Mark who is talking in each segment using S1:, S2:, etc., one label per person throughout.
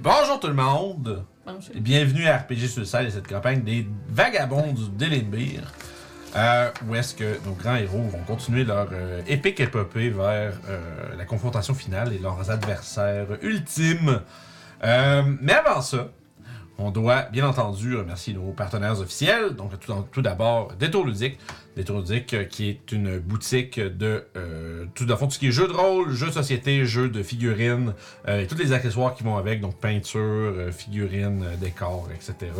S1: Bonjour tout le monde
S2: Bonjour.
S1: et bienvenue à RPG Suicide et cette campagne des vagabonds du Délimbir. Euh, où est-ce que nos grands héros vont continuer leur euh, épique épopée vers euh, la confrontation finale et leurs adversaires ultimes. Euh, mais avant ça, on doit bien entendu remercier nos partenaires officiels. Donc tout, d'abord Détour Ludique. Détour Ludique euh, qui est une boutique de euh, tout, à fond, tout ce qui est jeux de rôle, jeux de société, jeux de figurines euh, et tous les accessoires qui vont avec, donc peinture, euh, figurines, décors, etc.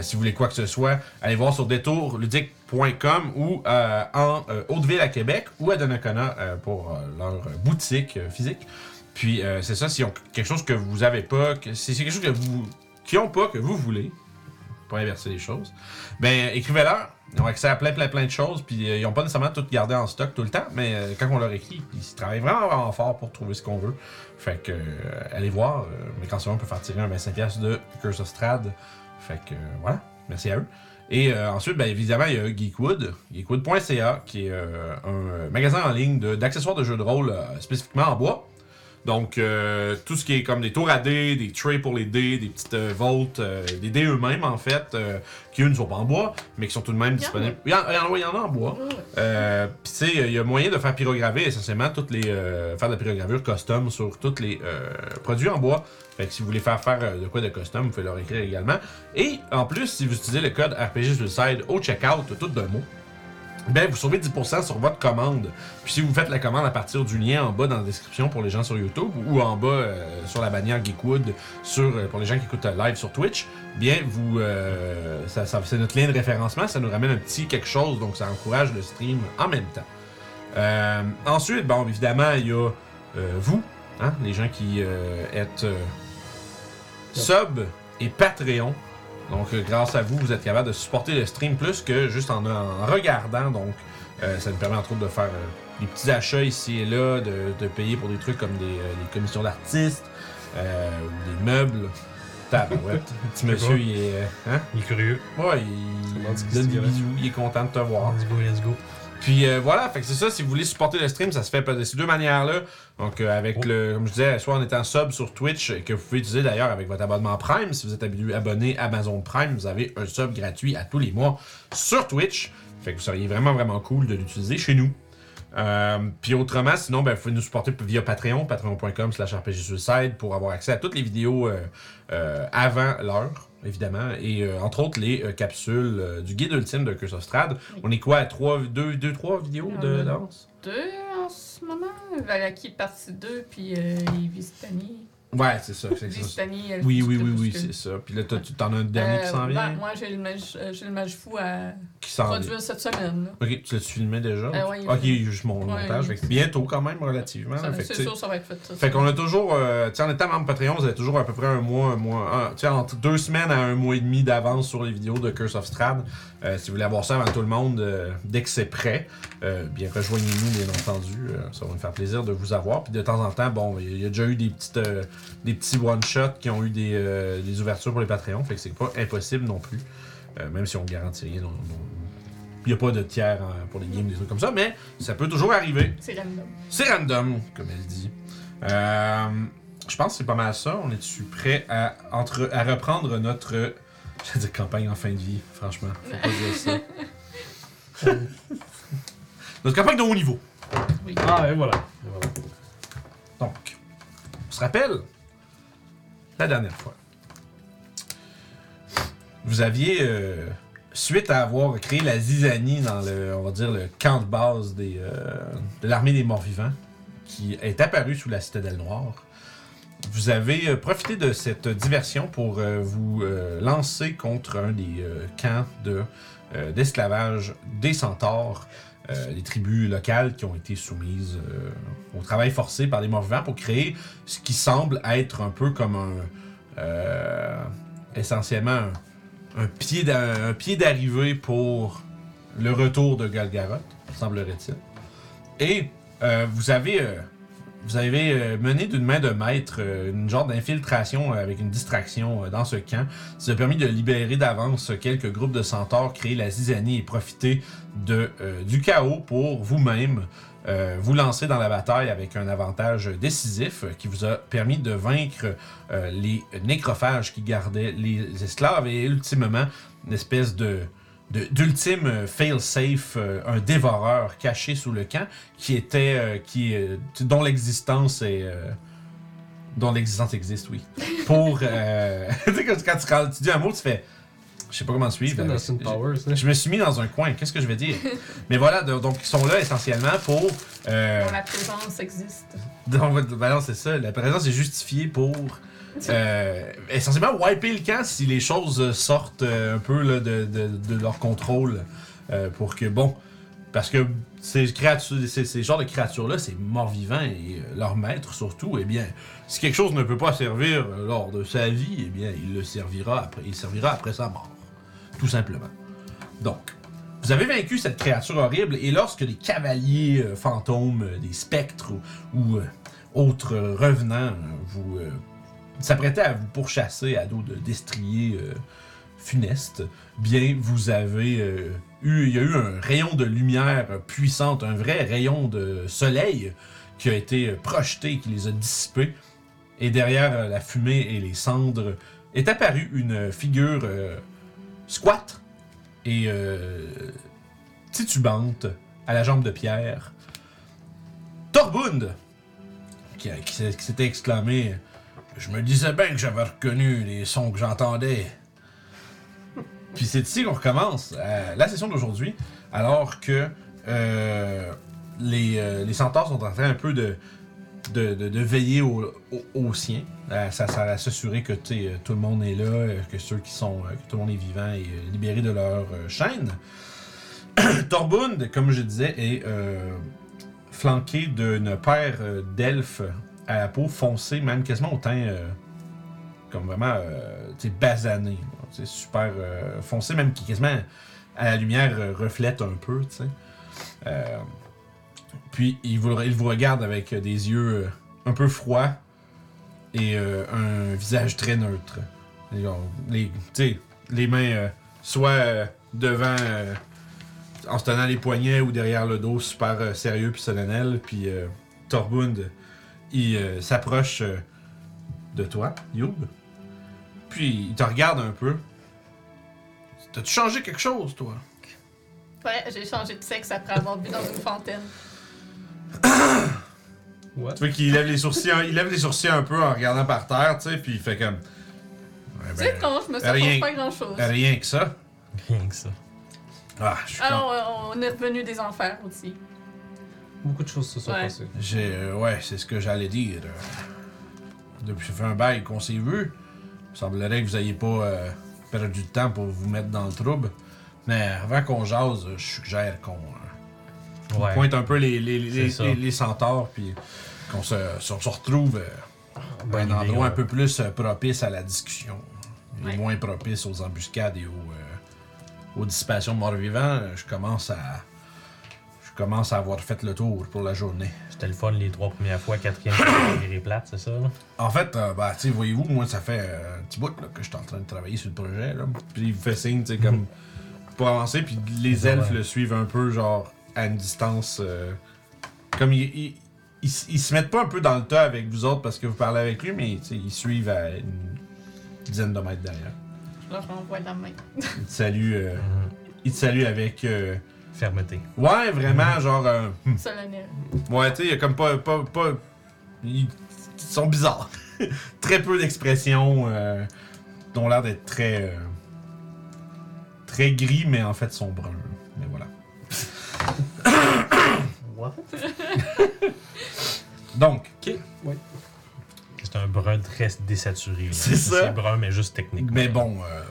S1: Si vous voulez quoi que ce soit, allez voir sur détourludique.com ou en Hauteville à Québec ou à Donnacona pour leur boutique physique. Puis c'est ça, si ont quelque chose que vous avez pas, si c'est quelque chose que vous qui ont pas que vous voulez, pour inverser les choses, ben écrivez-leur. Ils ont accès à plein, plein, plein de choses, puis euh, ils ont pas nécessairement tout gardé en stock tout le temps, mais euh, quand on leur écrit, ils travaillent vraiment, vraiment fort pour trouver ce qu'on veut. Fait que, euh, allez voir, euh, mais quand on peut faire tirer un 25$ de Curse of Strad. Fait que, euh, voilà, merci à eux. Et euh, ensuite, ben, évidemment, il y a Geekwood, geekwood.ca, qui est euh, un magasin en ligne de- d'accessoires de, jeux de rôle euh, spécifiquement en bois. Donc, euh, tout ce qui est comme des tours à dés, des trays pour les dés, des petites euh, volts, euh, des dés eux-mêmes en fait, euh, qui eux ne sont pas en bois, mais qui sont tout de même disponibles. Il y en, il y en a- oui, il y en a en bois.
S2: Ouais.
S1: Euh, Puis tu sais, il y a moyen de faire pyrograver essentiellement toutes les faire de la pyrogravure custom sur tous les euh, produits en bois. Fait que si vous voulez faire faire de quoi de custom, vous pouvez leur écrire également. Et en plus, si vous utilisez le code RPG Suicide au checkout, tout d'un mot, ben vous sauvez 10% sur votre commande. Puis si vous faites la commande à partir du lien en bas dans la description pour les gens sur YouTube ou en bas euh, sur la bannière Geekwood sur, euh, pour les gens qui écoutent euh, live sur Twitch, bien vous euh, ça, ça- c'est notre lien de référencement, ça nous ramène un petit quelque chose, donc ça encourage le stream en même temps. Ensuite, bon évidemment, il y a vous, hein, les gens qui êtes sub et Patreon. Donc, euh, grâce à vous, vous êtes capable de supporter le stream plus que juste en, en regardant. Donc, euh, ça nous permet entre autres de faire euh, des petits achats ici et là, de, de payer pour des trucs comme des, euh, des commissions d'artistes ou des meubles. Tabarouette. Le petit monsieur, il est. hein?
S3: Il est curieux.
S1: Ouais, il donne des bisous, il est content de te voir.
S3: Let's go, let's go.
S1: Puis voilà, fait que c'est ça, si vous voulez supporter le stream, ça se fait de ces deux manières-là. Donc euh, avec
S3: Oh.
S1: le, comme je disais, soit en étant sub sur Twitch, que vous pouvez utiliser d'ailleurs avec votre abonnement Prime. Si vous êtes abonné, à Amazon Prime, vous avez un sub gratuit à tous les mois sur Twitch. Fait que vous seriez vraiment, vraiment cool de l'utiliser chez nous. Euh, puis autrement, sinon, ben, vous pouvez nous supporter via Patreon, patreon.com slash rpgsuicide pour avoir accès à toutes les vidéos euh, euh, avant l'heure, évidemment, et euh, entre autres les euh, capsules euh, du guide ultime de Curse of Strahd. On est quoi à 3, 2, 2 3 vidéos de danse?
S2: Deux ce moment. Valaki partie 2, puis euh, les Vistani.
S1: Ouais, c'est ça. c'est ça.
S2: Elle
S1: Oui, oui, oui, oui, c'est ça. Puis là, t'en as un dernier qui
S2: Euh,
S1: s'en
S2: ben,
S1: vient?
S2: moi, j'ai le, mage, euh, j'ai le mage fou à
S1: Qui s'en vient.
S2: produire cette semaine.
S1: Ok, tu l'as filmé déjà?
S2: Euh, il-
S1: ok, il y a juste mon montage.
S2: il-
S1: bientôt, quand même, relativement.
S2: C'est sûr, ça va être fait. ça,
S1: Fait qu'on a toujours, tu sais, en étant membre Patreon, vous avez toujours à peu près un mois, un mois, tu sais, entre deux semaines à un mois et demi d'avance sur les vidéos de Curse of Strahd. Euh, si vous voulez avoir ça avant tout le monde, euh, dès que c'est prêt, euh, bien rejoignez-nous, bien entendu. Ça va nous faire plaisir de vous avoir. Puis de temps en temps, bon, il y a déjà eu des petites, des petits one-shots qui ont eu des, des ouvertures pour les Patreons. Fait que c'est pas impossible non plus. Même si on garantit rien, il n'y a pas de tiers hein, pour les games, des trucs comme ça, mais ça peut toujours arriver.
S2: C'est random.
S1: C'est random, comme elle dit. Je pense que c'est pas mal ça. On est-tu prêt à, entre, à reprendre notre. Je dire campagne en fin de vie, franchement. Faut pas dire ça. notre campagne de haut niveau.
S2: Oui.
S3: Ah, et voilà. Et voilà.
S1: Donc, on se rappelle la dernière fois. Vous aviez, euh, suite à avoir créé la zizanie dans le, on va dire, le camp de base des, euh, de l'armée des morts-vivants, qui est apparu sous la citadelle noire, vous avez euh, profité de cette diversion pour euh, vous euh, lancer contre un des camps de, d'esclavage des centaures, des tribus locales qui ont été soumises au travail forcé par les morts-vivants pour créer ce qui semble être un peu comme un. essentiellement un, pied d'arrivée pour le retour de Galgaroth, semblerait-il. Et vous avez. euh, vous avez euh, mené d'une main de maître euh, une genre d'infiltration avec une distraction euh, dans ce camp. Ça a permis de libérer d'avance quelques groupes de centaures, créer la zizanie et profiter euh, du chaos pour vous-même euh, vous lancer dans la bataille avec un avantage décisif euh, qui vous a permis de vaincre euh, les nécrophages qui gardaient les esclaves et ultimement une espèce de- d'ultime euh, fail-safe, euh, un dévoreur caché sous le camp qui était euh, qui euh, dont l'existence est euh, dont l'existence existe oui pour euh, tu sais quand, quand tu, quand tu dis un mot tu fais je sais pas comment suivre
S3: comme dans Austin
S1: je-
S3: Powers. hein.
S1: je me suis mis dans un coin, qu'est-ce que je vais dire? Mais voilà, de- donc ils sont là essentiellement pour. Euh,
S2: Bon, la présence existe.
S1: donc, ben non, c'est ça, la présence est justifiée pour. Euh, essentiellement wiper le camp si les choses sortent euh, un peu de, leur contrôle. euh, pour que, bon. Parce que ces, genres de créatures-là, c'est morts-vivants et leur maître surtout, eh bien, si quelque chose ne peut pas servir lors de sa vie, eh bien, il le servira après, sa mort. Tout simplement. Donc, vous avez vaincu cette créature horrible et lorsque des cavaliers fantômes, des spectres ou, autres revenants vous s'apprêtaient à vous pourchasser à dos de destriers euh, funestes, bien vous avez euh, eu, il y a eu un rayon de lumière puissante, un vrai rayon de soleil qui a été projeté, qui les a dissipés. Et derrière euh, la fumée et les cendres est apparue une figure euh, squat et titubante à la jambe de pierre. Torbund, qui s'était exclamé Je me disais bien que j'avais reconnu les sons que j'entendais. Puis c'est ici qu'on recommence euh, la session d'aujourd'hui, alors que euh, les, euh, les centaures sont en train un peu de, de, de- veiller au- au- à, ça- ça- à s'assurer que tout le monde est là, euh, que ceux qui sont, que tout le monde est vivant et libéré de leur chaîne. Torbund, comme je disais, est flanqué d'une paire d'elfes à la peau foncée, même quasiment au teint euh, comme vraiment euh, sais, basané. C'est super euh, foncé, même qui quasiment à la lumière reflète un peu. puis il vous, il vous regarde avec des yeux un peu froids et un visage très neutre. Les, sais, les mains soit devant en se tenant les poignets ou derrière le dos, super sérieux puis solennel. Puis euh, Torbund, il euh, s'approche euh, de toi, Youb. Puis il te regarde un peu. T'as-tu changé quelque chose, toi?
S2: Ouais, j'ai changé de sexe après avoir bu dans une fontaine.
S3: What?
S1: Tu vois qu'il lève les sourcils, un- il lève les sourcils un peu en regardant par terre, tu sais, puis il fait comme. Ouais, ben,
S2: C'est mais ça
S1: rien-
S2: change pas grand chose.
S1: Rien que ça.
S4: Rien que ça.
S1: Ah, je suis
S2: Alors, on est revenu des enfers aussi.
S3: Beaucoup de choses se sont
S2: Ouais.
S3: passées.
S1: J'ai, euh, ouais, c'est ce que j'allais dire. Depuis ça fait un bail qu'on s'est vu. Il semblerait que vous ayez pas euh, perdu de temps pour vous mettre dans le trouble. Mais avant qu'on jase, je suggère qu'on euh,
S4: Ouais.
S1: pointe un peu les, les, les, les- les centaures, puis qu'on se, se- se retrouve euh, à
S4: Bonne
S1: un endroit un peu plus propice à la discussion. Et
S2: Ouais.
S1: moins propice aux embuscades et aux, euh, aux dissipations de morts-vivants. Je commence à. Je commence à avoir fait le tour pour la journée.
S4: C'était le fun les trois premières fois, quatrième, viré plate, c'est ça? Là?
S1: En fait, euh, bah, tu sais, voyez-vous, moi, ça fait euh, un petit bout là, que je suis en train de travailler sur le projet. Là. Puis il fait signe, tu sais, comme pour avancer. Puis les
S4: Ouais.
S1: elfes le suivent un peu, genre, à une distance. euh, comme ils, ils, ils se mettent pas un peu dans le tas avec vous autres parce que vous parlez avec lui, mais ils suivent à une dizaine de mètres derrière.
S2: Je leur envoie la main.
S1: Ils te saluent, euh,
S4: Mhm.
S1: ils te saluent avec.
S4: Fermeté.
S1: ouais, vraiment, genre. euh, hmm.
S2: Solennel.
S1: Ouais, tu sais, il y a comme pas. pas, pas ils, sont bizarres. très peu d'expressions. Euh, ils ont l'air d'être très. euh, très gris, mais en fait sont bruns. Mais voilà.
S4: What?
S1: Donc,
S4: C'est un brun très désaturé. là.
S1: C'est ça.
S4: C'est brun, mais juste technique.
S1: mais bon. Euh,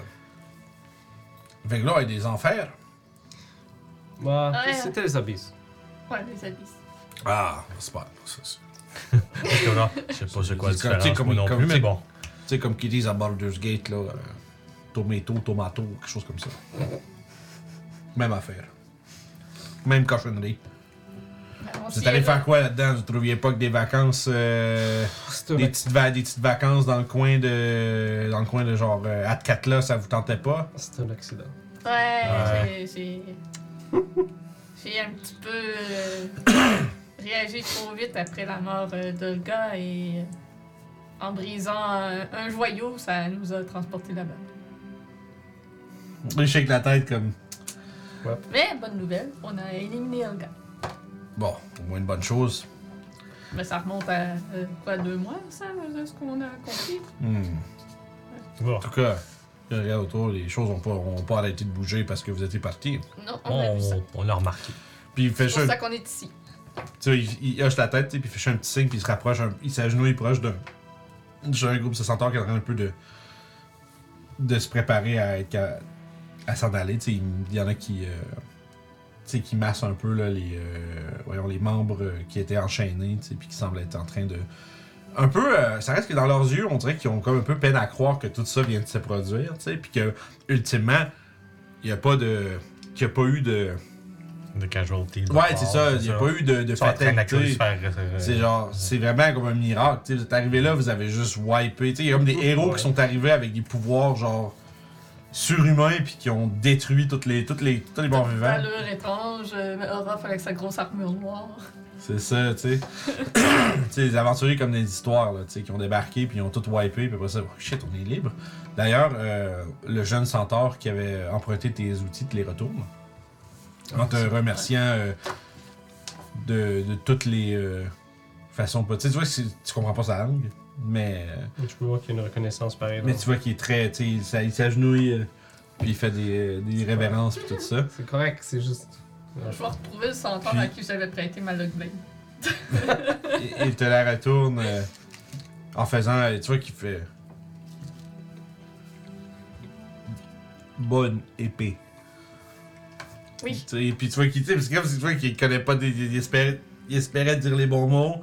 S1: fait que là, il y a des enfers.
S3: Bah,
S2: Ouais.
S3: c'était les abysses.
S2: Ouais, les abysses.
S1: Ah, c'est pas. c'est- c'est-
S4: Parce que là, je sais pas c'est quoi la
S1: C'est comme- tu sais, comme-
S4: moi non
S1: comme-
S4: plus,
S1: tu
S4: mais
S1: sais-
S4: bon.
S1: Tu sais, comme qu'ils disent à Baldur's Gate, là. euh, tomato, tomato, quelque chose comme ça. Même affaire. Même cochonnerie.
S2: Ben, On
S1: Vous
S2: s'y
S1: êtes allé faire quoi là-dedans? Vous trouviez pas que des vacances, euh,
S3: C'est
S1: des, petites va- des petites vacances dans le coin de, dans le coin de genre euh, Atkatla, ça vous tentait pas?
S3: C'est un accident.
S2: Ouais,
S1: Ouais.
S2: j'ai. J'ai un petit peu euh, réagi trop vite après la mort euh, d'Olga et euh, en brisant un, un joyau, ça nous a transportés là-bas.
S1: Je shake la tête comme,
S2: Mais bonne nouvelle, on a éliminé Olga.
S1: bon, au moins une bonne chose.
S2: Mais ça remonte à euh, quoi, deux mois, ça, de ce qu'on a compris?
S1: Hmm.
S4: Bon.
S1: En tout cas, regarde autour, les choses ont pas, ont pas arrêté de bouger parce que vous étiez partis.
S2: Non, on a
S4: On,
S2: vu ça.
S4: on l'a remarqué.
S1: Puis il fait
S2: C'est pour ça qu'on est ici.
S1: tu sais, il, il hoche la tête, tu sais, puis il fait un petit signe, puis il se rapproche, un- il s'agenouille proche d'un d'un groupe de centaures qui est en train un peu de de se préparer à être à, à s'en aller. Tu sais, il, il y en a qui, euh, tu sais, qui massent un peu là, les, euh, voyons, les membres euh, qui étaient enchaînés, tu sais, puis qui semblent être en train de un peu, euh, ça reste que dans leurs yeux, on dirait qu'ils ont comme un peu peine à croire que tout ça vient de se produire, tu sais, puis que ultimement, il n'y a pas de, qu'il n'y a pas eu de,
S4: De casualty. de
S1: ouais, c'est ça, il n'y a pas eu de, de fatalité.
S4: faire, euh,
S1: C'est genre, c'est vraiment comme un miracle. tu sais, vous êtes arrivé là, vous avez juste wipé. Tu sais, Il y a comme des héros
S3: Ouais.
S1: qui sont arrivés avec des pouvoirs genre surhumains puis qui ont détruit toutes les, toutes les, tous les morts vivants.
S2: Euh, Orof avec sa grosse armure noire.
S1: C'est ça, tu sais. tu sais, les aventuriers comme des histoires, là, tu sais, qui ont débarqué puis ils ont tout wipé puis après ça, oh, shit, on est libre. D'ailleurs, euh, le jeune centaure qui avait emprunté tes outils te les retourne. En te remerciant euh, de, de toutes les euh, façons possibles. Tu sais, tu vois, tu comprends pas sa langue, mais, euh,
S3: Tu peux voir qu'il y a une reconnaissance pareille.
S1: mais tu vois qu'il est très. Tu sais, il s'a- il s'agenouille puis il fait des, des révérences puis tout ça.
S3: C'est correct, c'est juste.
S2: Je vais retrouver le centaure
S1: Puis-
S2: à qui j'avais prêté ma logblade.
S1: Et il te la retourne euh, en faisant. euh, Tu vois qu'il fait. Bonne épée.
S2: Oui.
S1: Tu sais, puis tu vois qu'il tu sais, parce que comme tu vois qu'il connaît pas des. des- Il espérait, il espérait dire les bons mots.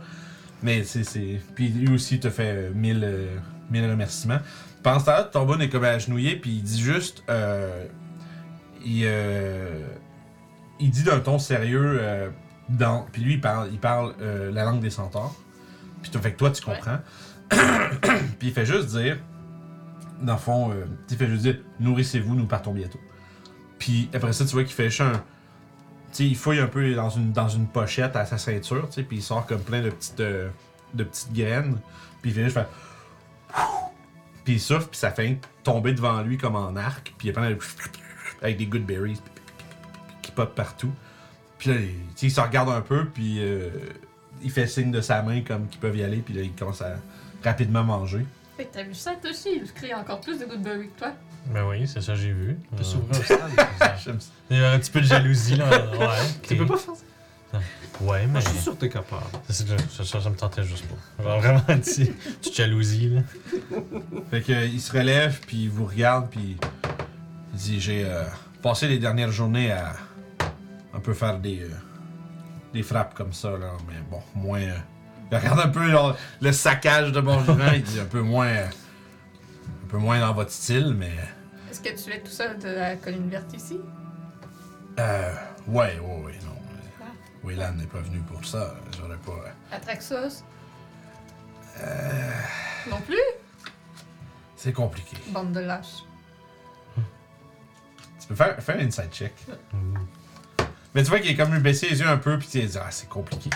S1: Mais c'est. c'est- Puis lui aussi te fait euh, mille, euh, mille remerciements. Pendant ce temps-là, ton bon est comme agenouillé, puis il dit juste. euh, il, euh, il dit d'un ton sérieux. euh, dans, puis lui, il parle, il parle euh, la langue des centaures. Puis fait que toi, tu comprends. puis il fait juste dire. Dans le fond, euh, il fait juste dire Nourrissez-vous, nous partons bientôt. Puis après ça, tu vois qu'il fait juste un. Tu sais, il fouille un peu dans une, dans une pochette à sa ceinture, tu sais, puis il sort comme plein de petites, euh, de petites graines. Puis il fait juste faire. Puis il souffle, puis ça fait tomber devant lui comme en arc. Puis il y a plein de. Avec des good berries qui pop partout. Puis là, il, il se regarde un peu, puis euh, il fait signe de sa main comme qu'ils peuvent y aller, puis là, il commence à rapidement manger.
S2: Fait que t'as vu ça, Toshi? Je crée encore plus de Goodberry que toi.
S4: Ben oui, c'est ça, j'ai vu.
S3: Tu peux
S4: Euh,
S3: s'ouvrir.
S4: Il y a un petit peu de jalousie, là. Ouais,
S3: Tu peux pas faire ça?
S4: Ouais, mais.
S3: Je suis sûr que t'es capable.
S4: Ça, c'est- ça, ça, ça me tentait juste pas. Genre vraiment une petite petite jalousie, là.
S1: Fait que, euh, il se relève, puis il vous regarde, puis il dit J'ai euh, passé les dernières journées à un peu faire des, euh, des frappes comme ça, là, mais bon, moins. euh, il regarde un peu genre, le saccage de mon vivant, il dit un peu moins. euh, un peu moins dans votre style, mais.
S2: Est-ce que tu es tout seul de la colline verte ici?
S1: Euh. Ouais, ouais, ouais, non. Wayland n'est pas venu pour ça, j'aurais pas.
S2: Atraxos?
S1: Euh.
S2: Non plus?
S1: C'est compliqué.
S2: Bande de lâches.
S1: Tu peux faire, faire un inside check. Mais tu vois qu'il est comme lui baisser les yeux un peu, puis il dit Ah, c'est compliqué.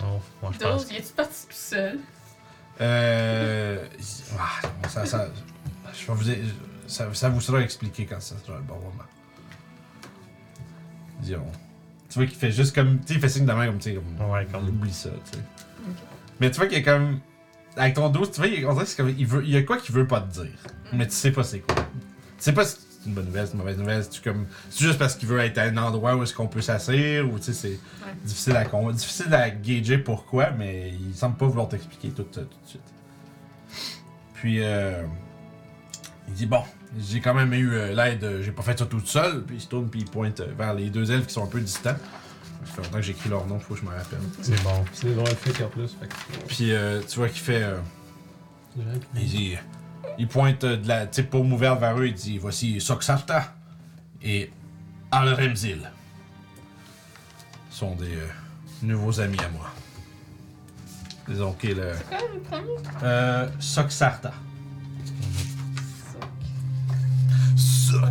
S4: Non, moi, je pense.
S2: Dose, es-tu parti tout seul?
S1: Euh. ah, bon, ça, ça, je vais vous, ça, ça vous sera expliqué quand ça sera le bon moment. Disons. Tu vois qu'il fait juste comme. Tu sais, il fait signe de main comme, tu sais, comme.
S4: Ouais, comme.
S1: Oublie ça, tu sais. Mais tu vois qu'il est comme. Avec ton dos, tu vois, il- on dirait que c'est comme. Il, veut, il y a quoi qu'il veut pas te dire. Mais tu sais pas c'est quoi. Tu sais pas si c'est une bonne nouvelle, c'est une mauvaise nouvelle. C'est comme. C'est juste parce qu'il veut être à un endroit où est-ce qu'on peut s'asseoir, ou tu sais, c'est difficile à con- difficile à gager pourquoi, mais il semble pas vouloir t'expliquer tout, ça tout de suite. Puis, euh, il dit Bon, j'ai quand même eu euh, l'aide, euh, j'ai pas fait ça tout seul. Puis il se tourne, puis il pointe euh, vers les deux elfes qui sont un peu distants. Ça fait longtemps que j'écris leur nom, faut que je me rappelle.
S4: C'est bon.
S3: C'est des drôles flics en plus. Fait que.
S1: Puis euh, tu vois qu'il fait. euh, il dit. Il pointe euh, de la type paume ouverte vers eux, il dit Voici Soxarta et Alremzil. Sont des, euh, nouveaux amis à moi. Disons qu'il est le.
S2: C'est quoi le premier?
S1: Euh, Soxarta.
S2: Ça.
S1: Soc!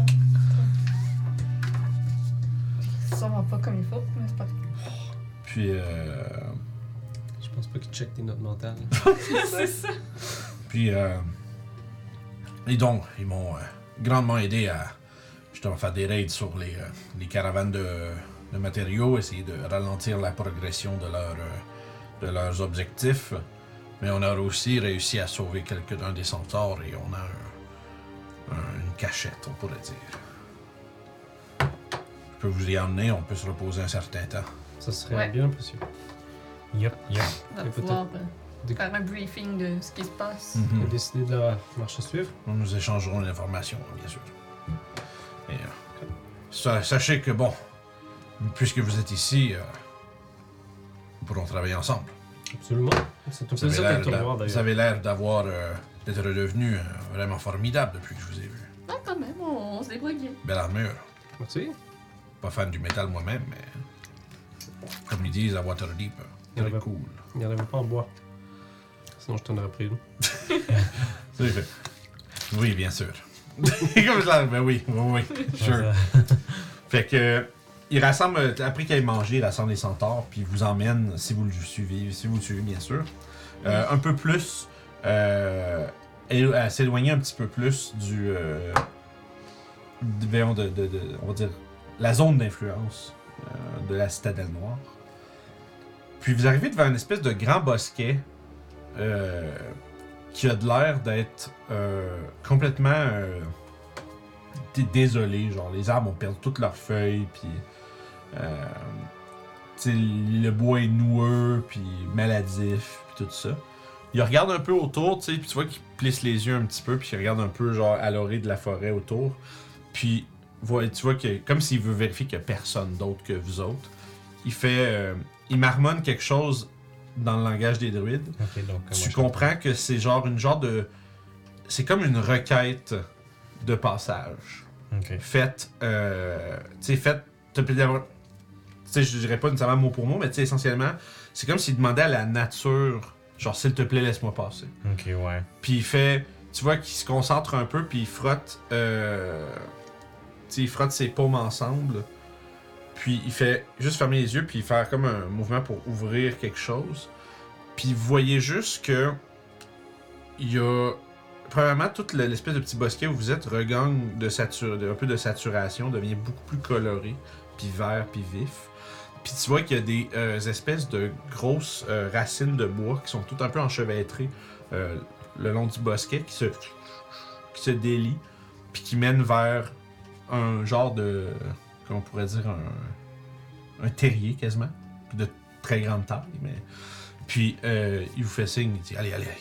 S2: Sûrement pas comme il faut, mais c'est pas
S1: Puis, euh,
S3: Je pense pas qu'il check tes notes mentales.
S2: C'est ça.
S1: puis, euh, et donc, ils m'ont euh, grandement aidé à justement faire des raids sur les, euh, les caravanes de, de matériaux, essayer de ralentir la progression de, leur, euh, de leurs objectifs. Mais on a aussi réussi à sauver quelques-uns des centaures et on a un- un- une cachette, on pourrait dire. Je peux vous y emmener, on peut se reposer un certain temps.
S3: Ça serait
S2: Ouais.
S3: bien précieux.
S4: Yup, yup.
S2: Faire un briefing de ce qui se passe.
S1: Mhm.
S3: On a décidé de la marche à suivre.
S1: Nous échangerons l'information, bien sûr. Et, euh, sa- sachez que, bon, puisque vous êtes ici, euh, nous pourrons travailler ensemble.
S3: Absolument. C'est un
S1: Vous avez
S3: plaisir de
S1: l'air
S3: te
S1: d'a-
S3: revoir
S1: vous
S3: d'ailleurs.
S1: avez l'air d'avoir, euh, d'être redevenu euh, vraiment formidable depuis que je vous ai vu.
S2: Ah, quand même, on, on se débrouille bien.
S1: Belle armure.
S3: Merci.
S1: Pas fan du métal moi-même, mais comme ils disent à Waterdeep,
S3: Il y en
S1: très
S3: avait-
S1: cool.
S3: Il n'y en avait pas en bois. Sinon, je t'en aurais pris.
S1: Ça, fait, Oui, bien sûr. comme ça, ben oui, oui, oui, sure. Fait que il rassemble euh, après qu'il ait mangé, il rassemble les centaures puis il vous emmène si vous le suivez, si vous le suivez bien sûr, euh, un peu plus euh, élo- à s'éloigner un petit peu plus du euh, de, de- de- on va dire la zone d'influence euh, de la citadelle noire. Puis vous arrivez devant une espèce de grand bosquet euh, qui a de l'air d'être euh, complètement euh, dé- désolé. Genre, les arbres ont perdu toutes leurs feuilles, puis le bois est noueux, puis maladif, puis tout ça. Il regarde un peu autour, tu sais, puis tu vois qu'il plisse les yeux un petit peu, puis il regarde un peu, genre, à l'orée de la forêt autour. Puis tu vois que, comme s'il veut vérifier qu'il n'y a personne d'autre que vous autres, il fait. il marmonne quelque chose dans le langage des druides.
S4: Donc.
S1: Tu comprends que c'est genre une genre de. C'est comme une requête de passage.
S4: comprends. Ok.
S1: Faite. Euh, tu sais, faite. Tu sais, je dirais pas nécessairement mot pour mot, mais tu sais, essentiellement, c'est comme s'il demandait à la nature, genre, s'il te plaît, laisse-moi passer.
S4: Ok, ouais.
S1: Puis il fait. Tu vois qu'il se concentre un peu, puis il frotte. Euh, tu sais, il frotte ses paumes ensemble. Puis il fait juste fermer les yeux, puis faire comme un mouvement pour ouvrir quelque chose. Puis vous voyez juste que. Il y a. Premièrement, toute le- l'espèce de petit bosquet où vous êtes regagne de satur, de- un peu de saturation, devient beaucoup plus coloré, puis vert, puis vif. Puis tu vois qu'il y a des euh, espèces de grosses euh, racines de bois qui sont toutes un peu enchevêtrées euh, le long du bosquet qui se, qui se délie, puis qui mène vers un genre de. Comment on pourrait dire Un, un terrier quasiment, de très grande taille. Mais... Puis euh, il vous fait signe, il dit Allez, allez, allez.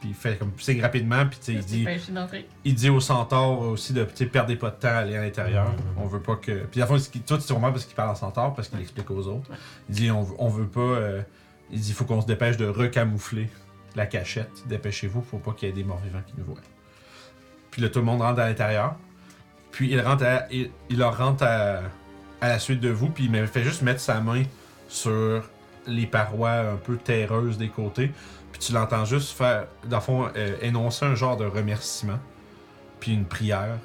S1: Puis il fait comme signe rapidement, puis tu il dit. Il dit au centaure aussi de tu perdez pas de temps à aller à l'intérieur. On veut pas que. Puis à la fois, c'est sûrement parce qu'il parle en centaure, parce qu'il explique aux autres. Il dit on, veut- on veut pas. euh, il dit faut qu'on se dépêche de recamoufler la cachette. Dépêchez-vous, faut pas qu'il y ait des morts vivants qui nous voient. Puis là, tout le monde rentre à l'intérieur. Puis il rentre à, il, leur rentre à, à la suite de vous, puis il fait juste mettre sa main sur les parois un peu terreuses des côtés. Puis tu l'entends juste faire, dans le fond, euh, énoncer un genre de remerciement, puis une prière.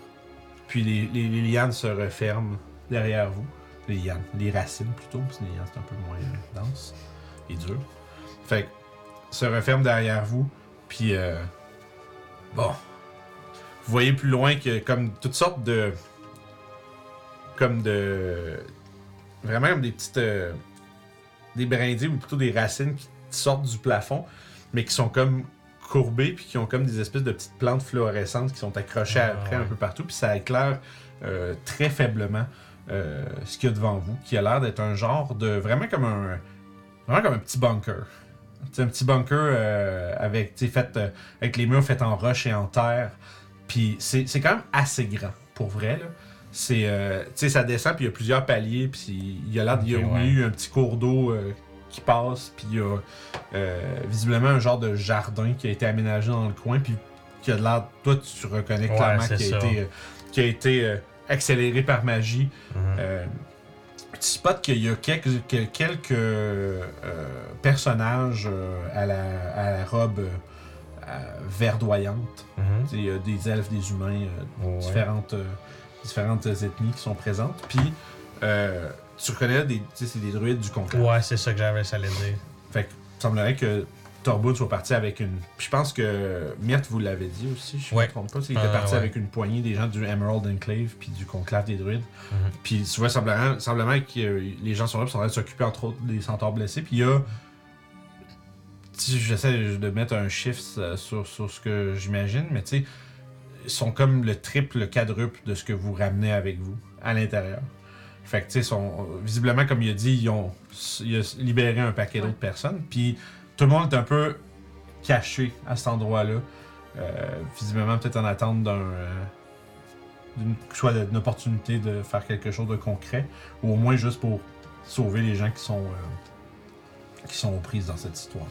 S1: Puis les, lianes se referment derrière vous. Les lianes, les racines plutôt, parce que les lianes c'est un peu moins dense et dur. Fait que se referment derrière vous, puis euh, bon. Vous voyez plus loin que comme toutes sortes de. Comme de. Vraiment comme des petites. euh, des brindilles ou plutôt des racines qui sortent du plafond, mais qui sont comme courbées, puis qui ont comme des espèces de petites plantes fluorescentes qui sont accrochées
S4: Ah,
S1: après un peu partout, puis ça éclaire euh, très faiblement euh, ce qu'il y a devant vous, qui a l'air d'être un genre de. Vraiment comme un. Vraiment comme un petit bunker. C'est un petit bunker euh, avec, fait, euh, avec les murs faits en roche et en terre. Puis c'est quand même assez grand, pour vrai. Là. C'est, euh, tu sais, ça descend, puis il y a plusieurs paliers, puis il y a l'air il y a au
S4: ouais.
S1: un petit cours d'eau euh, qui passe, puis il y a euh, visiblement un genre de jardin qui a été aménagé dans le coin, puis qui a de l'air, toi tu reconnais
S4: Ouais,
S1: clairement
S4: c'est
S1: qui a été, euh, qui a été euh, accéléré par magie.
S4: Mhm.
S1: Euh, tu spots qu'il y a quelques, que- quelques euh, personnages euh, à, la, à la robe euh, verdoyante.
S4: Mhm.
S1: Il y a des elfes, des humains, euh,
S4: Ouais.
S1: différentes, euh, différentes ethnies qui sont présentes. Puis, euh, tu reconnais, des, c'est des druides du conclave.
S4: Ouais, c'est ça que j'avais ça allait dire.
S1: Fait que, il semblerait que Torboud soit parti avec une. Puis je pense que Myrte vous l'avait dit aussi, je ne
S4: Ouais.
S1: me trompe pas. qu'il était parti
S4: ouais.
S1: avec une poignée des gens du Emerald Enclave puis du conclave des druides.
S4: Mhm.
S1: Puis tu vois, semblerait, semblement que euh, les gens sont là, puis sont en train de s'occuper entre autres des centaures blessés. Puis il y a. Si j'essaie de mettre un chiffre euh, sur, sur ce que j'imagine, mais tu sais, ils sont comme le triple, le quadruple de ce que vous ramenez avec vous à l'intérieur. Fait que tu sais, sont visiblement, comme il a dit, ils ont il a libéré un paquet
S2: Ouais.
S1: d'autres personnes. Puis tout le monde est un peu caché à cet endroit-là. Euh, visiblement, peut-être en attente d'un. euh, d'une soit d'une opportunité de faire quelque chose de concret, ou au moins juste pour sauver les gens qui sont euh, qui sont aux prises dans cette histoire.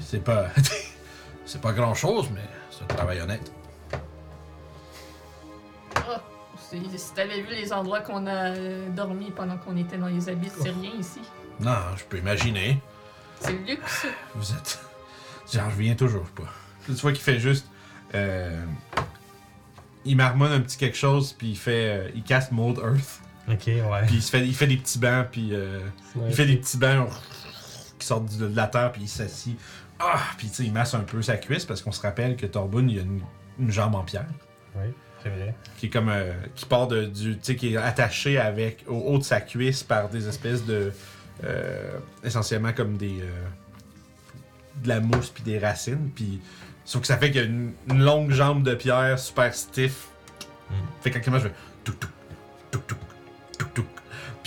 S1: C'est pas c'est pas grand chose, mais c'est un travail honnête.
S2: Ah, si si t'avais vu les endroits qu'on a euh, dormi pendant qu'on était dans les abysses, c'est rien ici.
S1: Non, je peux imaginer.
S2: C'est le luxe.
S1: Vous êtes. J'en reviens toujours pas. Tu vois qu'il fait juste. euh, il marmonne un petit quelque chose, puis il fait. euh, il casse Mold Earth.
S4: Ok, ouais.
S1: Puis il, se fait, il fait des petits bancs, puis. euh, il fait des petits bancs qui sortent de, de la terre, puis il s'assit. Ah! Puis tu sais, il masse un peu sa cuisse, parce qu'on se rappelle que Torbun, il a une, une jambe en pierre.
S4: Oui, c'est vrai.
S1: Qui est comme. euh, qui part de, du. Tu sais, qui est attaché avec. au haut de sa cuisse par des espèces de. euh, essentiellement comme des. euh, de la mousse puis des racines. Puis. Sauf que ça fait qu'il y a une, une longue jambe de pierre super stiff.
S4: Mm.
S1: Fait qu'actuellement, je fais. Touk touk.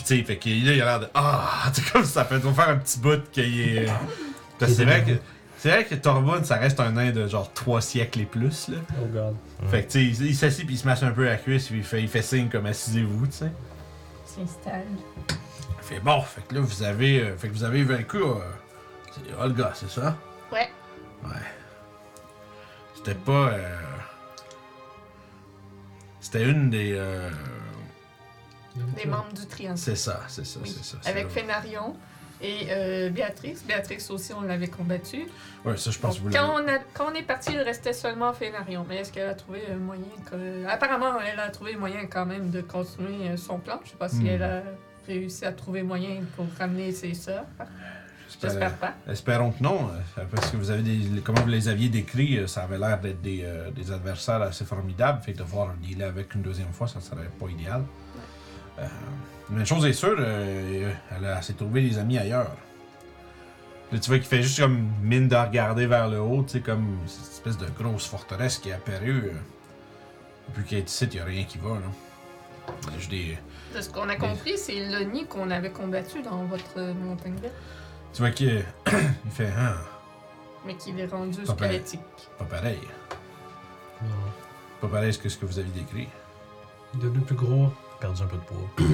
S1: Puis tu sais, fait que là, il a l'air de. Ah! Tu sais, comme ça fait. va faire un petit bout qu'il est. Parce que c'est vrai que. C'est vrai que Torbun, ça reste un nain de genre 3 siècles et plus, là.
S3: Oh god.
S1: Fait que tu sais, il, il s'assit puis il se masse un peu la cuisse puis il fait, il fait signe comme assisez-vous, tu sais.
S2: S'installe.
S1: Fait bon, fait que là vous avez, euh, fait que vous avez vaincu, euh, c'est Olga, c'est ça?
S2: Ouais.
S1: Ouais. C'était pas, euh, c'était une des, euh,
S2: Des membres du triangle.
S1: c'est ça, c'est ça,
S2: Oui.
S1: c'est ça.
S2: Avec. Fénarion et euh, Béatrix. Béatrix aussi, on l'avait combattue.
S1: Ouais, ça je pense que vous
S2: quand, on a- quand on est parti, il restait seulement Fénarion. Mais est-ce qu'elle a trouvé un moyen que... Apparemment, elle a trouvé moyen quand même de continuer euh, son plan. Je sais pas si
S1: Hmm.
S2: elle a réussi à trouver moyen pour ramener ses sœurs. J'espère pas.
S1: Espérons que non, euh, parce que vous avez des, comment vous les aviez décrits, euh, ça avait l'air d'être des, euh, des adversaires assez formidables, fait que de voir un dealer avec une deuxième fois, ça serait pas idéal. Euh, mais une chose est sûre, euh, elle, s'est trouvée des amis ailleurs. Là, tu vois qu'il fait juste comme mine de regarder vers le haut, tu sais, comme cette espèce de grosse forteresse qui est apparue. euh. Depuis qu'elle est ici, il n'y a rien qui va, là. Juste des,
S2: De ce qu'on a compris, c'est le nid qu'on avait combattu dans votre montagne verte,
S1: Tu vois qu'il il fait, ah,
S2: mais qu'il est rendu
S1: Pas pareil.
S2: squelettique.
S1: pas pareil.
S3: Non.
S1: Pas pareil que ce que vous avez décrit.
S3: Il est devenu plus gros.
S4: Perdu un peu de poids.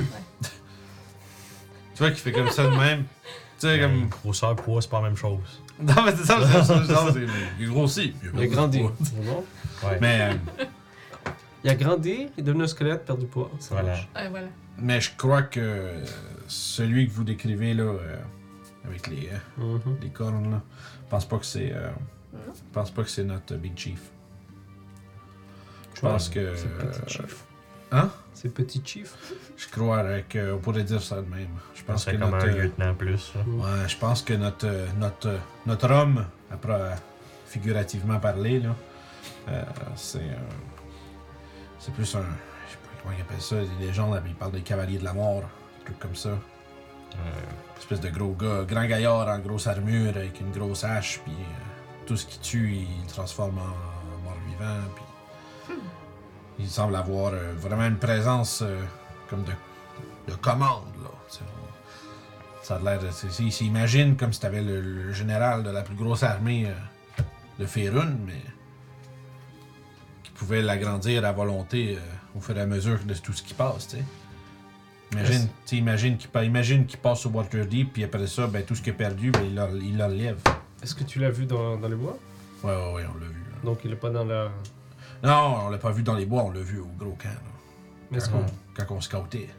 S1: Tu vois qu'il fait comme ça de même. Tu sais, comme.
S4: Grosseur, poids, c'est pas la même chose.
S1: Non, mais c'est ça, c'est ça. c'est- Il est grossi.
S3: Il a grandi.
S1: pas.
S3: C'est bon?
S4: Ouais.
S1: Mais, euh,
S3: Il a grandi, il est devenu un squelette, perdu du poids. Ça
S4: Voilà.
S3: marche.
S2: Ouais, voilà.
S1: mais je crois que euh, celui que vous décrivez là, euh, avec les, euh,
S3: Mhm.
S1: les cornes là, je pense pas que c'est. euh,
S2: Non.
S1: je pense pas que c'est notre Big Chief. Je pense que.
S3: C'est
S1: euh,
S3: petit chief.
S1: Hein?
S3: C'est petit chief.
S1: Je crois qu'on pourrait dire ça de même. Je pense que
S4: comme
S1: notre.
S4: un
S1: euh,
S4: lieutenant plus. là.
S1: Ouais, je pense que notre, euh, notre, euh, notre homme, après euh, figurativement parler, là, euh, c'est euh, c'est plus un. Je sais pas comment ils appellent ça. Les légendes, ils parlent des cavaliers de la mort, un truc comme ça.
S4: Euh,
S1: espèce de gros gars, grand gaillard en grosse armure avec une grosse hache, puis euh, tout ce qui tue, il le transforme en mort-vivant, puis il semble avoir euh, vraiment une présence euh, comme de, de commande, là. Ça a l'air Il s'imagine comme si t'avais le, le général de la plus grosse armée euh, de Faerun, mais qui pouvait l'agrandir à volonté au fur et à mesure de tout ce qui passe. Imagine,
S3: Yes.
S1: imagine qu'il imagine qu'il passe au Waterdeep, puis après ça, ben, tout ce qu'il a perdu, ben, il, le, il le relève.
S3: Est-ce que tu l'as vu dans, dans les bois?
S1: Ouais, ouais, ouais, on l'a vu. là.
S3: Donc il est pas dans la.
S1: Non, on l'a pas vu dans les bois, on l'a vu au gros camp. là.
S3: Est-ce
S1: Quand,
S3: qu'on.
S1: on, quand on scoutait.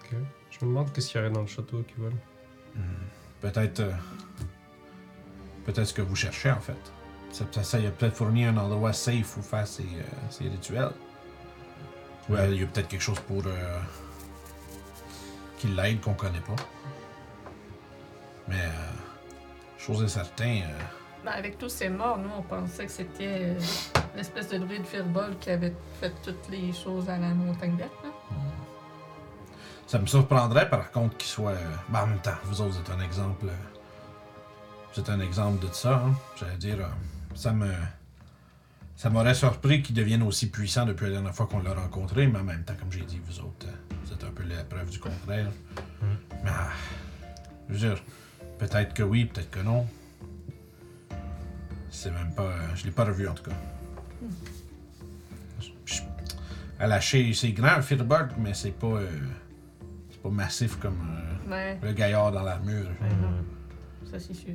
S3: Ok. Je me demande qu'est-ce qu'il y aurait dans le château qui vole.
S1: Hmm. Peut-être. euh, peut-être ce que vous cherchez en fait. Ça, ça, ça, il a peut-être fourni un endroit safe où faire ses, euh, ses rituels. Ou euh, il y a peut-être quelque chose pour. euh, qui l'aide qu'on connaît pas. Mais. euh, chose est certain. euh,
S2: Ben, avec tous ces morts, nous, on pensait que c'était euh, l'espèce de druide Firbol qui avait fait toutes les choses à la montagne verte. là.
S1: Ça me surprendrait par contre qu'il soit. euh, ben, en même temps, vous autres, vous êtes un exemple. euh, Vous êtes un exemple de ça, hein. J'allais dire. euh, ça me. Ça m'aurait surpris qu'il devienne aussi puissant depuis la dernière fois qu'on l'a rencontré, mais en même temps, comme j'ai dit, vous autres, euh, vous êtes un peu la preuve du contraire. Mais. ah, je veux dire, peut-être que oui, peut-être que non. C'est même pas. euh, je l'ai pas revu en tout cas. Je- a lâché. C'est grand, Firebird, mais c'est pas. euh, c'est pas massif comme euh,
S2: Ouais,
S1: le gaillard dans l'armure.
S2: ça c'est sûr.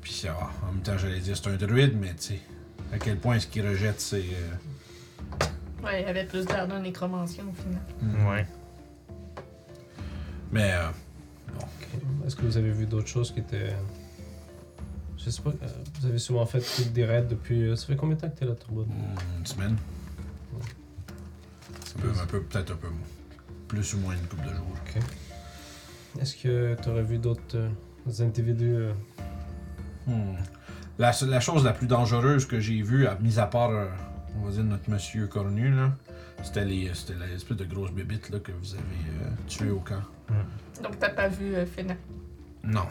S1: Puis ça, ah, en même temps, j'allais dire c'est un druide, mais tu sais, à quel point est-ce qu'il rejette ses. euh,
S2: Ouais, il avait plus l'air d'un nécromancien au final.
S1: Mm.
S4: Ouais.
S1: Mais euh,
S3: Ok. Est-ce que vous avez vu d'autres choses qui étaient. Je sais pas, euh, vous avez souvent fait des raids depuis. euh, Ça fait combien de temps que t'es là, Turbo
S1: mm, une semaine. Un peu, un peu peut-être un peu plus ou moins une couple de jours.
S3: Est-ce que tu aurais vu d'autres euh, individus euh,
S1: Hmm. La, la chose la plus dangereuse que j'ai vue, à- mis à part, euh, on va dire, notre monsieur cornu, là, c'était les- c'était l'espèce de grosse bébite là, que vous avez euh, tué au camp.
S2: Donc t'as pas vu euh, Fena.
S1: Non.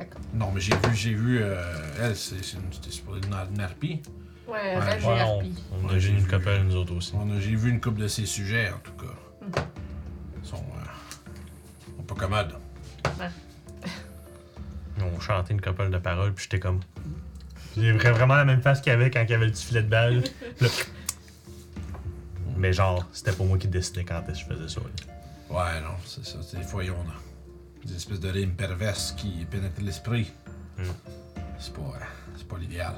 S2: D'accord.
S1: Non, mais j'ai vu, j'ai vu, euh, elle, c'est une, une, une harpie.
S2: Ouais,
S1: Ouais,
S4: Ouais, on,
S2: Harpie.
S4: on a
S1: Ouais,
S4: vu une couple, nous autres aussi.
S1: On a- J'ai vu une couple de ces sujets, en tout cas.
S2: Mhm.
S1: Ils sont, euh, sont pas commodes.
S4: On chantait une couple de paroles, puis j'étais comme. J'ai vra- vraiment la même face qu'il y avait quand il y avait le petit filet de balle. Là. Mais genre, c'était pas moi qui décidais quand est-ce que je faisais ça. là.
S1: Ouais, non, c'est ça. C'est des fois, ont euh, des espèces de rimes perverses qui pénètrent l'esprit.
S4: Mm.
S1: C'est pas, c'est pas l'idéal.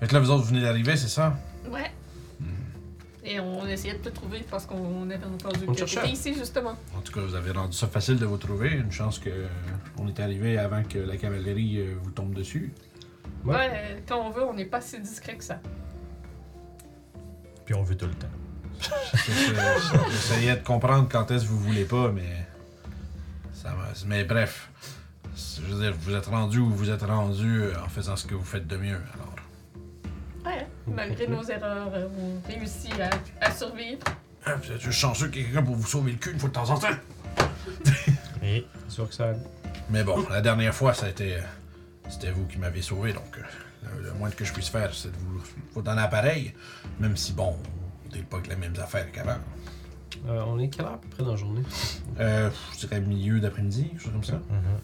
S1: Fait que là, vous autres, vous venez d'arriver, c'est ça?
S2: Ouais.
S1: Hmm.
S2: Et on essayait de te trouver parce qu'on avait entendu
S3: On
S2: que t'étais ici justement.
S1: En tout cas, vous avez rendu ça facile de vous trouver. Une chance que on est arrivé avant que la cavalerie euh, vous tombe dessus.
S3: Ouais.
S2: Ouais, quand on veut, on n'est pas si discret que ça.
S4: Puis on veut tout le temps.
S1: J'essayais de comprendre quand est-ce que vous voulez pas, mais. Mais bref. Je veux dire, vous êtes rendu où vous êtes rendu euh, en faisant ce que vous faites de mieux, alors.
S2: Ouais, malgré nos erreurs, euh, on réussit à, à survivre.
S1: Ah, Vous êtes juste chanceux qu'il y ait quelqu'un pour vous sauver le cul une fois de temps en temps.
S4: Et
S3: C'est sûr que ça.
S1: Mais bon, la dernière fois, ça a été. euh, C'était vous qui m'avez sauvé, donc euh, le, le moins que je puisse faire, c'est de vous, vous donner un appareil. Même si, bon, on n'est pas avec les mêmes affaires qu'avant.
S3: Euh, on est quelle heure à peu près dans la journée?
S1: Euh, je dirais milieu d'après-midi, quelque chose comme ça.
S4: Mhm.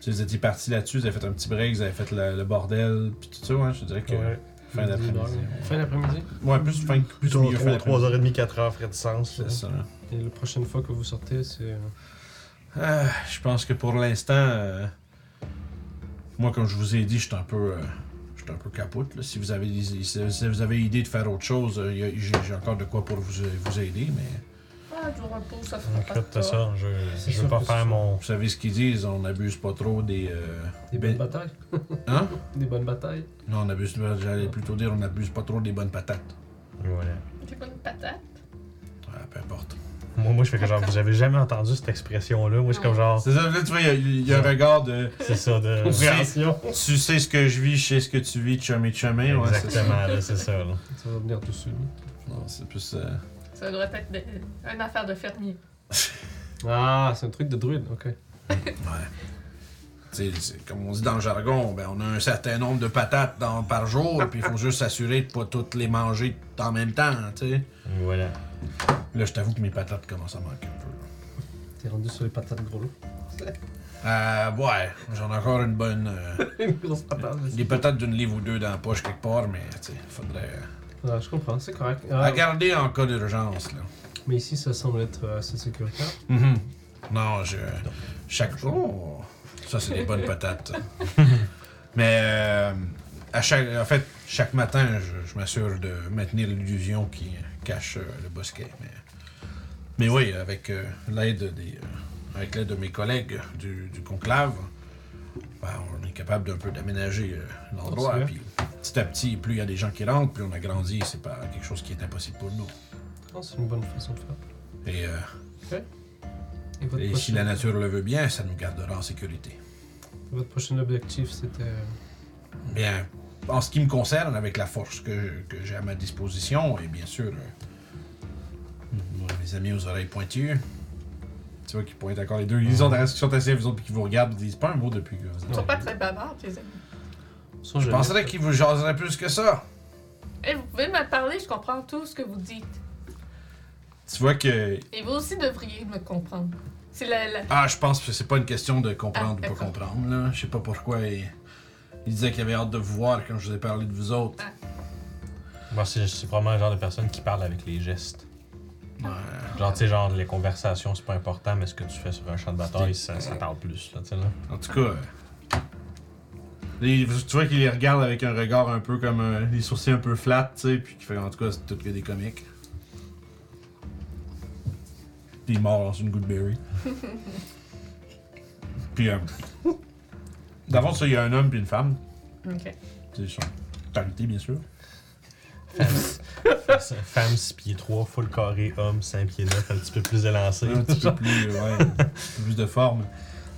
S1: Si vous étiez parti là-dessus, vous avez fait un petit break, vous avez fait le, le bordel, puis tout ça, ouais, je dirais que
S3: Ouais.
S1: fin d'après-midi.
S3: Fin d'après-midi?
S1: Ouais, plus fin, plus
S4: Plutôt
S1: milieu fin d'après-midi.
S4: 3h30, 4h, ferait du sens.
S1: C'est ça.
S3: Et la prochaine fois que vous sortez, c'est. euh,
S1: Ah, je pense que pour l'instant, euh, moi, comme je vous ai dit, je suis un peu, euh, je suis un peu capote. là. Si vous avez, des- si, si vous avez idée de faire autre chose, euh, j'ai encore de quoi pour vous, vous aider, mais
S2: Ah, du repos, ça fera pas de
S4: Écoute, c'est
S2: tort.
S4: ça. Je,
S3: C'est
S4: je veux pas faire
S3: c'est
S4: mon.
S1: vous savez ce qu'ils disent, on n'abuse pas trop des. euh,
S3: Des
S1: ben-
S3: bonnes batailles
S1: Hein?
S3: Des bonnes batailles
S1: Non, on abuse. J'allais plutôt dire, on n'abuse pas trop des bonnes patates.
S4: Voilà.
S2: C'est pas une patate.
S1: Ouais, peu importe.
S4: Moi, moi, je fais que genre, vous avez jamais entendu cette expression-là. Moi, je suis comme genre.
S1: C'est ça, là, tu vois, il y a- il y, a un regard de.
S4: C'est ça, de.
S3: Compréhension
S1: Tu sais ce que je vis, je sais ce que tu vis, chumé chumé, ouais, c'est ça.
S4: Exactement, là, c'est ça. Là.
S3: Ça va venir dessus.
S1: Non, c'est plus. euh,
S2: Ça devrait être de- une affaire de fermier.
S3: Ah, c'est un truc de druide, ok.
S1: Ouais. Tu sais, c'est- comme on dit dans le jargon, ben, on a un certain nombre de patates dans, par jour, puis il faut juste s'assurer de pas toutes les manger en même temps, tu sais.
S4: Voilà.
S1: Là, je t'avoue que mes patates commencent à manquer un peu.
S3: T'es rendu sur les patates gros lot.
S1: Euh, ouais, j'en ai encore une bonne. euh,
S3: Une grosse patate.
S1: des patates d'une livre ou deux dans la poche quelque part, mais tu sais, faudrait. euh,
S3: Ah, je comprends, c'est correct.
S1: à
S3: Ah,
S1: garder en cas d'urgence, là.
S3: mais ici, ça semble être euh, assez sécuritaire.
S1: Mhm. Non, je. Chaque. Oh! Ça, c'est des bonnes patates. Mais, euh, à chaque, en fait, chaque matin, je, je m'assure de maintenir l'illusion qui cache euh, le bosquet. Mais Mais oui, avec euh, l'aide des, euh, avec l'aide de mes collègues du, du conclave, ben, on est capable d'un peu d'aménager euh, l'endroit. Puis petit à petit, plus il y a des gens qui rentrent, plus on agrandit. C'est pas quelque chose qui est impossible pour nous.
S3: Non, c'est une bonne façon de faire.
S1: Et, euh,
S3: Et votre,
S1: et si la nature le veut bien, ça nous gardera en sécurité.
S3: votre prochain objectif, c'était. euh,
S1: Bien, en ce qui me concerne, avec la force que, que j'ai à ma disposition, et bien sûr, euh, mes amis aux oreilles pointues, tu vois qu'ils pointent encore les deux. Ils ont qui sont assis, vous autres, puis qui vous regardent, ils disent pas un mot depuis que vous êtes
S2: Ils sont pas très bavards, tes amis.
S1: Je penserais qu'ils vous jaseraient plus que ça.
S2: Et vous pouvez me parler, je comprends tout ce que vous dites.
S1: Tu vois que.
S2: Et vous aussi devriez me comprendre. C'est la, la-
S1: Ah, je pense que c'est pas une question de comprendre
S2: Ah,
S1: ou pas comprendre, là. Je sais pas pourquoi. Il, il disait qu'il avait hâte de vous voir quand je vous ai parlé de vous autres.
S4: Moi, c'est c'est probablement le genre de personne qui parle avec les gestes.
S1: Ouais.
S4: Genre, tu sais, genre, les conversations, c'est pas important, mais ce que tu fais sur un champ de bataille, ça, ça parle plus, là, tu sais, là.
S1: En tout cas, euh, les- tu vois qu'il les regarde avec un regard un peu comme euh, les sourcils un peu flats, tu sais, puis qu'il fait en tout cas c'est tout que des comiques. Puis il est mort dans une Goodberry. puis euh, d'avant ça, il y a un homme puis une femme,
S2: Ok.
S1: c'est son parité bien sûr.
S4: Femme 6 pieds 3, full carré, homme 5 pieds 9, un petit peu plus élancé.
S1: un petit peu plus, ouais, un peu plus de forme.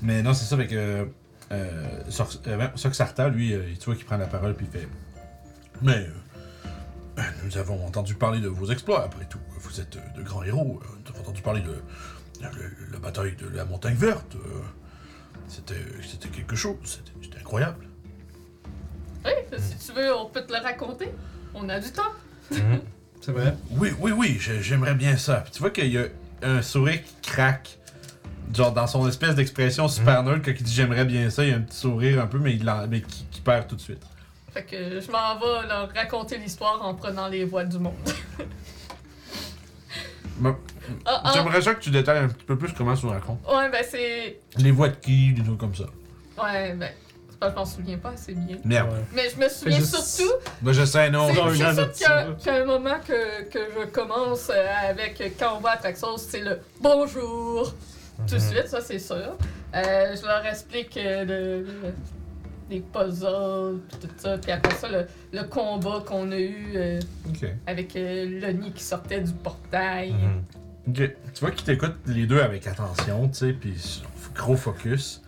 S1: Mais non, c'est ça avec euh, euh, euh, ben, lui, euh, tu vois qu'il prend la parole puis il fait. Mais euh, nous avons entendu parler de vos exploits. Après tout, vous êtes de grands héros. Nous avons entendu parler de, de- de la bataille de la Montagne Verte. C'était, c'était quelque chose. C'était, incroyable.
S2: Oui, si tu veux, on peut te le raconter. On a du temps.
S4: Mhm.
S3: C'est vrai.
S1: Oui, oui, oui, j'ai- j'aimerais bien ça. Puis tu vois qu'il y a un sourire qui craque. Genre dans son espèce d'expression super neutre, quand il dit j'aimerais bien ça, il y a un petit sourire un peu, mais, il mais qui, qui perd tout de suite.
S2: Fait que je m'en vais leur raconter l'histoire en prenant les voix du monde. Ah, ah,
S1: J'aimerais ça que tu détailles un petit peu plus comment tu nous racontes.
S2: ouais, ben c'est.
S1: Les voix de qui, des trucs comme ça.
S2: Ouais, ben. C'est pas que je m'en souviens pas assez bien.
S1: Merde.
S3: Ouais.
S2: Mais je me souviens
S3: je-
S2: surtout.
S1: Moi je sais, non.
S2: C'est sûr qu'il y, a-
S3: ça.
S2: qu'il y a un moment que, que je commence avec quand on va à Traxos, c'est le bonjour. Tout de
S4: Mhm.
S2: suite, ça c'est sûr. Euh, je leur explique euh, le, le- les puzzles, pis tout ça. Puis après ça, le, le combat qu'on a eu euh,
S1: Ok.
S2: avec euh, Lonnie qui sortait du portail.
S4: Mhm.
S1: Ok. Tu vois qu'ils t'écoutent les deux avec attention, tu sais, puis gros focus.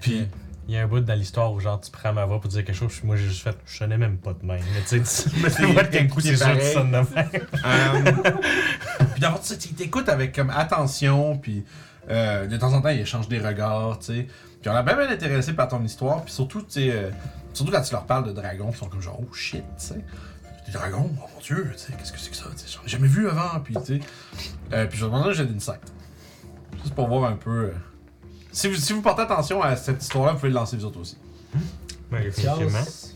S1: Puis.
S4: Il y a un bout dans l'histoire où, genre, tu prends ma voix pour dire quelque chose, puis moi, j'ai juste fait, je sonnais même pas de même. Mais tu sais, tu
S1: Mais c'est-
S4: tu vois qu'un coup,
S1: c'est
S4: c'est sûr que tu
S1: pareil.
S4: sonnes de même.
S1: Euh, puis d'abord, tu sais, ils t'écoutent avec comme attention, puis euh, de temps en temps, ils échangent des regards, tu sais. Puis on a bien, bien intéressé par ton histoire, puis surtout, tu sais, euh, surtout quand tu leur parles de dragons, ils sont comme genre, oh shit, tu sais. Des dragons, oh mon dieu, tu sais, qu'est-ce que c'est que ça, tu sais, j'en ai jamais vu avant, puis tu sais. Euh, puis je vais demander un jet d'insight. Juste pour voir un peu. euh, Si, vous, si vous portez attention à cette histoire-là, vous pouvez le lancer vous autres aussi.
S4: Ouais, effectivement.
S3: Science.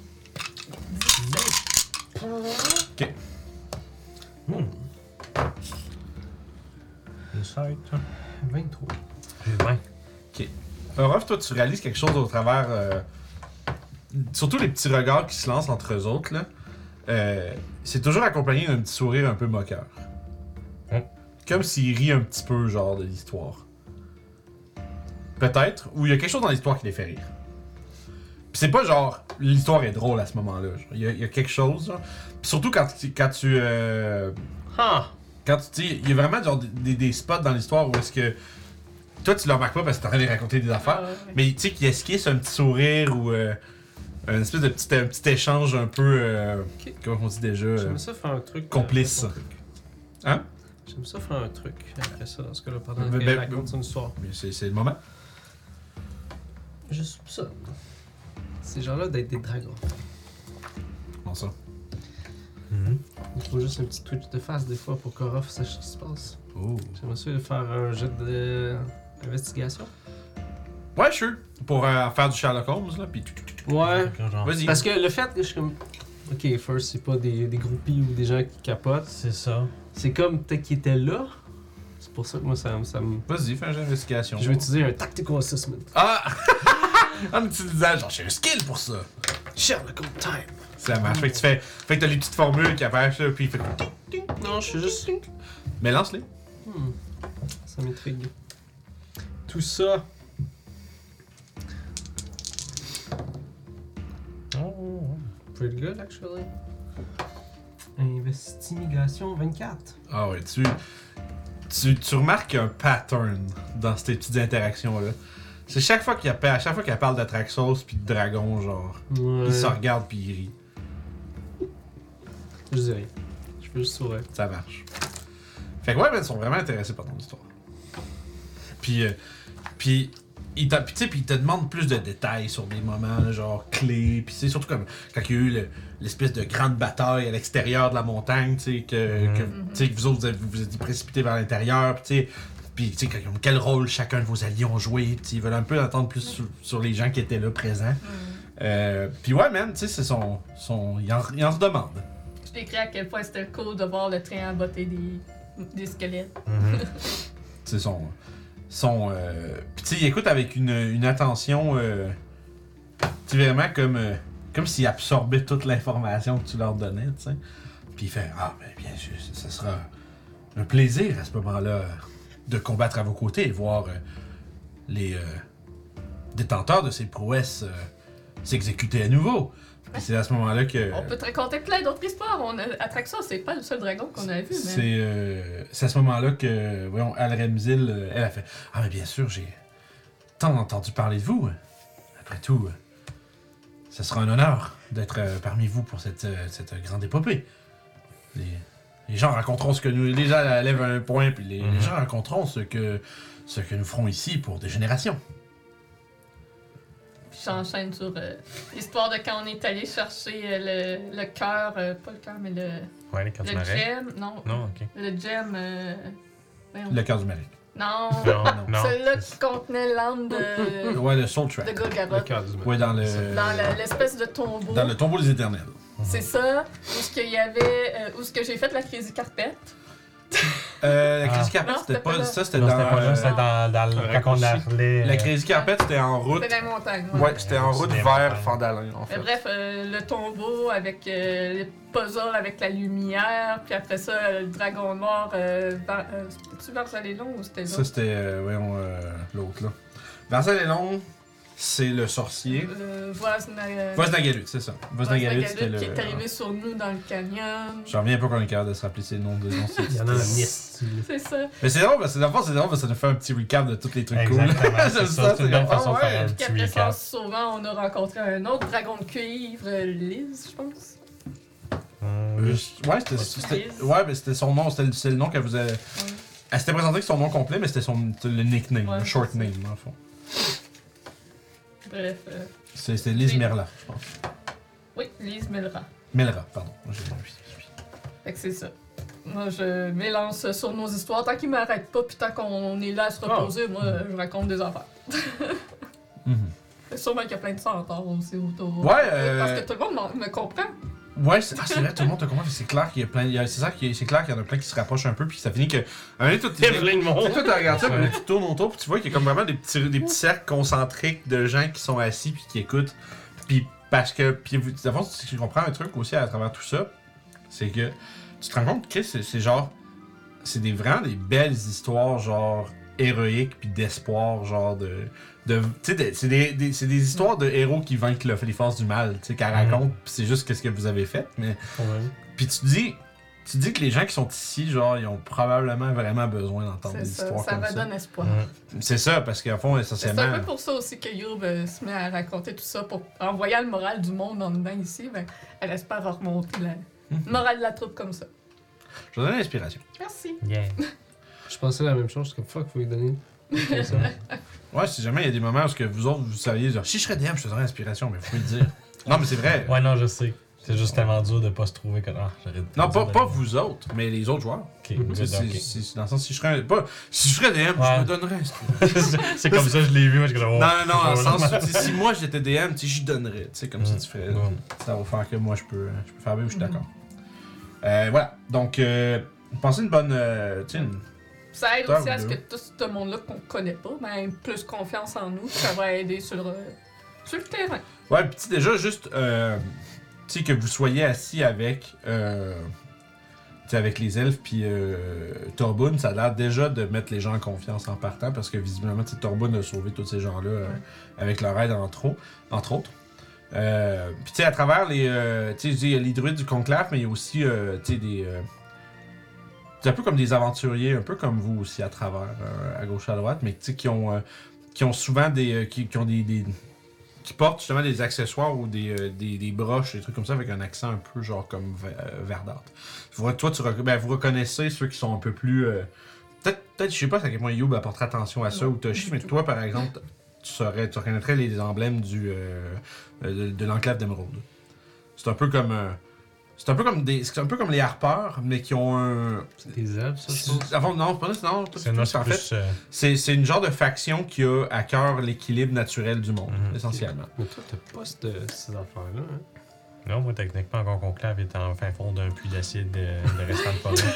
S4: Hmm. Insight. Hein.
S3: 23.
S4: J'ai 20.
S1: Orof, toi, tu réalises quelque chose au travers. euh, surtout les petits regards qui se lancent entre eux autres, là. Euh, c'est toujours accompagné d'un petit sourire un peu moqueur.
S4: Hein?
S1: Comme s'il rit un petit peu, genre, de l'histoire. Peut-être, ou il y a quelque chose dans l'histoire qui les fait rire. Puis c'est pas genre, l'histoire est drôle à ce moment-là. genre. Il y, a- il y a quelque chose. Puis surtout quand, tu- quand tu. euh,
S3: Ah!
S1: Quand tu sais, il y a vraiment genre, des, des spots dans l'histoire où est-ce que. Toi, tu le remarques pas parce que t'es en train de raconter des affaires.
S2: Ah, ouais.
S1: Mais tu sais qu'il esquisse un petit sourire ou euh, un espèce de petit, un petit échange un peu. euh, comment on dit déjà euh,
S3: J'aime ça faire un truc. euh,
S1: complice.
S3: truc.
S1: Hein?
S3: J'aime ça faire un truc après ça, dans ce cas-là, pendant
S1: Ben, ben,
S3: raconte son histoire.
S1: mais C'est c'est le moment.
S3: Juste ça. Ces gens-là d'être des dragons.
S1: Comment ça
S4: Mhm.
S3: Il faut juste un petit twitch de face des fois pour qu'Orof sache ce qui se passe.
S1: Oh.
S3: J'aimerais ça faire un jet d'investigation.
S1: Ouais, sure. Pour euh, faire du Sherlock Holmes, là. Puis.
S3: Ouais.
S1: Vas-y.
S3: Parce que le fait que je suis comme. Ok, first, c'est pas des, des groupies ou des gens qui capotent.
S4: C'est ça.
S3: C'est comme peut-être qu'ils étaient là. C'est pour ça que moi, ça, me- ça me.
S1: Vas-y, fais un jeu d'investigation.
S3: Je vais utiliser un tactical assessment.
S1: Ah En utilisant, genre, j'ai un skill pour ça.
S3: Sherlock Holmes time.
S1: Ça marche. Fait que tu fais. Fait que t'as les petites formules qui apparaissent, là, puis il fait.
S3: Non, je suis juste.
S1: Mais lance-les.
S3: Hmm. Ça m'intrigue. Tout ça.
S4: Oh,
S3: Pretty good, actually. Investigation 24.
S1: Ah ouais, tu, tu, tu remarques un pattern dans ces petites interactions-là. C'est chaque fois qu'il à chaque fois qu'elle parle d'Atraxos puis de dragon, genre,
S3: Ouais.
S1: il se regarde puis il rit.
S3: Je dis rien. Je peux juste sourire.
S1: Ça marche. Fait que ouais, ben, ils sont vraiment intéressés par ton histoire. Puis, euh, puis, ils t'a- puis, tu sais, puis ils te demandent plus de détails sur des moments, là, genre, clés. Puis c'est surtout comme quand il y a eu le- l'espèce de grande bataille à l'extérieur de la montagne, tu sais, que,
S4: Mhm.
S1: que, tu sais, que vous autres, vous êtes- vous vous êtes précipités vers l'intérieur, puis tu sais, puis, tu sais, quel rôle chacun de vos alliés ont joué, ils veulent un peu entendre plus sur, sur les gens qui étaient là présents. Euh, puis ouais, man, tu sais, c'est son, son, il en, il en se demande.
S2: Je t'écris à quel point c'était cool de voir le train embotter des, des squelettes.
S4: Mhm.
S1: C'est son. son euh, Puis tu sais, il écoute avec une, une attention. Euh, tu vraiment comme. euh, comme s'il absorbait toute l'information que tu leur donnais, tu sais. Puis il fait Ah, ben bien sûr, ce sera un plaisir à ce moment-là de combattre à vos côtés et voir euh, les euh, détenteurs de ces prouesses euh, s'exécuter à nouveau. Puis c'est à ce moment-là que.
S2: On peut te raconter plein d'autres histoires. On a Atraxa, c'est pas le seul dragon qu'on a vu, mais.
S1: C'est à ce moment-là que, voyons, Al-Remzil, euh, elle a fait Ah, mais bien sûr, j'ai tant entendu parler de vous. Après tout, ce sera un honneur d'être parmi vous pour cette, cette grande épopée. Les, les gens raconteront ce que nous. Les gens lèvent un point, puis les, les
S4: Mhm.
S1: gens raconteront ce que, ce que nous ferons ici pour des générations.
S2: Puis j'enchaîne sur euh, l'histoire de quand on est allé chercher euh, le, le cœur, euh, pas le cœur, mais le,
S4: Ouais, les quand tu
S2: le
S4: m'arrêtes.
S2: gem. Non,
S4: Non, ok.
S2: le gem. euh, voyons.
S1: Le cœur du mari.
S2: Non,
S4: Non, non.
S2: celui-là qui contenait l'âme de,
S1: Ouais, le Soul
S2: de
S1: Track.
S3: Le
S2: Golgaroth.
S3: cœur du
S1: Ouais, dans le.
S2: Dans le- l'espèce de tombeau.
S1: Dans le tombeau des éternels.
S2: C'est ça. Où ce qu'il y avait. euh, où ce que j'ai fait la crazy carpette.
S1: Euh, la
S4: Ah.
S1: Crazy Carpet, c'était
S2: pas.
S1: Ça, c'était
S4: Non,
S1: dans.
S4: c'était pas là,
S1: euh,
S4: c'était dans, dans le.
S3: un
S4: Quand on allait.
S1: La Crazy Carpet, c'était en route.
S2: C'était dans les montagnes. ouais.
S1: Ouais, c'était en route vers. Fandalin, en
S2: Mais
S1: fait.
S2: bref, euh, le tombeau avec euh, les puzzles avec la lumière, puis après ça, le dragon noir. Euh, euh, C'était-tu Varsalélon ou c'était
S1: Ça,
S2: là?
S1: c'était, euh, voyons, euh, l'autre, là. Vincent Lélon, c'est le sorcier.
S2: Euh,
S1: Voznagalut, c'est ça. Voznagalut, c'était le.
S2: qui est arrivé sur nous dans le canyon.
S1: J'en reviens pas qu'on est capable de se rappeler ces noms de noms. c'est-
S3: Il y en a un
S1: c'est-
S2: ça.
S1: Mais c'est drôle, parce que fond, c'est drôle parce que ça nous fait un petit recap de tous les trucs cool.
S4: C'est
S1: ça,
S4: c'est une
S1: comme,
S4: façon de
S1: ah
S4: faire un petit recap.
S2: souvent, on a rencontré un autre dragon de cuivre, euh, Liz, je pense.
S4: Hum,
S1: Euh, Ouais, c'était, ouais, mais c'était son nom, c'était le, c'est le nom qu'elle vous a. Elle s'était présentée que son nom complet, mais c'était son, le nickname,
S2: Ouais,
S1: le short name, le fond.
S2: Bref. euh,
S1: C'est-
S2: Oui.
S1: Merla, je pense.
S2: oui, Liz Melra.
S1: Melra, pardon. Moi, j'ai-
S2: Fait que c'est ça. Moi, je m'élance sur nos histoires. Tant qu'ils m'arrêtent pas, puis tant qu'on est là à se reposer, moi, je raconte des affaires.
S1: Mhm.
S2: Sûrement qu'il y a plein de centaures aussi autour.
S1: Ouais, euh,
S2: Parce que tout le monde m'en- me comprend.
S1: Ouais, c'est ah, c'est vrai, tout le monde te comprend. C'est clair qu'il y a plein. il y a- C'est ça qui est- c'est clair qu'il y en a plein qui se rapprochent un peu, puis ça finit que. À un moment donné,
S4: plein de
S1: Tu
S4: monde.
S1: sais, toi, tu regardes ça, puis là, tu tournes autour, puis tu vois qu'il y a comme vraiment des petits, des petits cercles concentriques de gens qui sont assis puis qui écoutent. Puis parce que. Puis, vous- si je comprends un truc aussi à travers tout ça, c'est que tu te rends compte que c'est c'est genre. C'est des, vraiment des belles histoires, genre héroïques, puis d'espoir, genre de. De c'est des, des- c'est des histoires de héros qui vainquent le- les forces du mal, tu sais, qu'elle
S4: Mhm.
S1: raconte, puis c'est juste qu'est-ce que vous avez fait, mais. Puis tu dis. Tu dis que les gens qui sont ici, genre, ils ont probablement vraiment besoin d'entendre des
S2: C'est ça.
S1: histoires
S2: Ça
S1: comme ça.
S2: redonne espoir.
S1: C'est ça, parce qu'à fond,
S2: C'est
S1: essentiellement.
S2: un peu pour ça aussi que Youb euh, se met à raconter tout ça. Pour... En voyant le moral du monde en dedans ici, ben, elle espère remonter la
S1: Mhm.
S2: morale de la troupe comme ça.
S1: Je vais donner l'inspiration.
S2: Merci.
S4: Yeah.
S3: Je pensais la même chose, comme fuck, faut lui donner. Ça.
S1: Ouais, si jamais il y a des moments où que vous autres, vous saviez, genre, si je serais DM, je te donnerais l'inspiration, mais vous pouvez le dire. non, mais c'est vrai.
S4: Ouais, non, je sais. C'est juste tellement dur de pas se trouver que. Ah,
S1: Non, pas, pas vous autres, mais les autres joueurs. C'est- dans le sens, si je serais. Pas, si je serais DM, je me donnerais.
S4: C'est comme ça, je l'ai vu, moi, je oh,
S1: Non, non, non, dans le
S4: oh,
S1: sens, sais, si moi j'étais DM, tu sais, j'y donnerais. Tu sais, comme ça,
S4: Mm.
S1: tu ferais.
S4: Bon.
S1: Ça va faire que moi, je peux, je peux faire mieux, je suis
S2: Mhm.
S1: d'accord. Euh, voilà. Donc, euh, pensez une bonne. euh, une-
S2: Ça aide aussi à ce que tout ce monde-là qu'on connaît pas, ben, ait plus confiance en nous. Ça va aider sur, sur le terrain.
S1: Ouais, puis tu sais, déjà, juste, euh, tu sais, que vous soyez assis avec, euh, avec les elfes, puis euh, Torbun, ça a l'air déjà de mettre les gens en confiance en partant, parce que visiblement, Torbun a sauvé tous ces gens-là euh, avec leur aide, entre, entre autres. Euh, puis tu sais, à travers les... tu sais, il y a les druides du conclave, mais il y a aussi, tu sais, des... c'est un peu comme des aventuriers, un peu comme vous aussi à travers, euh, à gauche à droite, mais qui ont, euh, qui ont souvent des, euh, qui, qui ont des, des- qui portent justement des accessoires ou des, des, des broches, des trucs comme ça avec un accent un peu genre comme ve- verdâtre. Vous- Toi, tu ben, vous reconnaissez ceux qui sont un peu plus. peut-être, peut-être, je sais pas à quel point Youb apporterait attention à ça
S2: Non,
S1: ou Toshi, mais
S2: tout.
S1: toi, par exemple, tu saurais, tu reconnaîtrais les emblèmes du, euh, de, de l'enclave d'émeraude. C'est un peu comme. euh, c'est un peu comme des. C'est un peu comme les harpeurs, mais qui ont un.
S3: C'est des elfes, ça, pense.
S1: Avant, non, c'est pas ça, non,
S4: C'est
S1: tout, c'est
S4: c'est
S1: en fait.
S4: euh,
S1: C'est, c'est une genre de faction qui a à cœur l'équilibre naturel du monde,
S4: Mhm.
S1: essentiellement.
S3: Mais toi, t'as pas cette- ces affaires-là, hein?
S4: Non, moi, techniquement, encore conclave est en fin fond d'un puits d'acide de, de restant de forêt.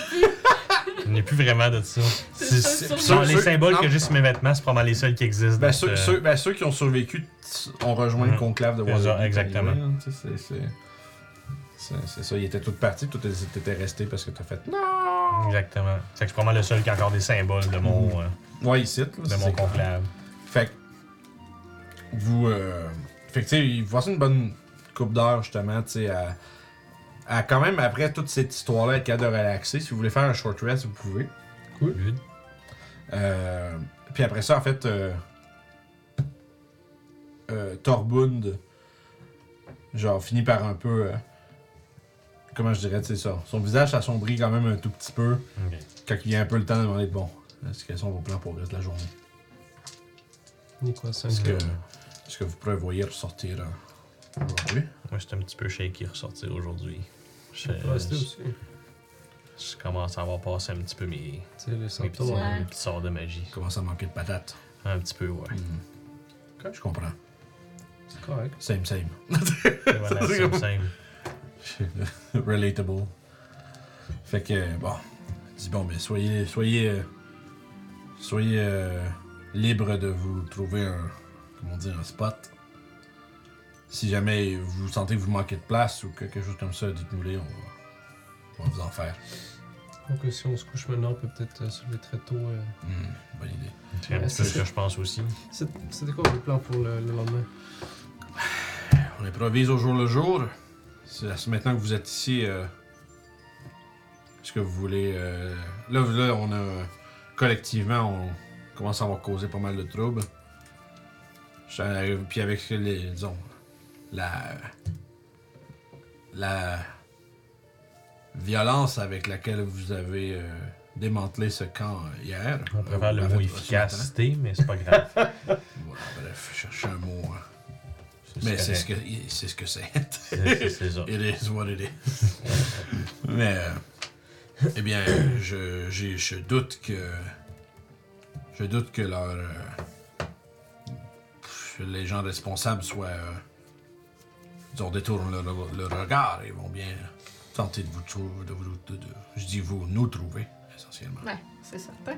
S4: Il n'y a plus vraiment de ça.
S2: C'est
S1: c'est- ceux-
S4: les
S1: ceux-
S4: symboles
S1: non.
S4: que j'ai sur mes vêtements, c'est probablement les seuls qui existent.
S1: Ben, ceux, ceux- ben, ceux qui ont survécu ont rejoint le
S4: Mhm.
S1: conclave de
S4: C'est
S1: Waterdeep.
S4: exactement.
S1: hein, c'est, ça, ils étaient tous partis, toi t'étais t'étais resté parce que t'as fait non!
S4: Exactement. C'est que je suis probablement le seul qui a encore des symboles de mon,
S1: Mhm.
S4: euh,
S1: Ouais, ici, là,
S4: de
S1: c'est
S4: mon conclave.
S1: Fait que vous. Euh, fait que tu sais, il une bonne coupe d'heure justement, tu sais, à, à quand même après toute cette histoire-là être capable de relaxer. Si vous voulez faire un short rest, vous pouvez.
S4: Good.
S1: Euh, puis après ça, en fait, euh, euh, Torbund, genre, finit par un peu. Comment je dirais, tu sais ça. Son visage s'assombrit quand même un tout petit peu quand il vient un peu le temps de demander bon, est-ce quels sont vos plans pour le reste de la journée?
S3: Ni quoi, ça
S1: Est-ce que, est-ce que vous prévoyez ressortir euh, aujourd'hui?
S4: Moi, j'étais un petit peu shaky ressortir aujourd'hui. Je, je, je commence à avoir passé un petit peu mes, mes, petits,
S2: Ouais.
S4: mes sorts de magie.
S1: Commence à manquer de patates.
S4: Un petit peu, ouais.
S1: Mhm. Je comprends.
S3: C'est correct.
S1: Same, same.
S4: voilà,
S1: C'est
S4: c'est
S1: comme-
S4: simple.
S1: Relatable. Fait que, bon. Dis bon, mais soyez. Soyez. euh, soyez euh, libre de vous trouver un. Comment dire, un spot. Si jamais vous sentez que vous manquez de place ou quelque chose comme ça, dites-nous-les, on va, on va vous en faire.
S3: Donc, si on se couche maintenant, on peut peut-être euh, se lever très tôt. euh.
S1: Hmm, bonne idée.
S4: C'est un petit peu ce que je pense aussi.
S3: C'est- C'était quoi votre plan pour le, le lendemain?
S1: On improvise au jour le jour. C'est maintenant que vous êtes ici. euh, Est-ce que vous voulez. euh, Là, là, on a. Collectivement, on commence à avoir causé pas mal de troubles. Puis avec les. Disons. La. La. Violence avec laquelle vous avez euh, démantelé ce camp hier.
S4: On préfère
S1: Euh,
S4: le mot efficacité, mais c'est pas grave.
S1: Voilà, bref, chercher un mot. hein. Mais c'est ce que c'est. ce que c'est.
S4: Ça.
S1: It is what it is. Mais, euh, eh bien, je, j'ai- je doute que. Je doute que leur. euh, les gens responsables soient. euh, ils ont détourné leur, leur regard et vont bien tenter de vous trouver. De, vous- de- de- je dis vous, nous trouver, essentiellement.
S2: Ouais, c'est certain.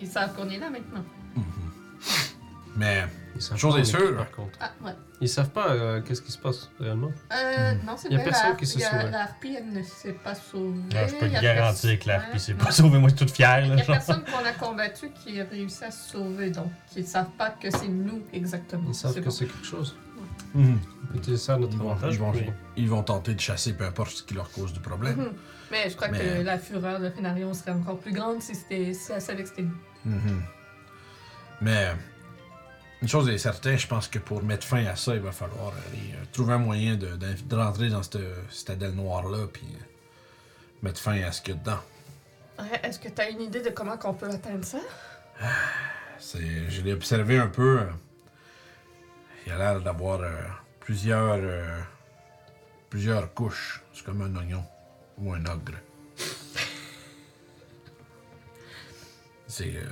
S2: Ils savent qu'on est là maintenant.
S1: Mais,
S3: Ils savent
S1: Chose
S3: pas,
S1: est sûre.
S3: Par contre.
S2: Ah, ouais.
S3: Ils savent pas euh, qu'est-ce qui se passe réellement?
S2: Euh, non, c'est
S3: Hmm. Y a
S2: vrai.
S3: personne
S2: la,
S3: qui s'est sauvé.
S2: La harpie, elle ne s'est pas sauvée.
S4: Non, je peux te
S2: a
S4: garantir que la
S2: personne-
S4: harpie s'est
S2: Ouais,
S4: pas sauvée. Moi, je suis toute fière.
S2: Il n'y a
S4: genre.
S2: personne qu'on a combattu qui a réussi à se sauver, donc ils ne savent pas que c'est nous exactement.
S3: Ils savent que
S2: bon.
S3: c'est quelque chose. peut utiliser ça à notre
S1: ils, vont,
S3: avantage.
S1: ils, vont,
S3: puis-
S1: ils vont tenter de chasser peu importe ce qui leur cause du problème.
S2: Mhm. Mais je crois
S1: Mais-
S2: que la fureur de Fenarion serait encore plus grande si, c'était, si elle savait que c'était nous.
S1: Mhm. Mais une chose est certaine, je pense que pour mettre fin à ça, il va falloir aller, euh, trouver un moyen de, de- de rentrer dans cette citadelle noire-là, puis euh, mettre fin à ce qu'il y a dedans.
S2: Ouais, Est-ce que tu as une idée de comment qu'on peut atteindre ça?
S1: C'est, je l'ai observé un peu. euh, il a l'air d'avoir euh, plusieurs, euh, plusieurs couches. C'est comme un oignon ou un ogre. C'est euh,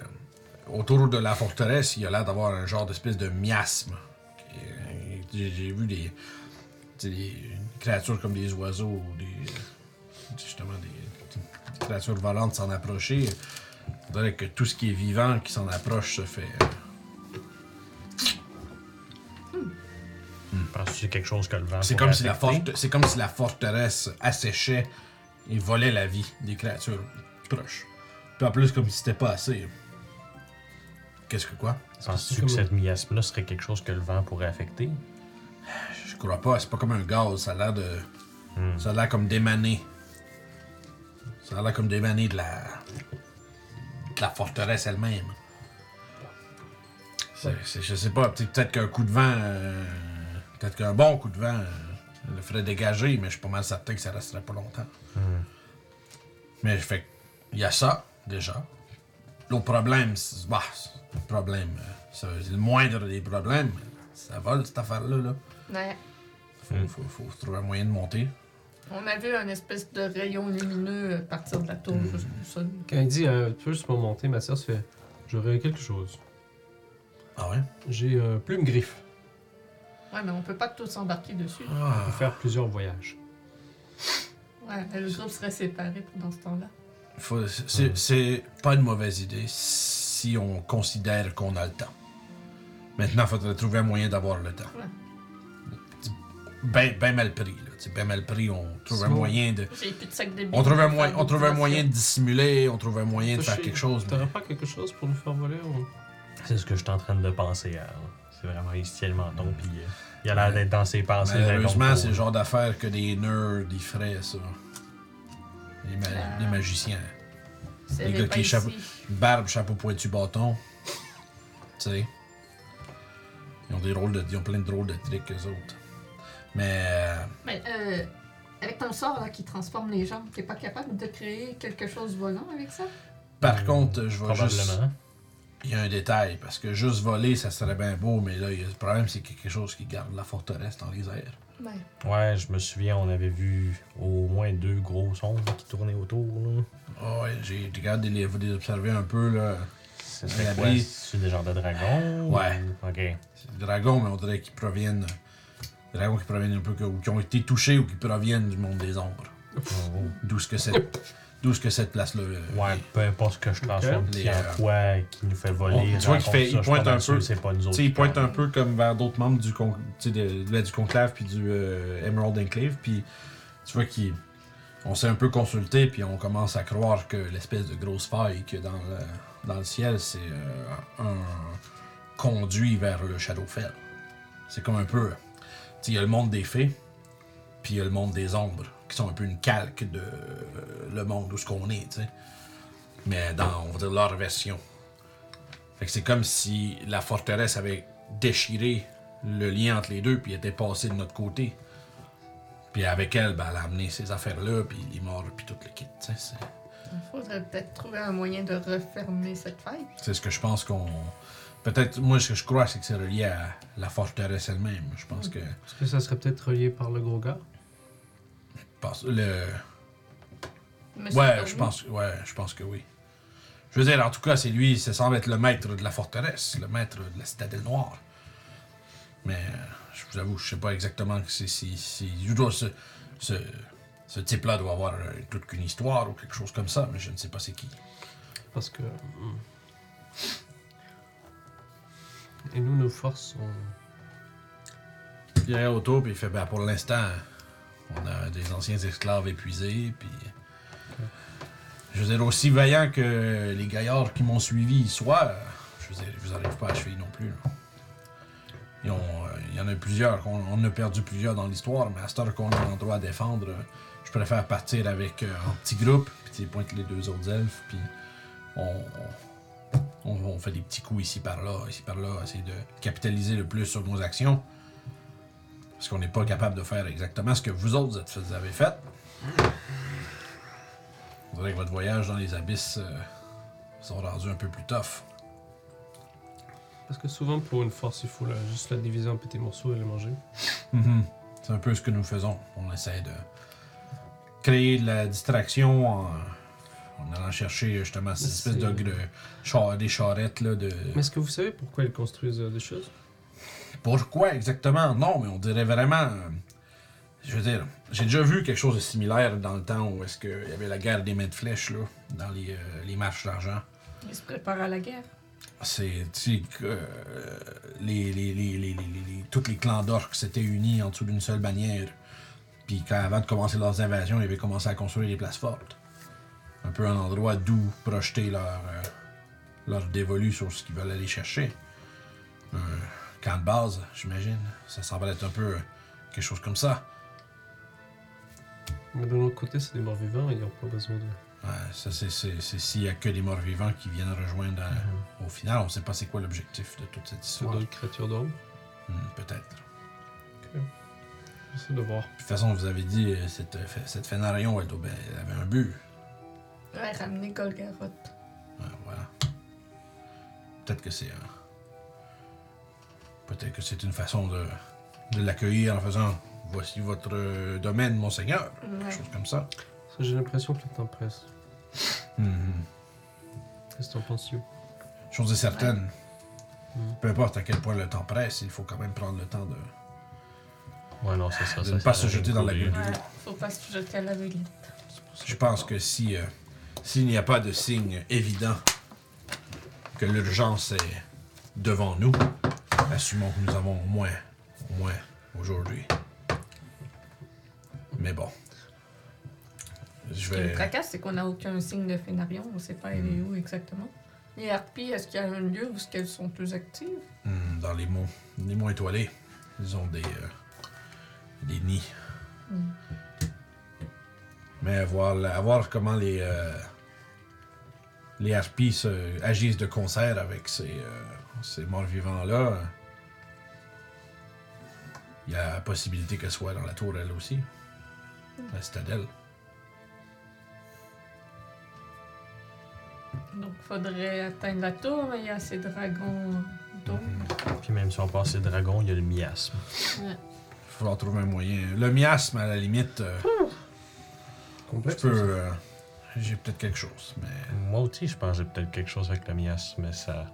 S1: autour de la forteresse, il a l'air d'avoir un genre d'espèce de miasme. J'ai, vu des, créatures comme des oiseaux ou des justement des, des créatures volantes s'en approcher. On dirait que tout ce qui est vivant qui s'en approche se fait. euh,
S4: Penses-tu que c'est quelque chose que le vent
S1: C'est comme si la
S4: affecter?
S1: forte, c'est comme si la forteresse asséchait il volait la vie des créatures proches. Puis en plus, comme si c'était pas assez. Qu'est-ce que quoi?
S4: Penses-tu que cette miasme-là serait quelque chose que le vent pourrait affecter?
S1: Je crois pas, c'est pas comme un gaz, ça a l'air de.
S4: Hmm.
S1: Ça a l'air comme d'émaner. Ça a l'air comme d'émaner de la. de la forteresse elle-même. Je sais pas, peut- peut-être qu'un coup de vent. euh, peut-être qu'un bon coup de vent euh, le ferait dégager, mais je suis pas mal certain que ça resterait pas longtemps.
S4: Hmm.
S1: Mais je fais. Il y a ça, déjà. L'autre problème, c'est. Bah, problème. euh, c'est c'est le moindre des problèmes. Ça vole, cette affaire-là. Là.
S2: Ouais.
S1: Faut,
S4: Hmm.
S1: faut, faut trouver un moyen de monter.
S2: On a vu un espèce de rayon lumineux partir de la tour
S1: Hmm.
S3: Quand il dit un peu sur monter, Mathias fait J'aurais quelque chose.
S1: Ah ouais?
S3: J'ai un plume-griffe
S2: Ouais, mais on peut pas tous embarquer dessus.
S1: Ah.
S3: pour faire plusieurs voyages.
S2: Ouais, mais le groupe serait séparé pendant ce temps-là.
S1: C'est pas une mauvaise idée si on considère qu'on a le temps. Maintenant, il faudrait trouver un moyen d'avoir le temps.
S2: Ouais.
S1: Ben, ben mal pris. Là. C'est Ben mal pris, on trouve un moyen de.
S2: J'ai plus de sac de billes.
S1: On trouve un, moyen, on trouve un moyen de dissimuler, on trouve un moyen de faire quelque chose. mais-
S3: T'aurais pas quelque chose pour nous faire voler ou...
S4: C'est ce que je suis en train de penser à. C'est vraiment, il se tient le menton, puis euh, il a l'air d'être dans ses pensées.
S1: Malheureusement, c'est le genre d'affaire que des nerds ils feraient, ça. Les, ma-
S2: Ah.
S1: les magiciens. Les gars qui échappent. Barbe, chapeau pointu, bâton. Tu sais. Ils ont des rôles de. Ils ont plein de drôles de tricks, eux autres. Mais. euh,
S2: Mais euh, avec ton sort là, qui transforme les gens, t'es pas capable de créer quelque chose volant avec ça?
S1: par
S4: Hmm,
S1: contre, je vais juste.
S4: Probablement.
S1: Il y a un détail, parce que juste voler, ça serait bien beau, mais là, il y a- le problème, c'est qu'il y a quelque chose qui garde la forteresse dans les airs.
S2: Ouais.
S4: Ouais, je me souviens, on avait vu au moins deux gros sons qui tournaient autour. là.
S1: Ah ouais, j'ai regardé les, vous les observer un peu, là.
S4: Ce
S1: La
S4: serait quoi? C'est des genres de dragons?
S1: Ouais.
S4: ou- Ok.
S1: C'est des dragons, mais on dirait qu'ils proviennent. Des dragons qui proviennent un peu. que- ou qui ont été touchés ou qui proviennent du monde des ombres.
S4: Oh.
S1: D'où ce que cette. D'où ce que cette place-là. euh,
S4: Ouais, peu importe ce que je transforme, qui en quoi, qui nous fait voler.
S1: on- tu vois qu'il fait- il pointe un peu.
S4: que C'est pas nous
S1: Tu
S4: autres.
S1: il pointe un peu comme vers d'autres membres du, con- tu sais, de- de- du conclave puis du euh, Emerald Enclave. Puis tu vois qu'on s'est un peu consulté, puis on commence à croire que l'espèce de grosse faille qu'il a dans le, dans le ciel, c'est euh, un conduit vers le Shadowfell. C'est comme un peu. Il y a le monde des fées, puis il y a le monde des ombres, qui sont un peu une calque de euh, le monde où ce qu'on est, tu sais. Mais dans, on va dire, leur version. Fait que c'est comme si la forteresse avait déchiré le lien entre les deux, puis était passée de notre côté. Puis avec elle, ben, elle a amené ces affaires-là, puis les morts, puis tout le kit. tu sais, C'est,
S2: Il faudrait peut-être trouver un moyen de refermer cette faille.
S1: c'est ce que je pense qu'on. Peut-être, moi, ce que je crois, c'est que c'est relié à la forteresse elle-même. Je pense que.
S3: Est-ce que ça serait peut-être relié par le gros gars?
S1: Parce- le...
S2: Monsieur
S1: Ouais, je pense, ouais, je pense que oui. Je veux dire, en tout cas, c'est lui, ça semble être le maître de la forteresse, le maître de la citadelle noire. Mais euh, je vous avoue, je sais pas exactement si, si dois- ce, ce, ce type-là doit avoir euh, toute qu'une histoire ou quelque chose comme ça, mais je ne sais pas c'est qui.
S3: Parce que. hmm. Et nous, nos forces sont.
S1: Il regarde autour puis il fait ben pour l'instant, on a des anciens esclaves épuisés puis je veux dire aussi vaillant que les gaillards qui m'ont suivi soient, je veux dire, vous arrivent pas à cheville non plus. euh, il y en a plusieurs, on, a perdu plusieurs dans l'histoire, mais à cette heure qu'on a un endroit à défendre, euh, je préfère partir avec euh, en petit groupe, puis tu sais, pointe les deux autres elfes, puis on, on, on fait des petits coups ici par là, ici par là, essayer de capitaliser le plus sur nos actions. Parce qu'on n'est pas capable de faire exactement ce que vous autres vous avez fait. On dirait que votre voyage dans les abysses euh, sont rendus un peu plus tough.
S3: Parce que souvent, pour une force, il faut la- juste la diviser en petits morceaux et les manger.
S1: C'est un peu ce que nous faisons. On essaie de créer de la distraction en, en allant chercher justement cette espèce de,
S3: C'est-
S1: de char- des charrettes là, de.
S3: Mais est-ce que vous savez pourquoi ils construisent euh, des choses?
S1: Pourquoi exactement? Non, mais on dirait vraiment. euh, je veux dire, j'ai déjà vu quelque chose de similaire dans le temps où est-ce qu'il y avait la guerre des mains de flèches là, dans les, euh, les marches d'argent.
S2: Il se prépare à la guerre.
S1: C'est, tu euh, les, les, les, les, tous les clans d'orques s'étaient unis en dessous d'une seule bannière Puis quand, avant de commencer leurs invasions, ils avaient commencé à construire des places fortes. Un peu un endroit d'où projeter leur, euh, leur dévolu sur ce qu'ils veulent aller chercher. Un camp de base, j'imagine. Ça semble être un peu euh, quelque chose comme ça.
S3: Mais de l'autre côté, c'est des morts vivants, ils n'ont pas besoin de.
S1: Ouais, ça, c'est s'il y a que des morts vivants qui viennent rejoindre euh, au final. On sait pas c'est quoi l'objectif de toute cette
S3: C'est
S1: histoire.
S3: d'autres créatures d'ombre.
S1: Hmm, Peut-être.
S3: J'essaie de voir.
S1: De toute façon, vous avez dit, euh, cette, cette Fénarion, elle, doit- elle avait un but.
S2: Ouais, ramener Golgaroth.
S1: Ouais, voilà. Peut-être que c'est un... Peut-être que c'est une façon de, de l'accueillir en faisant Voici votre euh, domaine, monseigneur.
S2: Ouais.
S1: Quelque chose comme ça.
S3: Ça, J'ai l'impression que le temps presse.
S1: Mhm.
S3: Qu'est-ce que t'en penses-tu
S1: Chose est certaine.
S3: Mhm.
S1: Peu importe à quel point le temps presse, il faut quand même prendre le temps de,
S4: Ouais, non, ça.
S1: de
S4: ça
S1: ne pas
S4: ça
S1: se jeter dans la gueule du
S2: Ouais,
S1: loup.
S2: faut pas se jeter à l'aveuglette.
S1: Je pense que si euh, s'il n'y a pas de signe évident que l'urgence est devant nous, assumons que nous avons au moins, au moins aujourd'hui. Mais bon. Je
S2: Ce qui me
S1: vais.
S2: tracasse, c'est qu'on n'a aucun signe de Fénarion. On sait pas elle est où exactement. Les harpies, est-ce qu'il y a un lieu où qu'elles sont plus actives?
S1: Hmm, dans les monts, les monts étoilés, ils ont des, euh, des nids.
S2: Hmm.
S1: Mais à voir, à voir comment les, euh, les harpies se- agissent de concert avec ces, euh, ces morts-vivants-là, il y a la possibilité qu'elles soient dans la tour, elle aussi. La citadelle.
S2: Donc, faudrait atteindre la tour, mais il y a ces dragons d'eau.
S4: Puis même si on passe les dragons, il y a le miasme.
S2: Ouais.
S1: Il va falloir trouver un moyen. Le miasme, à la limite, euh, je peux. euh, J'ai peut-être quelque chose, mais.
S4: Moi aussi, je pensais peut-être quelque chose avec le miasme, mais ça.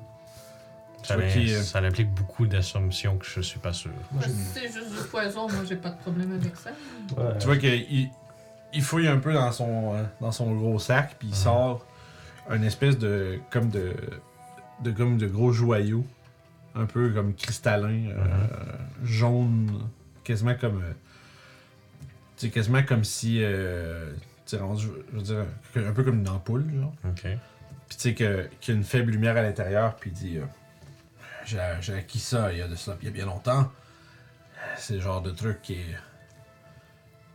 S4: Ça,
S1: vois
S4: l'im-
S1: qui, euh,
S4: ça implique beaucoup d'assumptions que je suis pas sûr.
S3: Moi,
S2: c'est juste du poison, moi j'ai pas de problème avec ça.
S3: Ouais.
S1: Tu vois qu'il il fouille un peu dans son, euh, dans son gros sac, puis il sort un espèce de. comme de. de comme de gros joyaux. Un peu comme cristallin, euh, jaune, quasiment comme. tu sais, quasiment comme si. euh, tu sais, rendu- je veux dire, un peu comme une ampoule, genre.
S4: Ok.
S1: Puis tu sais que- qu'il y a une faible lumière à l'intérieur, puis il dit euh, J'ai acquis ça il y a de cela il y a bien longtemps. C'est le genre de truc qui est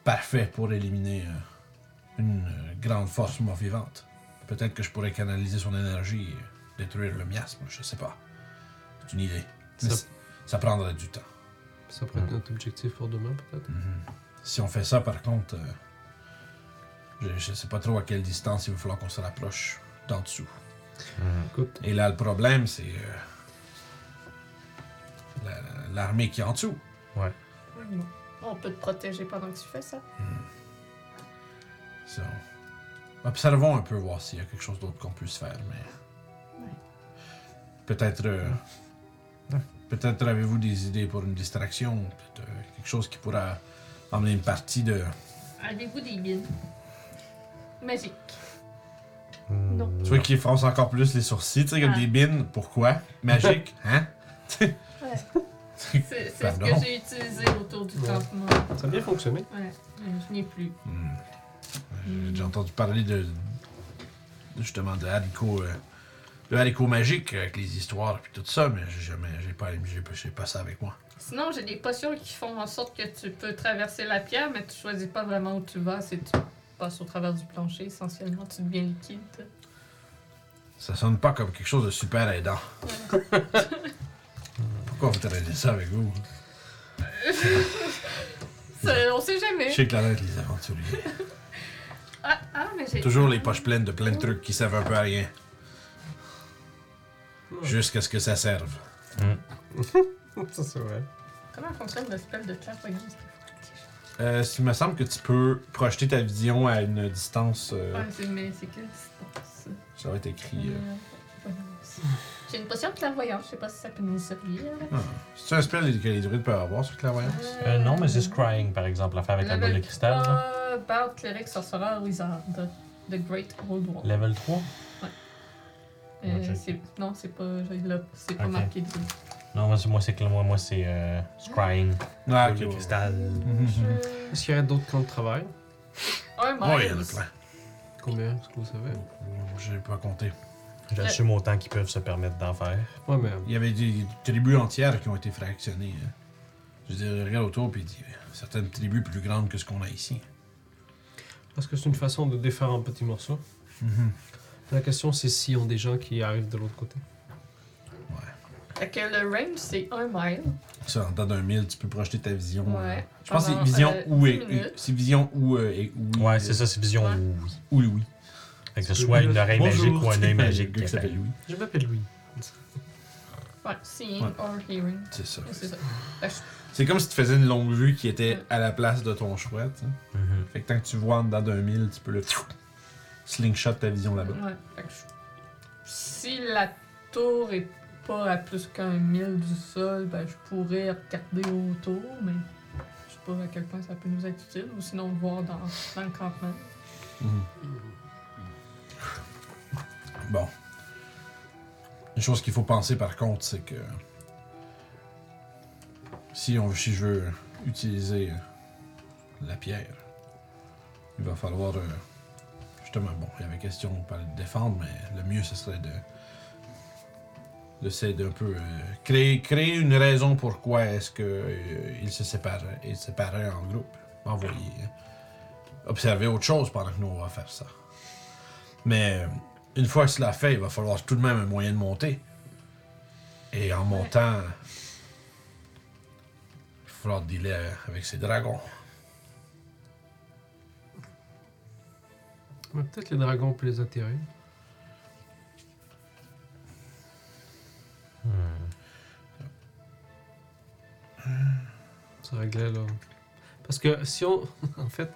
S1: parfait pour éliminer euh, une euh, grande force mort-vivante. Peut-être que je pourrais canaliser son énergie et détruire le miasme, je sais pas. C'est une idée. Mais
S3: Ça-
S1: prendrait du temps.
S3: Ça pourrait être notre objectif pour demain, peut-être?
S1: Mhm. Si on fait ça, par contre, euh, je, je sais pas trop à quelle distance il va falloir qu'on se rapproche d'en dessous. Et là, le problème, c'est euh, la- l'armée qui est en dessous.
S2: Bon. On peut te protéger pendant que tu fais ça.
S1: So, observons un peu, voir s'il y a quelque chose d'autre qu'on puisse faire, mais...
S2: Ouais.
S1: Peut-être... euh, Peut-être avez-vous des idées pour une distraction, peut-être euh, quelque chose qui pourra emmener une partie de...
S2: Avez-vous des bines? Magiques.
S4: Hmm,
S2: Non.
S1: Tu vois qu'il fronce encore plus les sourcils, tu sais, comme
S2: Ah.
S1: des bines. Pourquoi? Magique, hein?
S2: Ouais. C'est c'est ce
S1: Pardon?
S2: que j'ai utilisé autour du
S3: Ouais.
S2: campement.
S3: ça a bien fonctionné.
S2: Ouais, mais je n'ai plus.
S1: Hmm. J'ai déjà entendu parler de, de- justement de haricots, euh, de haricots magiques avec les histoires et tout ça, mais j'ai jamais, j'ai pas, j'ai pas, j'ai pas ça avec moi.
S2: Sinon, j'ai des potions qui font en sorte que tu peux traverser la pierre, mais tu choisis pas vraiment où tu vas. C'est tu passes au travers du plancher, essentiellement. Tu deviens liquide.
S1: Ça sonne pas comme quelque chose de super aidant. Pourquoi vous traînez ça avec vous?
S2: On sait
S1: Je
S2: jamais.
S1: sais que la lettre, les aventuriers.
S2: Ah, ah, mais j'ai.
S1: Toujours les poches pleines de plein de trucs qui servent un peu à rien. Jusqu'à ce que ça serve.
S3: ça, c'est vrai.
S2: Comment fonctionne le spell de clairvoyance?
S1: Euh, il me semble que tu peux projeter ta vision à une distance. euh,
S2: Ouais, c'est mais c'est quelle distance?
S1: Ça va être écrit. euh,
S2: Euh. J'ai une potion de clairvoyance, je sais pas si ça peut nous servir.
S1: ah. C'est un spell que les druides peuvent avoir sur clairvoyance?
S4: Euh, non, mais c'est Scrying, par exemple, l'affaire avec la boule de cristal. là.
S2: Euh, Bard, cleric, sorcerer, wizard. The Great Old One.
S4: Level 3.
S2: Euh,
S4: Ok.
S2: c'est- Non, c'est pas, c'est pas
S4: Ok.
S2: marqué dessus.
S4: Non, moi, c'est- moi, c'est que moi, moi c'est euh, scrying.
S1: Ah,
S4: le
S1: ok.
S4: cristal.
S1: Mhm.
S3: Est-ce qu'il y aurait d'autres camps de travail?
S2: Un
S1: Ouais, il y en a
S2: miles.
S1: plein.
S3: Combien Est-ce que vous savez?
S1: J'ai pas compté.
S4: J'assume autant qu'ils peuvent se permettre d'en faire.
S3: Ouais, mais.
S1: Il y avait des tribus entières qui ont été fractionnées. hein. Je veux dire, regarde autour puis dis, certaines tribus plus grandes que ce qu'on a ici.
S3: Parce que c'est une façon de défaire en petits morceaux.
S1: Mhm.
S3: La question, c'est s'ils ont des gens qui arrivent de l'autre côté.
S2: Fait que le range, c'est un mile.
S1: Ça, en dedans d'un mille, tu peux projeter ta vision.
S2: Ouais.
S1: euh, Je pense que c'est vision
S2: euh,
S1: ou
S2: 10
S1: et,
S2: minutes.
S1: c'est vision ou euh, et oui.
S4: Ouais, c'est ça, c'est vision
S2: Ouais.
S4: oui.
S1: Ou oui.
S4: Fait que ce soit une oreille
S1: Bonjour,
S4: magique ou un œil magique.
S1: qui s'appelle Louis.
S3: Je m'appelle Louis.
S2: Ouais, seeing
S1: Ouais.
S2: or hearing.
S1: C'est ça.
S2: C'est ça. Fait que
S1: C'est comme si tu faisais une longue vue qui était à la place de ton tu sais.
S4: Mhm.
S1: Fait que tant que tu vois en dedans d'un mille, tu peux le slingshot ta vision là-bas.
S2: Ouais. Fait que je- si la tour est pas à plus qu'un mille du sol, ben je pourrais regarder autour, mais je sais pas à quel point ça peut nous être utile, ou sinon le voir dans, dans le campement.
S1: Mhm. Chose qu'il faut penser par contre, c'est que si, on, si je veux utiliser la pierre, il va falloir euh, justement, bon, il y avait question de défendre, mais le mieux ce serait de d'essayer d'un peu euh, créer, créer une raison pourquoi est-ce que euh, se séparaient, ils se séparaient en groupe, envoyer, euh, observer autre chose pendant que nous on va faire ça. Mais euh, une fois que cela fait, il va falloir tout de même un moyen de monter. Et en montant, il va falloir dealer avec ces dragons.
S3: Mais peut-être les dragons, on peut les attirer. Ça réglait là. Parce que si on. en fait,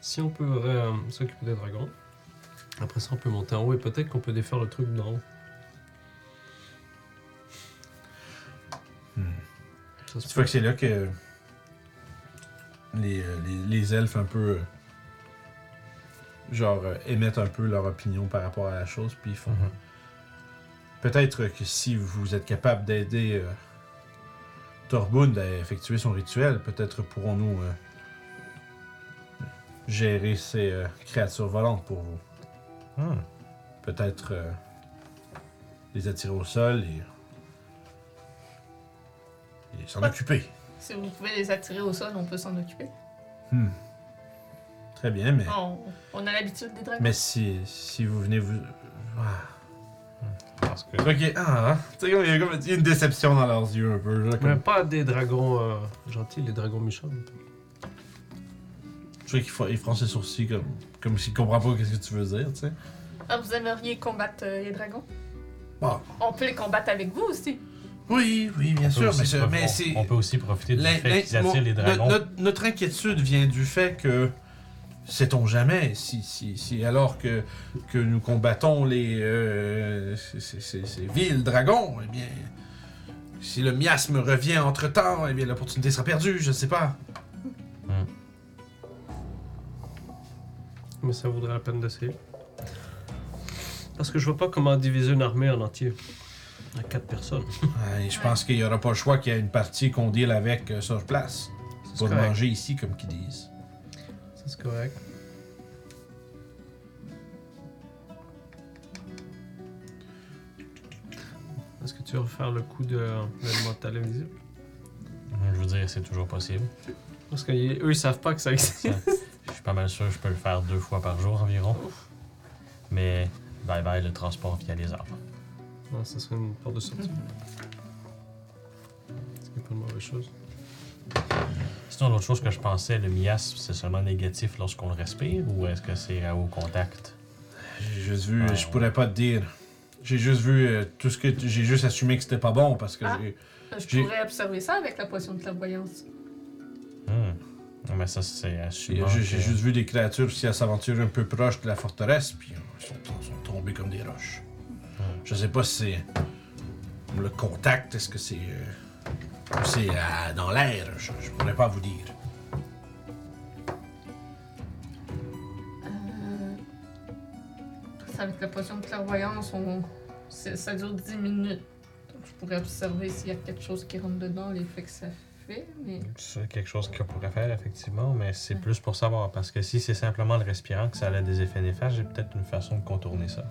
S3: si on peut euh, s'occuper des dragons, après ça on peut monter en haut et peut-être qu'on peut défaire le truc d'en haut.
S1: Hmm.
S3: Ça
S1: Tu vois que c'est là que les, euh, les, les elfes un peu. euh, genre, euh, émettent un peu leur opinion par rapport à la chose, puis ils font.
S4: Mhm.
S1: Peut-être que si vous êtes capable d'aider euh, Torbund à effectuer son rituel, peut-être pourrons-nous euh, gérer ces euh, créatures volantes pour vous.
S4: Hmm.
S1: Peut-être euh, les attirer au sol et, et s'en
S2: Ouais.
S1: occuper.
S2: Si vous pouvez les attirer au sol, on peut s'en occuper.
S1: Hmm. Très bien, mais,
S2: On, on a l'habitude des dragons.
S1: mais si, si vous venez vous... Ah.
S3: Parce que.
S1: Ok, ah, tu sais, il y a comme il y a une déception dans leurs yeux un peu. Là, comme-
S3: Mais pas des dragons euh, gentils, les dragons méchants.
S1: Je sais qu'il faut- il fronce ses sourcils comme, comme s'il comprend pas qu'est-ce que tu veux dire, tu sais.
S2: Ah, vous aimeriez combattre euh, les dragons?
S1: Bon.
S2: On peut les combattre avec vous aussi.
S1: Oui, oui, bien sûr, mais, c'est-
S4: prof-
S1: mais
S4: on-
S1: c'est...
S4: On peut aussi profiter du fait qu'ils attirent les
S1: no-
S4: dragons.
S1: Notre, notre inquiétude vient du fait que, sait-on jamais, si, si, si alors que, que nous combattons les, euh, ces, ces- ces- ces vils dragons, eh bien, si le miasme revient entre-temps, eh bien, l'opportunité sera perdue, je sais pas.
S3: Mais ça vaudrait la peine d'essayer. Parce que je vois pas comment diviser une armée en entier. À quatre personnes.
S1: Ouais, je pense qu'il y aura pas le choix qu'il y a une partie qu'on deal avec euh, sur place. De
S3: correct.
S1: manger ici, comme qu'ils disent.
S3: Ça, c'est correct. Est-ce que tu veux refaire le coup de l'élémental invisible?
S4: Je veux dire, c'est toujours possible.
S3: Parce qu'eux, ils savent pas que ça existe.
S4: Je suis pas mal sûr que je peux le faire deux fois par jour environ. Mais bye bye le transport via les arbres.
S3: Non, ça serait une porte de sortie. Ce qui est pas une mauvaise chose.
S4: Sinon, l'autre chose que je pensais, le miasme, c'est seulement négatif lorsqu'on le respire ou est-ce que c'est à haut contact?
S1: J'ai juste vu,
S4: Ouais.
S1: je pourrais pas te dire. J'ai juste vu euh, tout ce que. J'ai juste assumé que c'était pas bon parce que
S2: Ah.
S1: j'ai.
S2: Je
S1: J'ai-
S2: pourrais observer ça avec la potion de clairvoyance.
S4: Hmm. Non, Mais ça, c'est
S1: J'ai
S4: assumant.
S1: j'ai
S4: que-
S1: juste vu des créatures aussi à s'aventurer un peu proche de la forteresse, puis euh, ils sont, sont tombés comme des roches.
S4: Hmm.
S1: Je sais pas si c'est. Le contact, est-ce que c'est. euh, ou c'est euh, dans l'air je, je pourrais pas vous dire.
S2: Euh, ça, avec la potion de clairvoyance, on... ça dure 10 minutes. Je pourrais observer s'il y a quelque chose qui rentre dedans, l'effet que ça fait, mais.
S4: C'est quelque chose qu'on pourrait faire, effectivement, mais c'est
S2: Ouais.
S4: plus pour savoir. Parce que si c'est simplement le respirant que ça a des effets néfastes, j'ai peut-être une façon de contourner ça.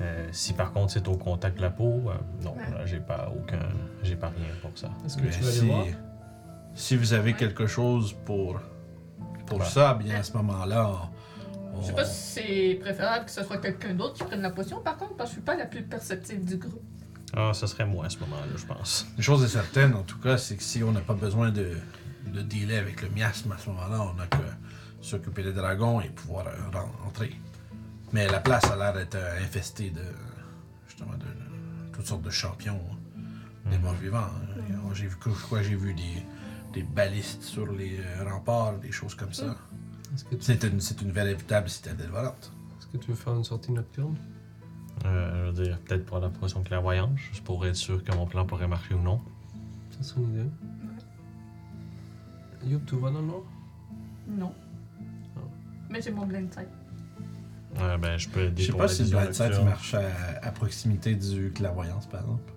S4: Euh, si par contre c'est au contact de la peau, euh, non,
S2: Ouais.
S4: là, j'ai pas aucun. J'ai pas rien pour ça.
S3: Est-ce que
S1: Mais
S3: tu vas aller
S1: si,
S3: voir?
S1: si vous avez
S2: Ouais.
S1: quelque chose pour, pour
S4: Ouais.
S1: ça, bien à ce moment-là, on-
S2: Je sais pas si c'est préférable que ce soit quelqu'un d'autre qui prenne la potion, par contre, parce que je suis pas la plus perceptive du groupe.
S4: Ah, ce serait moi à ce moment-là, je pense.
S1: Une chose est certaine, en tout cas, c'est que si on n'a pas besoin de, de dealer avec le miasme à ce moment-là, on n'a que s'occuper des dragons et pouvoir euh, ren- rentrer. Mais la place a l'air d'être euh, infestée de justement de, de toutes sortes de champions, hein, des morts vivants. hein. J'ai vu, je crois que j'ai vu des, des balistes sur les euh, remparts, des choses comme ça.
S3: Tu...
S1: C'est une, c'est une véritable citadelle volante.
S3: est-ce que tu veux faire une sortie nocturne?
S4: Euh, je veux dire, peut-être pour la potion clairvoyance, juste pour être sûr que mon plan pourrait marcher ou non.
S3: Ça serait une idée. Youp, tu vas dans le noir?
S2: Non.
S3: Oh.
S2: Mais j'ai mon blind sight.
S4: Ouais, ben, je peux aider
S1: Je sais
S4: pour
S1: pas
S4: la
S1: si le
S4: vision
S1: Blind Sight
S4: nocturne.
S1: marche à, à proximité du clairvoyance, par exemple.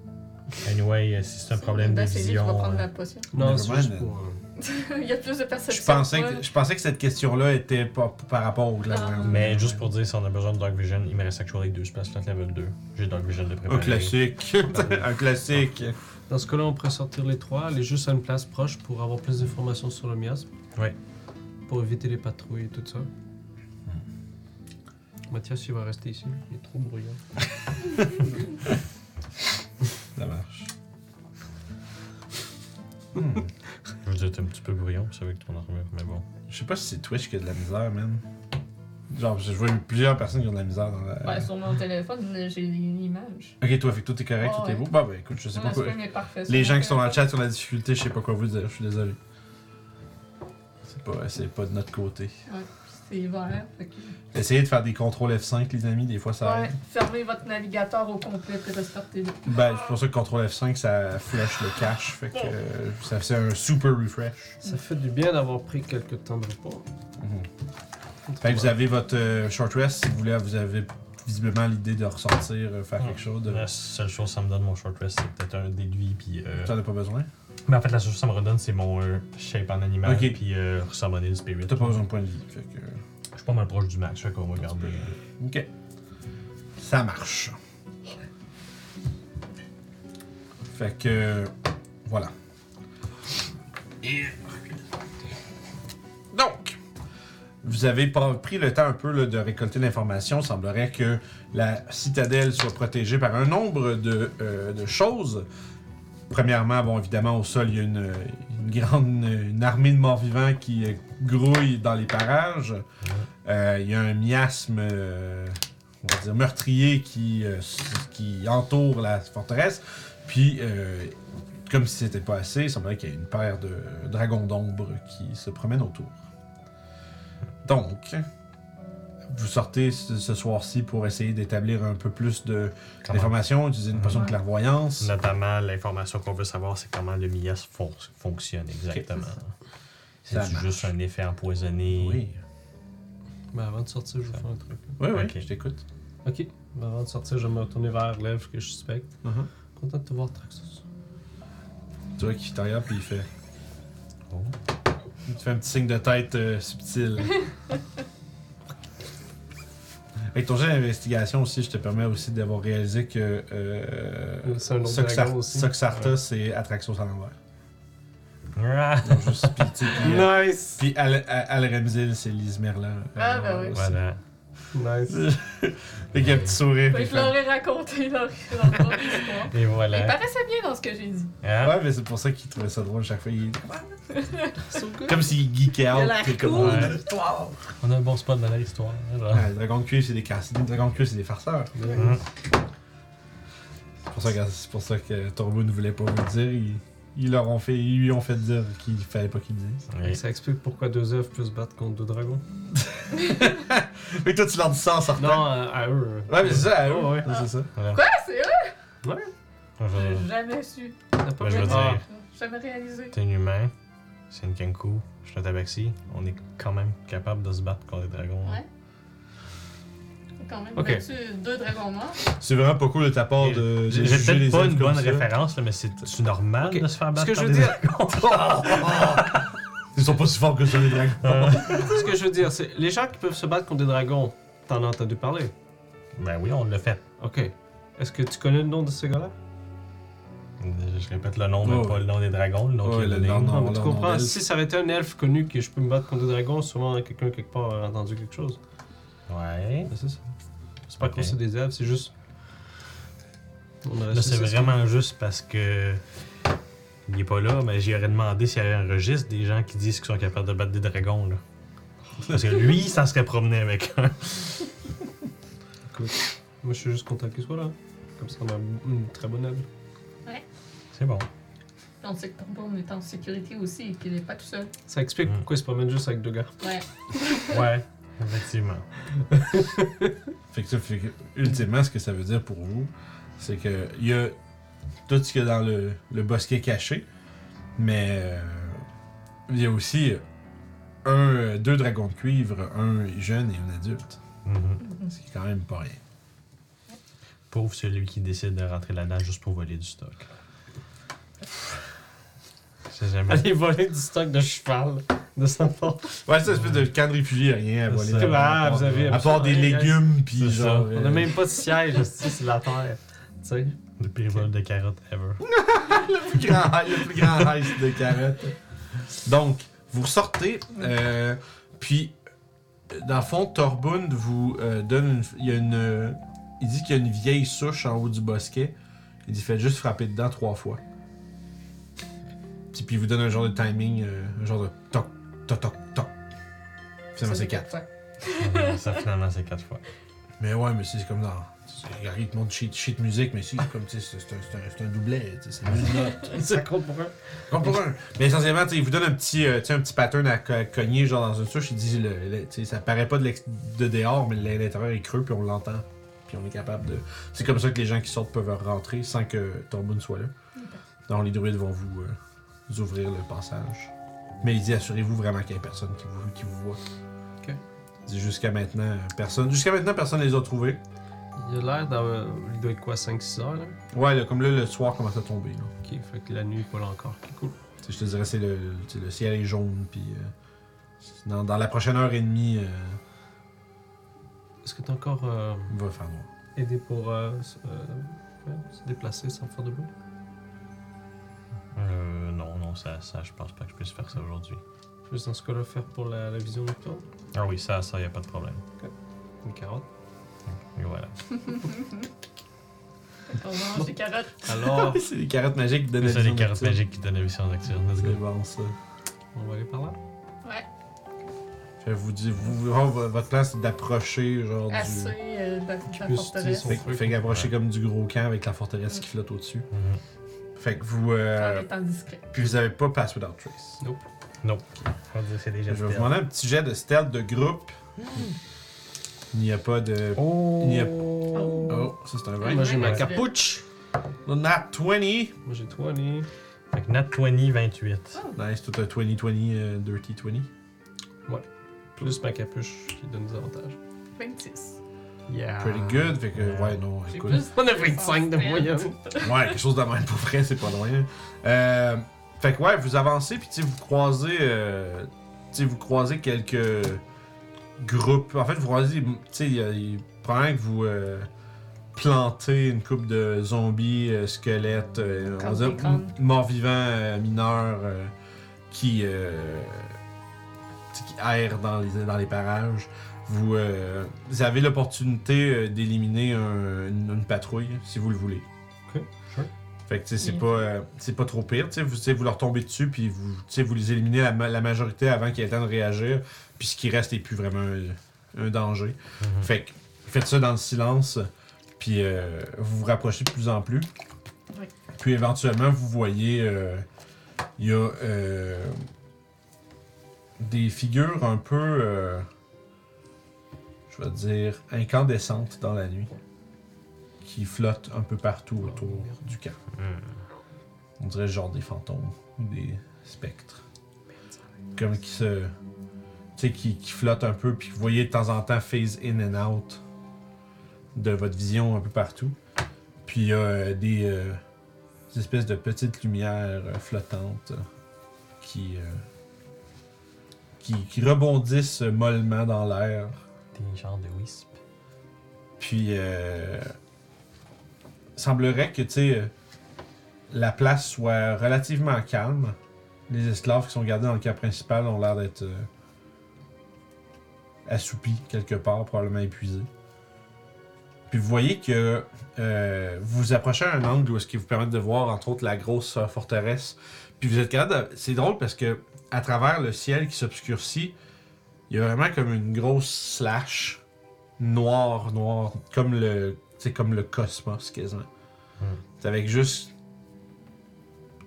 S4: Anyway, euh, si c'est un problème de
S2: Ben, c'est lui qui va
S4: vision.
S2: prendre
S4: euh,
S2: la potion.
S3: Non, c'est juste pour. euh,
S2: Il y a plus de
S1: Je
S2: perception.
S1: pensais,
S2: moi.
S1: que, je pensais que cette question-là était pas par rapport au.
S4: Mais juste pour dire, si on a besoin de Dark Vision, il me reste actually deux spots slot level 2. J'ai Dark Vision de préparer.
S1: Un classique. un classique.
S3: Dans ce cas-là, on pourrait sortir les trois, aller juste à une place proche pour avoir plus d'informations sur le miasme.
S4: Ouais.
S3: Pour éviter les patrouilles et tout ça. Mathias, il va rester ici. Il est trop bruyant.
S1: Ça marche.
S4: Je veux dire, t'es un petit peu brouillon, c'est avec ton armure, mais bon.
S1: Je sais pas si c'est Twitch qui a de la misère, man. Genre, je vois plusieurs personnes qui ont de la misère dans la.
S2: Ouais, sur mon téléphone, j'ai l'image.
S1: Ok, toi, fait que tout est correct,
S2: Oh,
S1: tout est
S2: ouais.
S1: beau. Bah, bah, écoute, je sais pas quoi. Les gens qui sont dans le chat sur la difficulté, je sais pas quoi vous dire, je suis désolé. C'est pas, c'est pas de notre côté.
S2: Ouais, c'est vert. Fait que...
S1: Essayez de faire des contrôles F5, les amis, des fois ça
S2: Ouais,
S1: aide.
S2: fermez votre navigateur au complet et restartez-le.
S1: Ben, c'est pour ça que contrôle F5, ça flush le cache, fait que euh, ça fait un super refresh.
S3: Ça fait du bien d'avoir pris quelques temps de repos.
S1: Fait que vous avez votre euh, short rest, si vous voulez, vous avez visiblement l'idée de ressortir, euh, faire
S4: Ouais.
S1: quelque chose. De...
S4: La seule chose que ça me donne mon short rest, c'est peut-être un déduit, puis. Euh...
S1: T'en as pas besoin?
S4: Mais en fait, la chose que ça me redonne, c'est mon euh, shape en animal,
S1: Ok.
S4: puis euh, summoner le spirit.
S1: T'as pas besoin de point de vie, fait que.
S4: Je suis pas mal proche du max, fait qu'on va garder.
S1: Ok. Ça marche. Fait que. Voilà. Et. Donc. Vous avez pas pris le temps un peu là, de récolter l'information. Il semblerait que la citadelle soit protégée par un nombre de, euh, de choses. Premièrement, bon, évidemment, au sol, il y a une, une grande une armée de morts-vivants qui euh, grouille dans les parages. Euh, il y a un miasme, euh, on va dire, meurtrier qui, euh, qui entoure la forteresse. Puis, comme si c'était pas assez, il semblerait qu'il y ait une paire de dragons d'ombre qui se promènent autour. Donc, vous sortez ce, soir-ci pour essayer d'établir un peu plus d'informations, utiliser une potion de clairvoyance.
S4: Notamment, l'information qu'on veut savoir, c'est comment le fon- fonctionne exactement. C'est juste un effet empoisonné?
S1: Oui,
S3: Ben, avant de sortir, je vais faire un truc.
S1: oui, oui,
S4: Ok.
S1: je t'écoute.
S3: Ok. Ben, avant de sortir, je vais me retourner vers l'elfe que je suspecte.
S1: Mhm.
S3: Content de te voir, Traxos.
S1: Tu vois qu'il regarde puis il fait.
S4: Oh.
S1: Il te fait un petit signe de tête euh, subtil. Avec ton jeu d'investigation aussi, je te permets aussi d'avoir réalisé que euh,
S3: C'est un autre
S1: Soxar-
S3: dragon aussi.
S1: Soxarta,
S3: Ouais.
S1: c'est Atraxos à l'envers.
S4: Ah,
S1: juste, euh,
S3: Nice!
S1: puis Al- Al- Alremzil, c'est Lise Merlan.
S2: Ah, ben oui.
S1: aussi.
S4: voilà.
S3: Nice.
S1: Fait qu'il y a un petit sourire.
S2: Fait que je leur ai raconté leur, leur propre histoire.
S4: Et
S2: Il
S4: voilà.
S2: paraissait bien dans ce que j'ai dit.
S4: Hein?
S1: Ouais, mais c'est pour ça qu'il trouvait ça drôle chaque fois.
S3: So.
S1: Comme s'il geekait out.
S2: a l'air
S1: puis comme,
S2: cool.
S1: ouais.
S4: On a un bon spot dans l'histoire. hein.
S1: Ouais, de cuivre, c'est des casse. De cuivre, c'est des farceurs. C'est pour ça que, c'est pour ça que Torbo ne voulait pas vous le dire. Ils, ils leur ont fait, ils lui ont fait dire qu'il fallait pas qu'ils le disent.
S4: Oui.
S3: Ça explique pourquoi deux elfes peuvent se battre contre deux dragons.
S1: Mais toi, tu leur dis ça en sortant.
S3: Non, à, à eux.
S1: Ouais, mais c'est ça, à eux.
S3: Ouais, ouais.
S1: C'est ça.
S4: Voilà.
S2: Quoi, c'est eux?
S3: Ouais.
S2: J'ai jamais su.
S3: T'as pas
S4: Ben, je veux
S3: Ah.
S4: dire,
S2: J'ai jamais réalisé.
S4: t'es un humain, c'est une Kenku, je suis un tabaxi, on est quand même capable de se battre contre les dragons.
S2: Ouais. Quand même
S3: Ok.
S2: battu deux dragons morts.
S1: C'est vraiment pas cool de ta part de.
S4: J'ai
S1: les
S4: peut-être pas
S1: elfes
S4: une
S1: comme
S4: bonne
S1: ça.
S4: référence, là, mais c'est c'est normal
S3: Ok.
S4: de se faire
S3: Ce
S4: battre
S3: que je
S4: par
S3: veux
S4: des
S3: dire,
S1: Ils sont pas si forts que ça, les dragons.
S4: Euh,
S3: ce que je veux dire, c'est les gens qui peuvent se battre contre des dragons, t'en as entendu parler?
S4: ben oui, on l'a fait.
S3: Ok. Est-ce que tu connais le nom de ce gars-là?
S4: Je répète le nom, mais
S1: Oh.
S4: pas le nom des dragons, le nom
S1: Ouais,
S4: qui est
S1: le
S4: donné.
S1: nom,
S3: Non,
S1: non.
S3: mais tu
S1: non,
S3: comprends,
S1: d'elfe.
S3: si ça avait été un elfe connu que je peux me battre contre des dragons, sûrement quelqu'un quelque part a entendu quelque chose.
S4: Ouais.
S3: C'est ça. C'est pas
S4: Ok.
S3: qu'on c'est des elfes, c'est juste.
S4: Là, c'est vraiment juste parce que. Il est pas là, mais j'y aurais demandé s'il y avait un registre des gens qui disent qu'ils sont capables de battre des dragons, là. Parce que lui, il s'en serait promené avec un.
S3: Moi, je suis juste content qu'il soit là. Comme ça, on a une très bonne aide.
S4: C'est bon.
S2: On sait que Torbon est en sécurité aussi et qu'il n'est pas tout seul.
S3: Ça explique
S4: Mm.
S3: pourquoi il se promène juste avec deux gars.
S2: Ouais.
S4: Ouais, effectivement.
S1: Fait que ça fait que, ultimement, ce que ça veut dire pour vous, c'est que il y a tout ce qu'il y a dans le, le bosquet caché, mais euh, il y a aussi un, deux dragons de cuivre, un jeune et un adulte.
S4: Mhm.
S1: Ce qui est quand même pas rien.
S4: Pauvre celui qui décide de rentrer là-dedans juste pour voler du stock. Je sais jamais.
S3: Allez voler du stock de cheval de sa part.
S1: Ouais, c'est une espèce de camp de réfugiés, rien à
S3: ça,
S1: part-
S3: vous avez
S1: À part des légumes, puis genre.
S3: On a
S1: euh,
S3: même pas de siège, c'est la terre. Tu sais?
S4: Le pire vol de carottes ever.
S1: le plus grand, le plus grand heist de carottes. Donc, vous ressortez, euh, puis, dans le fond, Torbund vous euh, donne une. Il, y a une il dit qu'il y a une vieille souche en haut du bosquet. Il dit faites juste frapper dedans trois fois. Puis, puis il vous donne un genre de timing, euh, un genre de toc, toc, toc, toc. Finalement, c'est quatre.
S2: Ouais.
S4: Ça, finalement, c'est quatre fois.
S1: Mais ouais, mais c'est comme dans. Il arrive, monde sheet, sheet musique, mais si, comme tu sais, c'est un, doublet, c'est une note.
S3: Ça compte pour un.
S1: Comme pour un. Mais essentiellement, tu sais, il vous donne un petit, euh, un petit pattern à, co- à cogner, genre dans une souche. Il dit, le, le- ça paraît pas de, de dehors, mais l'intérieur est creux, puis on l'entend. Puis on est capable de. C'est comme ça que les gens qui sortent peuvent rentrer sans que Torbun soit là. Donc les druides vont vous, euh, vous ouvrir le passage. Mais il dit, assurez-vous vraiment qu'il y ait personne qui vous, qui vous voit.
S3: Ok.
S1: Il dit, jusqu'à maintenant, personne. Jusqu'à maintenant, personne les a trouvés.
S3: Il a l'air d'avoir. Il doit être quoi, 5-6 heures là?
S1: Ouais, là, comme là, le soir commence à tomber. Là.
S3: Ok, fait que la nuit pas là encore. Ok, cool.
S1: Je te dirais, c'est le, le, ciel est jaune, puis euh, dans, dans la prochaine heure et demie, euh,
S3: Est-ce que t'as encore euh,
S1: va faire noir.
S3: aidé pour euh, euh, se déplacer sans faire de bruit?
S4: Euh, non, non, ça, ça, je pense pas que je puisse faire ça aujourd'hui.
S3: Juste dans ce cas-là, faire pour la, la vision nocturne?
S4: Ah oui, ça, ça, y a pas de problème.
S3: Une carotte.
S4: Et voilà.
S2: On mange des carottes.
S3: Alors,
S1: c'est les carottes magiques qui donnent
S4: C'est
S1: la
S4: ça, les
S1: vision
S4: carottes
S1: nocturne.
S4: magiques qui donnent la vision nocturne. Let's
S1: C'est
S4: go.
S1: bon, ça.
S3: on va aller par là?
S2: Ouais.
S1: Fait, vous, dites- vous, vraiment, vo- votre plan, c'est d'approcher, genre,
S2: Assez
S1: du...
S2: euh, de la, forteresse.
S3: son-
S1: Fait,
S3: truc.
S1: fait qu'approcher
S4: Ouais.
S1: comme du gros camp avec la forteresse qui flotte au-dessus.
S4: Mhm.
S1: Fait que vous...
S2: En
S1: Euh,
S2: étant discret.
S1: puis vous avez pas Pass Without Trace.
S4: On va dire c'est déjà
S1: Je vais vous demander un petit jet de stealth de groupe. Il n'y a pas de...
S4: Oh!
S1: Il y a- Oh, ça c'est un
S3: Moi,
S1: 20.
S3: j'ai ma
S2: Ouais.
S3: capuche.
S1: Nat 20!
S3: Moi, j'ai 20.
S4: Fait que Nat 20, 28.
S1: Nice, tout un 20-20, euh, dirty 20.
S3: Plus ma capuche qui donne des avantages.
S2: 26.
S3: Yeah.
S1: Pretty good, fait que, ouais, non, écoute.
S2: plus.
S3: On a 25 de moyenne.
S1: Ouais, quelque chose de même pour vrai, c'est pas loin. Euh, fait que, ouais, vous avancez, puis tu sais, vous croisez. Euh, tu vous croisez quelques groupes. En fait, vous croisez. Tu sais, il y a- il probablement que vous. euh, plantez une coupe de zombies, euh, squelettes, euh, on va dire, morts-vivants, euh, mineurs, euh, qui. euh, qui errent dans les, dans les parages. Vous, euh, vous avez l'opportunité euh, d'éliminer un- une, une patrouille, si vous le voulez.
S3: Ok, sure.
S1: Fait que tu sais, c'est
S2: Bien
S1: pas, euh, c'est pas trop pire. tu sais, Vous, tu sais, vous leur tombez dessus, puis vous, tu sais, vous les éliminez la, ma- la majorité avant qu'il ait le temps de réagir. Puis ce qui reste est plus vraiment un, un danger.
S4: Mhm.
S1: Fait que faites ça dans le silence, puis euh, vous vous rapprochez de plus en plus.
S2: Oui.
S1: Puis éventuellement, vous voyez, euh, il y a euh, des figures un peu, euh, je vais dire, incandescentes dans la nuit, qui flottent un peu partout autour du camp.
S4: Mhm.
S1: On dirait genre des fantômes ou des spectres. Comme qui se. Tu sais, qui, qui flottent un peu, puis vous voyez de temps en temps phase in and out. de votre vision un peu partout. Puis il y a euh, des, euh, des espèces de petites lumières euh, flottantes qui, euh, qui, qui rebondissent mollement dans l'air.
S4: Genres de wisp.
S1: Puis, euh, semblerait que, tu sais, euh, la place soit relativement calme. Les esclaves qui sont gardés dans le camp principal ont l'air d'être euh, assoupis quelque part, probablement épuisés. Puis vous voyez que euh, vous approchez à un angle où est-ce qui vous permet de voir, entre autres, la grosse euh, forteresse. Puis vous êtes capable. C'est drôle parce que à travers le ciel qui s'obscurcit, il y a vraiment comme une grosse slash noir, noir, comme le, c'est comme le cosmos quasiment.
S4: Hmm.
S1: C'est avec juste,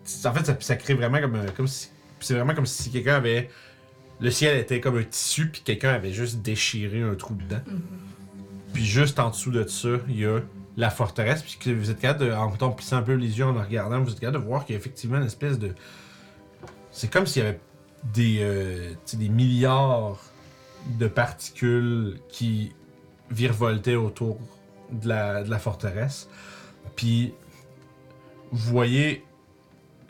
S1: c'est- en fait, ça, ça crée vraiment comme, un- comme si, c'est vraiment comme si quelqu'un avait, le ciel était comme un tissu puis quelqu'un avait juste déchiré un trou dedans. Puis juste en dessous de ça, il y a la forteresse, puis que vous êtes capable de, en plissant un peu les yeux en la regardant, vous êtes capable de voir qu'il y a effectivement une espèce de, c'est comme s'il y avait des, euh, des milliards de particules qui virevoltaient autour de la, de la forteresse. Puis vous voyez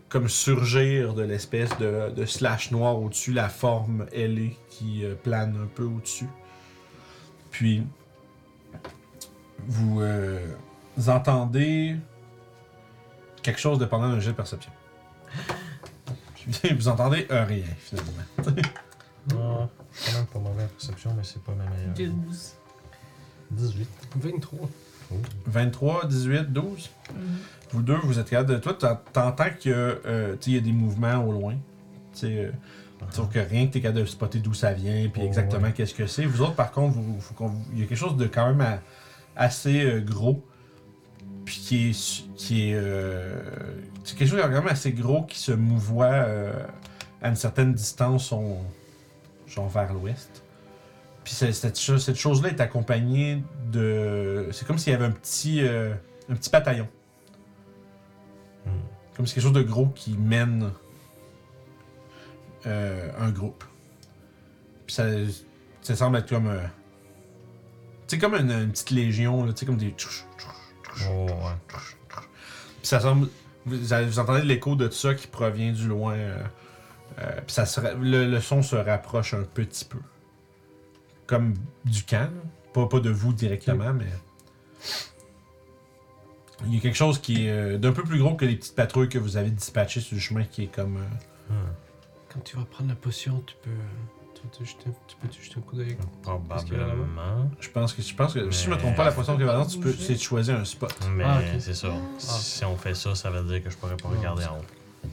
S1: comme surgir de l'espèce de, de slash noir au-dessus la forme ailée qui euh, plane un peu au-dessus. Puis vous, euh, vous entendez quelque chose de pendant un jet de perception. Vous entendez un rien finalement.
S4: Ah, quand même pas mauvaise perception, mais c'est pas ma meilleure.
S2: 12.
S4: 18.
S3: 23.
S1: 23, 18, 12.
S2: Mhm.
S1: Vous deux, vous êtes capable de. Toi, t'en- t'entends qu'il y, a, euh, y a des mouvements au loin. Tu sais, euh, Sauf que rien que t'es capable de spotter d'où ça vient, puis
S4: Oh,
S1: exactement
S4: ouais.
S1: qu'est-ce que c'est. Vous autres, par contre, vous, il y a quelque chose de quand même à- assez euh, gros, puis qui est, qui est, euh, c'est quelque chose de quand même assez gros qui se mouvoie euh, à une certaine distance, on- genre vers l'ouest. Puis c'est- cette, cette chose-là est accompagnée de, c'est comme s'il y avait un petit, euh, un petit bataillon,
S4: Hmm.
S1: comme si quelque chose de gros qui mène euh, un groupe. Puis ça, ça semble être comme. euh, tu sais, comme une, une petite légion, là, tu sais, comme des.
S4: Oh, ouais.
S1: Puis ça semble. Vous, vous entendez l'écho de ça qui provient du loin. euh, euh, puis ça se le, le son se rapproche un petit peu. Comme du camp. Pas, pas de vous directement, mais. Il y a quelque chose qui est euh, d'un peu plus gros que les petites patrouilles que vous avez dispatchées sur le chemin qui est comme. euh,
S4: Hmm.
S3: Quand tu vas prendre la potion, tu peux. Tu, peux te jeter, tu peux te jeter un coup d'œil.
S4: Probablement.
S1: Je pense que je pense que si je me trompe pas, la potion que tu peux, c'est de choisir un spot.
S4: Mais
S3: Ah, ok.
S4: c'est ça.
S2: Ah.
S4: Si on fait ça, ça veut dire que je pourrais pas
S3: Non,
S4: regarder en haut.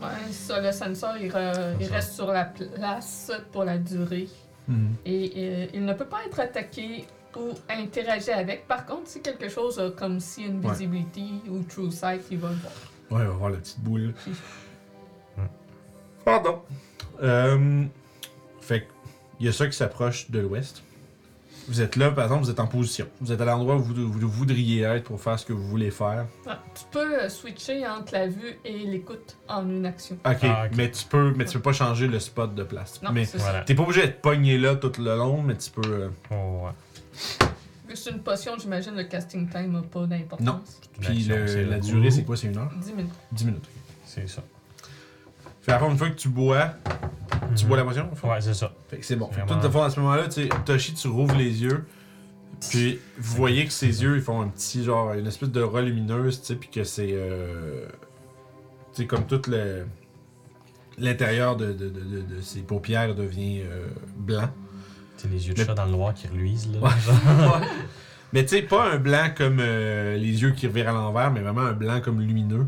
S2: Ouais, ça, le sensor, il, re- il reste sur la place pour la durée.
S1: Mhm.
S2: Et euh, il ne peut pas être attaqué ou interagir avec. Par contre, c'est quelque chose euh, comme si Invisibility ou True Sight, il va le voir.
S1: Ouais, on va voir la petite boule. Pardon. Euh, fait il y a ça qui s'approche de l'ouest. Vous êtes là, par exemple, vous êtes en position. Vous êtes à l'endroit où vous, vous voudriez être pour faire ce que vous voulez faire.
S2: Ah, tu peux euh, switcher entre la vue et l'écoute en une action.
S1: Ok,
S4: Ah, ok.
S1: mais tu peux, mais tu peux pas changer le spot de place.
S2: Non,
S1: mais
S2: c'est.
S4: Voilà.
S1: t'es pas obligé d'être pogné là tout le long, mais tu peux. euh,
S4: Oh, ouais.
S2: Vu que c'est une potion, j'imagine le casting time n'a pas d'importance.
S1: Non.
S4: Une
S1: Puis
S4: action,
S1: le-
S4: c'est
S1: la
S4: le-
S1: durée, c'est quoi C'est une heure?
S2: 10 minutes.
S1: 10 minutes. ok.
S4: C'est ça.
S1: Fait après, une fois que tu bois, tu bois la potion?
S4: Ouais, c'est ça.
S1: Fait que c'est bon. Fait que
S4: Vraiment.
S1: toi, de fond, à ce moment-là, tu sais, Toshi, tu rouvres les yeux. Puis vous voyez que ses yeux, ils font un petit genre, une espèce de ras lumineuse, tu sais, puis que c'est. Euh, tu sais, comme tout le. L'intérieur de, de, de, de- de ses paupières devient euh, blanc.
S4: C'est les yeux de chat dans le noir qui reluisent, là.
S1: Ouais. Mais tu sais, pas un blanc comme euh, les yeux qui revirent à l'envers, mais vraiment un blanc comme lumineux.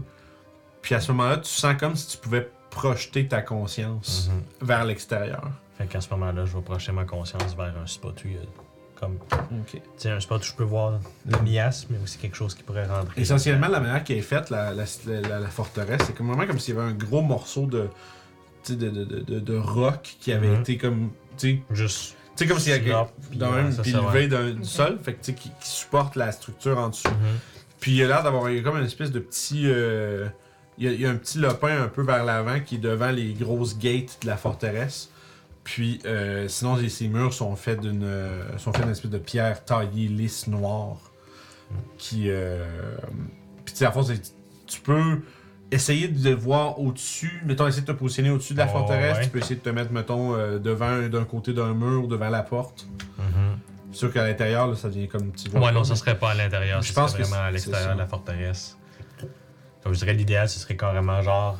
S1: Puis à ce moment-là, tu sens comme si tu pouvais projeter ta conscience
S4: Mhm.
S1: vers l'extérieur.
S4: Fait qu'à ce moment-là, je vais projeter ma conscience vers un spot où il y a comme.
S1: Ok.
S4: Tu sais, un spot où je peux voir le miasme, mais aussi quelque chose qui pourrait rentrer.
S1: Essentiellement, la manière qui est faite, la, la, la- la forteresse, c'est comme vraiment comme s'il y avait un gros morceau de, tu sais, de, de, de, de- de roc qui avait
S4: Mhm.
S1: été comme.
S4: Juste.
S1: tu sais, comme s'il y avait dans
S4: ça,
S1: puis levé du
S2: Ok.
S1: sol, fait que, tu sais, qui, qui supporte la structure en dessous.
S4: Mhm.
S1: Puis il a l'air d'avoir y comme une espèce de petit. euh, il, y a, il y a un petit lopin un peu vers l'avant qui est devant les grosses gates de la forteresse. Puis euh, sinon, ces murs sont faits d'une euh, sont faits d'une espèce de pierre taillée lisse noire. Qui. Euh, puis tu sais, à fond, c'est- tu peux essayer de voir au-dessus. Mettons, essayer de te positionner au-dessus de la
S4: Oh,
S1: forteresse.
S4: ouais.
S1: Tu peux essayer de te mettre, mettons, euh, devant d'un côté d'un mur, devant la porte.
S4: Mhm.
S1: C'est sûr qu'à l'intérieur, ça devient comme tu
S4: Ouais, non, ça serait pas à l'intérieur.
S1: Je pense que
S4: vraiment à l'extérieur de la forteresse. Comme je dirais, l'idéal, ce serait carrément genre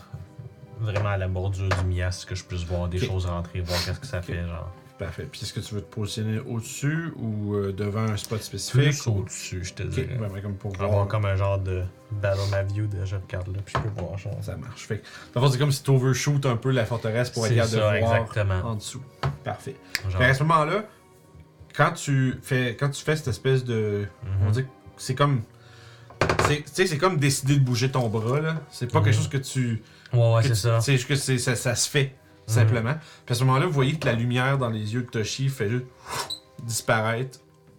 S4: vraiment à la bordure du mias que je puisse voir des choses rentrer, voir qu'est-ce que ça fait, genre.
S1: Parfait. Puis est-ce que tu veux te positionner au-dessus ou euh, devant un spot spécifique ou-
S4: au-dessus, je te
S1: Ok,
S4: dirais.
S1: vraiment comme pour
S4: Avoir
S1: voir.
S4: comme un genre de battle ma view de je regarde là, puis je peux voir genre.
S1: Ça marche. Fait que, c'est comme si tu overshoot un peu la forteresse pour être capable de voir
S4: exactement.
S1: en dessous. Parfait.
S4: Genre,
S1: Fait à ce moment-là, quand tu fais quand tu fais cette espèce de on
S4: mhm.
S1: dit que c'est comme c'est tu sais c'est comme décider de bouger ton bras là, c'est pas quelque chose que tu
S4: Ouais, ouais, c'est ça.
S1: C'est juste que c'est- ça, ça se fait
S4: Mhm.
S1: simplement. Puis à ce moment-là, vous voyez que la lumière dans les yeux de Toshi fait juste disparaître.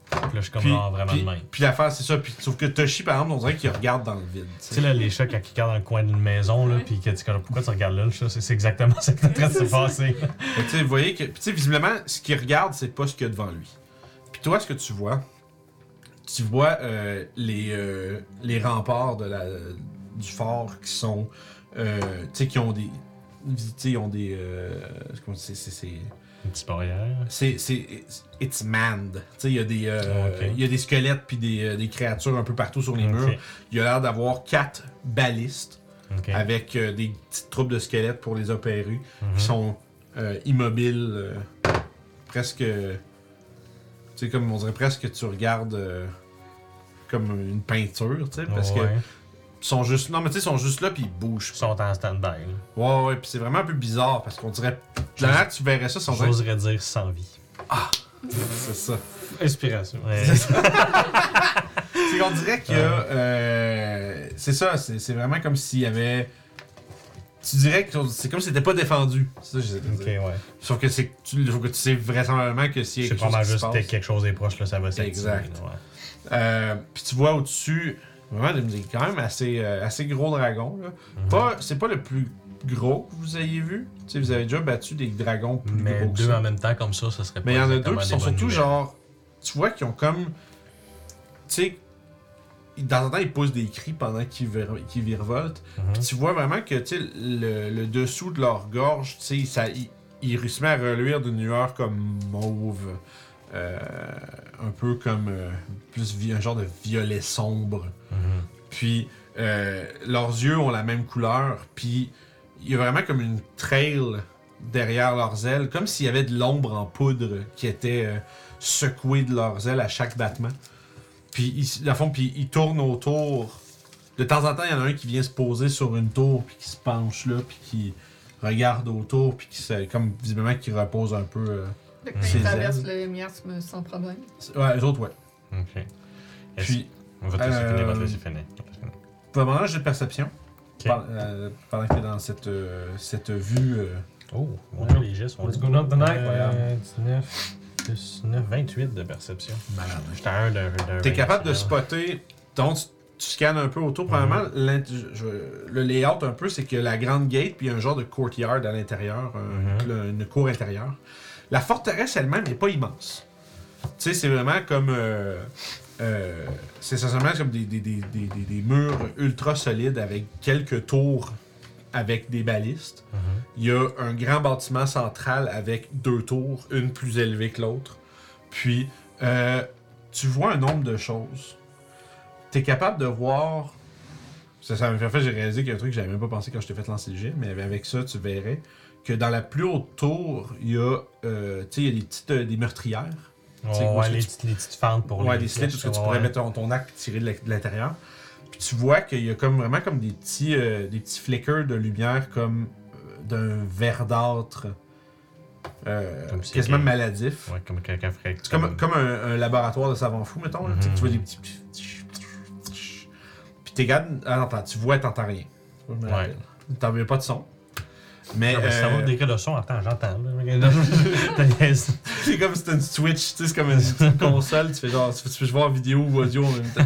S4: Puis là, je suis comme
S1: Puis,
S4: genre vraiment
S1: puis,
S4: de même.
S1: puis l'affaire c'est ça, puis sauf que Toshi par exemple, on dirait qu'il regarde dans le vide. tu sais.
S4: là, les chats, quand ils regardent dans le coin d'une maison, là,
S2: Ouais.
S4: puis que tu dis, pourquoi tu regardes là, le chat, c'est exactement ça qui est en train de se passer.
S1: Tu sais, vous voyez que, puis, tu sais, visiblement, ce qu'il regarde, c'est pas ce qu'il y a devant lui. Puis toi, ce que tu vois, tu vois euh, les, euh, les remparts de la, du fort qui sont, euh, tu sais, qui ont des, tu sais, ils ont des, comment c'est, c'est, c'est,
S4: Une petite barrière.
S1: c'est, c'est, it's- manned. Tu sais, il y a des, euh, il y a des squelettes puis des, des créatures un peu partout sur les murs. Il a l'air d'avoir quatre balistes avec euh, des petites troupes de squelettes pour les opérer
S4: Mhm.
S1: qui sont euh, immobiles, presque. Sais, comme on dirait presque que tu regardes euh, comme une peinture, tu sais, parce
S4: Ouais.
S1: que ils sont juste. Non, mais tu sais, ils sont juste là puis ils bougent.
S4: Ils sont en stand-by. là.
S1: Ouais, ouais, puis c'est vraiment un peu bizarre parce qu'on dirait. Que tu verrais ça, dirait.
S4: J'oserais dire sans vie.
S1: C'est ça.
S3: Inspiration.
S4: Ouais.
S1: C'est qu'on dirait que. euh, c'est ça, c'est c'est vraiment comme s'il y avait. Tu dirais que c'est comme si c'était pas défendu. C'est ça
S4: ouais.
S1: Sauf que c'est tu, faut que tu sais vraisemblablement que a
S4: C'est pas mal
S1: qui
S4: juste que quelque chose est proche, là, ça va s'activer.
S1: Exact.
S4: ouais.
S1: Euh, puis tu vois au-dessus, vraiment, des quand même assez, euh, assez gros dragons. Là.
S4: Mhm.
S1: Pas, c'est pas le plus gros que vous ayez vu. Tu sais, vous avez déjà battu des dragons plus
S4: Mais
S1: gros que
S4: deux
S1: ça.
S4: en même temps, comme ça, ça serait pas
S1: Mais il y en a deux qui sont surtout
S4: nouvelles.
S1: genre. Tu vois qu'ils ont comme. Tu sais, dans un temps, ils poussent des cris pendant qu'ils vir- virevoltent.
S4: Mhm.
S1: Puis tu vois vraiment que le, le dessous de leur gorge, ça, il, il se met à reluire d'une lueur comme mauve. euh, un peu comme euh, plus un genre de violet sombre.
S4: Mhm.
S1: Puis euh, leurs yeux ont la même couleur. Puis il y a vraiment comme une trail derrière leurs ailes, comme s'il y avait de l'ombre en poudre qui était secouée de leurs ailes à chaque battement. Puis ils, à fond, puis ils tournent autour. De temps en temps, il y en a un qui vient se poser sur une tour, puis qui se penche là, puis qui regarde autour, puis qui se, comme visiblement qui repose un peu. euh.
S2: Que
S1: Ses
S2: il traverse
S1: ailes.
S2: le miasme sans problème.
S1: Ouais, les autres, ouais.
S4: Ok. Est-ce-
S1: Puis,
S4: On va te laisser finir, on va te
S1: euh,
S4: laisser finir.
S1: pendant là, j'ai de perception.
S4: Ok.
S1: Par- euh, pendant que t'es dans cette, euh, cette vue. euh,
S4: Oh, mon dieu, les gestes
S3: Let's go not the night.
S4: Euh, 19, plus 9, 28 de perception.
S1: malade.
S4: J'étais à d'un.
S1: T'es capable de spotter. Donc, tu, tu scannes un peu autour. Probablement, l'int- je- je- le layout un peu, c'est que la grande gate, puis un genre de courtyard à l'intérieur,
S4: Mhm.
S1: une cour intérieure. La forteresse elle-même n'est pas immense. Tu sais, c'est vraiment comme. euh, euh, c'est essentiellement comme des, des, des- des murs ultra solides avec quelques tours avec des balistes.
S4: Mhm.
S1: Il y a un grand bâtiment central avec deux tours, une plus élevée que l'autre. Puis, euh, tu vois un nombre de choses. Tu es capable de voir. Ça, ça m'a fait, j'ai réalisé qu'il y a un truc que j'avais même pas pensé quand je t'ai fait lancer le jet, mais avec ça, tu verrais que dans la plus haute tour, il y a, euh, il y a des petites euh, des meurtrières. Où
S4: ouais, les,
S1: tu-
S4: petites- les petites fentes pour
S1: ouais,
S4: les
S1: des slits, tout ce que tu pourrais
S4: ouais.
S1: mettre ton, ton arc et tirer de la- de l'intérieur. Tu vois qu'il y a comme vraiment comme des petits, euh, des petits flickers de lumière comme euh, d'un verdâtre euh,
S4: Comme si
S1: quasiment maladif.
S4: Ouais, comme quelqu'un ferait.
S1: Comme, comme un, un laboratoire de savants fous, mettons. Tu
S4: Mhm.
S1: Tu vois des petits. Puis t'es capable. Ah non, tu vois, t'entends rien.
S4: Ouais.
S1: T'en veux pas de son. Mais
S4: si ça va
S1: euh,
S4: décrire le son, attends, j'entends. T'as
S1: c'est comme si c'était une Switch, tu sais, c'est comme une, une console, tu fais genre, tu voir vidéo ou audio en même temps.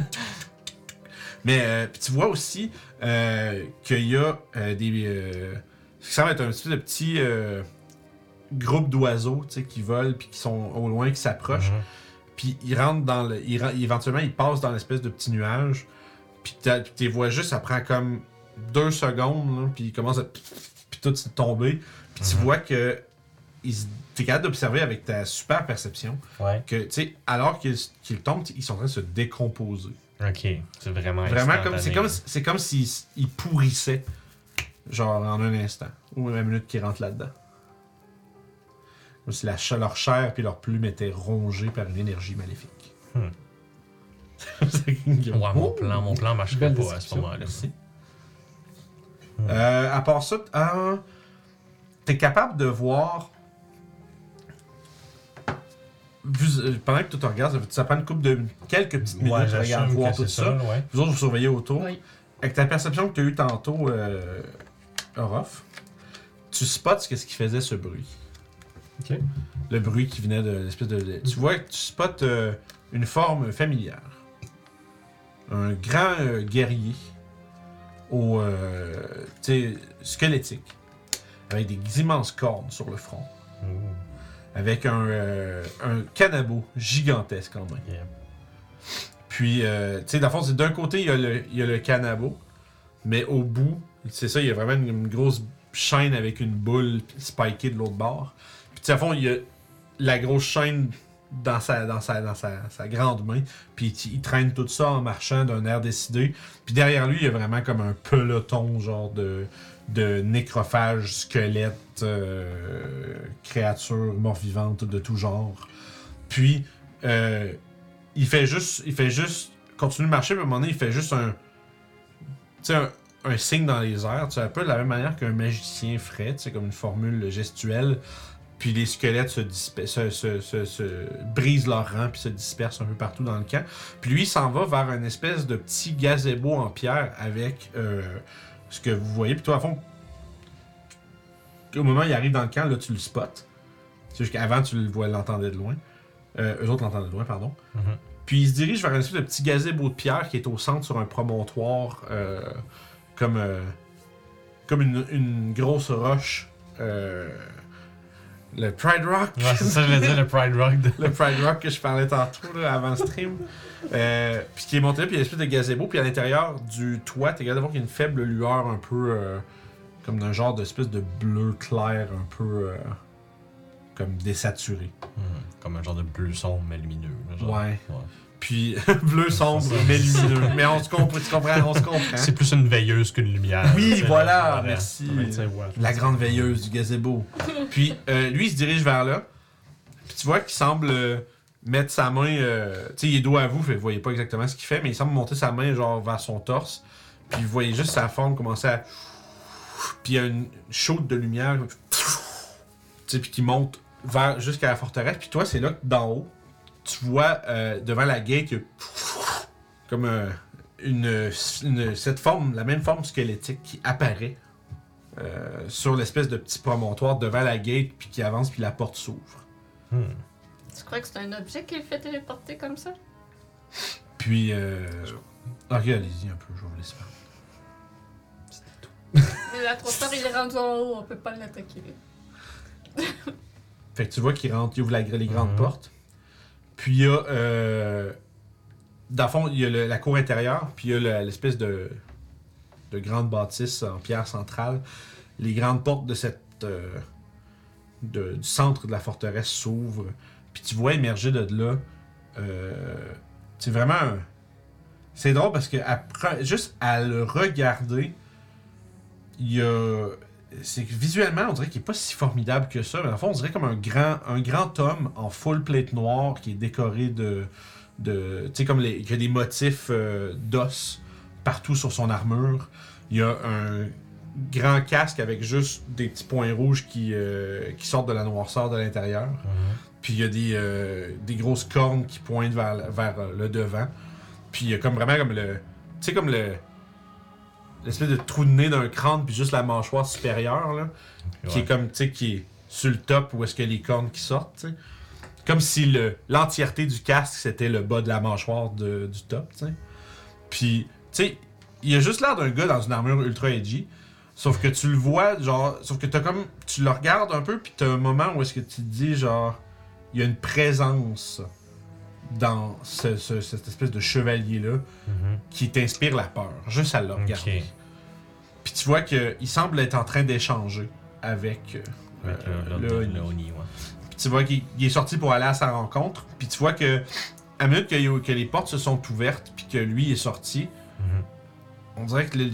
S1: Mais euh, tu vois aussi euh, qu'il y a euh, des. Euh, ce qui semble être un petit de petits. euh, groupes d'oiseaux, qui volent puis qui sont au loin, qui s'approchent.
S4: Mhm.
S1: Puis ils rentrent dans le. ils éventuellement, ils passent dans l'espèce de petit nuage. Puis tu les vois juste, ça prend comme deux secondes, là, puis ils commencent à. Puis tout se tomber. Puis tu
S4: Mhm.
S1: vois que. T'es capable d'observer avec ta super perception
S4: Ouais.
S1: que, tu sais, alors qu'ils qu'ils tombent, ils sont en train de se décomposer.
S4: Ok. C'est vraiment.
S1: Vraiment, comme c'est comme, c'est comme s'ils ils pourrissaient, genre en un instant, ou la minute qu'ils rentrent là-dedans. Comme si la, leur chair puis leur plume étaient rongées par une énergie maléfique.
S4: Hmm. Ouais, mon plan, mon plan marcherait pas à ce moment-là.
S1: Merci.
S4: Hmm.
S1: Euh, à part ça, euh, t'es capable de voir. Euh, pendant que tu te regardes, ça, prend une couple de quelques petites minutes
S4: Ouais,
S1: de regarder
S4: j'assume
S1: voir tout ça.
S4: ouais.
S1: Vous autres, vous surveillez autour.
S2: Oui.
S1: Avec ta perception que tu as eue tantôt, euh, Orof, tu spots ce qu'il faisait ce bruit. Le bruit qui venait de l'espèce de. Tu vois que tu spots euh, une forme familière. Un grand euh, guerrier au. euh, tu sais, squelettique. Avec des immenses cornes sur le front.
S4: Ouh,
S1: Avec un, euh, un canabo gigantesque en main.
S4: yeah.
S1: Puis, euh, tu sais, dans le fond, c'est d'un côté, il y, a le, il y a le canabo, mais au bout, c'est ça, il y a vraiment une, une grosse chaîne avec une boule spikée de l'autre bord. Puis, tu sais, à fond, il y a la grosse chaîne dans sa, dans sa, dans sa, sa grande main. Puis, il, il traîne tout ça en marchant d'un air décidé. Puis, derrière lui, il y a vraiment comme un peloton, genre de, de nécrophages, squelettes, euh, créatures mort-vivantes de tout genre. Puis, euh, il fait juste, il fait juste, continue de marcher, mais à un moment donné, il fait juste un, tu sais, un, un signe dans les airs, tu un peu de la même manière qu'un magicien ferait, sais, comme une formule gestuelle. Puis les squelettes se, se, se- se brisent leur rang puis se dispersent un peu partout dans le camp. Puis lui, il s'en va vers une espèce de petit gazebo en pierre avec euh, ce que vous voyez. Puis toi, à fond, au moment où il arrive dans le camp, là, tu le spots. C'est juste qu'avant, tu le vois, l'entendais de loin. Euh, eux autres l'entendaient de loin, pardon.
S4: Mhm.
S1: Puis il se dirige vers une espèce de petit gazebo de pierre qui est au centre sur un promontoire, euh, comme, euh, comme une, une grosse roche. euh, le Pride Rock.
S4: Ouais, c'est ça, je voulais dire, le Pride Rock. de-
S1: le Pride Rock que je parlais tantôt là, avant le stream. Euh, puis qui est monté là, puis il y a une espèce de gazebo. Puis à l'intérieur du toit, t'es capable de voir qu'il y a une faible lueur un peu euh, comme d'un genre d'espèce de bleu clair, un peu euh, comme désaturé.
S4: Hmm, Comme un genre de bleu sombre mais lumineux. genre.
S1: Ouais. Puis bleu sombre mais lumineux. Mais on se comprend, tu comprends, on se comprend.
S4: C'est plus une veilleuse qu'une lumière.
S1: Oui, voilà, merci.
S3: 25 watts.
S1: La grande veilleuse du gazebo. Puis euh, lui, il se dirige vers là. Puis tu vois qu'il semble euh, mettre sa main. euh, tu sais, il est dos à vous, fait vous voyez pas exactement ce qu'il fait, mais il semble monter sa main genre vers son torse. Puis vous voyez juste sa forme commencer à. Puis il y a une chaude de lumière. Tu puis qui monte vers jusqu'à la forteresse. Puis toi, c'est là que d'en haut, tu vois euh, devant la gate, comme euh, une, cette forme, la même forme squelettique qui apparaît sur l'espèce de petit promontoire devant la gate, puis qui avance, puis la porte s'ouvre.
S4: Hmm.
S2: Tu crois que c'est un objet qui le fait téléporter comme ça?
S1: Puis, euh... ok, allez-y un peu, je vais vous laisser parler.
S2: Mais la trop tard, il est rendu en haut, on peut pas l'attaquer.
S1: Fait que tu vois qu'il rentre, il ouvre la- les grandes
S4: Mhm.
S1: portes. Puis il y a. Euh, dans le fond, il y a le- la cour intérieure, puis il y a le- l'espèce de, de grande bâtisse en pierre centrale. Les grandes portes de cette. euh, de- du centre de la forteresse s'ouvrent. Puis tu vois émerger de là. euh, c'est vraiment. C'est drôle parce que après, juste à le regarder, il y a c'est que visuellement, on dirait qu'il est pas si formidable que ça. Mais en fond, on dirait comme un grand, un grand homme en full plate noire qui est décoré de. de tu sais, comme les, qui a des motifs euh, d'os partout sur son armure. Il y a un grand casque avec juste des petits points rouges qui, euh, qui sortent de la noirceur de l'intérieur.
S4: Mhm.
S1: Puis il y a des, euh, des grosses cornes qui pointent vers, vers euh, le devant. Puis il y a comme vraiment comme le. Tu sais, comme le. L'espèce de trou de nez d'un crâne, puis juste la mâchoire supérieure, là. Qui
S4: Ouais.
S1: est comme, tu sais, qui est sur le top où est-ce que les cornes qui sortent, tu sais. Comme si le- l'entièreté du casque, c'était le bas de la mâchoire de- du top, tu sais. Puis, tu sais, il a juste l'air d'un gars dans une armure ultra edgy. Sauf que tu le vois, genre, sauf que t'as comme, tu le regardes un peu, puis t'as un moment où est-ce que tu te dis, genre, il y a une présence dans ce- ce- cette espèce de chevalier-là
S4: Mhm.
S1: qui t'inspire la peur, juste à le regarder. Puis tu vois qu'il semble être en train d'échanger avec, euh,
S4: Avec
S1: euh,
S4: le,
S1: le
S4: le,
S1: Oni.
S4: le Oni, ouais.
S1: Puis tu vois qu'il il est sorti pour aller à sa rencontre. Puis tu vois que, à minute que, les portes se sont ouvertes, puis que lui est sorti,
S4: Mhm.
S1: on dirait que les,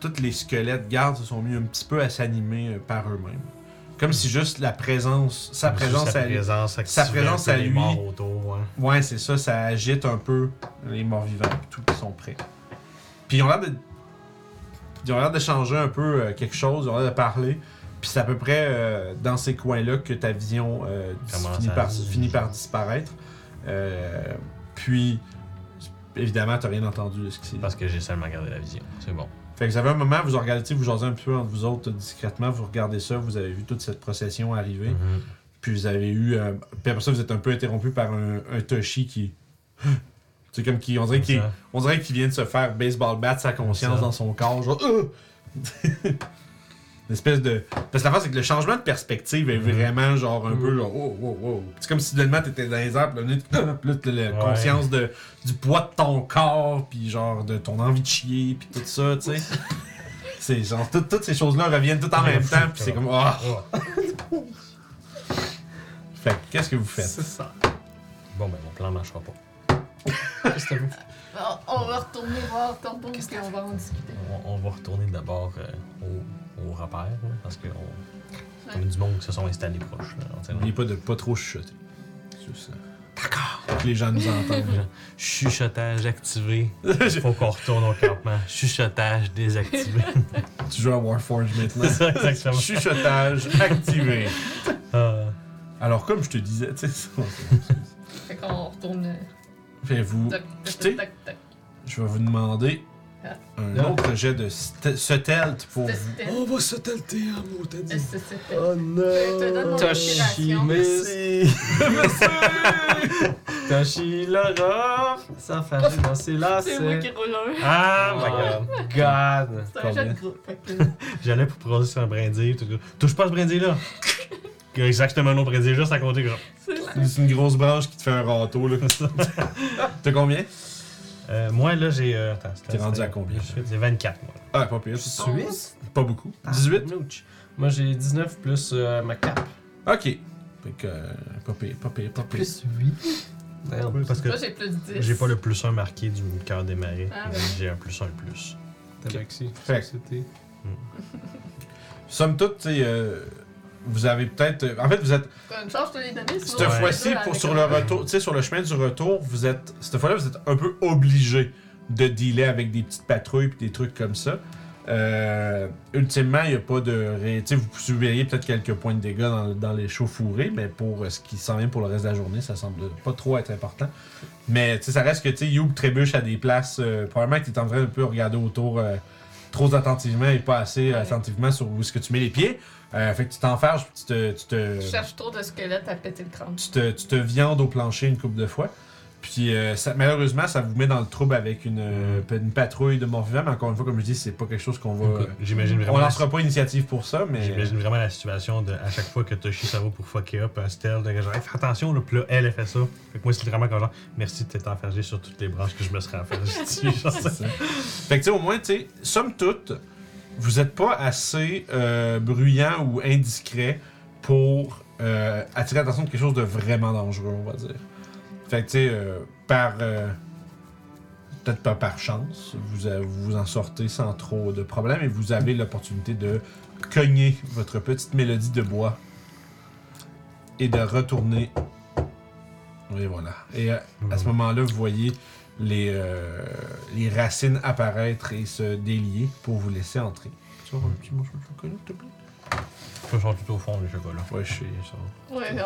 S1: tous les squelettes gardes se sont mis un petit peu à s'animer euh, par eux-mêmes. Comme si juste la présence, sa présence
S4: sa
S1: à lui.
S4: présence
S1: sa présence à lui.
S4: morts autour, ouais.
S1: Ouais, c'est ça, ça agite un peu les morts vivants tout qui sont prêts. Puis ils ont l'air de. Ils ont l'air d'échanger un peu euh, quelque chose, ils ont l'air de parler. Puis c'est à peu près euh, dans ces coins-là que ta vision euh, finit, par, finit par disparaître. Puis, évidemment, t'as rien entendu de ce qui s'est.
S4: Parce que j'ai seulement gardé la vision. C'est bon.
S1: Fait que vous avez un moment, vous regardez, vous jasez un peu entre vous autres discrètement, vous regardez ça, vous avez vu toute cette procession arriver.
S4: Mhm.
S1: Puis vous avez eu. euh, puis après ça, vous êtes un peu interrompu par un, un Toshi qui. C'est comme qui. On dirait qu'il vient de se faire baseball bat sa conscience dans son corps. Genre. Une espèce de. Parce que l'affaire, c'est que le changement de perspective est
S4: Mhm.
S1: vraiment genre un
S3: Mhm.
S1: peu genre. Oh, oh, oh. C'est comme si soudainement t'étais dans les airs, puis là, t'as la
S4: Ouais.
S1: conscience de, du poids de ton corps, puis genre de ton envie de chier, puis tout ça, tu sais. C'est genre. tout- toutes ces choses-là reviennent tout en même temps, puis c'est comme. Ah!
S4: Oh.
S1: Fait que qu'est-ce que vous faites?
S3: C'est ça.
S4: Bon, ben, mon plan marchera pas.
S3: Qu'est-ce que vu?
S2: On, va retourner voir Torbo et on va en discuter.
S4: On, on va retourner d'abord euh, au, au repère, là, parce qu'on on a du monde qui se sont installés proches. là, on sait
S1: N'oubliez pas de pas trop chuchoter. C'est ça. D'accord. Que les gens nous entendent.
S4: Chuchotage activé. Faut qu'on retourne au campement. Chuchotage désactivé.
S1: tu joues à Warforge maintenant.
S4: C'est ça, exactement.
S1: Chuchotage activé.
S4: Ah.
S1: Alors, comme je te disais, tu sais, ça,
S2: Fait qu'on retourne. euh,
S1: fait vous,
S2: Tac,
S1: Quitter?
S2: tac, tac, tac.
S1: je vais vous demander. Un
S3: Ah.
S1: autre jet de st- stealth pour vous.
S2: c'était-
S3: On va se talter un mot, t'as dit. Oh
S2: Je te donne mon
S3: non!
S2: inspiration.
S3: Merci! Tashi Laura! Sans faire danser là,
S2: C'est moi qui roule un.
S4: Ah,
S3: Oh
S4: my god.
S3: my god!
S2: C'est un jeu de groupe. fait que-
S4: J'allais pour poser sur un brindille. tout ça. Touche pas ce brindille-là. Exactement, un autre brindille, juste à côté. gros.
S2: C'est ça.
S1: C'est une grosse branche qui te fait un râteau, là. T'as combien?
S4: Euh, moi, là, j'ai. euh, attends,
S1: T'es rendu à combien?
S4: J'ai 24, moi.
S1: Ah, pas pire.
S3: Suisse?
S1: Pas beaucoup. 18?
S3: Nouch. Moi j'ai 19 plus euh, ma cape.
S1: Ok. Fait que, euh, pas pire, pas pire, pas pire.
S3: Plus 8. Merde.
S4: Oui, parce que
S2: Moi, j'ai plus 10.
S4: j'ai pas le plus 1 marqué du cœur des marées.
S2: Ah.
S4: J'ai un plus 1 de plus.
S3: Tabaxi.
S1: Fait.
S3: C'était.
S1: Somme toute, tu sais, euh, vous avez peut-être. euh, En fait, vous êtes.
S2: T'as une chance, je te l'ai donné.
S1: Cette fois-ci, pour, sur le retour, tu sais, sur le chemin du retour, vous êtes. Cette fois-là, vous êtes un peu obligé de dealer avec des petites patrouilles et des trucs comme ça. Euh, ultimement, il n'y a pas de. ré- vous subiriez peut-être quelques points de dégâts dans, dans les chauffourées, mais pour euh, ce qui s'en vient pour le reste de la journée, ça semble pas trop être important. Mais tu sais, ça reste que tu sais, Youb trébuche à des places. euh, probablement que tu es en train de peu regarder autour trop attentivement et pas assez
S2: Ouais.
S1: attentivement sur où est-ce que tu mets les pieds. Euh, fait que tu t'enferges, puis tu te. Tu te
S2: Je cherche trop de squelettes à péter le crâne.
S1: tu te, tu te viandes au plancher une couple de fois. Puis euh, ça- malheureusement, ça vous met dans le trouble avec une, une patrouille de morts vivants. Mais encore une fois, comme je dis, c'est pas quelque chose qu'on va.
S4: J'imagine
S1: on
S4: vraiment.
S1: lancera pas initiative pour ça, mais.
S4: J'imagine vraiment la situation de à chaque fois que Toshi ça va pour fucker up un stealth, de genre Hey, fais attention, là, puis là, elle, elle fait ça. Fait que moi, c'est vraiment comme genre merci de t'être enfergé sur toutes les branches que je me serais enfergé dessus. genre ça.
S1: fait que tu sais, au moins, tu sais, somme toute, vous êtes pas assez euh, bruyant ou indiscret pour euh, attirer l'attention de quelque chose de vraiment dangereux, on va dire. Fait que tu sais, euh, par. Peut-être pas par chance, vous, vous en sortez sans trop de problèmes et vous avez l'opportunité de cogner votre petite mélodie de bois et de retourner. Et voilà. Et à ce moment-là, vous voyez les, euh, les racines apparaître et se délier pour vous laisser entrer. Tu avoir un petit morceau de chocolat, s'il te plaît?
S4: Je sont tout au fond, les chocolats.
S1: Ouais, je sais, ça.
S2: Ouais,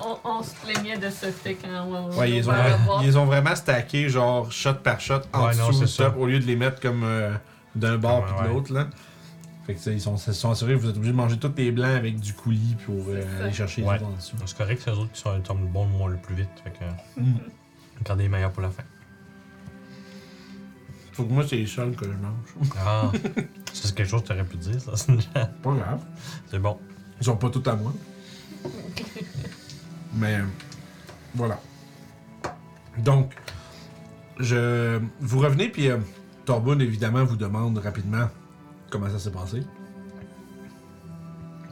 S2: on, on- on se plaignait de ce fait quand on,
S1: Ouais, ils, ont,
S2: le
S1: ils ont vraiment stacké, genre, shot par shot, en
S4: Ouais, non,
S1: dessous,
S4: c'est
S1: top,
S4: ça.
S1: au lieu de les mettre comme euh, d'un bord puis de
S4: ouais.
S1: l'autre, là. Fait que, sais, ils sont, ils sont assurés que vous êtes obligé de manger tous les blancs avec du coulis pour euh,
S2: ça.
S1: aller chercher les autres en dessous.
S4: C'est correct, c'est eux autres qui sont, le bon moment le plus vite. Fait que.
S1: Mm.
S4: Gardez les meilleurs pour la fin.
S1: Faut que moi, c'est les seuls que je mange.
S4: Ah, c'est quelque chose que tu aurais pu dire, ça. C'est
S1: Pas grave.
S4: c'est bon.
S1: Ils sont pas tout à moi. Mais voilà. Donc, je vous revenez puis euh, Torbun évidemment vous demande rapidement comment ça s'est passé.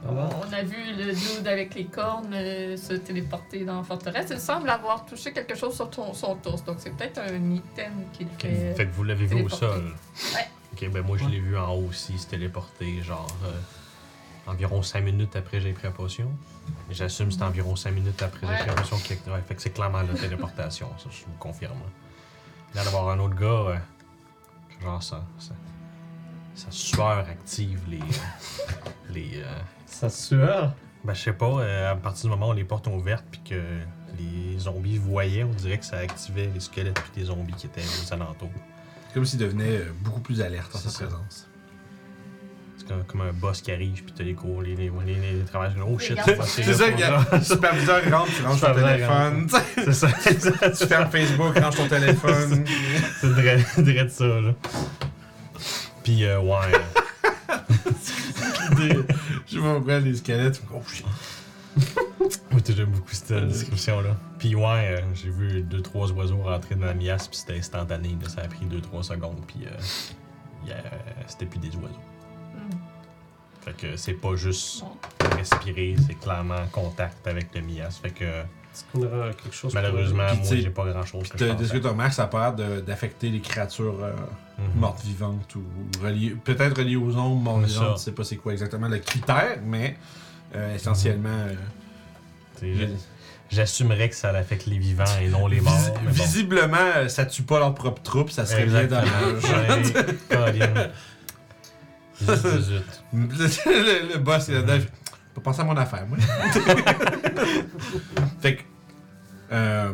S2: On a vu le dude avec les cornes euh, se téléporter dans la forteresse. Il semble avoir touché quelque chose sur ton- son torse. Donc c'est peut-être un item qu'il
S4: Ok,
S2: fait.
S4: Fait que vous l'avez vu au sol.
S2: Ouais.
S4: Ok, ben moi je l'ai vu en haut aussi, se téléporter, genre euh, environ 5 minutes après j'ai pris la potion. Et J'assume que c'est environ 5 minutes après j'ai pris la potion. qui- Ouais, fait que c'est clairement la téléportation, ça je vous confirme. Il y a d'avoir un autre gars, euh, genre ça, ça, sa sueur active les. euh, les
S3: Ça sueur.
S4: ben je sais pas, euh, à partir du moment où les portes ont ouvertes puis que les zombies voyaient, on dirait que ça activait les squelettes puis les zombies qui étaient aux alentours.
S1: Comme s'il devenait euh, beaucoup plus alerte en sa
S4: ça.
S1: présence.
S4: C'est comme, comme un boss qui arrive, puis t'as les cours, les, les, les, les travailleurs. Oh shit,
S2: Les
S4: c'est
S1: ça,
S4: pour
S1: il y a le superviseur rentre, tu ranges ton
S4: Superviseur
S1: téléphone.
S4: C'est ça,
S1: tu fermes Facebook, ranges ton téléphone.
S4: C'est vrai, vrai de ça, là. Puis, euh, ouais.
S1: Des- Je sais pas pourquoi les squelettes. Oh shit.
S4: Moi, j'aime beaucoup cette description-là. Puis, ouais, euh, j'ai vu deux, trois oiseaux rentrer dans la miasse, puis c'était instantané. là. Ça a pris deux, trois secondes, puis euh, a- c'était plus des oiseaux.
S2: Hmm.
S4: Fait que c'est pas juste respirer, c'est clairement contact avec le mias. Fait que,
S3: Est-ce qu'on aura quelque chose
S4: malheureusement,
S1: Puis,
S4: moi, j'ai pas grand-chose
S1: de ce que tu remarques, ça a pas d'affecter les créatures euh,
S4: Mhm.
S1: mortes vivantes ou, ou reliées. Peut-être reliées aux ombres mortes vivantes, je sais pas c'est quoi exactement le critère, mais euh, essentiellement. euh,
S4: je- J'assumerais que ça affecte les vivants et non les morts. bon.
S1: visiblement, ça tue pas leurs propres troupes, ça serait bien dommage. Le, le boss est là-dedans. Je peux penser à mon affaire, moi. fait que. euh,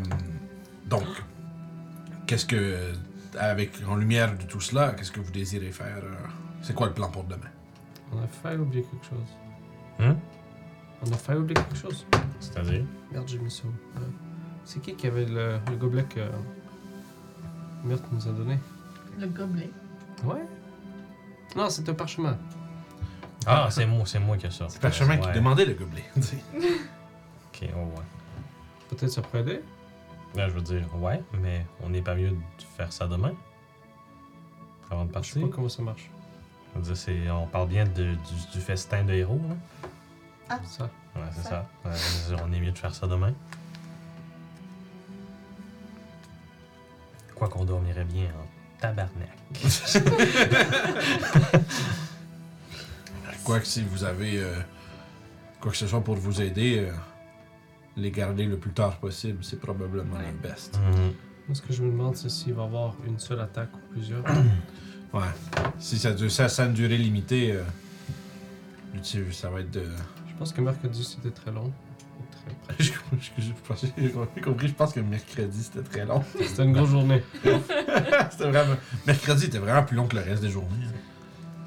S1: donc, qu'est-ce que. Avec, en lumière de tout cela, qu'est-ce que vous désirez faire euh, C'est quoi le plan pour demain?
S3: On a fait oublier quelque chose.
S4: Hein?
S3: On a fait oublier quelque chose.
S4: C'est-à-dire?
S3: Merde, j'ai mis ça. Euh, C'est qui qui avait le, le gobelet que Myrte nous a donné?
S2: Le gobelet.
S3: Ouais. Non, c'est un parchemin.
S4: Ah, c'est moi, c'est moi qui ai ça.
S1: C'est Parchemin qui
S4: Ouais.
S1: demandait le gobelet.
S4: Ok, oh ouais.
S3: Peut-être ça pourrait aider.
S4: Là, je veux dire, ouais, mais on n'est pas mieux de faire ça demain. Avant de
S3: Je sais
S4: partir.
S3: pas comment ça marche.
S4: Je veux dire, c'est, on parle bien de- du, du festin de héros, là.
S3: Ça.
S4: Ouais, c'est
S2: Ça.
S4: ça. Ouais, je veux dire, on est mieux de faire ça demain. Quoi qu'on dormirait bien en tabarnak.
S1: Quoi que si vous avez euh, quoi que ce soit pour vous aider, euh, les garder le plus tard possible, c'est probablement
S2: Ouais.
S1: le best.
S4: Mhm.
S3: Moi, ce que je me demande, c'est s'il va y avoir une seule attaque ou plusieurs.
S1: Ouais. Si ça dure ça, ça a une durée limitée, euh, ça va être de.
S3: je pense que mercredi, c'était très long. Très
S1: je, je, je, pensais- j'ai compris, je pense que mercredi c'était très long.
S3: C'était une grosse journée.
S1: c'était vraiment. Mercredi était vraiment plus long que le reste des journées. hein.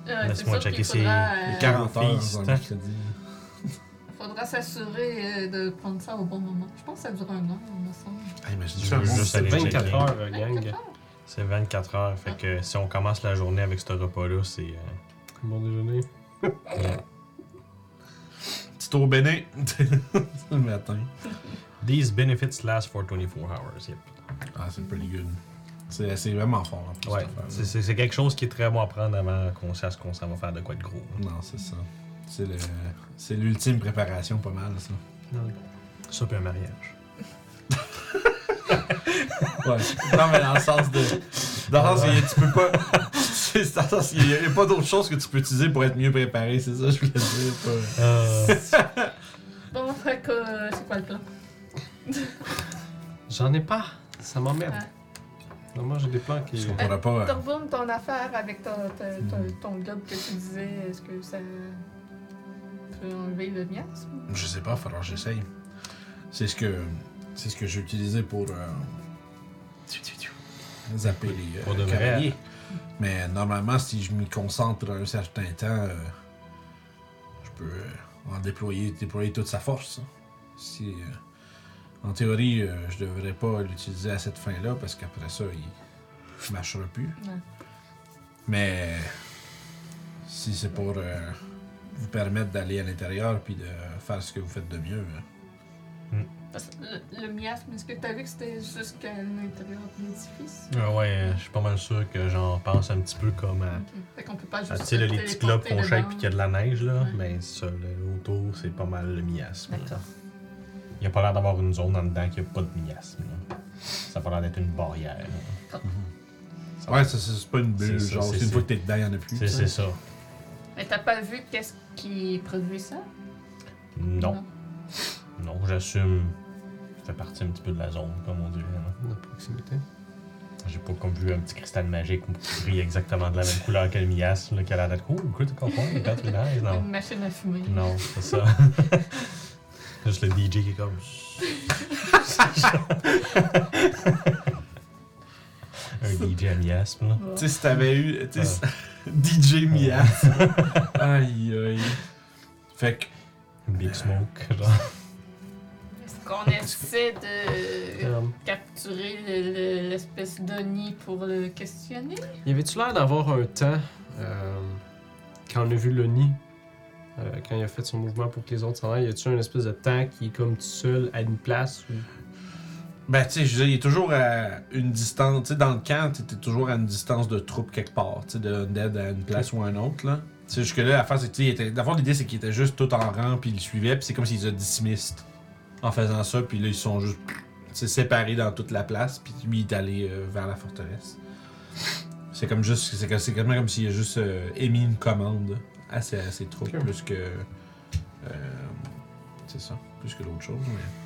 S2: Euh, c'est
S4: Laisse-moi checker
S2: faudra,
S1: Les
S2: euh,
S1: 40 heures
S4: hein.
S1: mercredi.
S2: Faudra s'assurer euh, de prendre ça au bon moment. Je pense que ça dure un an, il me semble.
S1: Ah, imagine
S4: Je
S1: ça,
S4: veux
S1: bon,
S4: juste
S3: C'est
S4: aller
S3: 24
S4: checker.
S3: heures, euh, gang.
S2: 24 heures?
S4: C'est 24 heures. Fait que si on commence la journée avec ce repas-là, c'est. euh,
S3: Bon déjeuner.
S1: Petit tour bénin. le matin.
S4: These benefits last for 24 hours. Yep.
S1: Ah, c'est pretty good. C'est c'est vraiment fort en plus.
S4: Ouais, c'est quelque chose qui est très bon à prendre avant qu'on sache qu'on s'en va faire de quoi de gros.
S1: Non, c'est ça. C'est le, c'est l'ultime préparation, pas mal, ça.
S4: Ça, puis un mariage.
S1: Ouais. Non, mais dans le sens de. Dans le sens que tu peux pas. C'est dans le sens qu'il y a, il y a pas d'autre chose que tu peux utiliser pour être mieux préparé, c'est ça, je voulais dire. Pas...
S4: Euh,
S2: Bon, fait que euh, c'est quoi le plan?
S3: J'en ai pas. Ça m'emmerde. Non, moi, j'ai des plans qui.
S1: Parce qu'on pourra pas. euh,
S2: Torboum, ton affaire avec ton, ton, ton, ton globe que tu disais, est-ce que ça peut enlever le miasme?
S1: Je sais pas, il falloir que j'essaye. C'est ce que. C'est ce que j'ai utilisé pour. euh, zapper les euh,
S4: Pour de vrai.
S1: cavaliers. Mais normalement, si je m'y concentre un certain temps, euh, je peux euh, en déployer, déployer toute sa force. hein. Si, euh, en théorie, euh, je devrais pas l'utiliser à cette fin-là parce qu'après ça, il ne marchera plus.
S2: Ouais.
S1: Mais Si c'est pour euh, vous permettre d'aller à l'intérieur puis de faire ce que vous faites de mieux. hein.
S2: Parce que le, le miasme, est-ce que t'as vu que c'était jusqu'à l'intérieur de l'édifice?
S4: Ah ouais, euh, je suis pas mal sûr que j'en pense un petit peu comme à.
S2: Ok. Fait qu'on peut pas juste.
S4: Ah, tu sais, là, les petits globes qu'on shake puis qu'il y a de la neige, là.
S2: Ouais.
S4: Mais ça, là, autour, c'est pas mal le miasme.
S2: D'accord.
S4: Il n'y a pas l'air d'avoir une zone en dedans qui a pas de miasme. là. Ça a pas l'air d'être une barrière. là. Ça-
S1: Ouais, ça, c'est c'est pas une bulle.
S4: C'est ça,
S1: genre,
S4: c'est-
S1: c'est une fois que t'es dedans, il y en a plus.
S4: C'est c'est ça.
S2: Mais t'as pas vu qu'est-ce qui produit ça?
S4: Non. Non, j'assume. Ça fait partie un petit peu de la zone, comme on dirait. là.
S3: De proximité.
S4: J'ai pas comme vu un petit cristal magique qui brille exactement de la même couleur que le miasme, là, qui a l'air d'être cool, good comprendre, that's really nice. Non.
S2: Une machine à fumer.
S4: Non, c'est ça. Juste le DJ qui est comme. un DJ miasme, là.
S1: Tu sais, si t'avais eu. Tu sais, DJ Mia. aïe, aïe. Fait que.
S4: Big Smoke, genre.
S2: Est-ce qu'on essaie de
S3: Euh,
S2: capturer le- le- l'espèce de nid pour le questionner?
S3: y avait-tu l'air d'avoir un temps euh, quand on a vu le nid, euh, quand il a fait son mouvement pour que les autres s'en aillent, y a-tu un espèce de temps qui est comme tout seul à une place ou...
S1: Ben, tu sais, je veux dire, il est toujours à une distance. Tu sais, dans le camp, t'étais toujours à une distance de troupe quelque part. Tu sais, de Undead à une place ou à une autre, là. Tu sais, jusque-là, la que, tu sais. D'abord, l'idée, c'est qu'il était juste tout en rang, puis il le suivait, puis c'est comme s'ils les a dismissed en faisant ça, puis là, ils sont juste. tu séparés dans toute la place, puis lui, il est allé euh, vers la forteresse. C'est comme juste. C'est comme- c'est quasiment comme s'il a juste euh, émis une commande à ses, à ses troupes, plus que. euh, c'est ça, plus que d'autres choses, mais.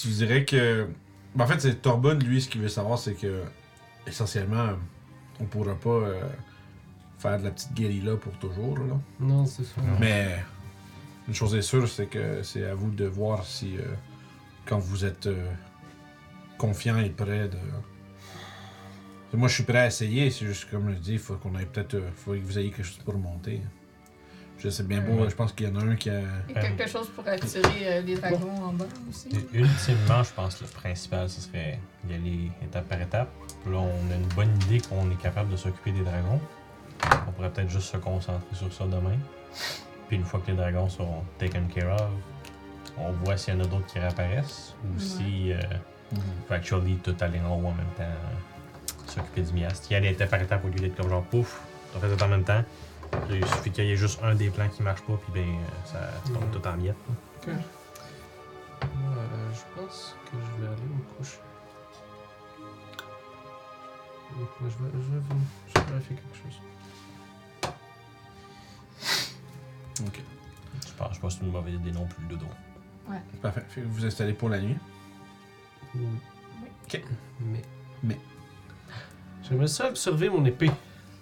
S1: Tu dirais que. ben, en fait, c'est Torbun, lui, ce qu'il veut savoir, c'est que. Essentiellement, on pourra pas euh, faire de la petite guérilla pour toujours, là.
S3: Non, c'est.
S4: Non.
S1: Mais. Une chose est sûre, c'est que c'est à vous de voir si. euh, quand vous êtes euh, confiant et prêt de. Moi, je suis prêt à essayer, c'est juste comme je dis, il faut qu'on ait peut-être. euh, faut que vous ayez quelque chose pour monter. Je sais bien beau, je pense qu'il y en a un qui a.
S2: Et quelque chose pour attirer euh, les dragons en bas aussi?
S4: Et Ultimement, je pense que le principal, ce serait d'y aller étape par étape. Là, on a une bonne idée qu'on est capable de s'occuper des dragons. On pourrait peut-être juste se concentrer sur ça demain. Puis une fois que les dragons sont taken care of, on voit s'il y en a d'autres qui réapparaissent ou
S2: Ouais.
S4: si euh, faut actually tout aller en haut en même temps, euh, s'occuper du miast. Y aller étape par étape au lieu d'être comme genre pouf, on fait tout en même temps. Il suffit qu'il y ait juste un des plans qui marche pas, puis ben euh, ça tombe tout en miettes.
S3: Moi, euh, je pense que je vais aller me coucher. Ouais, Je vais, je vais, je vais vérifier quelque chose.
S1: Ok.
S4: Je pense pas que c'est une mauvaise idée non plus, le dos.
S1: Parfait. Fait que vous vous installez pour la nuit?
S3: Oui.
S1: Ok.
S3: Mais.
S1: Mais.
S3: J'aimerais ça observer mon épée.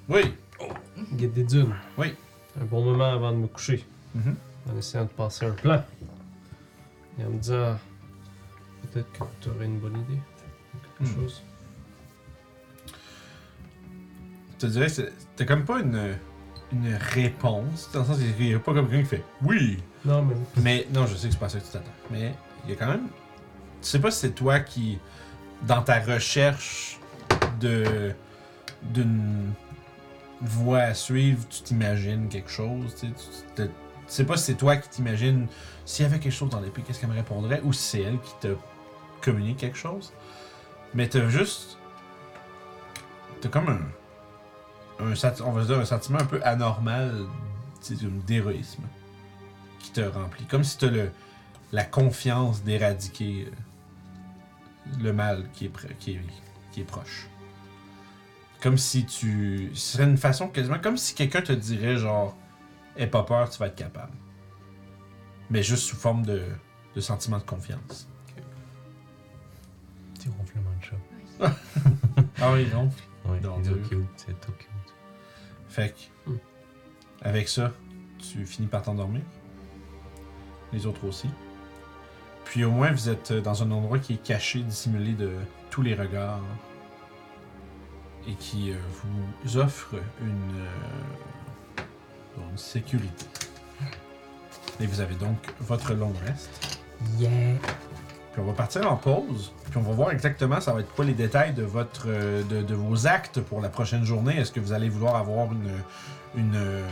S1: Oui.
S3: Guide des dunes.
S1: Oui.
S3: Un bon moment avant de me coucher.
S1: Mhm.
S3: En essayant de passer un plan. Et en me disant. Peut-être que tu aurais une bonne idée. Quelque
S1: Hmm.
S3: chose.
S1: Je te dirais, que c'est- t'as comme pas une, une réponse. Dans le sens qu'il y a pas comme quelqu'un qui fait oui.
S3: Non, mais.
S1: Mais non, je sais que c'est pas ça que tu t'attends. Mais il y a quand même. Tu sais pas si c'est toi qui, dans ta recherche de d'une voie à suivre, tu t'imagines quelque chose. Tu sais, pas si c'est toi qui t'imagines s'il y avait quelque chose dans l'épée, qu'est-ce qu'elle me répondrait, ou si c'est elle qui te communique quelque chose. Mais t'as juste. T'as comme un. on va dire un sentiment un peu anormal d'héroïsme qui te remplit. Comme si tu as le, la confiance d'éradiquer euh, le mal qui est, qui, est, qui est proche. Comme si tu. Ce serait une façon quasiment comme si quelqu'un te dirait genre Aie pas peur, tu vas être capable. Mais juste sous forme de, de sentiment de confiance.
S4: Petit ronflement de chat.
S1: Ah oui,
S4: tout cute, c'est tout cute.
S1: Fait que,
S3: Hmm.
S1: avec ça, tu finis par t'endormir. Les autres aussi. Puis au moins, vous êtes dans un endroit qui est caché, dissimulé de tous les regards. Et qui euh, vous offre une, euh, une sécurité. Et vous avez donc votre long rest.
S4: Yeah!
S1: Puis on va partir en pause. Puis on va voir exactement ça va être quoi les détails de votre euh, de, de vos actes pour la prochaine journée. Est-ce que vous allez vouloir avoir une une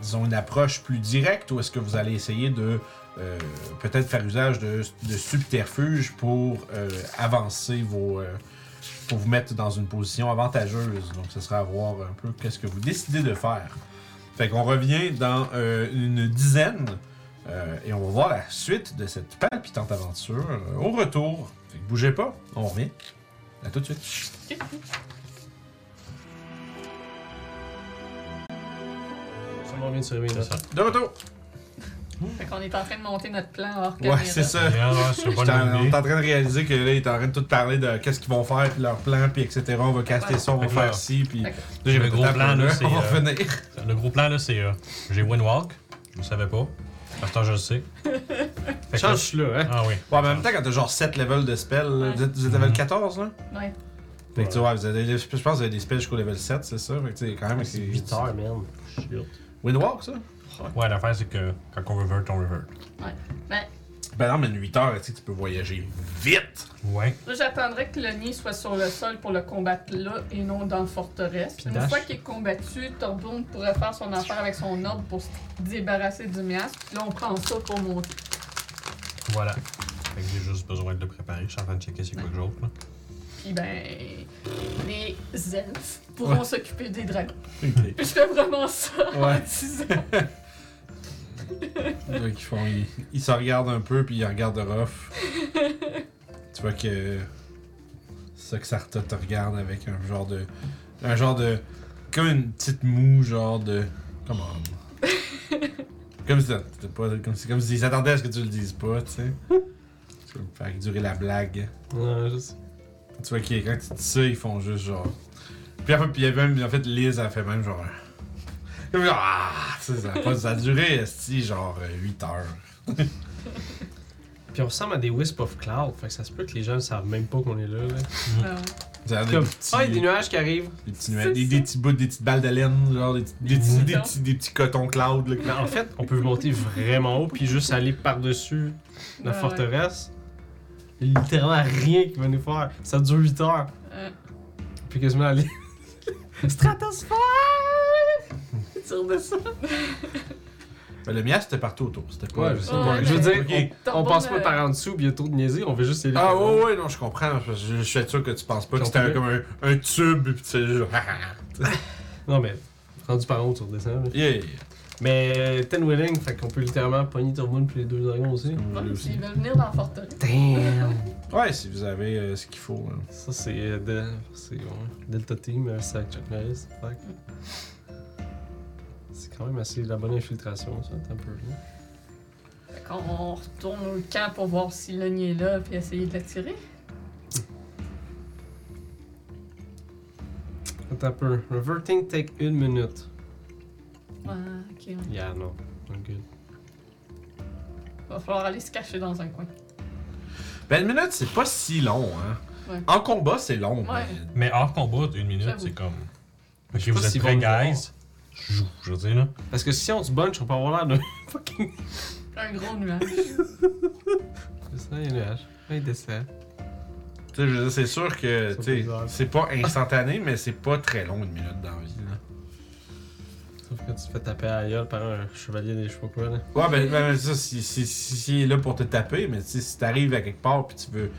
S1: disons une approche plus directe ou est-ce que vous allez essayer de euh, peut-être faire usage de, de subterfuges pour euh, avancer vos euh, pour vous mettre dans une position avantageuse. Donc ce sera à voir un peu qu'est-ce que vous décidez de faire. Fait qu'on revient dans euh, une dizaine euh, et on va voir la suite de cette palpitante aventure euh, au retour. Fait que bougez pas, on revient. À tout de suite.
S3: Ça m'en vient de se réveiller
S4: C'est
S3: là.
S4: ça.
S1: De retour!
S2: Fait qu'on est en train de monter notre plan hors
S1: Ouais, c'est ça.
S4: Ouais, pas
S1: en- on est en train de réaliser que là, il est en train de tout parler de qu'est-ce qu'ils vont faire, puis leur plan, puis etc. On va caster ça, on va faire ci, puis. J'ai
S4: Le
S1: fait,
S4: gros
S1: attends,
S4: plan, là, c'est,
S1: On va
S4: euh,
S1: revenir.
S4: Le gros plan, là, c'est. euh, j'ai Windwalk. Je le savais pas. Maintenant, je le sais. Fait que là-
S3: Change là, hein.
S4: Ah oui.
S1: Ouais, mais en même temps, quand t'as genre 7 levels de spells,
S2: Ouais.
S1: vous êtes, vous êtes level 14 là?
S2: Ouais.
S1: Fait que tu vois, vous avez, je pense que vous avez des spells jusqu'au level 7, c'est ça? Fait que tu sais, quand même.
S3: C'est 8 heures, man.
S1: Windwalk, ça?
S4: Ouais, l'affaire, c'est que quand on revert, on revert.
S2: Ben,
S1: Ben non, mais une 8 heures, tu sais, tu peux voyager vite!
S4: Ouais.
S2: là, j'attendrais que le nid soit sur le sol pour le combattre là et non dans la forteresse.
S3: Puis
S2: Une
S3: dash.
S2: fois qu'il est combattu, Torboum pourrait faire son affaire avec son ordre pour se débarrasser du miasme. Puis là, on prend ça pour monter.
S4: Voilà. Fait que j'ai juste besoin de le préparer. Je suis en train de checker c'est quoi que j'offre, là.
S2: Puis ben, les elfes pourront s'occuper des dragons.
S1: Ok.
S2: Je fais vraiment ça en
S1: Ouais.
S2: 10 ans.
S1: Donc, ils, font, ils, ils se regardent un peu, puis ils regardent Ruff. tu vois que. Ça que Sarta te regarde avec un genre de. Un genre de. Comme une petite moue, genre de. Come on. comme si pas. Comme si, comme s'ils s'attendaient à ce que tu le dises pas, tu sais. Faire durer la blague.
S3: Ouais, je sais.
S1: Tu vois que quand tu dis ça, ils font juste genre. Puis après, puis il y avait même, en fait, Liz a fait même genre. Comme genre, ah! Ça, ça, a pas- ça a duré, esti, genre euh, 8 heures.
S3: Puis on ressemble à des Wisp of Cloud, fait que ça se peut que les gens ne savent même pas qu'on est là. là.
S2: Euh,
S1: Ça a des
S3: Comme,
S1: petits,
S3: ah, il y a des nuages qui arrivent.
S1: des, petits nuages- des, des petits bouts, des petites balles de laine, genre des, petits- des, petits, des, petits, des petits cotons cloud. Là,
S3: Mais en fait, on peut monter vraiment haut puis juste aller par-dessus la
S2: Ouais,
S3: forteresse. Il y a littéralement rien qui va nous faire. Ça dure 8 heures.
S2: euh,
S3: Puis quasiment aller. Stratosphère!
S1: Le mien, c'était partout autour. C'était pas.
S3: Ouais, je sais
S2: Ouais,
S3: pas.
S2: mais-
S3: Je veux dire,
S1: Ok.
S3: on, on passe pas par en dessous, puis il y a trop de niaiseries, on veut juste aller.
S1: Ah, ouais, ouais, non, je comprends. Je, je suis sûr que tu penses pas que c'était comme un, un tube, pis tu sais, genre.
S3: Non, mais rendu par en haut, tu redescends. là.
S1: yeah!
S3: Mais euh, Ten Willing, fait qu'on peut littéralement pogner Turboon puis les deux dragons aussi.
S1: Vous
S2: ouais,
S1: voulez
S2: puis
S1: aussi.
S2: ils veulent venir dans la forteresse.
S3: Damn!
S1: Ouais, si vous avez euh, ce qu'il faut. hein.
S3: Ça, c'est euh, de- c'est, ouais, Delta Team, euh, c'est avec Chuck Norris. Fait que- C'est quand même assez la bonne infiltration, ça, un peu. là.
S2: Fait qu'on retourne au camp pour voir si le nid est là puis essayer de l'attirer.
S3: Attends un peu. Reverting take une minute.
S2: Ouais, ok. ouais.
S3: Yeah, non. I'm good.
S2: Va falloir aller se cacher dans un coin.
S1: Ben, une minute, c'est pas si long, hein.
S2: Ouais.
S1: En combat, c'est long.
S2: Ouais.
S1: mais-
S4: Mais hors combat, une minute, c'est comme. Ok, vous êtes
S3: s'ils
S4: prêts, guys? Je joue, je veux dire, là.
S3: Parce que si on se bunch, on peut avoir l'air d'un fucking.
S2: Un gros nuage.
S3: C'est ça, il y a un nuage. Là, il descend.
S1: Tu sais, je veux dire, c'est sûr que
S3: Ça
S1: tu sais,
S3: bizarre.
S1: c'est pas instantané, mais c'est pas très long une minute dans la vie. Là.
S3: Sauf que tu te fais taper à la gueule par un chevalier des chevaux quoi, là.
S1: Ouais, ben, ben, ça, si, si, si, est là pour te taper, mais tu si t'arrives à quelque part puis tu veux.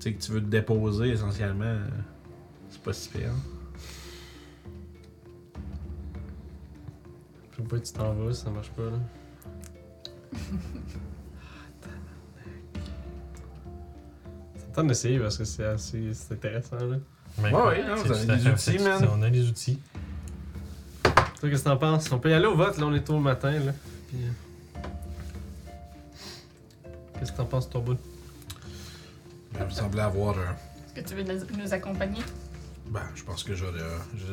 S1: Tu sais, que tu veux te déposer essentiellement, euh, c'est pas si pire.
S3: Je sais pas, tu t'en vas, ça marche pas, là. C'est le temps d'essayer parce que c'est assez c'est intéressant, là.
S1: Ouais, non, vous avez des outils, man.
S4: On a des outils.
S3: Toi, qu'est-ce que t'en penses? On peut y aller au vote, là, on est tôt le matin, là. Puis, euh, Qu'est-ce que t'en penses, ton bout?
S1: Ben, vous semblez avoir un.
S2: Est-ce que tu veux nous, nous accompagner?
S1: Ben, je pense que j'aurais. euh, Je,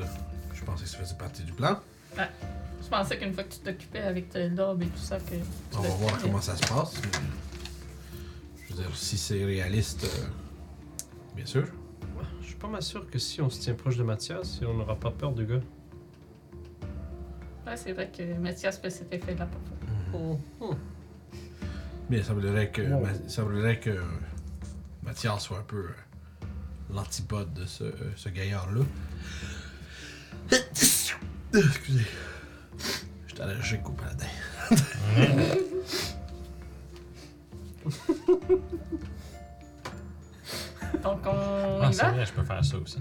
S1: je pensais que ça faisait partie du plan.
S2: Pensais qu'une fois que tu t'occupais avec euh, l'orbe et tout ça, que.
S1: On va voir comment ça se passe. mais, Je veux dire, si c'est réaliste, euh, bien sûr.
S3: Je suis pas mal sûr que si on se tient proche de Mathias, on n'aura pas peur du gars.
S2: Ouais, c'est vrai que Mathias fait cet effet-là parfois.
S3: Oh, oh.
S1: Mais il semblerait que,
S3: Wow.
S1: Ma- semblerait que Mathias soit un peu euh, l'antipode de ce, euh, ce gaillard-là. Excusez. J'étais allergique au paladin.
S2: Donc on
S4: Ah,
S2: y
S4: c'est
S2: va?
S4: vrai, je peux faire ça aussi.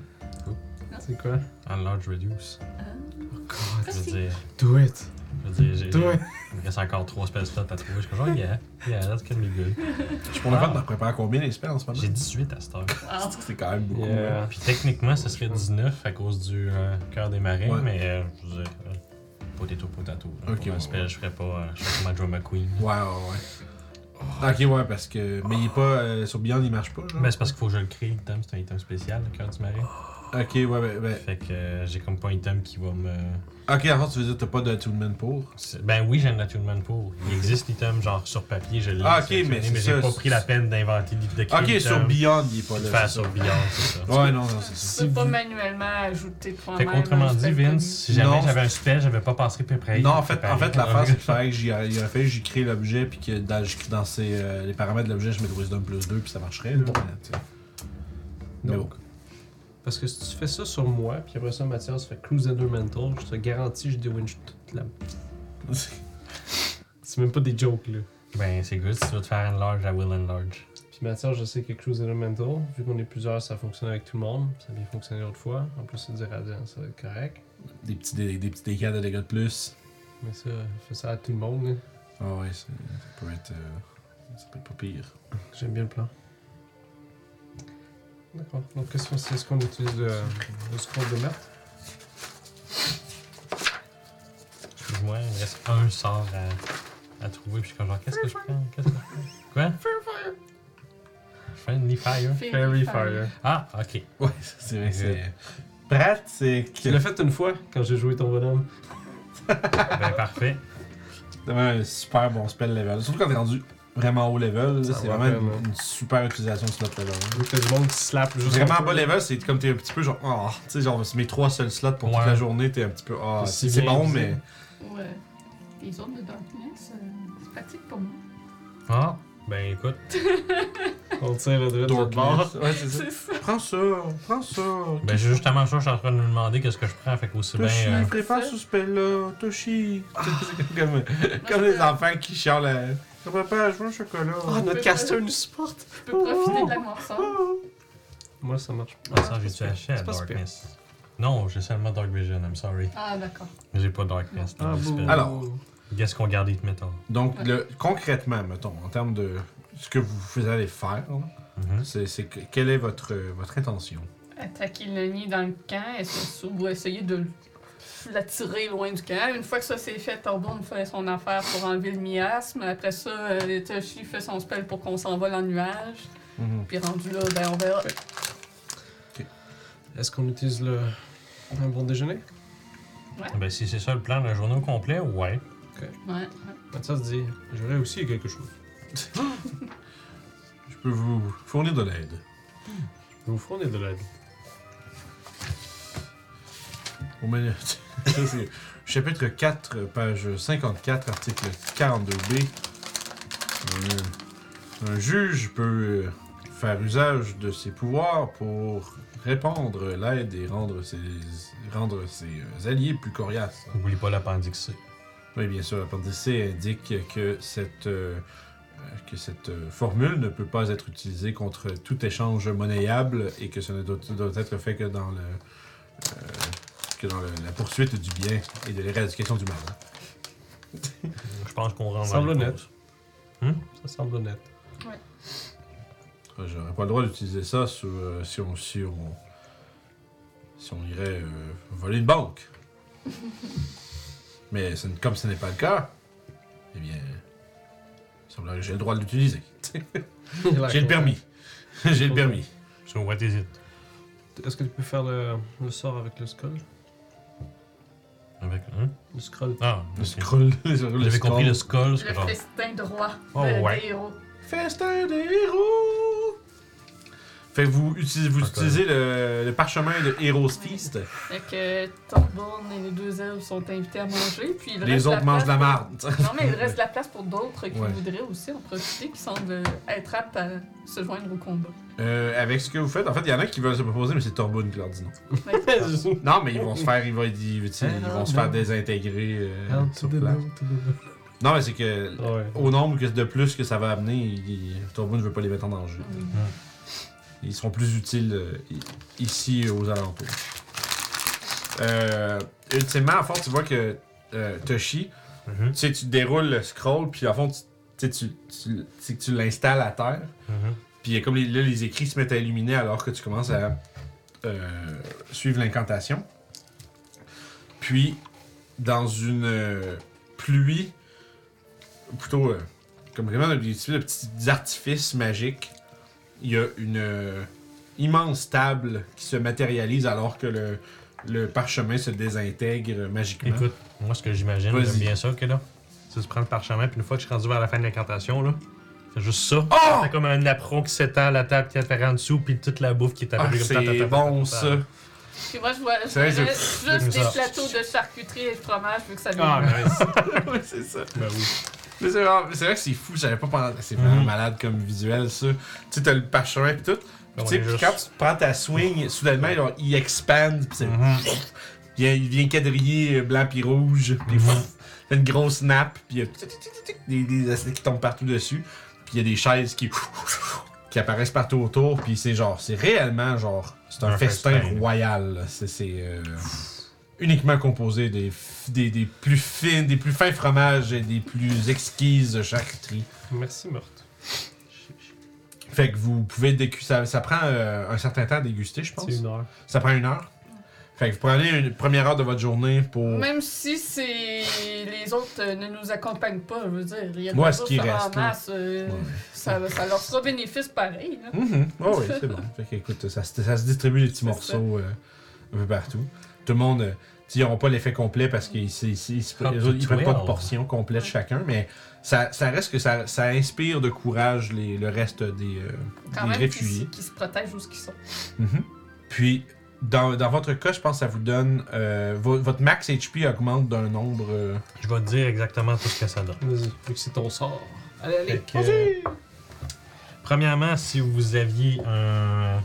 S3: C'est quoi?
S4: Enlarge reduce.
S3: Oh god.
S4: Je veux dire,
S3: Do it.
S4: je veux dire, j'ai-
S3: Do it.
S4: il me reste encore trois spell slots à trouver. Je suis genre, yeah, yeah, that's gonna be good.
S1: Je pourrais pas t'en préparer combien les spells en ce moment?
S4: J'ai 18 à cette heure.
S2: Ah,
S1: C'est quand même beaucoup.
S3: Yeah.
S4: Puis techniquement, ce serait 19 à cause du euh, cœur des marins,
S1: Ouais.
S4: mais euh, je veux dire, potato potato. là.
S1: Ok,
S4: Pour
S1: ouais,
S4: spell,
S1: ouais.
S4: je ferais pas, euh, je ferais ma Drama Queen.
S1: Ouais, ouais, ouais. Ok, ouais, parce que. Mais il est pas. euh, sur Beyond, il marche pas, genre?
S4: Ben, c'est parce qu'il faut que je le crée, l'item, c'est un item spécial, le cœur du marin.
S1: Ok, ouais, ouais, ouais.
S4: Fait que euh, j'ai comme pas un item qui va me.
S1: Ok, en fait, tu veux dire que t'as pas d'attunement pour?
S4: C'est- Ben oui, j'ai un attunement pour. Il existe l'item, genre sur papier, je l'ai.
S1: Ah, ok,
S4: sélectionné,
S1: mais c'est
S4: mais
S1: ça,
S4: j'ai pas
S1: c'est-
S4: pris la peine d'inventer, de créer
S1: Ok,
S4: l'item,
S1: sur Beyond, il est pas
S4: de
S1: là.
S4: faire
S1: c'est
S4: sur. Beyond, c'est ça.
S1: Ouais, non, non, c'est ça.
S2: tu peux pas manuellement ajouter toi-même.
S4: Fait qu'autrement
S2: un
S4: dit,
S2: spell
S4: Vince, si jamais
S1: Non.
S4: j'avais un spell, j'avais pas passé préparé.
S1: Non, en fait, en fait l'affaire, c'est qu'il fallait que j'y il aurait fallu que j'y crée l'objet, puis que dans, dans ses, euh, les paramètres de l'objet, je mette Wisdom plus 2, puis ça marcherait. Là, mais, tu sais. Mais
S3: Donc, parce que si tu fais ça sur moi, puis après ça, Mathias fait Crusader Mental, je te garantis, je déwinch toute la. C'est même pas des jokes, là.
S4: Ben, c'est good. Si tu veux te faire enlarge, I will enlarge.
S3: Puis Mathias, je sais que Crusader Mental, vu qu'on est plusieurs, ça fonctionne avec tout le monde. Ça a bien fonctionné l'autre fois. En plus, c'est du radiant, ça va être correct.
S1: des, petits, dé- des petits dégâts de dégâts de plus.
S3: Mais ça, fais ça à tout le monde, là.
S1: Ah ouais, c'est- ça peut être. euh, ça peut être pas pire.
S3: J'aime bien le plan. D'accord. Donc, qu'est-ce qu'on c'est ce qu'on utilise le, le scroll de
S4: Excuse-moi, il me reste un sort à, à trouver. Puis je suis comme genre, qu'est-ce que je prends? Qu'est-ce que je prends? Quoi? Friendly Fire?
S3: Fairy Fire.
S4: Ah, ok.
S1: Ouais, ça, c'est vrai, c'est. Pratique!
S3: Tu l'as fait une fois quand j'ai joué ton bonhomme.
S4: ben, parfait.
S1: C'est vraiment un super bon spell level. Surtout quand t'es rendu vraiment haut level, c'est vraiment une, une super utilisation de slot level.
S3: que du monde qui slappe juste.
S1: Vraiment bas level, c'est comme t'es un petit peu genre, oh, tu sais, genre, c'est mes trois seuls slots pour toute la journée, t'es un petit peu, ah,
S3: C'est si
S1: bon, mais.
S2: Ouais. Les zones de darkness, euh, c'est pratique pour moi.
S4: Ah, ben écoute.
S3: On tire le droit de l'autre bord.
S1: Ouais, c'est ça. Prends ça, prends ça.
S4: Ben, j'ai justement ça, je suis en train de me demander qu'est-ce que je prends. Fait qu'aussi bien.
S1: Toshi,
S4: euh,
S1: prépare ce spell-là, Toshi. C'est comme, comme les enfants qui chialent. Euh, Papa, je veux un chocolat.
S3: Ah, notre caster nous supporte.
S2: Je peux profiter de la morsure.
S3: Moi, ça marche.
S4: Ah, ça, j'ai-tu acheté à
S3: pas
S4: Darkness? Non, j'ai seulement Dark Vision, I'm sorry.
S2: Ah, d'accord.
S4: J'ai pas Darkness dans
S3: Ah,
S4: le
S3: bon.
S1: Alors.
S4: Qu'est-ce qu'on garde Metal
S1: Donc, le, concrètement, mettons, en termes de ce que vous allez faire,
S4: Mhm.
S1: c'est c'est que- quelle est votre, votre intention?
S2: Attaquer l'ennemi dans le camp ou essayer de l'attirer loin du camp. Une fois que ça c'est fait, Torbon fait son affaire pour enlever le miasme. Après ça, euh, Toshi fait son spell pour qu'on s'envole en nuage.
S1: Mhm.
S2: Puis rendu là, ben on verra.
S3: Est-ce qu'on utilise le. Un bon déjeuner?
S4: Ben, si c'est ça le plan d'un journée au complet, ouais.
S2: Ouais, ouais.
S3: Mathias dit J'aurais aussi quelque chose.
S1: Je peux vous fournir de l'aide.
S3: Je vous fournir de l'aide.
S1: Au menu. Ça, c'est chapitre 4, page 54, article 42b. Un, un juge peut faire usage de ses pouvoirs pour répandre l'aide et rendre ses, rendre ses euh, alliés plus coriaces.
S4: Oublie pas l'appendix C.
S1: Oui, bien sûr, l'appendice C indique que cette, euh, euh, que cette euh, formule ne peut pas être utilisée contre tout échange monnayable et que ce ne doit, doit être fait que dans, le, euh, que dans le- la poursuite du bien et de l'éradication du mal.
S4: Je pense qu'on rentre
S3: Semble
S4: dans les
S3: honnête.
S4: pauses.
S3: Ça semble honnête.
S1: Euh, J'aurais pas le droit d'utiliser ça sur, euh, si, on, si, on, si on irait euh, voler une banque. Mais ce n- comme ce n'est pas le cas, eh bien, il semblerait que j'ai le droit de l'utiliser. J'ai le permis. j'ai le permis.
S4: So, what is it?
S3: Est-ce que tu peux faire le, le sort avec le scroll
S4: Avec. Hein?
S3: Le scroll.
S4: Ah,
S1: Le scroll.
S4: J'avais
S1: scroll.
S4: compris le c'est
S2: Le festin droit
S4: Oh,
S2: de-
S4: ouais.
S2: des héros.
S1: Festin des héros! Fait que vous utilisez, vous utilisez le, le parchemin de Heroes Feast.
S2: Fait que Thorborn et les deux elfes sont invités à manger, puis il
S1: Les
S2: reste
S1: autres
S2: la
S1: mangent de la
S2: place
S1: marde.
S2: pour- Non, mais il reste de la place pour d'autres qui
S1: Ouais.
S2: voudraient aussi en profiter, qui semblent être aptes à se joindre au combat.
S1: Euh, avec ce que vous faites, en fait, il y en a qui veulent se proposer, mais c'est Torbun qui leur dit non.
S2: Mais-
S1: Non, mais ils vont se faire, ils vont, ils, vont se faire désintégrer euh, sur place. Non, mais c'est que
S3: Ouais.
S1: au nombre que- de plus que ça va amener, il- ne veut pas les mettre en danger. Ils seront plus utiles euh, ici aux alentours. Euh, ultimement, à fond, tu vois que euh, Toshi,
S4: Mhm,
S1: tu sais, tu déroules le scroll, puis à fond, tu, tu, l'installes à terre.
S4: mhm.
S1: Puis comme les, là, les écrits se mettent à illuminer alors que tu commences à suivre l'incantation. Puis, dans une pluie, plutôt comme vraiment des espèces de petits artifices magiques, il y a une euh, immense table qui se matérialise alors que le, le parchemin se désintègre magiquement.
S4: Écoute, moi, ce que j'imagine,
S1: Vas-y.
S4: j'aime bien ça, ok, là. Tu prends le parchemin, puis une fois que je suis rendu vers la fin de l'incantation, là, c'est juste ça.
S1: Oh!
S4: C'est comme un apron qui s'étend, la table qui est en dessous, puis toute la bouffe qui est
S1: Ah,
S4: arrivée
S1: c'est bon ça!
S2: Puis moi, je vois je
S1: vrai,
S2: juste des
S4: ça.
S2: plateaux de charcuterie et de fromage, vu que ça
S3: Ah,
S2: vient.
S3: nice.
S1: Ouais, c'est ça.
S3: ben oui.
S1: Mais c'est vraiment- c'est vrai que c'est fou, j'avais pas pensé. C'est vraiment
S4: Mhm.
S1: malade comme visuel, ça. Tu sais, t'as le parchemin et tout. Puis,
S4: On
S1: tu sais,
S4: est
S1: puis
S4: juste-
S1: quand tu prends ta swing, soudainement, genre, il expande, puis c'est-
S4: Mhm.
S1: il vient, il vient quadriller euh, blanc puis rouge, puis
S4: Mhm.
S1: pff, fait une grosse nappe, puis il y a des, des assiettes qui tombent partout dessus, puis il y a des chaises qui qui apparaissent partout autour, puis c'est genre, c'est réellement genre, c'est un,
S4: Un
S1: festin,
S4: festin.
S1: royal. C'est euh, uniquement composé des, des, des plus fins, des plus fins fromages et des plus exquises charcuteries.
S3: Merci, Morte.
S1: Fait que vous pouvez déguster. Ça, ça prend euh, un certain temps à déguster, je pense.
S3: C'est une heure.
S1: Ça prend une heure. Fait que vous prenez une première heure de votre journée pour.
S2: Même si c'est les autres euh, ne nous accompagnent pas, je veux dire, il y a la
S1: ce qui
S2: en
S1: reste, là.
S2: masse, euh,
S1: Ouais.
S2: ça, ça leur sera bénéfice pareil. Là.
S1: Mhm. Oh oui, c'est bon. Fait que, écoute, ça, se- ça se distribue les petits
S2: C'est
S1: morceaux euh, un peu partout. Tout le monde. euh, tu sais, ils n'auront pas l'effet complet parce qu'ils ils, ils, ils, les autres, ils prennent pas de portion complète chacun, mais ça, ça reste que ça, ça inspire de courage les, le reste des, euh,
S2: Quand
S1: des
S2: même,
S1: réfugiés.
S2: qui, qui se protègent où ce qu'ils sont.
S1: Mhm. Puis, dans, dans votre cas, je pense que ça vous donne. euh, vo- votre max HP augmente d'un nombre. euh,
S4: Je vais te dire exactement tout ce que ça donne.
S3: Vas-y, vu que c'est ton sort. Allez, allez.
S4: Fait que, euh, premièrement, si vous aviez un,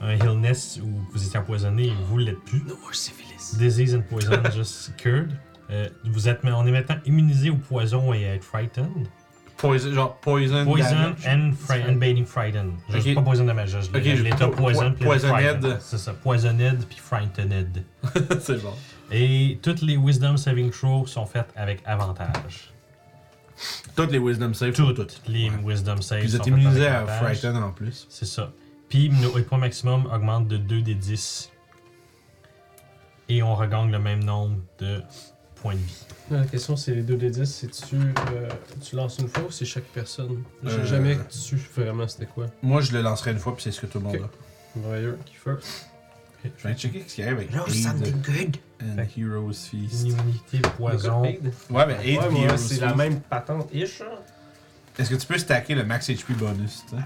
S4: un illness ou que vous étiez empoisonné et vous l'êtes plus,
S3: No more syphilis.
S4: disease and poison just cured, euh, vous êtes, on est maintenant immunisé au poison et à être frightened.
S1: Poison, genre poison.
S4: Poison and, fri and being frightened. Juste
S1: Ok.
S4: pas poison damage, juste
S1: Ok,
S4: les-
S1: je-
S4: l'état
S1: po-
S4: poison l'état
S1: poisoned.
S4: frightened. C'est ça, poisoned puis frightened.
S1: c'est bon.
S4: Et toutes les wisdom saving throws sont faites avec avantage.
S1: Toutes les wisdom saves.
S4: Toutes les
S1: Ouais.
S4: wisdom saves
S1: Puis vous êtes immunisé à
S4: avantage.
S1: Frighten en plus.
S4: C'est ça. Puis nos points maximum augmentent de 2 des 10. Et on regagne le même nombre de points de vie.
S3: La question, c'est les 2 des 10. C'est-tu. euh, tu lances une fois ou c'est chaque personne? J'ai
S1: Euh.
S3: jamais su vraiment c'était quoi.
S1: Moi, je le lancerai une fois, puis c'est ce que tout le monde
S3: Ok.
S1: a.
S3: Warrior qui first?
S1: Je vais checker ce qu'il y a avec
S4: Genre
S1: Aid
S4: good.
S1: and
S4: Fait-
S1: Heroes Feast.
S4: Une immunité poison.
S3: Aid?
S1: Ouais, mais Aid puis
S3: moi,
S1: Heroes
S3: c'est la même patente-ish. hein.
S1: Est-ce que tu peux stacker le max HP bonus, tu sais?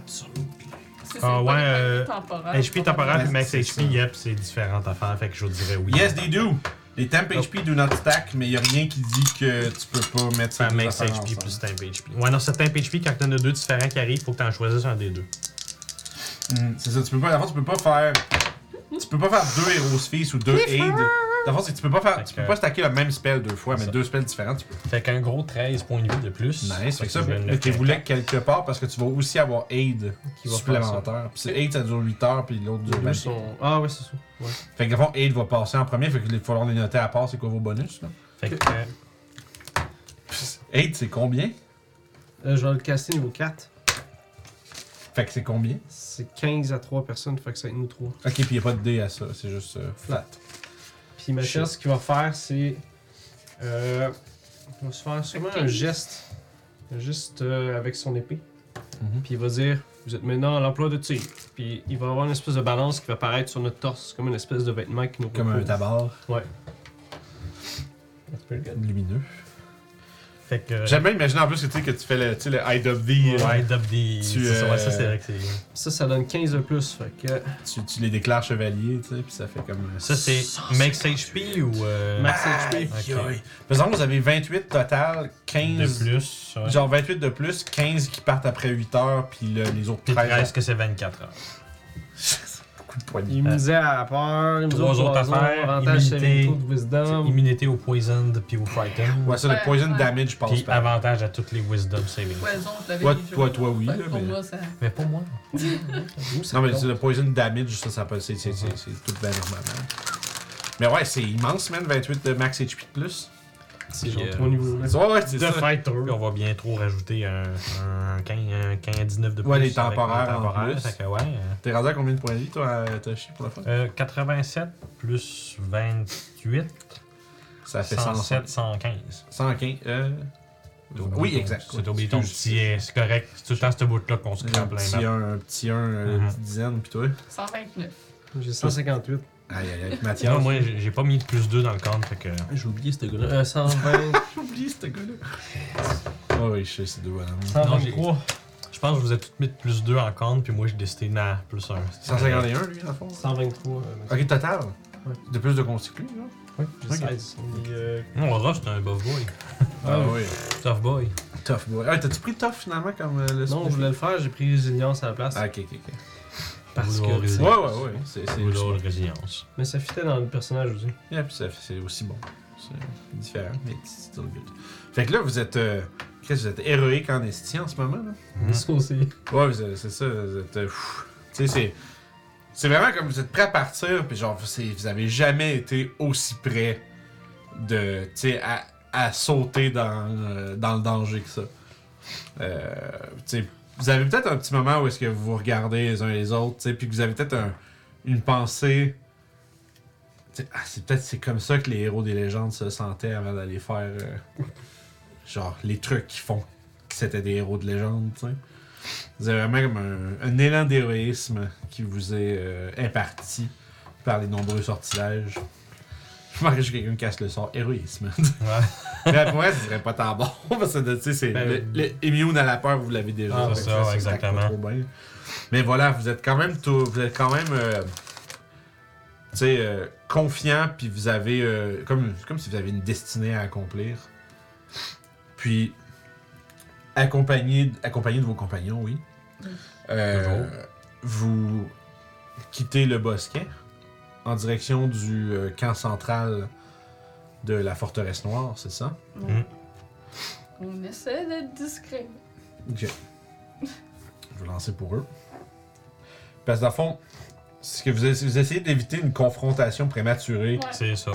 S2: C'est
S4: Ah, ouais,
S2: une
S4: euh,
S2: temporaire,
S4: HP puis max
S1: c'est
S4: HP,
S1: ça.
S4: yep, c'est différentes affaires. Fait que je vous dirais oui.
S1: Yes, they do! Les temp HP do not stack, mais il a rien qui dit que tu peux pas mettre deux
S4: max HP plus temp HP. Ouais, non, c'est temp HP, quand t'en as deux différents qui arrivent, faut que t'en choisisses un des deux.
S1: Hmm, c'est ça, tu peux pas, d'abord, tu peux pas faire. Tu peux pas faire deux Heroes Feast ou deux C'est que tu peux pas faire.
S4: Fait
S1: Tu
S4: que-
S1: peux pas stacker le même spell deux fois, mais
S4: ça.
S1: deux spells différents, tu peux.
S4: Fait qu'un gros 13 points de vie de plus.
S1: Nice, fait que ça,
S4: je le
S1: mais tu
S4: faire.
S1: voulais quelque part parce que tu vas aussi avoir Aid
S3: Qui va
S1: supplémentaire. Puis c'est Aid, ça dure 8 heures, puis l'autre
S3: Les
S1: dure
S3: deux
S1: 20.
S3: sont. Ah, ouais, c'est ça. Ouais.
S1: Fait que, dans le fond, Aid va passer en premier, fait qu'il va falloir les noter à part, c'est quoi vos bonus, là?
S4: Fait que, euh,
S1: Aid, c'est combien?
S3: Euh, je vais le caster niveau 4.
S1: Fait que c'est combien?
S3: C'est 15 à 3 personnes, fait que ça va être nous 3.
S1: Ok, puis y a pas de dé à ça, c'est juste euh, flat.
S3: Puis Mathias, ce qu'il va faire, c'est. Euh, il va se faire sûrement un
S2: 15.
S3: geste. Un geste euh, avec son épée.
S1: Mhm.
S3: Puis il va dire Vous êtes maintenant à l'emploi de tir. Puis il va avoir une espèce de balance qui va apparaître sur notre torse, comme une espèce de vêtement qui nous
S1: Comme un
S3: recouvre.
S1: tabac
S3: Ouais. That's pretty good.
S1: lumineux.
S4: Fait que.
S1: J'aime bien imaginer en plus que tu sais que tu fais le, tu sais, le IW. euh,
S4: Ouais.
S1: Tu,
S4: c'est ça, ouais, ça,
S1: euh,
S4: c'est vrai que c'est.
S3: Ça, ça donne 15 de plus. Fait que.
S1: tu, tu les déclares chevaliers, tu sais, puis ça fait comme. euh,
S4: Ça, c'est max HP ou. euh,
S3: Max HP.
S4: Ok.
S1: aïe. Par exemple, vous avez 28 total, 15.
S4: de plus. ouais.
S1: Genre 28 de plus, 15 qui partent après 8 heures, puis le- les autres
S4: Puis
S1: 13.
S4: 13 que c'est 24 heures.
S1: Poignées.
S3: Immunisé à la peur,
S4: Trois
S3: au
S4: autres
S3: poison,
S4: affaires,
S3: avantage
S4: immunité.
S3: de wisdom.
S4: Immunité au poisoned puis au frightened.
S1: Ouais, ça, le poison damage passe
S4: Puis
S1: par.
S4: avantage à toutes les wisdom saving.
S2: Poison, je l'avais
S1: Toi- toi- toi, oui,
S2: Pour
S1: mais-
S2: moi, ça.
S4: Mais pas moi.
S1: Non, mais c'est le poison damage, ça, ça peut- c'est c'est- c'est- c'est tout bien normalement. Mais ouais, c'est immense, man, 28 de max HP de plus.
S3: C'est
S4: Puis,
S3: genre
S4: euh,
S3: 3 niveaux.
S1: Ouais, ouais, c'est
S3: De
S1: ça.
S3: fighter.
S4: Puis on va bientôt rajouter un, un, 15, un 15 19 de plus.
S1: Ouais, les temporaires
S4: temporaires. que ouais. euh,
S1: T'es rendu à combien de points de vie, toi, à Toshi, pour la fin?
S4: Euh, 87 plus 28,
S1: Ça fait
S4: 107,
S1: 107.
S4: 115.
S1: 115. Euh... Oui, exact.
S4: C'est oublié ton petit. euh, C'est correct. C'est tout le temps ce bout-là qu'on se
S1: Un
S4: crame plein
S1: petit
S4: map.
S1: 1, un petit 1, une
S4: Mhm.
S1: petite dizaine, pis toi?
S2: 129.
S3: J'ai 158.
S1: Aïe, aïe, aïe.
S4: Non,
S1: Mathias.
S4: moi, j'ai pas mis de plus 2 dans le compte, fait que.
S3: J'ai oublié ce gars-là. Euh, 120.
S1: J'ai oublié ce gars-là. Oh, oui, je sais, c'est deux bonhommes.
S3: 123.
S4: Je pense que vous êtes tous mis de plus 2 en compte, puis moi, j'ai décidé de mettre plus 1.
S1: 151, lui, le fond.
S3: 123. euh,
S1: Ok, total?
S3: Ouais.
S1: De plus de constitué, là?
S3: Ouais, j'ai
S1: Ok.
S3: 16. Et, euh,
S4: Non, Roche, c'est un buff boy.
S1: Ah oui.
S4: Tough boy.
S1: Tough boy. Ah, t'as-tu pris tough finalement comme euh, le
S3: Non, je voulais le faire, j'ai pris résilience à la place.
S1: Ah, ok, ok, ok.
S3: Parce que.
S1: Ouais, ouais, ouais. C'est
S4: résilience.
S3: Mais ça fitait dans le personnage aussi.
S1: Yeah, puis ça- c'est aussi bon. C'est différent, mais c'est still good. Fait que là, vous êtes. Euh, Qu'est-ce que vous êtes héroïque en esti en ce moment, là?
S4: Mhm.
S3: Ça aussi.
S1: Ouais, vous êtes- c'est ça. Vous êtes. euh, tu sais, c'est. C'est vraiment comme vous êtes prêt à partir, puis genre, vous avez jamais été aussi près de. Tu sais, à, à sauter dans, euh, dans le danger que ça. Euh, tu sais, vous avez peut-être un petit moment où est-ce que vous vous regardez les uns les autres, puis que vous avez peut-être un- une pensée. Ah, c'est peut-être c'est comme ça que les héros des légendes se sentaient avant d'aller faire euh, genre les trucs qui font que c'était des héros de légende. Vous avez vraiment un élan d'héroïsme qui vous est euh, imparti par les nombreux sortilèges. Je m'en juste quelqu'un qui casse le sort héroïsme.
S4: Ouais.
S1: Mais pour moi, ce serait pas tant bon parce que tu sais, c'est
S3: Ben,
S1: le, le immune à la peur, vous l'avez déjà.
S3: Ah,
S1: fait
S4: c'est
S1: que
S4: ça, exactement.
S1: trop bien. Mais voilà, vous êtes quand même tout, vous êtes quand même euh, tu sais euh, confiant puis vous avez euh, comme comme si vous avez une destinée à accomplir. Puis accompagné accompagné de vos compagnons, oui. Euh,
S4: Toujours.
S1: vous quittez le bosquet en direction du euh, camp central de la forteresse noire, c'est ça?
S4: Mhm.
S2: On essaie d'être discret.
S1: Ok. Je vais lancer pour eux. Parce que dans le fond, c'est que vous, essa- vous essayez d'éviter une confrontation prématurée
S2: Ouais.
S4: C'est ça.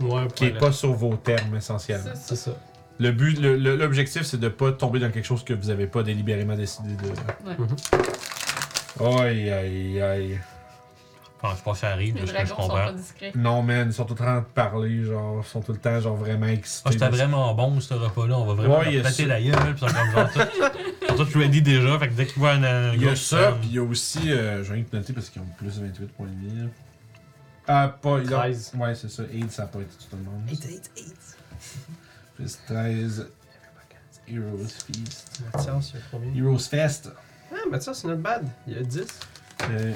S3: Ouais,
S1: qui est pas sur vos termes essentiellement.
S2: C'est ça.
S1: Le but, le- le- l'objectif, c'est de pas tomber dans quelque chose que vous avez pas délibérément décidé de.
S2: Ouais.
S1: Aïe aïe aïe.
S4: Enfin, je pense que ça arrive,
S2: Les
S4: de ce que je
S2: dragons sont pas
S4: comprends.
S2: discrets.
S1: Non man, ils sont tout le temps en train de parler, genre, ils sont tout le temps genre vraiment excités.
S4: Ah, c'était vraiment bon ce repas-là. On va vraiment
S1: Ouais, il y a
S4: leur péter
S1: ça.
S4: la gueule. Puis ils sont comme genre, tout- ils sont tous ready déjà. Fait que dès qu'ils voient un, un
S1: Il y a ça,
S4: qui
S1: puis il y a aussi, euh, je viens de noter parce qu'ils ont plus de 28 points de vie. là. Ah, pas, il a...
S3: 13.
S1: Ouais, c'est ça, 8, ça a pas été tout le monde. 8, 13. Heroes Feast.
S3: Mathias, il y a combien?
S1: Heroes Fest.
S3: Ah, Mathias, c'est notre bad. Il y a 10.
S1: Euh,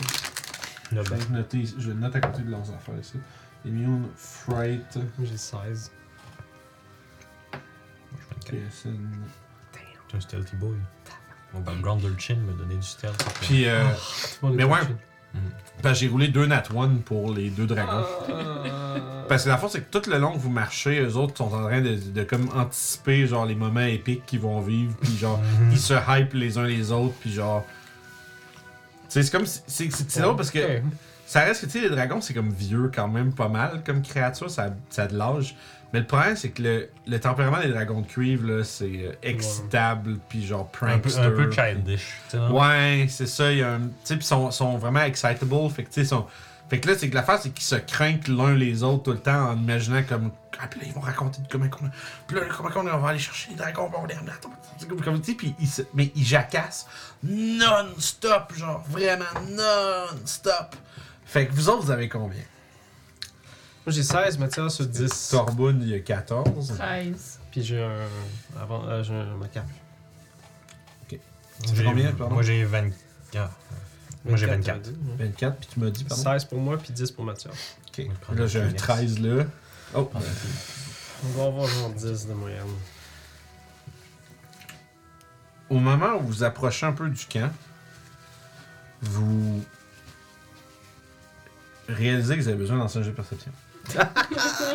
S4: Là,
S1: je
S4: ben,
S1: vais noter, je le note à côté de leurs affaires ici. Immune, Fright,
S3: J'ai 16.
S4: je
S1: PSN.
S4: Un stealthy boy. Mon background chin me donnait du stealth.
S1: Puis, euh,
S3: pas
S1: Mais ouais. parce que j'ai roulé deux Nat 1 pour les deux dragons.
S3: Ah.
S1: Parce que la force, c'est que tout le long que vous marchez, eux autres sont en train de, de comme anticiper genre les moments épiques qu'ils vont vivre, puis genre
S4: Mhm.
S1: ils se hype les uns les autres, puis genre. C'est comme. si- C'est drôle parce que ça reste que, tu sais, les dragons, c'est comme vieux quand même pas mal comme créature, ça, ça a de l'âge. Mais le problème, c'est que le, le tempérament des dragons de cuivre, là, c'est euh, excitable, puis genre
S4: Un peu,
S1: prankster.
S4: un peu childish.
S1: Ouais, c'est ça. Il y a un. Tu sais, puis ils sont, sont vraiment excitable. Fait que, tu sais, sont. Fait que là, c'est que l'affaire, c'est qu'ils se craignent l'un les autres tout le temps en imaginant comme. Ah, puis là, ils vont raconter de comment qu'on. Puis là, comment qu'on va aller chercher les dragons, puis on les remet. Comme, comme tu puis ils se- Mais ils jacassent non-stop, genre, vraiment non-stop. Fait que vous autres, vous avez combien?
S3: Moi, j'ai 16, Mathias, sur 10.
S1: Torbun, il y a 14.
S2: 13.
S3: Puis j'ai un. Avant, euh, j'ai un macaque.
S1: Tu fais
S4: J'ai-
S1: combien, pardon?
S4: Moi j'ai 20. Moi, j'ai 24.
S3: t'as dit, ouais.
S1: 24, puis tu m'as dit, pardon?
S3: 16 pour moi, puis 10 pour Mathias.
S1: Ok.
S4: Je vais prendre
S1: Là, j'ai un
S4: Phoenix.
S1: 13 là. Oh,
S4: Ah,
S3: On va avoir genre 10 de moyenne.
S1: Au moment où vous approchez un peu du camp, vous réalisez que vous avez besoin d'un jet de perception.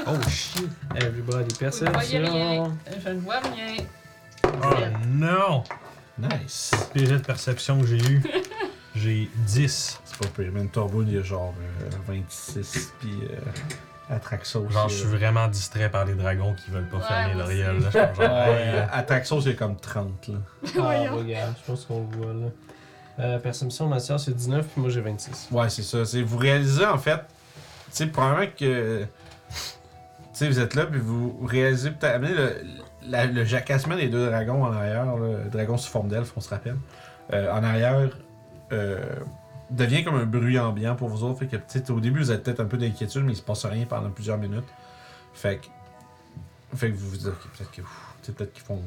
S3: Oh shit! Everybody perception!
S2: Je ne vois rien.
S4: Oh non!
S1: Nice!
S4: Les jets de perception que j'ai eu, j'ai 10.
S1: C'est pas pire. Même Torbo, il y a genre euh, 26, puis euh, Atraxos.
S4: Genre, je suis vraiment distrait par les dragons qui veulent pas
S2: Ouais,
S4: fermer
S2: moi
S4: l'Oriel.
S2: aussi.
S4: là. Je suis genre,
S1: Ouais,
S4: hey,
S1: Atraxos, il y a comme 30, là.
S3: Ah,
S2: Voyons.
S3: regarde, je pense qu'on le voit là. Euh, perception, Mathias, c'est 19, puis moi j'ai 26.
S1: Ouais, c'est ça. C'est, vous réalisez, en fait, tu sais, probablement que. Tu sais, vous êtes là, puis vous réalisez peut-être. amenez le, la- le jacassement des deux dragons en arrière, là, le dragon sous forme d'elfe, on se rappelle. euh, en arrière, euh, devient comme un bruit ambiant pour vous autres. Fait que, au début, vous avez peut-être un peu d'inquiétude, mais il se passe rien pendant plusieurs minutes. Fait que. Fait que vous vous dites, peut-être que. peut-être qu'ils font.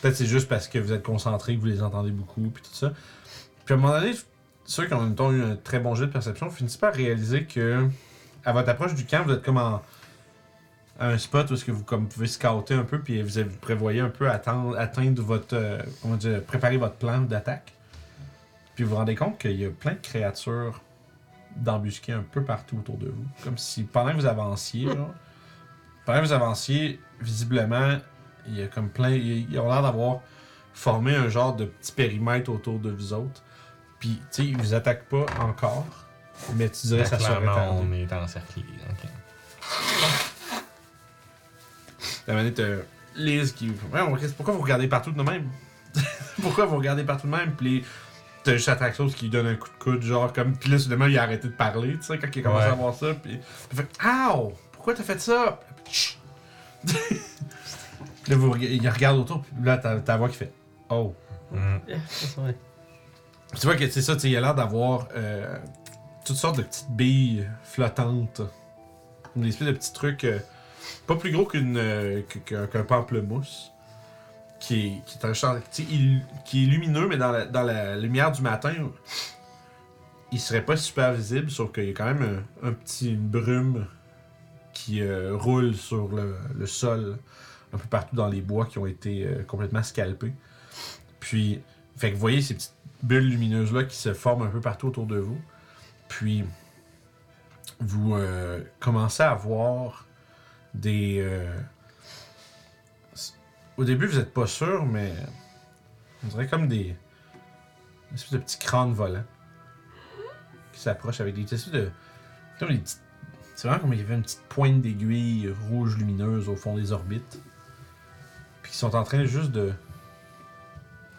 S1: Peut-être c'est juste parce que vous êtes concentré, que vous les entendez beaucoup, puis tout ça. Puis à un moment donné, ceux qui ont mettons, eu un très bon jet de perception finissent par réaliser que, à votre approche du camp, vous êtes comme en, un spot où est-ce que vous comme, pouvez scouter un peu, puis vous, prévoyez un peu attendre, atteindre votre. euh, comment dire, préparer votre plan d'attaque. Puis vous vous rendez compte qu'il y a plein de créatures d'embusquées un peu partout autour de vous. Comme si pendant que vous avanciez, genre, pendant que vous avanciez, visiblement, il y a comme plein. Ils ont l'air d'avoir formé un genre de petit périmètre autour de vous autres. Puis, tu sais, ils vous attaquent pas encore, mais tu dirais que ça serait tardé.
S4: on est encerclés. ok.
S1: La manette, euh, Liz qui. Ouais, on- pourquoi vous regardez partout de même? Pourquoi vous regardez partout de même? Puis t'as juste Atraxos qui lui donne un coup de coude, genre comme. Puis là, soudainement, il a arrêté de parler, tu sais, quand il a commencé
S4: Ouais.
S1: à voir ça. Puis il fait Ow Pourquoi t'as fait ça Chut. Là, vous, il regarde autour, puis là, t'as ta voix qui fait Oh.
S4: Mm.
S3: Yeah,
S1: tu vois que c'est ça, tu sais, il a l'air d'avoir euh, toutes sortes de petites billes flottantes. Une espèce de petits trucs euh, pas plus gros qu'une euh, qu'un pamplemousse. Qui est, lumineux, mais dans la, lumière du matin, il serait pas super visible, sauf qu'il y a quand même un, petit une brume qui euh, roule sur le, le sol, un peu partout dans les bois qui ont été euh, complètement scalpés. Puis, fait que vous voyez ces petites bulles lumineuses-là qui se forment un peu partout autour de vous. Puis, vous euh, commencez à voir des. Au début, vous n'êtes pas sûr, mais on dirait comme des. Une espèce de petits crânes volants qui s'approchent avec des espèces de. Comme des petites. C'est vraiment comme il y avait une petite pointe d'aiguille rouge lumineuse au fond des orbites. Puis qui sont en train juste de.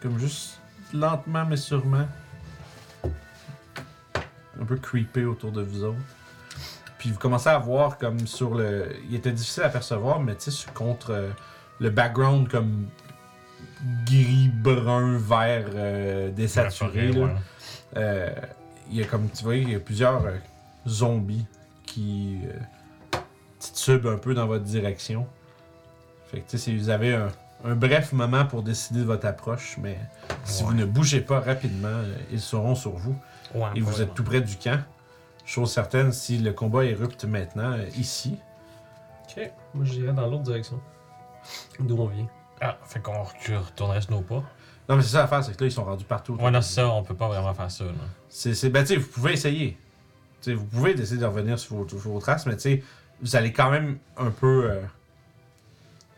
S1: Comme juste lentement mais sûrement. Un peu creepé autour de vous autres. Puis vous commencez à voir comme sur le. Il était difficile à percevoir, mais tu sais, contre euh, le background comme gris, brun, vert, euh, désaturé.
S4: Ouais.
S1: Euh, il y a comme tu vois, il y a plusieurs euh, zombies qui euh, titubent un peu dans votre direction. Fait que tu sais, si vous avez un, un bref moment pour décider de votre approche, mais si
S4: Ouais.
S1: vous ne bougez pas rapidement, euh, ils seront sur vous.
S4: Ouais,
S1: Et vous êtes tout près du camp. Chose certaine, si le combat érupte maintenant, euh, ici,
S3: Ok, moi j'irais dans l'autre direction. D'où on vient.
S4: Ah, fait qu'on recule- retournerait sur nos pas.
S1: Non, mais c'est ça l'affaire, c'est que là, ils sont rendus partout.
S4: Ouais, non, c'est ça, on peut pas vraiment faire ça. Là.
S1: C'est, c'est, ben, tu sais, vous pouvez essayer. Tu sais, vous pouvez essayer de revenir sur vos, sur vos traces, mais tu sais, vous allez quand même un peu. euh,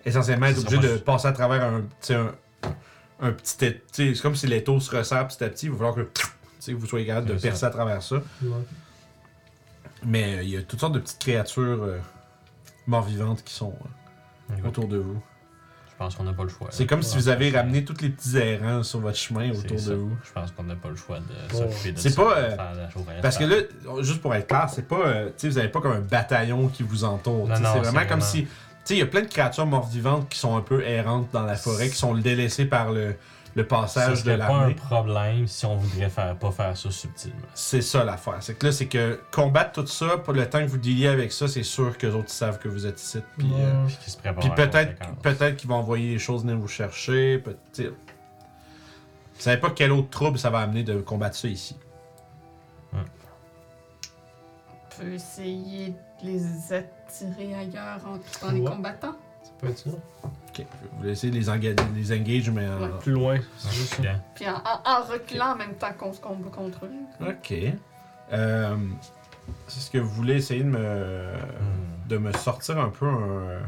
S1: essentiellement être
S4: C'est
S1: obligé
S4: moi,
S1: de
S4: je-
S1: passer à travers un, tu sais, un, un petit. tu sais, c'est comme si les taux se resserrent petit à petit. Il va falloir que tu sais, vous soyez capable de
S4: C'est ça.
S1: percer à travers ça.
S3: Ouais.
S1: Mais euh, il y a toutes sortes de petites créatures euh, mort-vivantes qui sont euh, autour de vous.
S4: Je pense qu'on n'a pas le choix.
S1: C'est comme si vous avez
S4: c'est-
S1: ramené tous les petits errants sur votre chemin
S4: c'est
S1: autour
S4: ça.
S1: de vous.
S4: Je pense qu'on n'a pas le choix de
S3: Ouais.
S4: s'occuper de
S1: C'est
S4: ça,
S1: pas,
S4: de
S1: euh,
S4: faire la chose
S1: Parce que là, juste pour être clair, c'est pas. euh, tu sais, vous avez pas comme un bataillon qui vous entoure.
S4: Non,
S1: tu sais,
S4: non,
S1: c'est vraiment
S4: c'est
S1: comme
S4: vraiment-
S1: si. Tu sais, il y a plein de créatures mort-vivantes qui sont un peu errantes dans la forêt, qui sont délaissées par le, le
S4: Ça
S1: passage de
S4: serait pas un
S1: l'armée.
S4: problème si on voudrait faire, pas faire ça subtilement.
S1: C'est ça l'affaire. C'est que là, c'est que combattre tout ça, pour le temps que vous dealiez avec ça, c'est sûr que les autres savent que vous êtes ici. Puis, euh,
S4: Puis se prépare
S1: puis peut-être peut-être qu'ils vont envoyer des choses venir vous chercher. peut- tu sais. Vous savez pas quel autre trouble ça va amener de combattre ça ici.
S2: On peut essayer de les attirer ailleurs en, en les
S3: Ouais.
S2: combattant.
S3: Ça peut être ça.
S1: Ok. Vous voulez essayer de les, enga- les engage, mais en-
S2: Ouais.
S3: Plus loin,
S4: En
S3: c'est juste ça.
S4: reculant.
S2: Puis en, en- en reculant en même temps qu'on se combat contre eux.
S1: Ok. Euh, c'est ce que vous voulez essayer de me, de me sortir un peu un-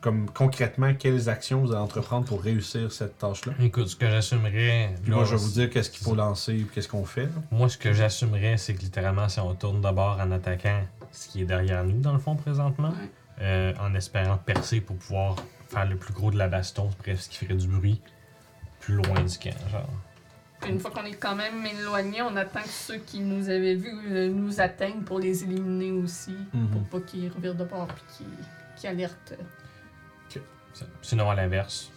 S1: comme concrètement quelles actions vous allez entreprendre pour réussir cette tâche-là?
S4: Écoute, ce que j'assumerais.
S1: Puis
S4: là,
S1: moi, je vais vous dire qu'est-ce qu'il faut lancer et qu'est-ce qu'on fait. là.
S4: Moi, ce que j'assumerais, c'est que littéralement, si on tourne d'abord en attaquant ce qui est derrière nous, dans le fond, présentement,
S2: Ouais.
S4: euh, en espérant percer pour pouvoir faire le plus gros de la baston, bref, ce qui ferait du bruit, plus loin du camp, genre.
S2: Une fois qu'on est quand même éloigné, on attend que ceux qui nous avaient vus euh, nous atteignent pour les éliminer aussi.
S1: Mhm.
S2: Pour pas qu'ils revirent de bord puis qu'ils qu'ils alertent.
S4: Sinon, à l'inverse,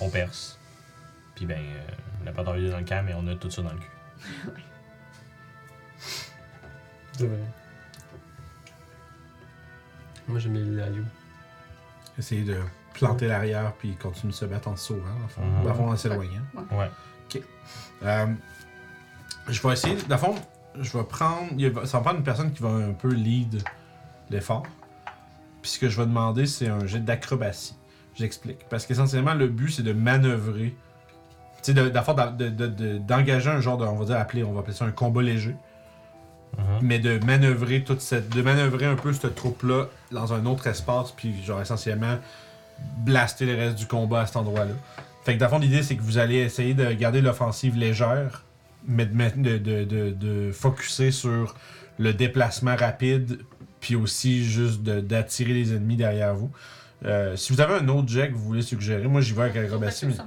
S4: on perce. Puis ben, euh, on n'a pas d'envie dans le camp, mais on a tout ça dans le cul.
S3: C'est vrai. Moi, j'aime bien l'île à You.
S1: Essayer de planter l'arrière puis continuer de se battre en se sauvant, en fond.
S4: Mhm.
S1: Dans le fond, en s'éloignant.
S4: Ouais.
S1: Euh, je vais essayer. Dans le fond, je vais prendre. il va- Ça va prendre une personne qui va un peu lead l'effort. Puis ce que je vais demander, c'est un jet d'acrobatie. J'explique. Parce qu'essentiellement, le but, c'est de manœuvrer. Tu sais, de- d'abord, de- de- de- d'engager un genre de. On va dire, appeler, on va appeler ça un combat léger.
S4: Mhm.
S1: mais de manœuvrer toute cette de manœuvrer un peu cette troupe là dans un autre espace puis genre essentiellement blaster le reste du combat à cet endroit là fait que dans le fond l'idée c'est que vous allez essayer de garder l'offensive légère mais de, de, de, de, focuser sur le déplacement rapide puis aussi juste d'attirer les ennemis derrière vous Euh, si vous avez un autre jet que vous voulez suggérer moi j'y vais avec l'acrobatie mais
S3: c'est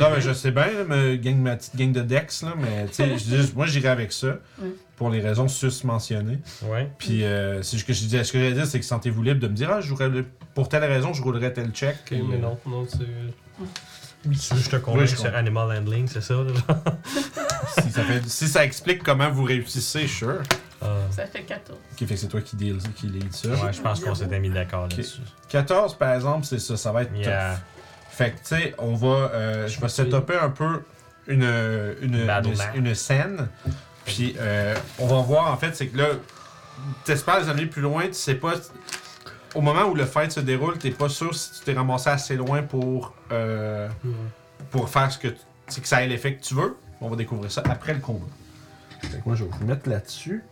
S1: non, mais je sais bien, là, me gang ma petite gang de Dex, là, mais dis juste, moi j'irai avec ça, pour les raisons sus mentionnées.
S4: Ouais.
S1: Puis, euh, c'est ce que je disais, ce que j'allais dire, c'est que sentez-vous libre de me dire, ah, je pour telle raison, je roulerais tel check.
S3: Mais
S1: euh,
S3: non, non, c'est.
S4: Oui, je te convainc sur
S1: comprends.
S4: Animal Handling, c'est ça, là?
S1: si, ça fait- si ça explique comment vous réussissez, sure.
S4: Ah.
S2: Ça fait 14.
S1: Ok, fait que c'est toi qui deal, qui lead ça.
S4: Ouais, je pense qu'on s'était mis d'accord
S1: Ok.
S4: là-dessus.
S1: 14, par exemple, c'est ça, ça va être
S4: Yeah.
S1: tough. Fait que, tu sais, on va. euh, je vais setuper un peu une, une,
S4: Battle
S1: une,
S4: map.
S1: une scène. Puis, euh, on va voir, en fait, c'est que là, t'espères aller plus loin, tu sais pas. Au moment où le fight se déroule, t'es pas sûr si tu t'es ramassé assez loin pour, euh, pour faire ce que. tu- c'est que ça ait l'effet que tu veux. On va découvrir ça après le combat. Fait que moi, je vais vous mettre là-dessus.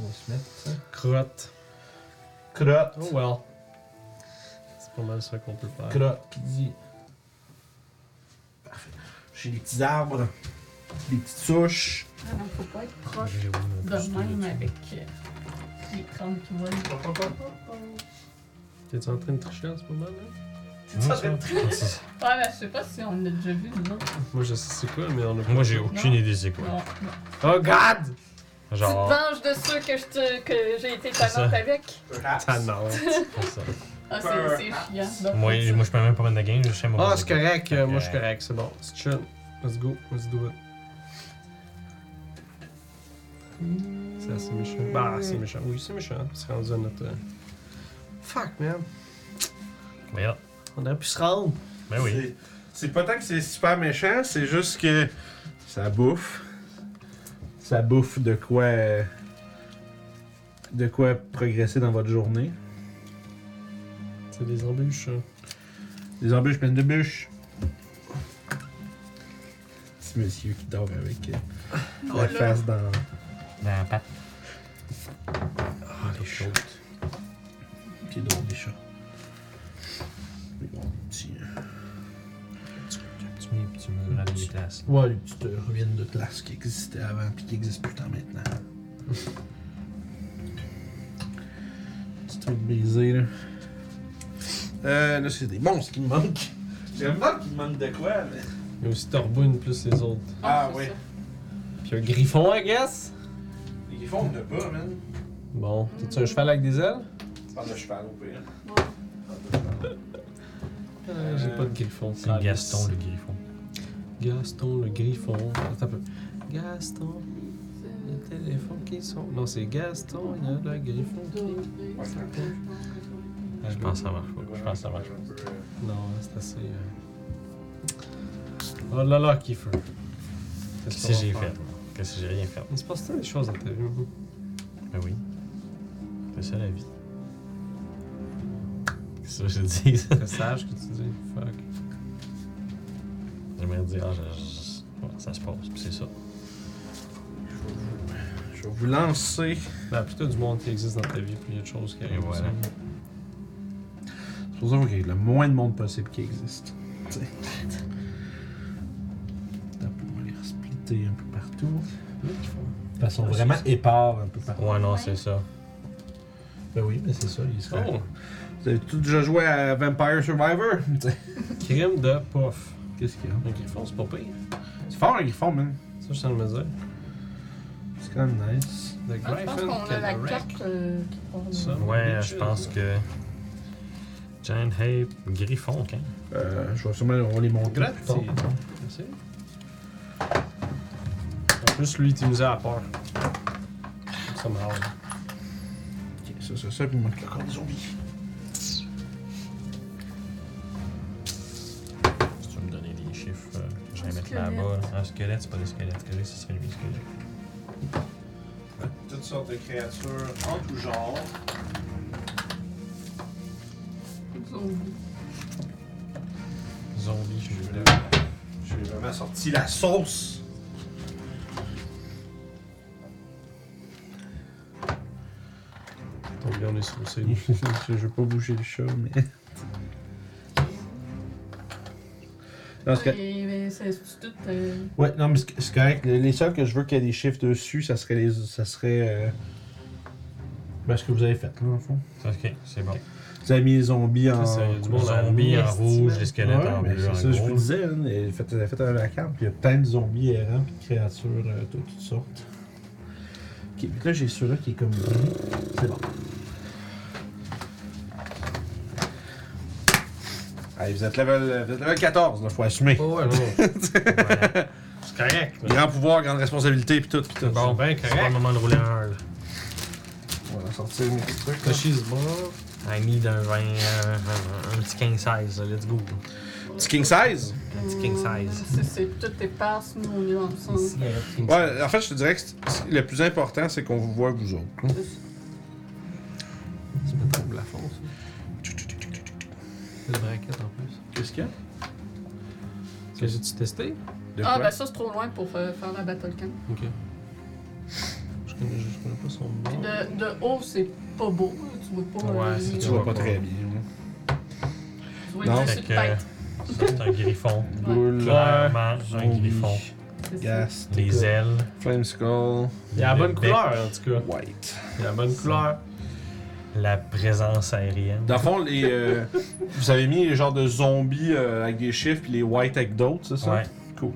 S1: On va se mettre ça.
S3: Crotte.
S1: Crotte.
S3: Oh well. C'est pas mal ça qu'on peut faire.
S1: Crotte qui dit. Parfait. J'ai des petits arbres, des petites souches.
S2: Ah non, faut pas être proche de même avec euh, les crânes qui volent.
S3: T'es-tu en train de tricher en ce moment, là?
S4: Ouais, ça. C'est-
S2: Ouais, mais je sais pas si on l'a déjà vu, autres.
S3: Moi, je sais c'est quoi, mais on a pas.
S4: Moi, j'ai aucune idée c'est quoi.
S2: Non, non.
S3: Oh god!
S2: Tu te
S4: Genre.
S2: venges de ceux que je te- que j'ai été
S4: ça.
S2: avec.
S3: Ah non.
S4: c'est ça.
S2: Ah, c'est c'est chiant. Donc,
S4: Moi,
S2: c'est
S4: moi, je peux même pas mettre de game, je sais
S3: Ah, c'est correct. euh, Moi, je suis correct. C'est bon. C'est chill. Let's go. Let's do it. C'est assez méchant. Bah, c'est méchant. Oui, c'est méchant. C'est rendu à notre. euh, Fuck, man.
S4: Yeah.
S3: On aurait pu se rendre.
S4: Ben oui.
S1: C'est- C'est pas tant que c'est super méchant, c'est juste que ça bouffe. Ça bouffe de quoi. euh, De quoi progresser dans votre journée.
S3: C'est des embûches. hein.
S1: Des embûches pleines de bûches. Petit monsieur qui dort avec euh,
S2: Oh
S1: la face dans.
S4: Dans la patte.
S1: Ah, les chats. C'est drôle, les chats. Ouais, les petites euh, ruines de glace qui existaient avant puis qui existent plus tant maintenant. Petit truc brisé là. Euh, là c'est des monstres qui me manquent. J'ai même pas qu'il me manque de quoi, mais.
S3: Il y a aussi Torbune plus les autres.
S1: Ah,
S2: c'est
S1: ouais.
S3: Puis un griffon, I guess?
S1: Les griffons, on n'a pas, man.
S3: Bon. T'as-tu un cheval avec des ailes?
S1: Parle de cheval au pire.
S3: Euh, J'ai pas de griffon.
S4: C'est Gaston le griffon.
S3: Gaston le griffon. Attends un peu. Gaston, le téléphone qui sonne. Non, c'est Gaston, il y a le griffon qui.
S4: Je pense que ça marche pas. Je pense que ça marche pas.
S3: Non, c'est assez. euh, Oh là là, Kiefer.
S4: Qu'est-ce que j'ai fait? Qu'est-ce que j'ai rien fait?
S3: Il se passe des choses dans ta vie?
S4: Ben oui. C'est ça la vie. Qu'est-ce que je dis?
S3: C'est sage que tu dis. Fuck.
S4: J'aimerais dire, ah, je- je- ouais, ça se passe, puis c'est ça.
S1: Je vais vous lancer.
S3: Ben, plutôt du monde qui existe dans ta vie, puis il y a des choses qui
S4: Et
S3: arrivent.
S4: voilà.
S3: aussi.
S1: C'est pour ça qu'il y a le moins de monde possible qui existe. Tu sais. Attends un peu, On va les splitter un peu partout. De façon vraiment épars un peu partout.
S4: Ouais, non, c'est ça.
S1: Ben oui, mais c'est ça, il serait.
S3: Oh,
S1: Vous avez tous déjà joué à Vampire Survivor? Tu sais.
S3: crime de puff.
S1: Qu'est-ce qu'il y a?
S3: Un griffon, c'est pas pire.
S1: C'est fort un griffon, man.
S3: Ça, je sens le me dire.
S1: C'est quand même nice.
S3: The
S2: Ah, je pense qu'on a la
S3: can
S2: carte euh, qui parle.
S3: Ça.
S4: Ouais, je pense que. Giant Ape, Griffon, ok.
S1: Euh, je vais sûrement on va les monter. Plus tard.
S3: Merci. En plus, lui, il nous a à peur. Ça me rend.
S1: Ok, ça, c'est ça, puis il manque le corps des zombies.
S2: Squelette.
S4: là-bas. Un squelette, c'est pas des squelettes. Squelette, ce serait lui, squelette?
S1: Toutes sortes de créatures en tout genre.
S2: Zombie.
S4: Zombie, je suis
S1: J'ai vraiment sorti la sauce.
S3: Donc, là, on est saucé.
S1: je veux pas bouger le chat, mais. Non, c'est
S2: tout. euh,
S1: Ouais, non, mais c'est correct. Les les seuls que je veux qu'il y ait des chiffres dessus, ça serait les. Ça serait. Euh... Ben, ce que vous avez fait, là, en fond.
S4: Ok, c'est bon.
S1: Vous avez mis les zombies en.
S3: C'est ça, il y a du monde à
S4: Zombie en rouge, les squelettes
S1: Ouais,
S4: en bleu,
S1: c'est ça, je vous
S4: gros.
S1: disais, hein, vous avez fait un la carte, puis il y a plein de zombies errants, puis de créatures euh, de toutes sortes. Ok, puis là j'ai ceux-là qui est comme. C'est bon. Allez, vous êtes level, vous êtes level 14, là, faut assumer.
S3: Oh, ouais.
S4: Voilà.
S3: C'est correct. là.
S1: Grand pouvoir, grande responsabilité, puis tout, puis tout.
S3: Bon, ben
S4: C'est pas le
S3: correct.
S4: moment de rouler un hard.
S1: On va sortir mes petits trucs. là.
S3: Bon.
S4: I need un 20, euh, un, un petit king size, let's go.
S1: Petit king size?
S4: Un petit king size.
S2: C'est- C'est tout éparse, nous on est ensemble.
S1: Ouais, en fait, je te dirais que c'est- c'est- le plus important, c'est qu'on vous voit, vous autres.
S3: Me trompes le plafond, ça. C'est une braquette en.
S1: Qu'est-ce qu'il y a?
S3: Que j'ai-tu testé?
S1: De
S2: Ah,
S1: quoi?
S2: ben ça c'est trop loin pour euh, faire la battle cam.
S3: Ok. Je connais, je connais pas son
S2: Puis
S3: nom.
S2: de, de haut, c'est pas beau. là, Tu vois pas.
S4: Ouais,
S2: euh,
S4: c'est-
S1: Tu vois pas très bien.
S2: Tu vois
S1: Non.
S2: juste
S4: Fait
S2: une
S4: que
S2: tête.
S4: ça, c'est un griffon.
S1: Boule,
S4: Clairement, un
S1: zombie,
S4: griffon.
S2: C'est ça.
S1: Gas,
S4: Les ailes.
S1: Flame Skull,
S3: Il a la
S4: le
S3: bonne
S4: bec,
S3: couleur, en tout cas.
S1: White.
S3: Il a la bonne couleur.
S4: La présence aérienne.
S1: Dans le fond, les, euh, vous avez mis les genres de zombies euh, avec des chiffres puis les whites avec d'autres, c'est ça?
S4: Ouais.
S1: Cool.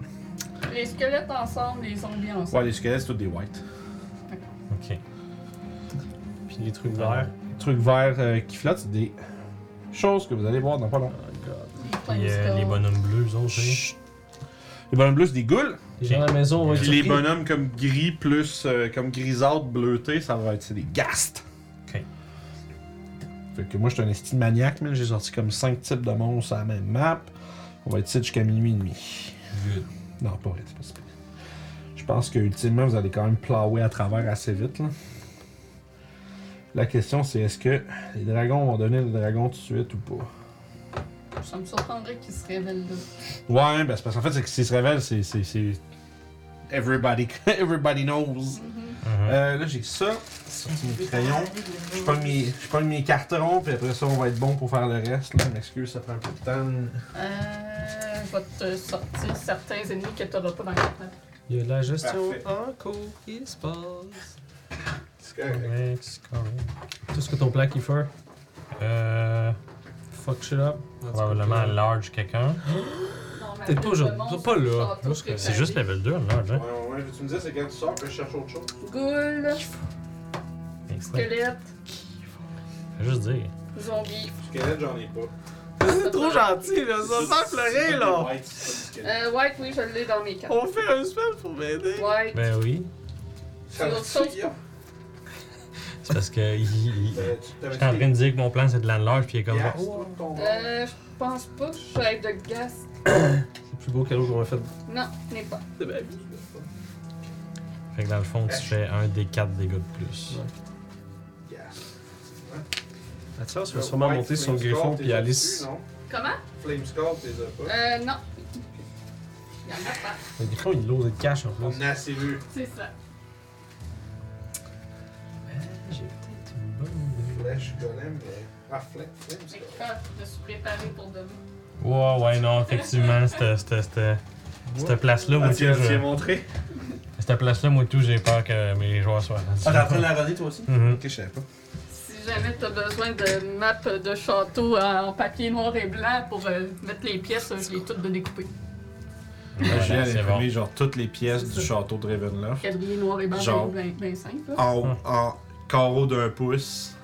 S2: Les squelettes ensemble, les zombies
S1: Ouais,
S2: ensemble.
S1: les squelettes, c'est tous des whites.
S4: Ok.
S3: Puis les trucs verts.
S1: Les trucs verts euh, qui flottent, c'est des choses que vous allez voir dans pas long.
S3: Oh god.
S2: Les
S4: euh, les bonhommes bleus, eux autres.
S1: Chut. Les bonhommes bleus, c'est des ghouls.
S3: Les gens à la maison
S1: les bonhommes comme gris plus euh, comme grisâtre bleuté, ça va être des ghasts. Fait que moi, je suis un estime maniaque, mais j'ai sorti comme 5 types de monstres à la même map. On va être ici jusqu'à minuit et demi.
S4: Good.
S1: Non, pas vrai, c'est. Je pense que ultimement, vous allez quand même plower à travers assez vite. Là. La question, c'est est-ce que les dragons vont donner le dragon tout de suite ou pas?
S2: Ça me surprendrait qu'ils se révèlent là.
S1: Ouais, ben c'est parce qu'en fait, c'est que s'ils se révèlent, c'est. c'est- c'est- Everybody, everybody knows.
S2: Mhm.
S4: Mhm.
S1: Euh, là, j'ai ça. Sorti mes crayons. Je prends mes, je prends mes cartons, puis après ça, on va être bon pour faire le reste. Là, m'excuse, ça prend un peu de temps.
S2: Euh, je vais te sortir certains ennemis que tu n'auras pas dans la carte.
S3: Il y a de la gestion
S1: Parfait.
S3: en cours qui se passe.
S1: C'est correct.
S4: Correct, c'est correct.
S3: Tout ce que ton plan Kiefer.
S4: Euh.
S3: Fuck shit up.
S4: Probablement large quelqu'un.
S3: Peut-être pas aujourd'hui, pas là. C'est
S4: C'est juste level 2, large, hein?
S1: Ouais, ouais, tu me disais, c'est quand tu sors que je cherche autre chose?
S2: Ghoul, squelette,
S4: Faut juste dire.
S2: zombie.
S1: Squelette, j'en ai pas.
S3: C'est trop gentil, là. Ça faire pleurer, là.
S2: Euh, White, oui, je l'ai dans mes cartes.
S3: On fait un spell pour m'aider.
S2: White.
S4: Ben oui.
S2: C'est autre chose.
S4: C'est parce que il, il- j'étais en train de dire que mon plan c'est de landlord, puis il est comme oh,
S5: ton-
S2: Euh, je pense pas que je suis de gas.
S3: C'est le plus beau cadeau qu'on m'a fait
S2: Non, ce n'est pas.
S3: de ma vie.
S4: Fait que dans le fond, tu fais un des 4 dégâts de plus.
S3: Mathias va sûrement monter sur le
S5: Flame
S3: griffon puis Alice.
S2: Comment?
S5: Flame Skull, t'es pas?
S2: Euh, non. Il y en a pas.
S3: Le griffon, il l'ose de cash en
S5: On
S3: plus.
S5: a assez vu.
S2: C'est ça.
S4: J'ai peut-être une bonne
S5: Flèche, golem, mais. Ah, Flame,
S2: ah, je me suis préparé pour demain.
S4: Ouais, ouais, non, effectivement, cette, cette, place-là, moi, tout,
S5: tu as- montré?
S4: Cette place-là, moi, tout, j'ai peur que mes joueurs soient.
S1: Ah, t'es en train de la runner toi aussi?
S4: Mhm.
S1: Ok, je savais pas.
S2: Si jamais t'as besoin de map de château en papier noir et blanc pour euh, mettre les pièces, je l'ai toutes de découper.
S1: J'ai imprimé
S4: bon.
S1: genre toutes les pièces
S2: C'est
S1: du
S2: ça.
S1: château de Ravenloft.
S2: Quadrillé noir et blanc,
S1: Genre.
S2: ben, ben, ben simple.
S1: En, en carreau d'un pouce.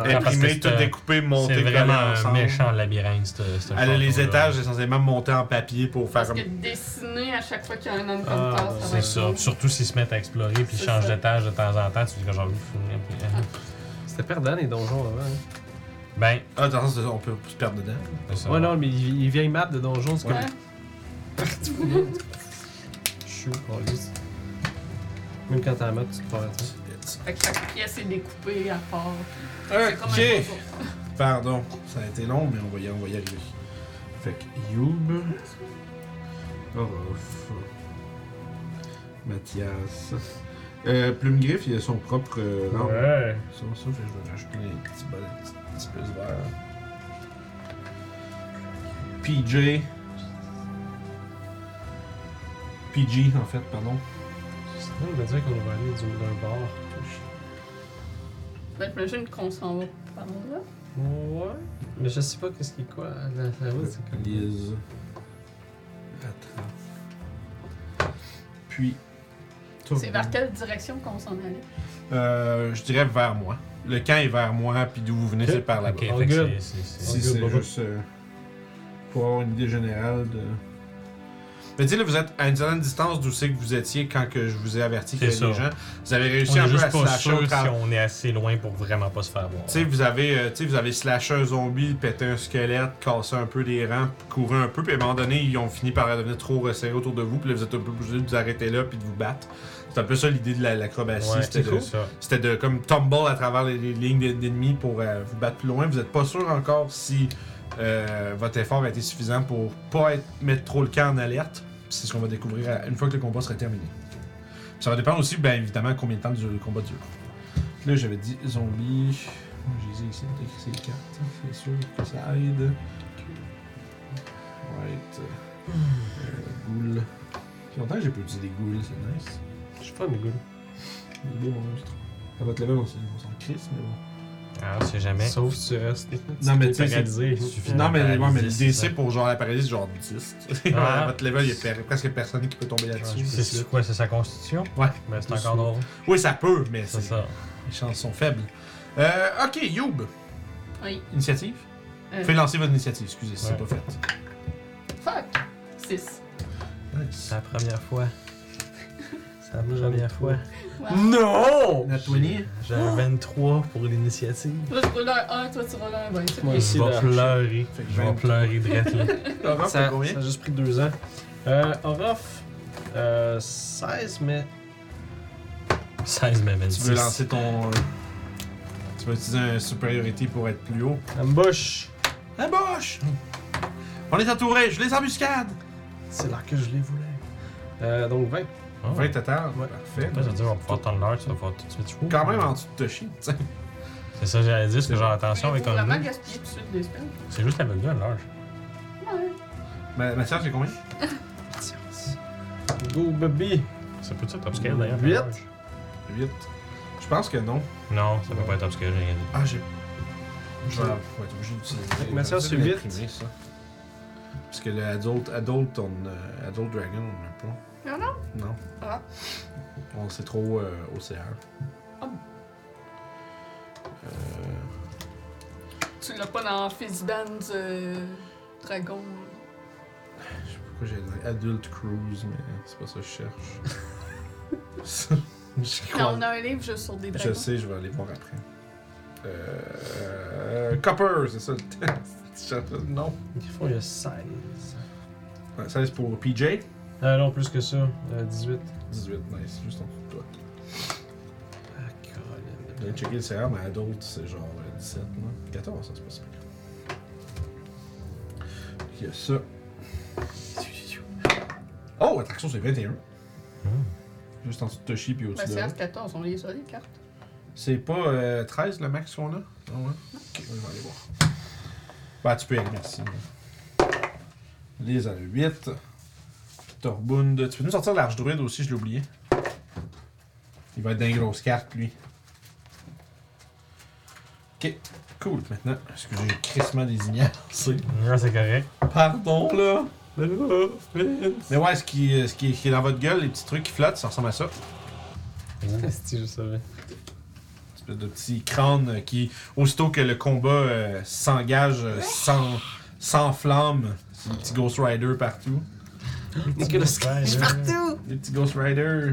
S4: Ah, parce que
S1: tout découpé, monté,
S4: C'est vraiment un méchant labyrinthe, ce,
S1: Elle a les étages essentiellement montés en papier pour faire
S2: Parce que dessiner à chaque fois qu'il y a un homme
S3: Ah,
S2: comme ça,
S3: ben,
S2: ça
S4: C'est ça. Surtout s'ils se mettent à explorer puis ils changent d'étage de temps en temps, tu dis que j'ai envie de finir. puis, euh,
S3: C'était perdant les donjons avant. Hein.
S4: Ben,
S1: Ah, dans le sens, on peut se perdre dedans.
S4: ça.
S3: Ouais, non, mais il, il vieille map de donjons, c'est
S2: Ouais.
S3: comme. Chou. Même quand t'as la map, tu te perds ça.
S2: Fait que chaque pièce est découpée à part. C'est
S1: Ok. Pardon, ça a été long, mais on va y, on va y arriver. Fait que Youb. Orof. Mathias. Euh, Plume Griffe, il a son propre euh.
S4: Ouais.
S1: Ça, ça, fait que je vais rajouter les petits, bol- les petits, petits plus verts. PJ. PG, en fait, pardon.
S3: Sinon, il m'a dit qu'on va aller du- d'un bar.
S2: Ben, j'imagine qu'on s'en va par là.
S3: Ouais. Mais je sais pas qu'est-ce qui est quoi. La, la route, c'est comme.
S1: Lise. Attrape. Puis.
S2: C'est vers quelle direction qu'on s'en allait?
S1: Euh, je dirais vers moi. Le camp est vers moi, puis d'où vous venez, c'est par là-bas. Si c'est juste euh, pour avoir une idée générale de. Mais sais, là, vous êtes à une certaine distance d'où c'est que vous étiez quand que je vous ai averti qu'il y avait des gens. Vous avez réussi un peu à slasher
S4: sûr si on est assez loin pour vraiment pas se faire voir.
S1: Tu sais, vous avez, euh, tu sais, vous avez slashé un zombie, pété un squelette, cassé un peu des rangs, couru un peu, puis à un moment donné, ils ont fini par devenir trop resserrés autour de vous, puis là, vous êtes un peu obligé de vous arrêter là, puis de vous battre. C'est un peu ça l'idée de la- l'acrobatie.
S4: Ouais,
S1: c'était de,
S4: ça.
S1: c'était de comme tumble à travers les, les lignes d'ennemis pour euh, vous battre plus loin. Vous n'êtes pas sûr encore si euh, votre effort a été suffisant pour pas être, mettre trop le camp en alerte. C'est ce qu'on va découvrir à- une fois que le combat sera terminé. Ça va dépendre aussi, bien évidemment, combien de temps le combat dure. Là, j'avais dit zombie. J'ai les ai ici, écrit ces cartes. C'est sûr que ça aide. Right. Euh, ghoul. Fait longtemps que j'ai pas utilisé des ghouls, c'est nice.
S3: Je suis pas mes goules.
S1: Des beaux monstres. À votre level, on s'en crisse, mais bon.
S4: Ah, on sait jamais.
S3: Sauf si tu restes.
S1: Non, mais tu sais,
S4: suffit
S1: Non, mais, ouais, mais le
S4: c'est
S1: DC pour genre la paralysie, c'est genre 10.
S4: Ah.
S1: à votre level, il y a presque personne qui peut tomber là-dessus.
S4: C'est c'est quoi, c'est sa constitution?
S1: Ouais.
S4: Ben, c'est encore drôle.
S1: Oui, ça peut, mais
S4: C'est
S1: c'est
S4: ça.
S1: les chances sont faibles. Euh, ok, Youb.
S2: Oui.
S1: Initiative?
S2: Euh,
S1: Faites lancer votre initiative, excusez, si
S4: Ouais.
S1: c'est pas fait.
S2: Fuck! 6.
S1: Nice.
S4: C'est la première fois. C'est la première fois.
S3: Non!
S1: Nat 20.
S4: J'ai un 23 pour l'initiative.
S2: Là, je roule un 1, toi, tu roules un 20.
S3: Moi
S4: Je
S3: aussi,
S4: vais
S3: là.
S4: pleurer.
S1: Fait que
S4: Je vais
S1: 23.
S4: pleurer là.
S1: Laurent,
S3: Ça,
S1: t'as combien
S3: ça a juste pris deux ans. Euh, Orof, euh, 16, mais
S4: 16 mais 26.
S1: Tu veux lancer ton. euh, Tu vas utiliser un superiority pour être plus haut?
S3: ambush.
S1: Embauche! On est entouré, je les embuscade!
S3: C'est là que je les voulais. Euh, donc 20.
S4: Ah,
S1: 20 total.
S3: Ouais.
S1: Parfait.
S4: Ça veut dire qu'on va pouvoir tendre l'heure, tu vas pouvoir tout de suite jouer.
S1: Quand même en dessous de Toshi. tu sais.
S4: C'est ça, j'allais dire, parce que genre, attention avec ton
S2: vraiment gaspiller tout de suite des spells.
S4: C'est juste avec deux à l'heure.
S2: Ouais.
S1: Ma- Mathias, j'ai combien?
S3: Go, baby.
S4: Ça peut être upscale d'ailleurs.
S3: Huit.
S4: l'heure.
S1: 8. Je pense que non.
S4: Non, ça peut pas être upscale, j'ai rien dit.
S1: Ah, j'ai. Je vais être obligé d'utiliser. Je vais
S3: c'est huit.
S1: l'imprimer, ça. Parce que le Adult, adult, on, euh, adult Dragon, on n'a pas.
S2: Non, non?
S1: Non.
S2: Ah.
S1: On c'est trop euh, OCR.
S2: Ah.
S1: Euh,
S2: Tu l'as pas dans Fizzband euh, Dragon?
S1: Je sais pas pourquoi j'ai dit Adult Cruise, mais c'est pas ça que je cherche. je
S2: Non, on a un livre juste sur des
S1: Je
S2: dragons.
S1: sais, je vais aller voir après. Euh. Copper, c'est ça le texte. Non.
S3: Il y a 16.
S1: Ouais, 16 pour PJ.
S3: Ah non, plus que ça. Euh, 18.
S1: 18, nice, juste en dessous de toi.
S3: Ah, Caroline.
S1: J'ai checké le CR, mais adult, c'est genre euh, 17, non? 14, ça, c'est pas si pire. Il y a ça. Oh, attraction, c'est 21. Juste en dessous de Toshi puis
S2: Ben,
S1: au-dessus de
S2: c'est
S1: là.
S2: F14, on les a, les cartes.
S1: C'est pas euh, 13 le max qu'on a? Ah ouais? Ok, on va aller voir. Bah, tu peux y aller, merci. Les à 8. Torbund. Tu peux nous sortir l'arche-druide aussi, je l'ai oublié. Il va être dans les grosses cartes, lui. Ok, cool. Maintenant, excusez, j'ai crissement désigné. C'est.
S4: Ouais, c'est correct.
S1: Pardon, là? Mais ouais, ce qui, euh, ce, qui, ce qui est dans votre gueule, les petits trucs qui flottent, ça ressemble à ça.
S3: Si, je savais.
S1: espèce de petit crâne euh, qui, aussitôt que le combat euh, s'engage, euh, sans, sans flamme, c'est des petits Ghost Rider partout.
S3: Nicolas Cage.
S2: Partout!
S1: Des petits Ghost Rider.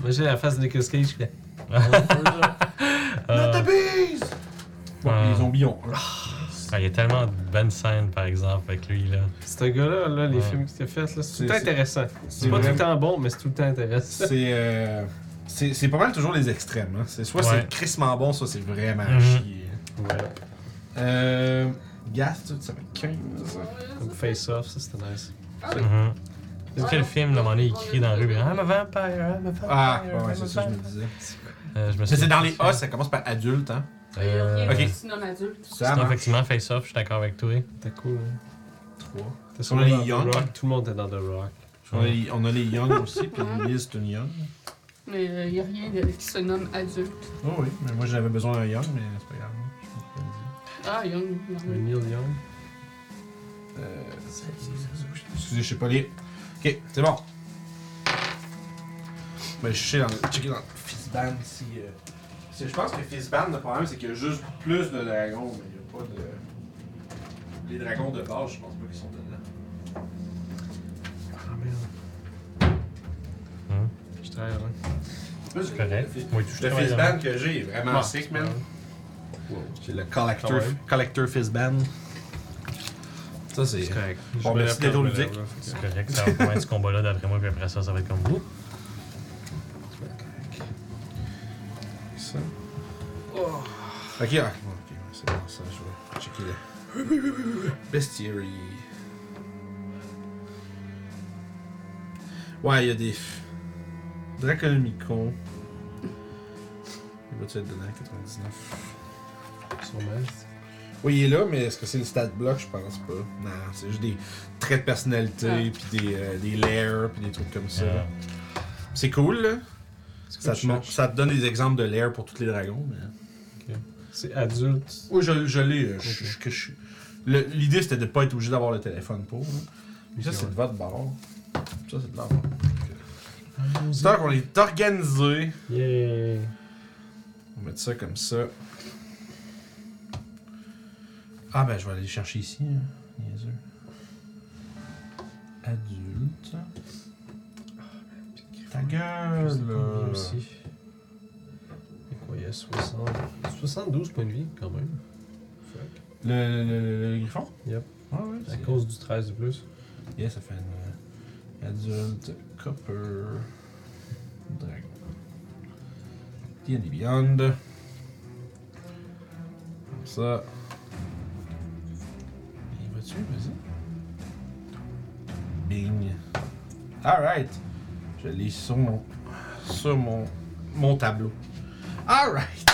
S3: Imagine la face de Nicolas Cage. qui fait-
S1: Not the bees!
S4: Ah.
S1: les zombies ont.
S4: Ah, il y a tellement de bonnes scènes, par exemple, avec lui, là.
S3: Ce gars-là, là, les
S4: Ouais.
S3: films qu'il a fait, là, c'est tout le temps intéressant.
S1: C'est
S3: pas tout le temps bon, mais c'est tout le temps intéressant.
S1: C'est euh, c'est pas mal toujours les extrêmes. Hein. C'est soit
S4: Ouais.
S1: c'est crissement bon, soit c'est vraiment à
S4: Mhm.
S1: chier.
S3: Ouais.
S1: Euh, Gast, ça fait 15.
S3: Comme Face Off, ça c'était nice.
S4: Mhm. C'est quel film, là, il crie dans la rue, I'm a vampire, I'm a vampire.
S1: Ah, ouais, c'est ça, je me disais.
S4: Euh, je me
S1: c'est dans les. A, ça commence par adulte, hein.
S4: Euh,
S1: Ok.
S2: Sinon adulte.
S1: Ça
S4: Sinon, effectivement, Face Off, je suis d'accord avec toi.
S3: C'était cool. Hein?
S1: 3.
S3: T'es
S1: On a les Young?
S3: Rock, Tout le monde était dans The Rock.
S1: On, a les- on a les Young aussi, puis Liz, c'est une Young.
S2: Mais il n'y a rien de- qui se nomme adulte.
S1: Oh oui, mais moi j'avais besoin d'un Young, mais c'est pas grave. Je peux pas le dire.
S2: Ah, Young.
S3: Un
S2: Young.
S3: Neil Young.
S1: Euh, excusez, je sais pas lire. Ok, c'est bon. Ben, je sais dans le, checker dans le Fizzband si. euh, si- je pense que Fizzband, le problème, c'est qu'il y a juste plus de dragons, mais il n'y a pas de. Les dragons de base, je pense pas qu'ils sont dedans.
S3: Ah merde.
S4: Hum.
S3: Je travaille
S4: correct. Oui, tu
S1: Le Fizzband que j'ai est vraiment sick, man.
S3: Wow.
S1: J'ai le Collector,
S3: Ah ouais?
S1: collector Fizzband. Ça, c'est.
S3: C'est correct.
S1: Bon,
S3: Je me
S1: merci
S3: lève
S1: d'être
S3: quand
S1: au
S3: je me
S1: ludique.
S4: C'est correct, ça va être ce combat-là d'après moi, puis après ça, ça va être comme vous.
S1: Ça. Ok, ah, bon, ok, ouais, c'est bon, ça, je vais checker le. Bestiary. Ouais, il y a des. Draconomicon. Il va-tu être dedans, 99
S3: Sûrement.
S1: Oui, il est là, mais est-ce que c'est le stat block? Je pense pas. Non, c'est juste des traits de personnalité,
S2: Ah.
S1: puis des, euh, des layers, puis des trucs comme ça. C'est cool, là. Ça te, montre- ça donne des exemples de layers pour tous les dragons, mais.
S3: C'est adulte.
S1: Oui, je, je l'ai. euh, L'idée, c'était de pas être obligé d'avoir le téléphone pour. là. Mais ça,
S3: Ok,
S1: c'est
S3: ouais.
S1: de votre bord. Ça, c'est de leur bord. C'est qu'on est organisé.
S3: Yeah.
S1: On va mettre ça comme ça. Ah, ben, je vais aller chercher ici. Hein. Niaiseux. Adulte. Ta gueule, là.
S3: lui aussi. Et quoi, il y a 60... 72 points de vie, quand même. Fuck.
S1: Le, le, le, griffon?
S3: Yep.
S1: Ah, ouais.
S3: À cause du 13 de plus.
S1: Yeah, ça fait une euh, adulte, copper, dragon. D&D Beyond. Comme ça. Vas-y. Bing. Alright. Je l'ai sur mon, sur mon, mon tableau. Alright.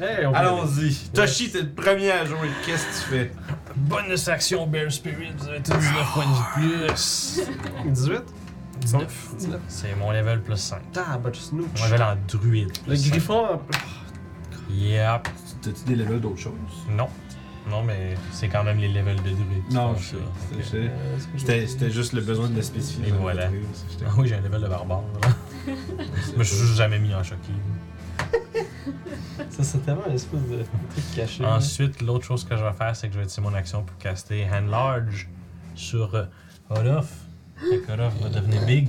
S3: Hey, on
S1: Allons-y. Toshi, t'es le premier à jouer. Qu'est-ce que tu fais?
S4: Bonus action Bear Spirit, vous avez tous 19 points de plus.
S3: 18?
S4: 19.
S3: 19.
S4: C'est mon level plus 5.
S3: Ah, but snooch.
S4: Mon level en druide.
S3: Le griffon,
S4: Yep.
S1: T'as-tu des levels d'autres choses?
S4: Non. Non, mais c'est quand même les levels de druide. qui
S1: Non, je sais. C'était-
S3: Euh,
S1: C'était juste le besoin de le spécifier.
S4: Et voilà. Ah oui, j'ai un level de barbare. là. Je me suis juste jamais mis en choqué.
S3: Ça, c'est tellement un espèce de truc caché. là.
S4: Ensuite, l'autre chose que je vais faire, c'est que je vais utiliser mon action pour caster Hand Large sur euh, Olaf. Fait va devenir big.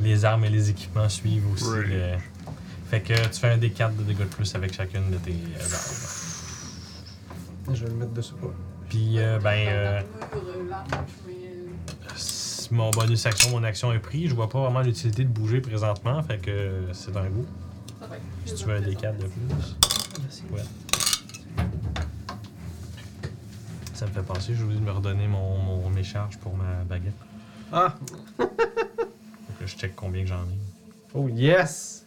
S4: Les armes et les équipements suivent aussi. le- Fait que tu fais un D4 de dégâts de plus avec chacune de tes euh, armes.
S3: Je vais le mettre dessus. Ouais.
S4: Puis, euh, ben, euh,
S2: Euh, large, mais,
S4: si mon bonus action, mon action est pris. Je vois pas vraiment l'utilité de bouger présentement. Fait que c'est un goût.
S2: ça va être
S4: Si tu veux un
S2: intéressant.
S4: D4 de plus. Ouais. Ça me fait penser, j'ai oublié de me redonner mon, mon, mes charges pour ma baguette.
S3: Ah!
S4: Faut que je check combien que j'en ai.
S3: Oh yes!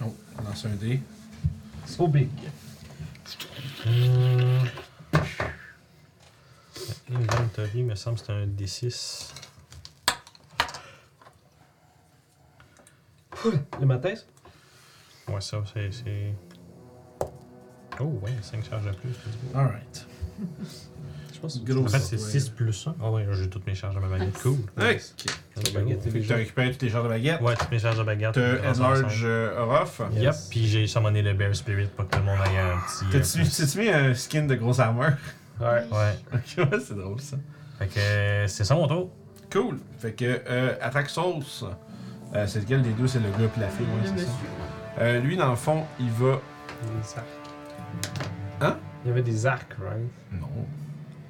S1: Oh, on lance un dé.
S3: So big.
S4: Hum... Inventory, il me semble que c'est un D6.
S3: Le matin, ça?
S4: Ouais, ça, c'est. Oh, ouais, 5 charges de plus.
S1: Alright.
S3: Je pense que
S1: Gros
S4: En fait, c'est
S1: ouais.
S4: 6 plus 1. Ah, ouais, j'ai toutes mes charges de ma baguette. Cool.
S3: Baguette est
S1: Fait que t'as récupéré toutes les genres de baguettes.
S4: Ouais, toutes mes charges de baguette.
S1: T'as Enlarge euh, Orof.
S4: Yep, puis j'ai summoné le Bear Spirit pour que tout le monde ait un petit. euh,
S1: T'as-tu mis un skin de grosse armure?
S3: Ouais.
S4: Ouais.
S1: Ok, ouais, c'est drôle ça.
S4: Fait que euh, c'est ça mon tour.
S1: Cool. Fait que euh, Atraxos, euh, c'est lequel des deux C'est le gars puis la fille, ouais,
S2: Le
S1: c'est ça. Euh, lui, dans le fond, il va.
S3: Il y avait des arcs.
S1: Hein?
S3: Il y avait des arcs, right?
S1: Non.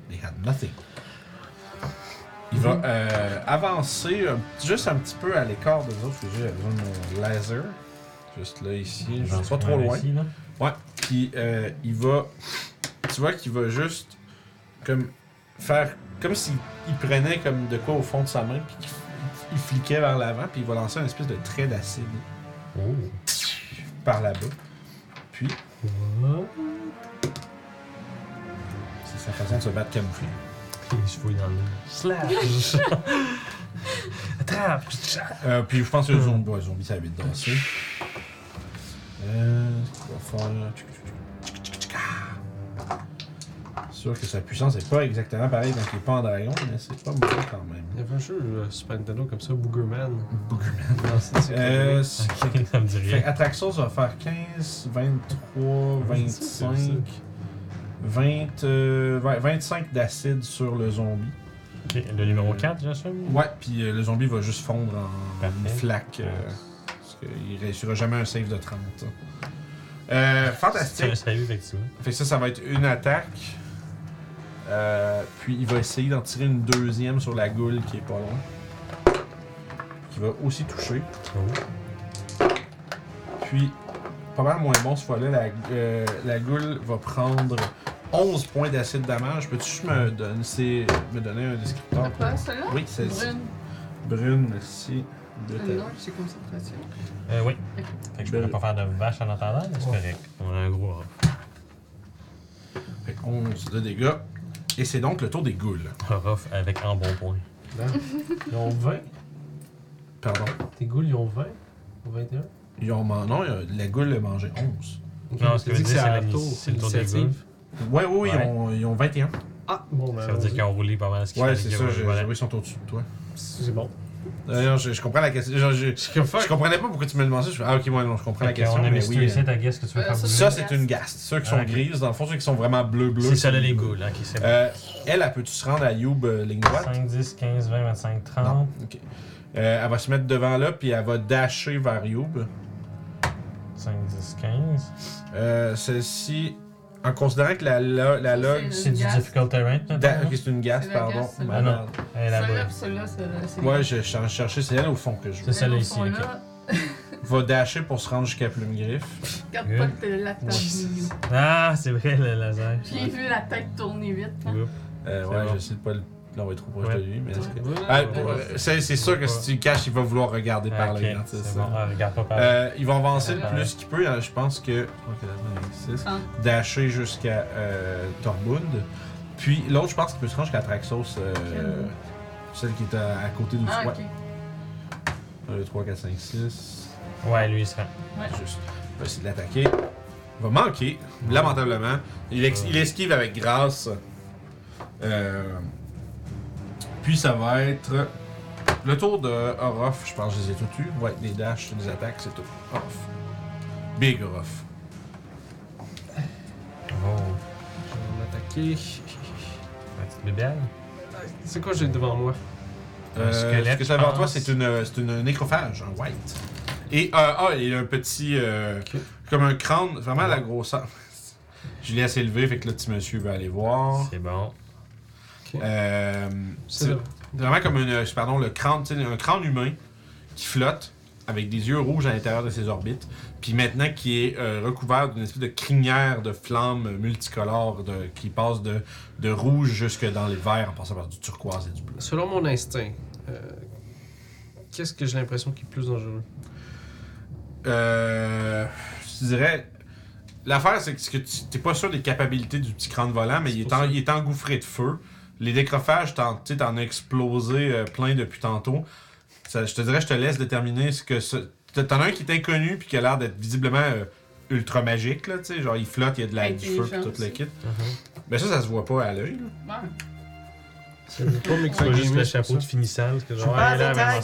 S1: They had nothing. Il va euh, avancer un- juste un petit peu à l'écart des autres. J'ai besoin de mon laser. Juste là, ici. Je suis pas trop
S4: un
S1: loin.
S4: ici.
S1: Ouais. Puis euh, il va. Tu vois qu'il va juste. Comme. Faire. Comme s'il il prenait comme de quoi au fond de sa main. Puis il fliquait vers l'avant. Puis il va lancer une espèce de trait d'acide
S4: Oh.
S1: par là-bas. Puis.
S3: What?
S1: C'est sa façon de se battre camouflé.
S4: Il se fouille dans le Slash! Attrape!
S1: Euh, puis je pense que le zombie, ouais, zombie ça danser. Euh, ce va faire. Sûr que sa puissance n'est pas exactement pareille dans qu'il est pas en dragon, mais c'est pas mauvais quand même.
S3: Il y avait un jeu euh, Super Nintendo comme ça, Boogerman.
S1: Boogerman.
S3: Non, c'est- c'est
S1: Euh, c'est-
S4: ça me dit
S1: fait
S4: rien.
S1: Atraxos va faire 15, 23, 25, 20, euh, ouais, 25 d'acide sur le zombie.
S4: Le numéro 4, j'assume?
S1: Ouais, puis euh, le zombie va juste fondre en
S4: Parfait.
S1: une flaque. euh, parce qu'il réussira jamais un save de 30. Euh,
S4: C'est un
S1: fantastique.
S4: salut, effectivement.
S1: Fait que ça, ça va être une attaque. Euh, puis il va essayer d'en tirer une deuxième sur la goule qui est pas loin. Qui va aussi toucher.
S4: Oh.
S1: Puis, pas mal moins bon cette fois-là, la, euh, la goule va prendre 11 points d'acide damage. Peux-tu me donner, c'est- me donner un descripteur?
S2: Quoi, celle-là?
S1: Oui, c'est
S2: Brune.
S1: Brune, merci. De ta-
S2: Non, c'est concentration.
S4: Euh, oui. Fait que je pourrais pas faire de vache en attendant, mais c'est correct. On a un gros off.
S1: Fait que 11 de dégâts. Et c'est donc le tour des goules.
S4: Off avec un bon point.
S3: Là. Ils ont 20.
S1: Pardon?
S3: Tes ghouls, ils ont 20 ou 21.
S1: Ils ont man- non, la goule a mangé 11.
S3: Ok,
S4: Non, ce que je
S3: dis
S4: veux dire, c'est la-
S3: tour,
S4: c'est le tour des
S3: l'initiative.
S1: Ouais, oui, oui,
S4: Ouais.
S1: Ils, ont, ils ont 21.
S3: Ah, bon, ben.
S4: Ça veut dire qu'ils ont roulé pas mal ce qu'il
S1: Ouais, c'est
S4: qu'ils
S1: ça, je,
S4: voilà.
S1: ils sont au-dessus de toi.
S3: C'est bon.
S1: D'ailleurs, je, je comprends la question. genre, je, je comprenais pas pourquoi tu me demandais ça. Je ah, ok, moi, non, je comprends la question.
S4: qu'on a
S1: mais
S4: mis
S1: oui, euh,
S4: ta guess que tu veux
S2: Euh,
S4: faire
S2: ça,
S1: c'est une gaste. Ceux qui sont
S4: Ah, ok.
S1: grises, dans le fond, ceux qui sont vraiment bleu-bleu.
S4: C'est ça, là, les ghouls. Ok, c'est bon.
S1: Euh, elle, elle peut-tu se rendre à Youb euh, ligne droite
S4: 5, 10, 15, 20, 25, 30.
S1: Non. Ok. Euh, elle va se mettre devant là, puis elle va dasher vers Youb.
S4: 5, 10, 15.
S1: Euh, Celle-ci, en considérant que la, la, la log.
S2: C'est
S4: C'est du
S2: Gas.
S4: difficult terrain,
S1: ok, c'est une gasse,
S2: C'est la
S1: pardon.
S2: celle-là.
S4: Ah non. Elle est là-bas.
S2: Celle-là, celle-là, c'est c'est
S1: Ouais, je cher- cherchais, c'est elle au fond que je
S4: C'est
S1: veux.
S4: celle-là
S2: Elles
S4: ici, ok.
S2: là.
S1: Va dasher pour se rendre jusqu'à Plume-Griffe.
S2: Regarde
S4: Good.
S2: pas que la.
S4: Ah, c'est vrai, le laser.
S2: J'ai vu la tête tourner vite. hein.
S4: Oups.
S1: Euh,
S4: C'est
S1: ouais, j'essaie de pas le l'envoyer trop proche
S4: Ouais.
S1: de lui, mais. Ah, c'est c'est sûr que si tu le caches, il va vouloir regarder par là.
S4: Ah, regarde pas par.
S1: Euh, il va avancer le plus qu'il peut. hein, Je pense que. est.
S2: Hein.
S1: Dasher jusqu'à euh, Torbund. Puis l'autre, je pense qu'il peut se rendre jusqu'à Traxos. euh, celle qui est à, à côté du
S2: Ah,
S1: foie.
S2: ok.
S1: 1, 2, 3, 4, 5, 6.
S4: Ouais, lui, il sera.
S2: Ouais.
S1: Juste. Il va essayer de l'attaquer. Il va manquer, lamentablement. Il, ex- il esquive avec grâce. Euh, puis ça va être Le tour de Orof, je pense que je les ai tous eus. Ouais, les dashs, les attaques, c'est tout. Orof. Big Orof.
S4: Oh,
S3: Je vais m'attaquer.
S4: la petite bébelle.
S3: C'est quoi j'ai devant moi?
S4: Un
S1: Euh,
S4: squelette,
S1: ce que as devant toi, c'est une, c'est une nécrophage, un white. Et, euh, ah, et un petit. euh. Comme un crâne, vraiment la grosseur. Je l'ai assez élevé, fait que le petit monsieur veut aller voir.
S4: C'est bon.
S1: Euh,
S3: C'est
S1: vraiment comme une, pardon, le crâne, un crâne humain qui flotte avec des yeux rouges à l'intérieur de ses orbites, puis maintenant qui est euh, recouvert d'une espèce de crinière de flammes multicolores de, qui passe de, de rouge jusque dans les verts en passant par du turquoise et du bleu.
S3: Selon mon instinct, euh, qu'est-ce que j'ai l'impression qui est plus dangereux?
S1: Euh, je dirais. L'affaire, c'est que, tu t'es pas sûr des capacités du petit crâne volant, mais il est, en- il est engouffré de feu. Les décrophages, t'en tu t'en as explosé euh, plein depuis tantôt. Ça, je te dirais, je te laisse déterminer ce que. ce- T'en as un qui est inconnu puis qui a l'air d'être visiblement euh, ultra magique, là, tu sais. Genre, il flotte, il y a de la, du feu puis tout le kit. Mais ça, ça se voit pas à l'œil, là.
S2: Ouais.
S3: Pas mes
S4: C'est pas juste le chapeau de finissant, que genre,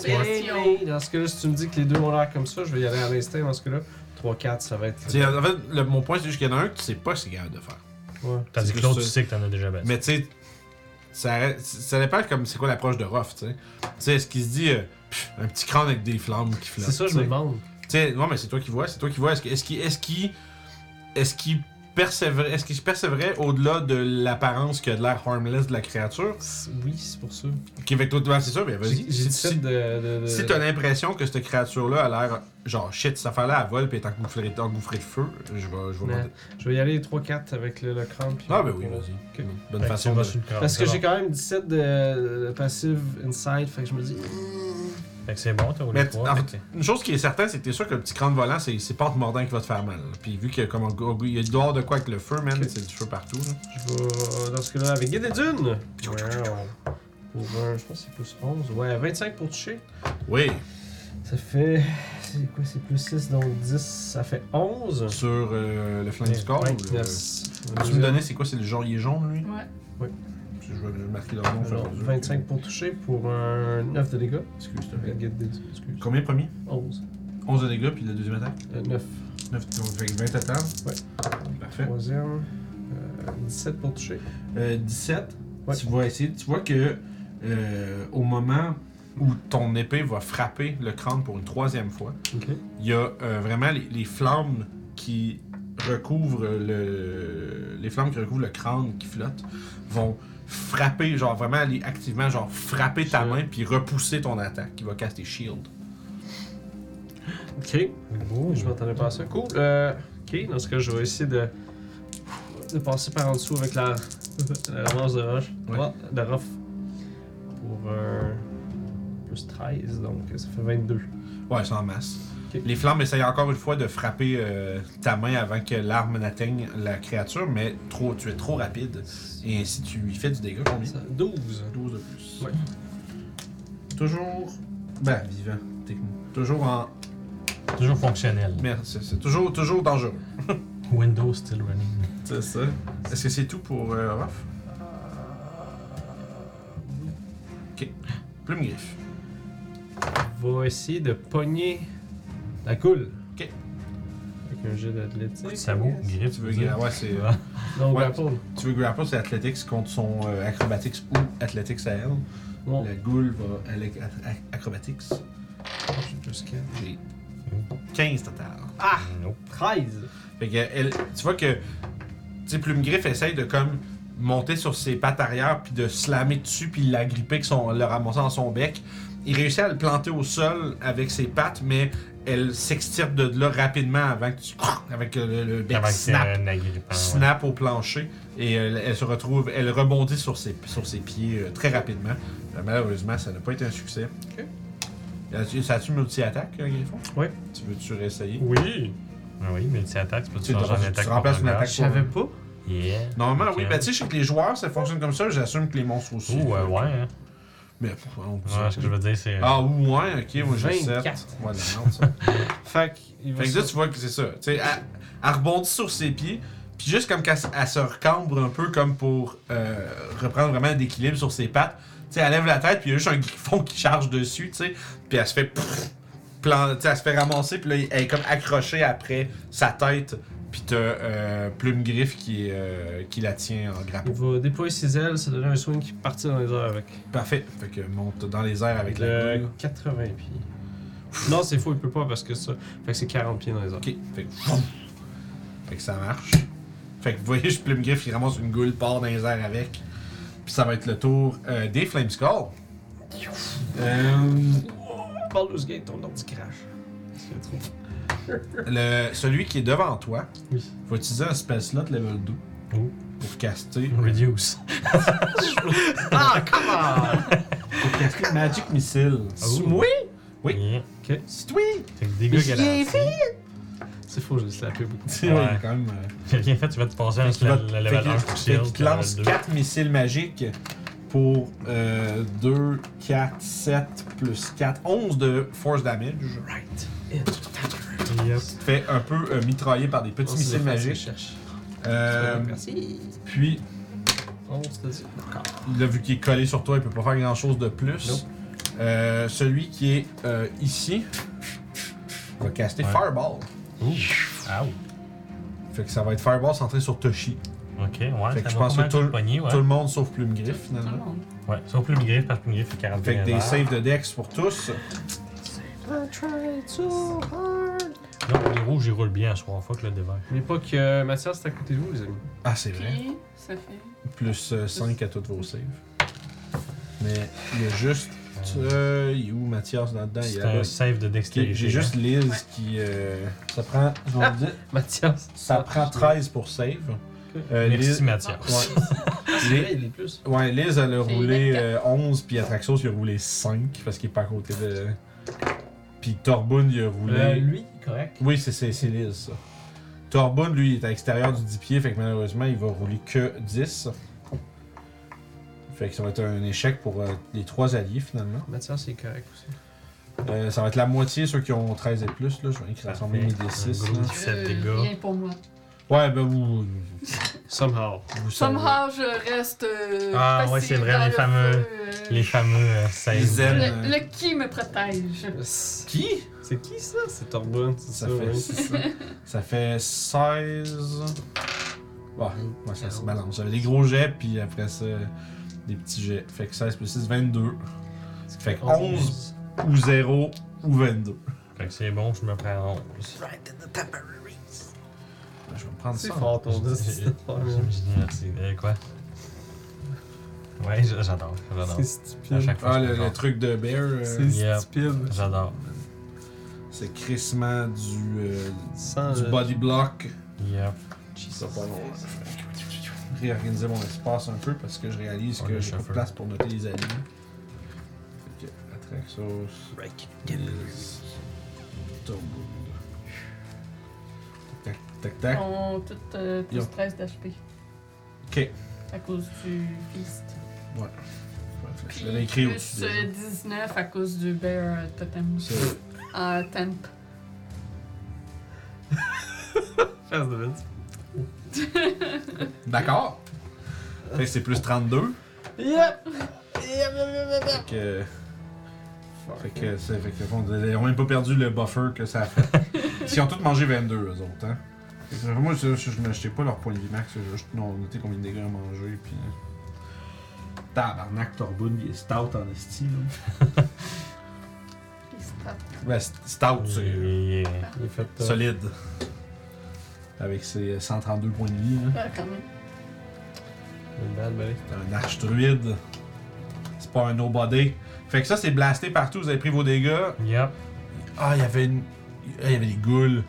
S2: mais-
S3: Dans ce cas-là, si tu me dis que les deux ont l'air comme ça, je vais y aller à l'instinct. Dans ce cas-là, 3-4, ça va être.
S1: Tu sais, en fait, le- mon point, c'est juste qu'il y en a un que tu sais pas si c'est capable de faire.
S3: Ouais.
S4: Tandis que l'autre,
S1: plus
S4: tu sais que t'en as déjà battu.
S1: Mais tu sais, ça, ça dépend comme c'est quoi l'approche de Ruff, tu sais. Tu sais, est-ce qu'il se dit euh, Pff, un petit crâne avec des flammes qui flottent?
S3: C'est ça, je me demande.
S1: Tu sais, non, mais c'est toi qui vois, c'est toi qui vois. Est-ce qu'il est-ce qu'il est-ce qu'il persévérait, est-ce qu'il persévérait au-delà de l'apparence qui a de l'air harmless de la créature?
S3: Oui, c'est pour ça.
S1: Ok, avec toi, ben, c'est ça, mais vas-y. Si,
S3: ça
S1: si,
S3: de. de, de-
S1: si t'as l'impression que cette créature-là a l'air genre shit, cette affaire-là, elle vole puis est engouffrée, engouffrée de feu, je vais, je vais
S3: Ouais. Je vais y aller 3-4 avec le, le crâne. puis-
S1: Ah, ben oui, vas-y.
S3: Ok.
S1: Bonne
S4: Fait
S1: façon de.
S3: Parce que j'ai quand même 17 de, de passive inside, fait que je me dis.
S4: Fait que c'est bon, t'as roulé
S1: Mais
S4: 3.
S1: en fait, une chose qui est certaine, c'est que t'es sûr que le petit crâne volant, c'est c'est pas en te mordant qui va te faire mal. Puis vu qu'il y a comme un il y a dehors de quoi avec le feu, man,
S3: Ok.
S1: c'est du feu partout. Là.
S3: Je vais dans ce cas-là avec Guide et Dune. Wow. Pour un, je pense que c'est plus 11. Ouais, 25 pour toucher.
S1: Oui,
S3: Ça fait. C'est quoi C'est plus 6, donc 10. Ça fait 11.
S1: sur euh, le flanc du corps. Ou le-. Tu me donnais, c'est quoi C'est le genre, il est jaune, lui?
S2: Ouais.
S1: Je vais le marquer leur nom. au fur et à
S3: Alors,
S1: mesure.
S3: 25 pour toucher pour un 9 de dégâts.
S1: Excuse, te plaît.
S3: Excuse.
S1: Combien premier?
S3: 11.
S1: 11 de dégâts, puis la deuxième attaque?
S3: Euh, 9.
S1: 9, donc fait que 20 total.
S3: Ouais.
S1: Parfait.
S3: Troisième. euh, 17 pour toucher.
S1: Euh, 17,
S3: Ouais.
S1: tu vas essayer, tu vois que euh, au moment où ton épée va frapper le crâne pour une troisième fois, il y a euh, vraiment les, les flammes qui recouvrent le les flammes qui recouvrent le crâne qui flotte vont frapper genre vraiment aller activement genre frapper ta main puis repousser ton attaque qui va caster shield.
S3: Ok. Je m'attendais pas à ça. Cool. Euh, ok, dans ce cas, je vais essayer de, de passer par en dessous avec la, la ramasse de roche.
S1: Ouais.
S3: De rough. Pour un. plus 13, donc ça fait 22.
S1: Ouais, c'est en masse. Les flammes essayent encore une fois de frapper euh, ta main avant que l'arme n'atteigne la créature, mais trop, tu es trop rapide. Et ainsi, tu lui fais du dégât combien?
S3: Ça- 12.
S1: 12 de plus.
S3: Ouais.
S1: Toujours. Ben, vivant, techniquement. Toujours en.
S4: Toujours fonctionnel.
S1: Merde, c'est c'est toujours, toujours dangereux.
S4: Windows still running.
S1: C'est ça. Est-ce que c'est tout pour euh, Ruff Ok. Plume griffe.
S3: Va essayer de pogner la coule.
S1: Ok.
S3: Avec un jet d'athlétique.
S4: Sabot, griffe.
S1: Tu veux gra- Ouais, c'est.
S4: Ouais.
S3: Non,
S1: Ouais.
S3: grapple.
S1: Tu veux grapple, c'est Athletics contre son euh, Acrobatics ou Athletics à elle.
S3: Bon,
S1: La goule va aller ac- ac- Acrobatics.
S3: j'ai plus 4.
S1: J'ai 15 total.
S3: Ah!
S4: Nope.
S3: 13!
S1: Fait que elle, tu vois que tu sais, Plume Griffe essaye de comme monter sur ses pattes arrière puis de slammer dessus puis la gripper avec son, le ramasser dans son bec. Il réussit à le planter au sol avec ses pattes, mais elle s'extirpe de là rapidement avant que tu avec le, le bec snap,
S4: c'est ouais.
S1: snap au plancher et elle, elle se retrouve, elle rebondit sur ses, sur ses pieds euh, très rapidement. Euh, malheureusement, ça n'a pas été un succès.
S3: Ok.
S1: As-tu- Ça a-tu multi-attaque, euh, Griffon?
S3: Ouais.
S1: Tu veux-tu réessayer?
S3: Oui!
S4: Ah oui, multi-attaque, tu peux
S1: Tu,
S4: en
S1: tu
S4: attaque
S1: remplaces une attaque
S3: Je savais pas.
S4: Yeah.
S1: Normalement, oui. Ben, tu sais, je sais que les joueurs, ça fonctionne comme ça. J'assume que les monstres aussi.
S4: Ouh, euh, ouais, hein.
S1: Mais, on peut
S4: Ouais, ce que je veux dire, c'est.
S1: Ah, ou ouais, ok, moi j'ai 7.
S3: 24.
S1: Ouais, la.
S3: Fait va
S1: fait que là, tu vois que c'est ça. Tu sais, elle, elle rebondit sur ses pieds, puis juste comme qu'elle elle se recambre un peu comme pour euh, reprendre vraiment d'équilibre sur ses pattes, tu sais, elle lève la tête, puis il y a juste un griffon qui charge dessus, tu sais. Puis elle se fait. pff, plan- tu sais, elle se fait ramasser, puis là, elle est comme accrochée après sa tête. Puis t'as euh, Plume Griffe qui, euh, qui la tient en
S3: Il
S1: grappin.
S3: va déployer ses ailes, ça donne un swing qui partit dans les airs avec.
S1: Parfait. Fait que monte dans les airs avec la boule.
S3: 80 pieds. Non, c'est faux, il peut pas parce que ça. Fait que c'est 40 pieds dans les airs.
S1: Ok. Fait que. Fait que ça marche. Fait que vous voyez, je Plume Griffe, il ramasse une goule, part dans les airs avec. Puis ça va être le tour euh, des Flame Skull. Euh,
S3: Baldur's Gate, ton ordi crash. C'est trop.
S1: Le, celui qui est devant toi
S3: Oui.
S1: va utiliser un spell slot level 2
S4: Oh.
S1: pour caster,
S4: Reduce.
S3: Ah, come on!
S1: pour caster Magic Missile.
S4: Oh.
S3: Oui!
S1: Oui.
S4: Yeah.
S1: C'est oui!
S4: Fait que dégâts garantis.
S3: C'est faux, j'ai slappé beaucoup.
S1: C'est
S4: Ouais.
S1: ouais, quand même. euh,
S4: J'ai rien fait, tu vas te passer un le level
S1: qu'il-
S4: 1 pour shield.
S1: qu'il te
S4: level
S1: lance
S4: 2.
S1: 4 missiles magiques pour euh, 2, 4, 7 plus 4, 11 de force damage.
S3: Right.
S4: Yep.
S1: Fait un peu euh, mitraillé par des petits missiles magiques.
S3: Cherche.
S1: Euh,
S3: Merci.
S1: puis,
S3: 11, t'as dit? D'accord.
S1: là, vu qu'il est collé sur toi, il peut pas faire grand chose de plus.
S3: Nope.
S1: Euh, celui qui est euh, ici va caster
S4: Ouais.
S1: Fireball.
S4: Ouh. Ah,
S1: Fait que ça va être Fireball centré sur Toshi.
S4: ok, ouais.
S1: Fait que
S4: ça
S1: je
S4: va
S1: pense que tout le-
S4: ouais.
S1: Tout le monde sauf Plume Griffe
S2: Tout le
S1: finalement.
S2: monde.
S4: Ouais, sauf plus le griffe parce que le griffe fait 40
S1: Fait que des saves de Dex pour tous.
S4: Non, les rouges, ils roulent bien à soir. Fuck le dévers.
S3: N'oubliez pas que euh, Mathias, c'est à côté de vous, les amis.
S1: Ah, c'est vrai.
S2: Puis, ça fait.
S1: Plus 5 à tous vos saves. Mais il y a juste. Euh, il est où Mathias là-dedans?
S4: C'est un save de dextérité.
S1: J'ai juste
S4: hein.
S1: Liz qui. euh, ça prend. Je vais vous dire,
S3: Mathias.
S1: ça prend 13 pour save. Euh,
S4: Merci,
S1: Liz,
S4: Mathias.
S1: Ouais.
S3: C'est
S1: Les-
S3: vrai, il est plus.
S1: ouais, Liz, elle a roulé
S2: 24.
S1: euh, 11, puis Atraxos, il a roulé 5 parce qu'il est pas à côté de. Puis Torbun, il a roulé.
S3: Euh, lui, correct.
S1: Oui, c'est- c'est c'est Liz, ça. Torbun, lui, il est à l'extérieur du 10 pieds, fait que malheureusement, il va rouler que 10. Fait que ça va être un échec pour euh, les trois alliés, finalement.
S3: Mathias, il est correct aussi.
S1: Euh, ça va être la moitié, ceux qui ont 13 et plus, là. Je vais écrire rassembler mes
S4: Parfait.
S1: D6.
S4: Un gros
S1: là.
S4: Sept
S2: Euh,
S4: dégâts.
S2: Pour moi.
S1: Ouais, ben vous.
S3: Somehow.
S1: vous savez.
S2: Somehow, je reste. euh,
S4: Ah, ouais, c'est vrai,
S2: dans
S4: les
S2: le
S4: fameux-
S2: feu, euh,
S4: Les fameux euh.
S1: Les ailes.
S4: euh,
S2: Le, le qui me protège.
S1: Qui?
S3: C'est qui ça? C'est Torbun, c'est
S1: ça
S3: ça,
S1: fait,
S3: oui.
S1: ça. ça fait 16. Ouais, ouais, ça se balance. J'avais des gros jets, puis après ça, des petits jets. Fait que 16 plus 6, 22. Fait que 11 ou 0 ou 22.
S4: Fait que c'est bon, je me prends 11.
S1: Je vais prendre
S3: C'est
S1: ça.
S3: fort ton
S4: Je-
S3: 10.
S4: je- je dis merci. Quoi? Ouais, j'adore. J'adore.
S3: C'est
S4: À
S3: stupide.
S4: chaque fois,
S1: Ah,
S4: je
S1: le, le truc de Bear, euh,
S3: C'est
S4: Yep.
S3: stupide.
S4: J'adore.
S1: c'est crissement du, euh,
S3: Sans
S1: du
S3: le-
S1: body block.
S4: Yep.
S1: Ça pas long. Réorganiser mon espace un peu parce que je réalise
S4: On
S1: que j'ai pas de place pour noter les alliés. Fait que Atraxos, Liz, Torbund. Tac, tac,
S2: ont toutes euh, plus
S1: Yo.
S2: 13 d'HP
S1: Ok.
S2: à cause du Beast.
S1: Ouais, Je l'avais écrit
S2: plus
S1: au-dessus.
S2: euh,
S1: déjà.
S2: 19 à cause du Bear euh, Totem.
S1: C'est-
S2: En temp.
S3: Face de Vince.
S1: D'accord. Fait que c'est plus 32.
S3: Yep!
S1: Fait que. Fait que, c'est, fait que, bon, ils ont même pas perdu le buffer que ça a fait. Ils ont tous mangé 22, eux autres, hein. Que, moi, je, je, je m'achetais pas leur point de vie max, j'ai juste non, noté combien de dégâts ils ont mangé, puis. Tabarnak, Torbun, il est stout en esti, là.
S2: Puis stop.
S1: Ben, st- stout, c'est
S4: Yeah.
S3: Il est fait. euh,
S1: solide. Avec ses 132 points de vie, là.
S2: Ah, quand même.
S3: Une bad belly.
S1: C'est un arche druide. C'est pas un nobody. Fait que ça, c'est blasté partout, vous avez pris vos dégâts.
S4: Yep.
S1: Ah, il y avait une. ah, Il y avait des ghouls.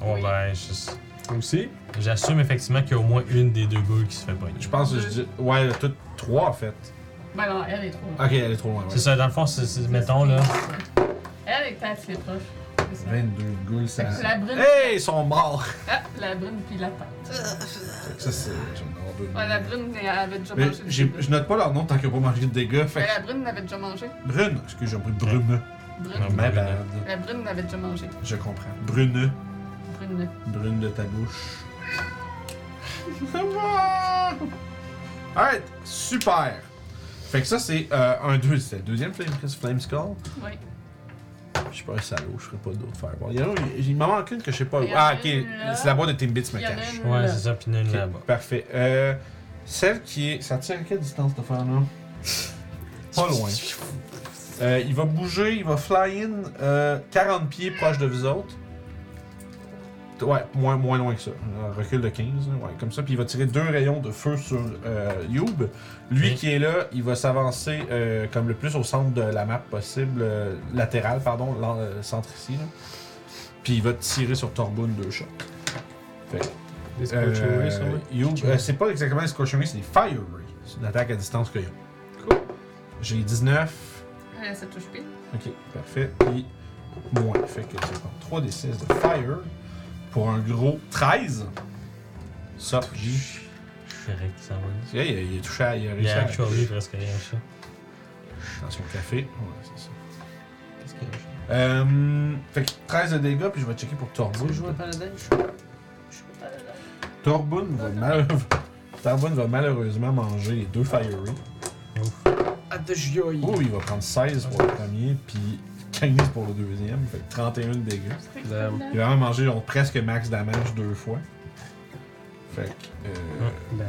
S4: Oh, ben, je-
S3: Aussi?
S4: j'assume effectivement qu'il y a au moins une des deux goules qui se fait pogner.
S1: Je pense que je dis. Ouais, toutes trois en fait.
S2: Ben non, elle est trop.
S1: Ok, elle est trop loin.
S4: C'est
S1: Ouais.
S4: ça, dans le fond, c'est, c'est- mettons là.
S2: Elle est assez proche. C'est ça.
S1: 22 ghouls, ça.
S2: Fait que La brune.
S1: Hey, ils sont morts!
S2: Ah, la brune puis la tête.
S1: Fait que ça, c'est. j'en ai deux.
S2: Ouais, la brune elle avait déjà
S1: Mais
S2: mangé.
S1: j'ai- je note pas leur nom tant qu'ils ont pas mangé de dégâts. Fait
S2: Mais
S1: que-
S2: la brune l'avait déjà mangé.
S1: Brune. Excuse, j'ai pris Brume.
S2: Brune.
S4: Non.
S2: La brune l'avait déjà mangé.
S1: Je comprends. Brune.
S2: Brune.
S1: Brune de ta bouche. Alright, super. Fait que ça, c'est euh, un deux. C'était le deuxième Flame, Flame Skull.
S2: Oui.
S1: Je suis pas un salaud, je ferai pas d'autres Fireball. Il y en a il m'en manque une que je sais pas.
S2: Il y en
S1: Ah,
S2: a
S1: ok.
S2: une là.
S1: C'est la boîte de Timbits
S2: Il y en a
S1: Macache.
S2: une
S4: Ouais,
S2: là.
S4: c'est ça, puis une
S1: Ok,
S4: là-bas.
S1: Parfait. Euh, celle qui est. Ça tire à quelle distance cette affaire-là? Pas loin. Euh, il va bouger, il va fly in euh, 40 pieds proche de vous autres. Ouais, moins, moins loin que ça. Un recul de 15, là, ouais, comme ça. Puis il va tirer deux rayons de feu sur euh, Youb. Lui qui est là, il va s'avancer euh, comme le plus au centre de la map possible, euh, latéral, pardon, euh, centre ici. Là. Puis il va tirer sur Torbun deux shots. Fait que,
S3: Des
S1: euh, euh, c'est pas exactement des Scorching Ray, c'est des Fire Ray. C'est une attaque à distance que
S3: Cool.
S1: J'ai 19.
S2: Euh, ça touche pile.
S1: Ok, parfait. Puis moins. Fait que prends 3 des 6 de Fire pour un gros 13. Ça.
S4: Je que ça va.
S1: Il, a- il a touché à. Il a
S4: Il
S1: réussi
S4: a
S1: à.
S4: presque rien, ça.
S1: Dans son café. Ouais, c'est ça.
S3: Qu'est-ce qu'il y a
S1: Euh, fait que 13 de dégâts, puis je vais checker pour Torbun.
S3: Tu joues un paladin?
S1: Torbun va, mal... Torbun va malheureusement manger les deux Fire Ray.
S3: Ah,
S1: Oh, il va prendre 16 pour le premier, puis 15 pour le deuxième. Fait que 31 de dégâts.
S3: Damn.
S1: Il va vraiment manger genre, presque max damage deux fois. Fait que. Euh,
S4: Damn.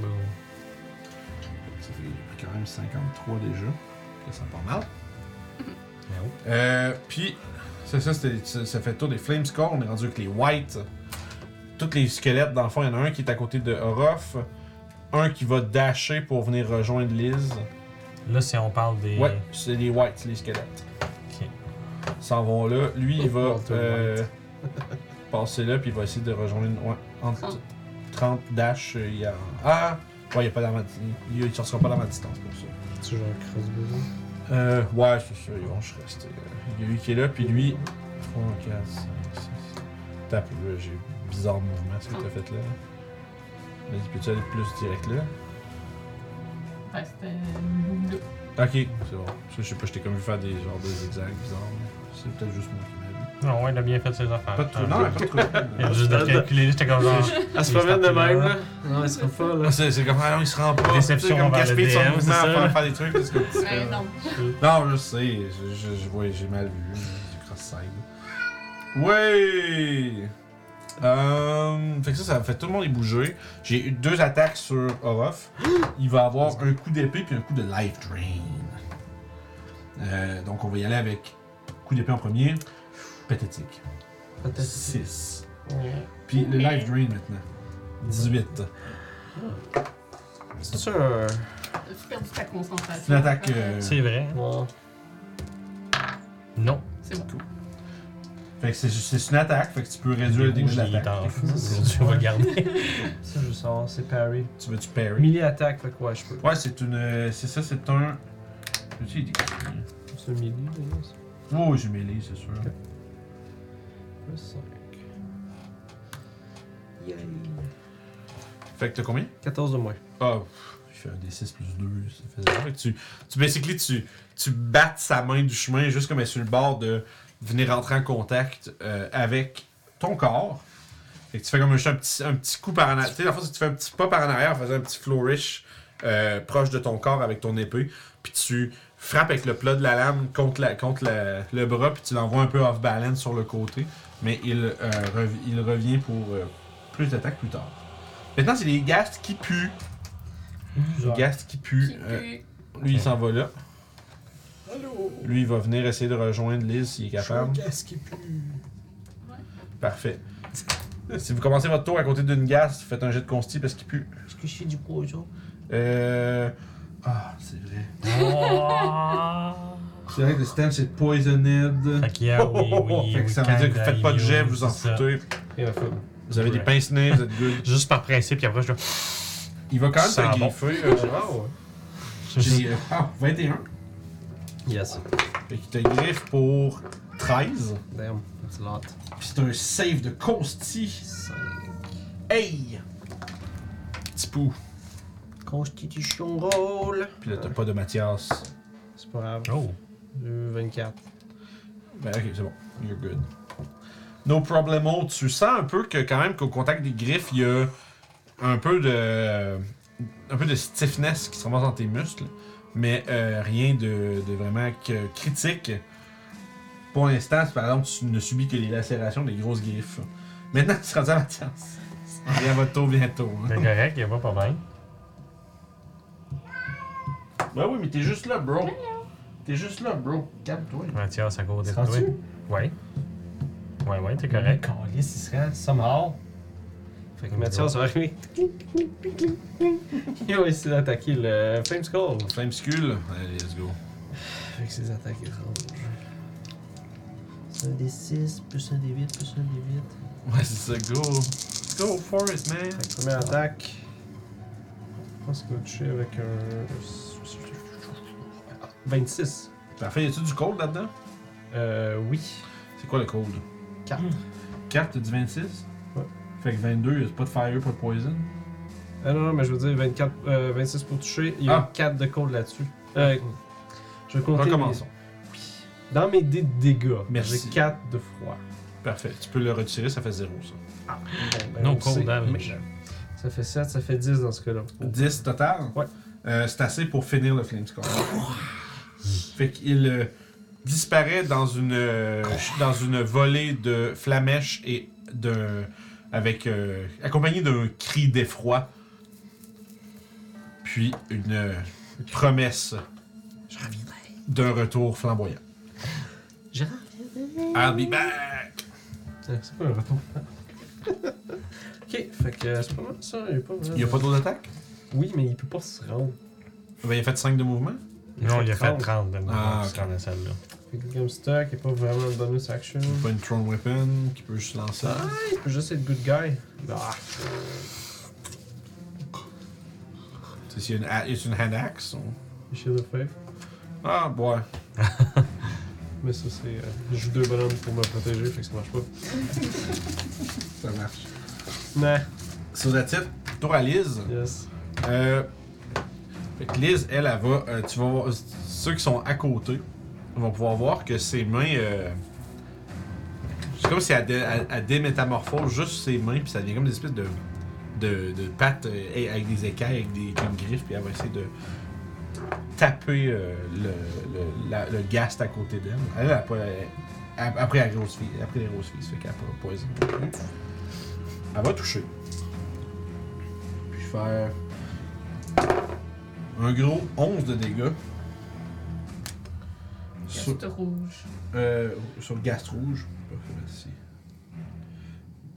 S4: Boom.
S1: Ça fait quand même 53 déjà. Ça sent pas mal.
S4: Ouais.
S1: Euh, puis, c'est ça, c'était- ça, ça fait le tour des Flame Score. On est rendu avec les Whites. Tous les squelettes, dans le fond, il y en a un qui est à côté de Orof. Un qui va dasher pour venir rejoindre Liz.
S4: Là, si on parle des.
S1: Ouais, c'est les Whites, les squelettes. S'en vont là. Lui, il va euh, passer là, puis il va essayer de rejoindre. Ouais, entre
S2: 30.
S1: 30 dash. euh, Il y a. Ah! Ouais, il n'y a pas à Il ne sortira pas d'arme à distance pour ça.
S3: Tu joues un crossbow
S1: Euh, ouais, c'est ça, ils vont juste rester. euh, Il y a lui qui est là, puis lui. 3, 4, 5, 6. Tape, là, j'ai bizarre mouvement ce que t'as fait là. Vas-y, peux-tu aller plus direct là?
S2: Ouais, c'était.
S1: Ok, c'est bon. Je sais pas, je t'ai comme vu faire des genres de zigzags bizarres. mais C'est peut-être juste moi qui m'a vu.
S4: Non, ouais, il a bien fait ses affaires.
S1: Pas de trou.
S4: Ah,
S1: Non, pas de trou.
S4: Il a juste de calculer, j'étais comme genre.
S3: Elle se promène de même,
S4: là.
S3: Non, elle sera pas, là.
S1: Ah, C'est comme, ah non, il se rend pas.
S4: Déception
S1: comme gaspiller son mouvement à faire, des trucs.
S2: Mais non.
S1: Non, je sais, j'ai mal vu, du cross-side. Ouais! Euh, fait que ça, ça fait tout le monde est bougé. J'ai eu deux attaques sur Orof. Il va avoir un coup d'épée puis un coup de life drain. Euh, donc on va y aller avec coup d'épée en premier. Pathétique.
S3: Peut-être.
S1: 6. Puis le life drain maintenant. 18.
S3: C'est sûr. un-
S2: Tu perdu ta concentration?
S1: C'est une attaque. euh,
S4: C'est vrai.
S3: Ouais.
S4: Non.
S2: C'est bon.
S1: Fait que c'est c'est une attaque, fait que tu peux réduire le dégât de
S4: Il est
S1: l'attaque.
S4: en. Aujourd'hui, on va garder.
S3: Ça, je sors, c'est parry.
S1: Tu veux tu parry?
S3: Melee attack, fait que ouais, je peux.
S1: Ouais, c'est une. euh, C'est ça, c'est un.
S3: C'est un melee, d'ailleurs, ça.
S1: Oh, j'ai mêlé, c'est sûr.
S3: Plus 5. Yay.
S1: Fait que t'as combien?
S3: 14 de moins.
S1: Ah, pff, il fait un D6 plus 2, ça fait zéro. Fait que tu, tu, basically, tu, tu battes sa main du chemin juste comme elle est sur le bord de venir rentrer en contact euh, avec ton corps. Fait que tu fais comme un petit, un petit coup par en arrière. Tu sais, la fois, tu fais un petit pas par en arrière en faisant un petit flourish euh, proche de ton corps avec ton épée. Puis tu frappes avec le plat de la lame contre, la, contre la- le bras, puis tu l'envoies un peu off balance sur le côté. Mais il, euh, rev- il revient pour euh, plus d'attaques plus tard. Maintenant, c'est les ghasts qui puent. Le Gast qui pue.
S2: Qui
S1: euh,
S2: pue.
S1: lui, il s'en va là.
S3: Allô?
S1: Lui, il va venir essayer de rejoindre Liz s'il est capable.
S3: Qu'est-ce qui pue?
S1: Parfait. si vous commencez votre tour à côté d'une Gast, faites un jet de consti parce qu'il pue.
S3: Est-ce que je fais du poison?
S1: Euh. Ah, c'est vrai.
S4: Oh!
S1: C'est vrai que le stand c'est poisoned.
S4: Fait qu'il y a, oui, oui.
S1: Fait que ça veut dire que vous faites pas de jet,
S4: you,
S1: vous en foutez. Vous avez des
S4: Ouais.
S1: pince nez, vous êtes good.
S4: Juste par principe, puis après, je dois.
S1: Il va quand même
S4: Ça
S1: te
S4: bon.
S1: griffer. euh,
S3: Ah ouais.
S1: J'ai euh, ah, 21.
S3: Yes.
S1: Fait qu'il te griffe pour 13.
S3: Damn, that's a lot.
S1: Puis c'est un save de consti.
S3: 5.
S1: Hey! Petit pou.
S3: Constitution roll.
S1: Puis là, t'as pas de Mathias.
S3: C'est pas grave.
S4: Oh!
S3: Euh, 24.
S1: Ben ok, c'est bon. You're good. No problemo. Tu sens un peu que quand même qu'au contact des griffes, il y a un peu de. un peu de stiffness qui se remonte dans tes muscles. Mais euh, rien de, de vraiment que- critique. Pour l'instant, par exemple, tu ne subis que les lacérations des grosses griffes. Maintenant, tu seras à Mathias. On vient à votre tour bientôt. hein.
S4: C'est correct, y'a pas de problème.
S1: Ben oui, mais t'es juste là, bro. T'es juste là, bro. Calme-toi.
S4: Mathias à côté de toi. Ouais. Ouais, ouais, t'es correct.
S3: Calice, il serait somehow. Fait que Mathias va arriver. Il va essayer d'attaquer le Flame Skull.
S1: Flame Skull. Allez, let's go.
S3: Avec ses attaques étranges. C'est un des 6, plus un des 8, plus un des 8.
S1: Ouais, c'est ça, go. Go for it, man.
S3: Fait que première attaque. Je pense qu'il va toucher avec un. 26.
S1: Parfait, y a-tu du cold là-dedans?
S3: Euh, oui.
S1: C'est quoi le cold?
S3: 4.
S1: 4, t'as dit 26?
S3: Ouais.
S1: Fait que 22, y'a pas de fire, pas de poison?
S3: Ah non, non, mais je veux dire 24, euh, 26 pour toucher. Il y a
S1: Ah.
S3: 4 de cold là-dessus. Euh, je vais compter.
S1: Recommençons.
S3: mes- Dans mes dés de dégâts,
S1: Merci.
S3: j'ai 4 de froid.
S1: Parfait. Tu peux le retirer, ça fait 0 ça.
S3: Bon, ben,
S4: No
S3: on
S4: cold
S3: sait,
S4: damage.
S3: mais Ça fait 7, ça fait 10 dans ce cas-là.
S1: 10 total?
S3: Ouais.
S1: Euh, c'est assez pour finir le Flame Skull. Fait qu'il euh, disparaît dans une, euh, dans une volée de flamèches et d'un. avec. euh, accompagné d'un cri d'effroi. Puis une euh, promesse d'un retour flamboyant.
S3: Je
S1: I'll be back!
S3: Euh, C'est pas un retour. ok, fait que euh, c'est pas mal ça. Il y a pas,
S1: Il n'y a pas d'autres attaques?
S3: Oui, mais il peut pas se rendre.
S1: Ben, il a fait 5 de mouvement?
S4: Non, il a fait
S3: 30.
S4: 30 de
S1: Ah,
S4: mouvement
S1: ok.
S4: sur la celle-là.
S3: Fait que comme stock, il n'y a pas vraiment de bonus action.
S1: Pas une Throne Weapon qui peut juste lancer.
S3: Ah, il peut juste être good guy. Ah,
S1: y a une, a- c'est une hand axe. on-
S3: Shield of Faith.
S1: Ah, ouais.
S3: Mais ça, c'est. euh, je joue deux bonhommes pour me protéger, fait que ça marche pas.
S1: Ça marche.
S3: Nah,
S1: So that's it. Tour à Liz.
S3: yes.
S1: Euh, Liz, elle, elle va. euh, tu vas voir. Ceux qui sont à côté vont pouvoir voir que ses mains. euh, c'est comme si elle, dé- elle- elle démétamorphose juste ses mains, puis ça devient comme des espèces de. de, pattes euh, avec des écailles, avec des avec une griffe, puis elle va essayer de taper euh, le, le, la- le ghast à côté d'elle. Elle, elle a pas. elle- après la grosse fille. Après les grosses filles, ça fait qu'elle a pas poison. Elle va toucher. Puis faire. Un gros 11 de dégâts. Sur,
S2: Geste rouge.
S1: euh, sur le gast rouge. Parfait, merci.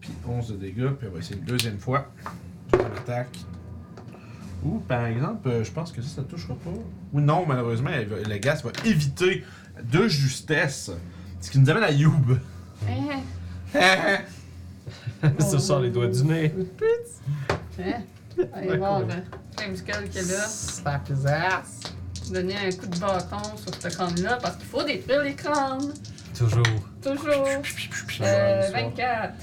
S1: Puis 11 de dégâts, puis on va essayer une deuxième fois. Deuxième attaque. Ou par exemple, euh, je pense que ça, ça touchera pas. Ou non, malheureusement, va- le gast va éviter de justesse. Ce qui nous amène à Youb.
S2: Hein?
S3: ça sort les doigts du nez.
S2: Allez voir, euh, Skull qui est là.
S3: Slap his ass.
S2: Donner un coup de bâton sur ce crâne-là parce qu'il faut détruire les crânes.
S4: Toujours.
S2: Toujours. Euh, 24.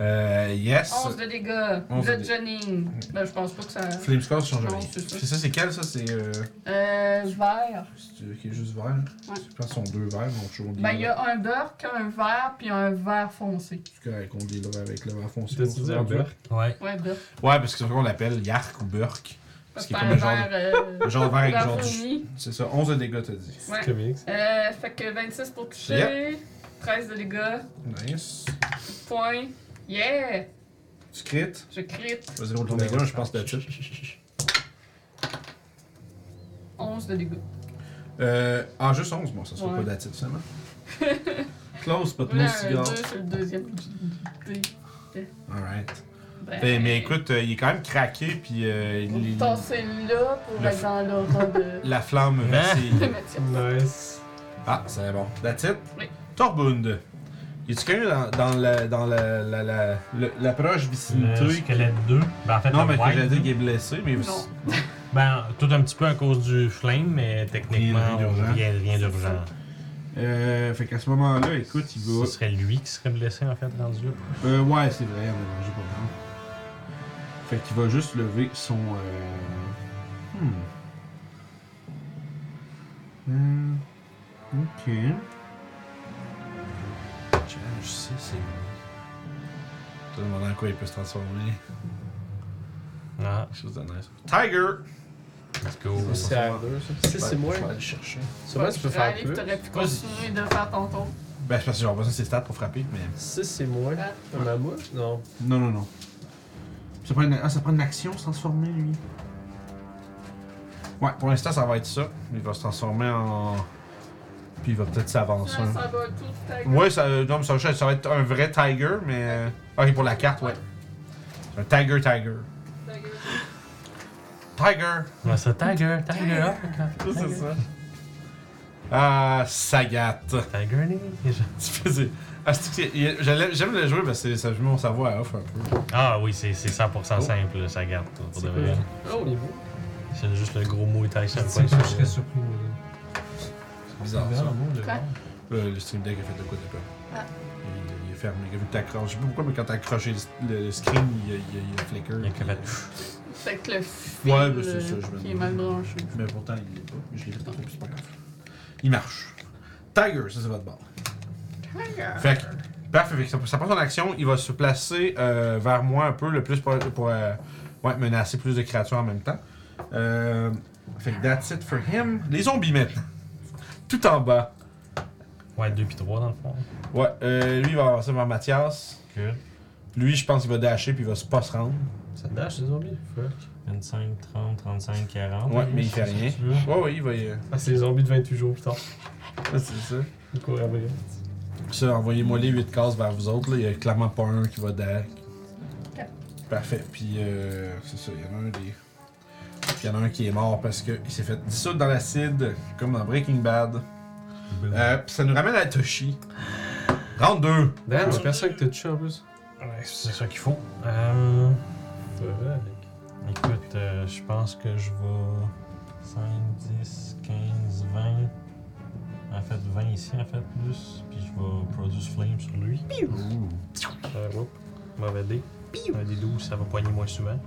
S1: Euh, yes.
S2: 11 de dégâts.
S1: 11 de.
S2: Ben, je pense pas que ça.
S1: Flame ça change rien.
S2: c'est ça.
S1: C'est quel ça? C'est. Euh,
S2: Euh, vert.
S1: c'est qui est juste vert. Je pense sont deux verts, donc je
S2: Ben, il y a un burk, un vert, puis un vert foncé.
S1: C'est correct, on dit là avec le vert foncé.
S3: Dit un burk?
S4: Ouais.
S2: Ouais, burk.
S1: Ouais, parce que c'est qu'on l'appelle Yark ou Burk.
S2: Parce
S1: qui
S2: que
S1: est
S2: c'est
S1: comme
S2: un
S1: le genre.
S2: Euh,
S1: Le genre vert avec genre du. C'est ça, 11 de dégâts, t'as dit.
S2: Ouais.
S3: Comics.
S2: Euh, fait que 26 pour toucher. 13 de dégâts.
S1: Nice.
S2: Point. Yeah!
S1: Tu crit?
S2: Je crit.
S1: Vas-y, ton dégât, je pense là-dessus.
S2: 11 de dégâts.
S1: Euh. Ah, juste 11, bon, ça sera
S2: Ouais.
S1: pas d'attitude seulement. Close, but no
S2: un
S1: cigar.
S2: 2 sur le deuxième. dé.
S1: Alright. Ben, mais écoute, euh, il est quand même craqué, puis euh,
S2: Vous
S1: il-
S2: tassez là pour
S1: Le
S2: être
S1: f-
S2: dans l'aura de.
S1: la flamme
S4: Hein?
S1: vacille.
S2: de Mathias.
S3: Nice.
S1: Ah, c'est bon. That's it?
S2: Oui.
S1: Torbund. Y a-tu quelqu'un dans, dans la, dans la, la, la, le- la proche
S4: Le
S1: vicinité?
S4: squelette 2. Ben, en fait,
S1: Non,
S4: le
S1: mais que j'allais dire qu'il est blessé, mais.
S2: Non.
S4: Ben, tout un petit peu à cause du flame, mais techniquement,
S1: Rien d'urgent.
S4: rien, rien d'urgent.
S1: Euh, fait qu'à ce moment-là, écoute, il va.
S4: Ce serait lui qui serait blessé, en fait, rendu là.
S1: Euh, ouais, c'est vrai, on a mangé pas mal. Fait qu'il va juste lever son. Euh... Hmm. Hmm. Ok. 6, c'est. Tu te demandes en quoi il peut se transformer.
S4: Ah.
S1: Quelque chose de nice. Tiger!
S4: Let's go.
S3: C'est R2, ça. 6 c'est moins.
S1: Je vais aller le chercher.
S3: Sûrement, tu peux faire plus.
S2: T'aurais pu continuer de faire ton tour.
S1: Ben, c'est parce que j'ai besoin de ses stats pour frapper, mais.
S3: 6 c'est moins.
S2: Ah.
S3: Un mammouth? Non.
S1: Non, non, non. Ça prend une, ah, ça prend une action se transformer, lui. Ouais, pour l'instant, ça va être ça. Il va se transformer en. Puis il va peut-être s'avancer.
S2: Ça, ça va tout.
S1: Ouais, ça, non, ça, ça va être un vrai tiger, mais. euh, Ok, pour la carte, ouais. C'est un tiger, tiger.
S2: Gueule.
S1: Tiger!
S4: Ouais, ça, Tiger, Tiger,
S1: c'est ça. Ah, Sagat.
S4: Tiger.
S1: Ah, J'aime le jouer parce que ça mets mon cerveau à off un peu.
S4: Ah oui, c'est c'est 100%
S1: Oh.
S4: simple, garde, pour de vrai.
S3: Oh.
S4: C'est juste le gros mot Tyson.
S3: Je serais surpris.
S1: C'est bizarre ça.
S2: Quoi?
S1: Le, le stream deck a fait de quoi de pas.
S2: Ah.
S1: Il, il est fermé. Vu que t'accroches. Je sais pas pourquoi, mais quand t'as accroché le, le screen, il, il, il, il flicker.
S4: Il y a que fait.
S2: C'est que le fil
S1: Ouais, ben, c'est ça,
S2: euh,
S1: je me
S2: qui est
S1: demande.
S2: mal branché.
S1: Mais pourtant, il l'est pas. Je l'ai fait tantôt, c'est pas grave. Il marche. Tiger, ça c'est votre barre. Fait que, parfait, fait que ça, ça prend son action, il va se placer euh, vers moi un peu, le plus pour, pour euh, ouais, menacer plus de créatures en même temps. Euh, fait que that's it for him. Les zombies maintenant. Tout en bas.
S4: Ouais, 2 puis 3 dans le fond.
S1: Ouais, euh, lui il va avancer vers Mathias. Lui, je pense qu'il va dasher puis il va se pas se rendre.
S3: Ça dash, les zombies? Fuck.
S4: 25, 30, 35, 40.
S1: Ouais, mais il fait rien. Ouais, ouais, il va y.
S3: Ah, c'est les zombies de 28 jours plus tard.
S1: c'est ça.
S3: Ils courent après.
S1: Ça, envoyez-moi les 8 cases vers vous autres. là. Il y a clairement pas un qui va dash. Parfait. Puis, euh, c'est ça, il y en a un des. Puis, il y en a un qui est mort parce qu'il s'est fait dissoudre dans l'acide, comme dans Breaking Bad.
S4: Boom.
S1: Euh, puis ça nous ramène à Toshi. Round 2.
S3: Dan, c'est personne qui t'a touché en plus.
S4: Ouais, c'est ça qu'il faut. Euh, écoute, euh, je pense que je vais 5, 10, 15, 20. En fait, 20 ici, en fait, plus. Puis je vais Produce Flame sur lui.
S3: Euh, whoop.
S4: Mauvais dé. Un des 12, ça va poigner moins souvent.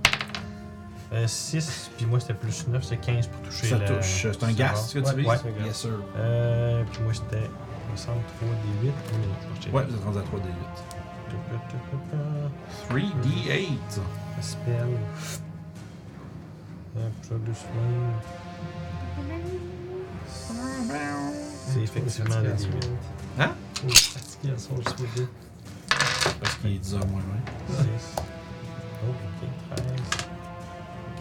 S4: Euh, 6, puis moi c'était plus 9, c'est 15 pour toucher
S1: Ça
S4: le-
S1: touche. C'est un gas que tu
S4: Ouais,
S1: vises?
S4: ouais.
S3: c'est un gas.
S1: Yes, sir.
S4: Euh, puis moi c'était, il me semble, 3 des 8.
S1: Ouais, vous êtes rendu à 3 d 8. 3d8.
S4: Spell. Euh. C'est effectivement le D8.
S1: Hein?
S3: Oh, fatigué à son.
S1: Parce qu'il est 10 heures moins 20.
S4: 6. Oh, ok, 13.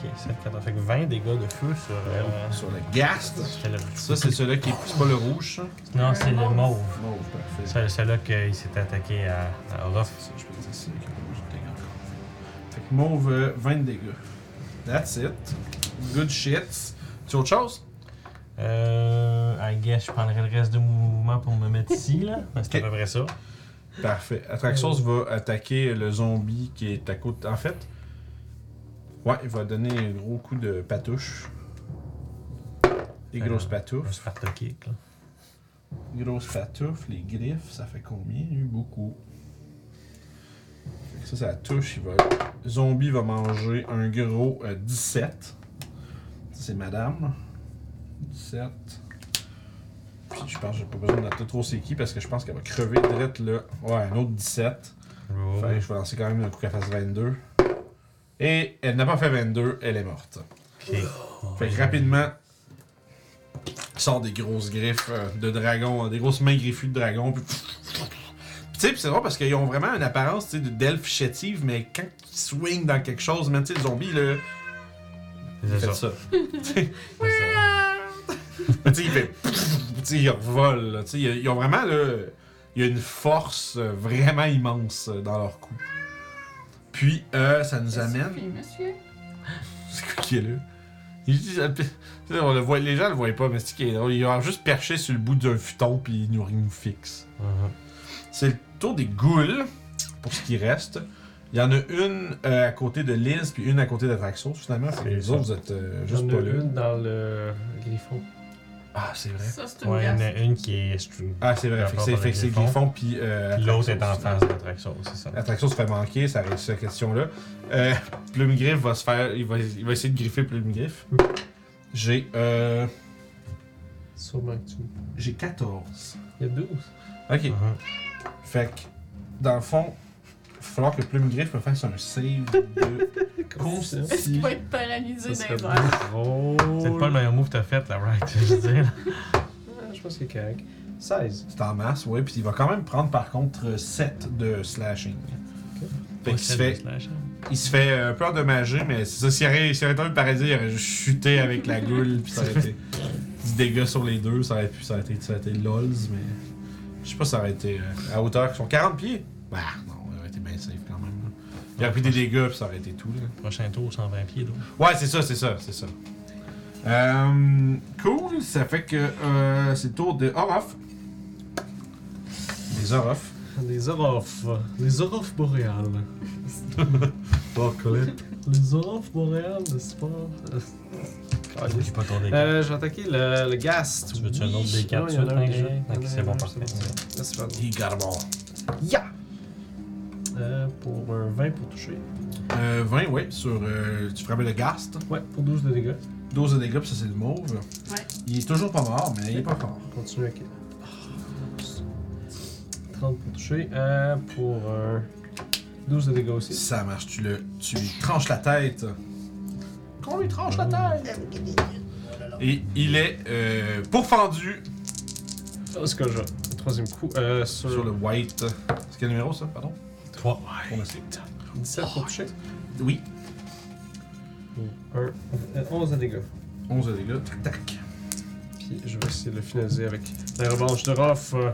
S4: Ok, 7, 14. Fait que 20 dégâts de feu sur. euh,
S1: Sur le gas.
S4: c'est le-
S1: Ça, c'est celui-là qui est. C'est pas le rouge, ça?
S4: Non, c'est le mauve.
S1: Mauve, parfait.
S4: C'est celui-là qu'il s'est attaqué à, à Orof.
S1: Ça, je peux dire c'est le rouge de dégâts encore. Fait que mauve, euh, 20 de dégâts. That's it. Good shit. Tu as autre chose?
S4: Euh. I guess je prendrais le reste de mouvement pour me mettre ici, là. Ben, C'est à peu près ça.
S1: Parfait. Atraxos va attaquer le zombie qui est à côté. En fait, ouais, il va donner un gros coup de patouche. Des
S4: Fait
S1: grosses
S4: un-
S1: patoufles.
S4: Un Sparta kick, là.
S1: Grosses patoufles, les griffes, ça fait combien? Il y a eu beaucoup. Fait que ça, ça touche. Il va... Zombie va manger un gros euh, 17. Ça, c'est madame. 17. Puis je pense que j'ai pas besoin de noter trop c'est qui parce que je pense qu'elle va crever direct là. Ouais, un autre 17.
S4: Oh.
S1: Fait que je vais lancer quand même un coup qu'elle fasse 22. Et elle n'a pas fait 22, elle est morte. Fait que rapidement, sort des grosses griffes euh, de dragon, euh, des grosses mains griffues de dragon. Puis, tu sais, c'est drôle parce qu'ils ont vraiment une apparence de- d'elfe chétive, mais quand ils swingent dans quelque chose, même tu sais, le zombie, là, il
S4: C'est
S1: fait
S4: ça.
S1: ça. Tu sais, il fait. Tu sais, il revole, là. Tu sais, ils ont vraiment, là. Il y a une force euh, vraiment immense dans leur coup. Puis, euh, ça nous amène.
S2: Monsieur.
S1: C'est quoi qui est là? Il dit, on le voit, les gens le voient pas, mais c'est qui est drôle? Il a juste perché sur le bout d'un futon, puis il nous, il nous fixe.
S4: Mhm.
S1: C'est le tour des ghouls, pour ce qui reste. Il y en a une euh, à côté de Liz, puis une à côté d'Atraxos, finalement. Fait que
S4: C'est
S1: les
S4: ça.
S1: autres, vous êtes euh, juste pas là.
S3: une dans le griffon.
S1: Ah, c'est vrai.
S2: Ça, c'est une
S4: Ouais, il y en a une qui est.
S1: Ah, c'est vrai. Fait que c'est
S4: avec
S1: fait que c'est
S4: Griffon.
S1: Puis. Euh,
S4: l'autre est en face de l'attraction, c'est ça.
S1: L'attraction se fait manquer, ça réussit cette question-là. Euh, Plume-Griffe va se faire. Il va, il va essayer de griffer Plume-Griffe. J'ai. Euh,
S3: Sûrement que tu.
S1: j'ai 14.
S3: Il y a 12.
S1: Ok.
S4: Mhm.
S1: Fait que, dans le fond, falloir que Plume Griffe me fasse un save de
S2: Est-ce qu'il va être paralysé
S3: drôle.
S4: C'est pas le meilleur move que t'as fait, là, right? Je veux dire.
S3: Ah, Je pense qu'il est correct. 16.
S1: C'est en masse, ouais, puis il va quand même prendre par contre 7 de slashing. Fait qu'il se fait, il se fait euh, un peu endommagé, mais c'est ça, s'il aurait, s'il aurait été paralysé, il aurait juste chuté avec la goule, puis ça aurait été du dégât sur les deux, ça aurait, pu, ça aurait été, ça aurait été lols, mais je sais pas si ça aurait été euh, à hauteur qui sont 40 pieds. Bah bien safe quand même. là. Il aurait pris des dégâts, puis ça aurait été tout. Là.
S4: Prochain tour, 120 pieds, donc.
S1: Ouais, c'est ça, c'est ça, c'est ça. Euh, cool, ça fait que euh, c'est le tour de Orof. Les Orof.
S3: Les Orofs. Les Orofs boréales.
S1: Bon, Colette.
S3: Les Orofs boréales, n'est-ce pas?
S4: J'ai pas ton dégât.
S3: Euh, je vais attaquer le, le.
S4: Tu veux-tu un autre
S3: Oui.
S4: D4
S3: Non, il y en a
S4: tout
S3: un
S4: de
S3: déjà.
S4: suite?
S3: Il y en
S4: Ok,
S3: a
S4: c'est bon,
S3: c'est
S4: parfait.
S3: bon. Là, c'est pas bon.
S1: Got 'em all.
S3: Ya! Euh, pour un 20 pour toucher.
S1: Euh, 20, ouais, sur. euh, tu frappes le Gast.
S3: Ouais, pour 12 de dégâts.
S1: 12 de dégâts, puis ça c'est le mauve.
S2: Ouais.
S1: Il est toujours pas mort, mais il est pas fort.
S3: Continue avec. 30 pour toucher. Euh, pour un 12 de dégâts aussi.
S1: Ça marche, tu le. Tu lui tranches la tête. Qu'on lui tranche la tête! Et il est euh, pourfendu
S3: Oh, c'est que j'ai. Le troisième coup. Euh, sur,
S1: sur le white. C'est quel numéro ça, pardon?
S4: 3.
S1: On a sait.
S3: 17 pour toucher.
S1: Oui,
S3: Pour un, euh, 11 de dégâts.
S1: 11 de dégâts. Tac, tac.
S3: Puis je vais essayer de le finaliser avec la revanche de euh,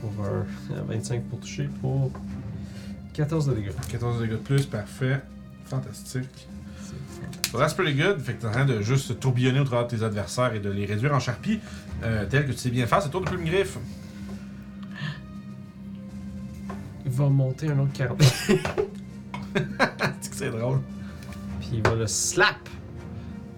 S3: pour un euh, 25 pour toucher pour 14 de dégâts.
S1: 14 dégâts de plus, parfait. Fantastique. Pretty good, fait que t'es en train de juste tourbillonner au travers de tes adversaires et de les réduire en charpie, euh, tel que tu sais bien faire. C'est tour de plume griffe.
S3: Il va monter un autre 40.
S1: C'est que c'est drôle.
S3: Puis il va le slap.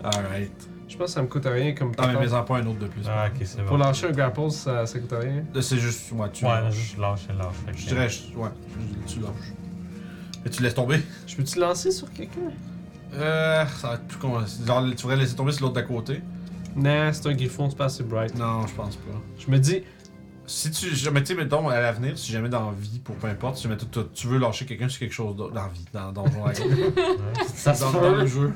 S1: Alright.
S3: Je pense que ça me coûte rien comme
S1: Ah, mais
S3: patente.
S1: mets-en pas un autre de plus.
S4: Ah, ok, c'est bon.
S3: Pour lâcher un grapple, ça, ça coûte rien.
S1: Là, c'est juste. Ouais, tu
S4: Ouais,
S1: lâches.
S4: juste lâche, lâche. Fait que-
S1: Je dirais. je- Ouais, je- tu lâches. Et tu laisses tomber.
S3: Je peux-tu lancer sur quelqu'un?
S1: Euh. Ça va être plus con. Genre, tu voudrais laisser tomber sur l'autre d'à côté
S3: Non, c'est un griffon, c'est pas assez bright.
S1: Non, je pense pas.
S3: Je me dis,
S1: Si tu. Jamais, tu sais, mettons, à l'avenir, si jamais dans vie, pour peu importe, si jamais tu, tu- tu veux lâcher quelqu'un sur quelque chose d'autre. Dans vie, dans Donjon
S3: ça
S1: dans, dans le jeu.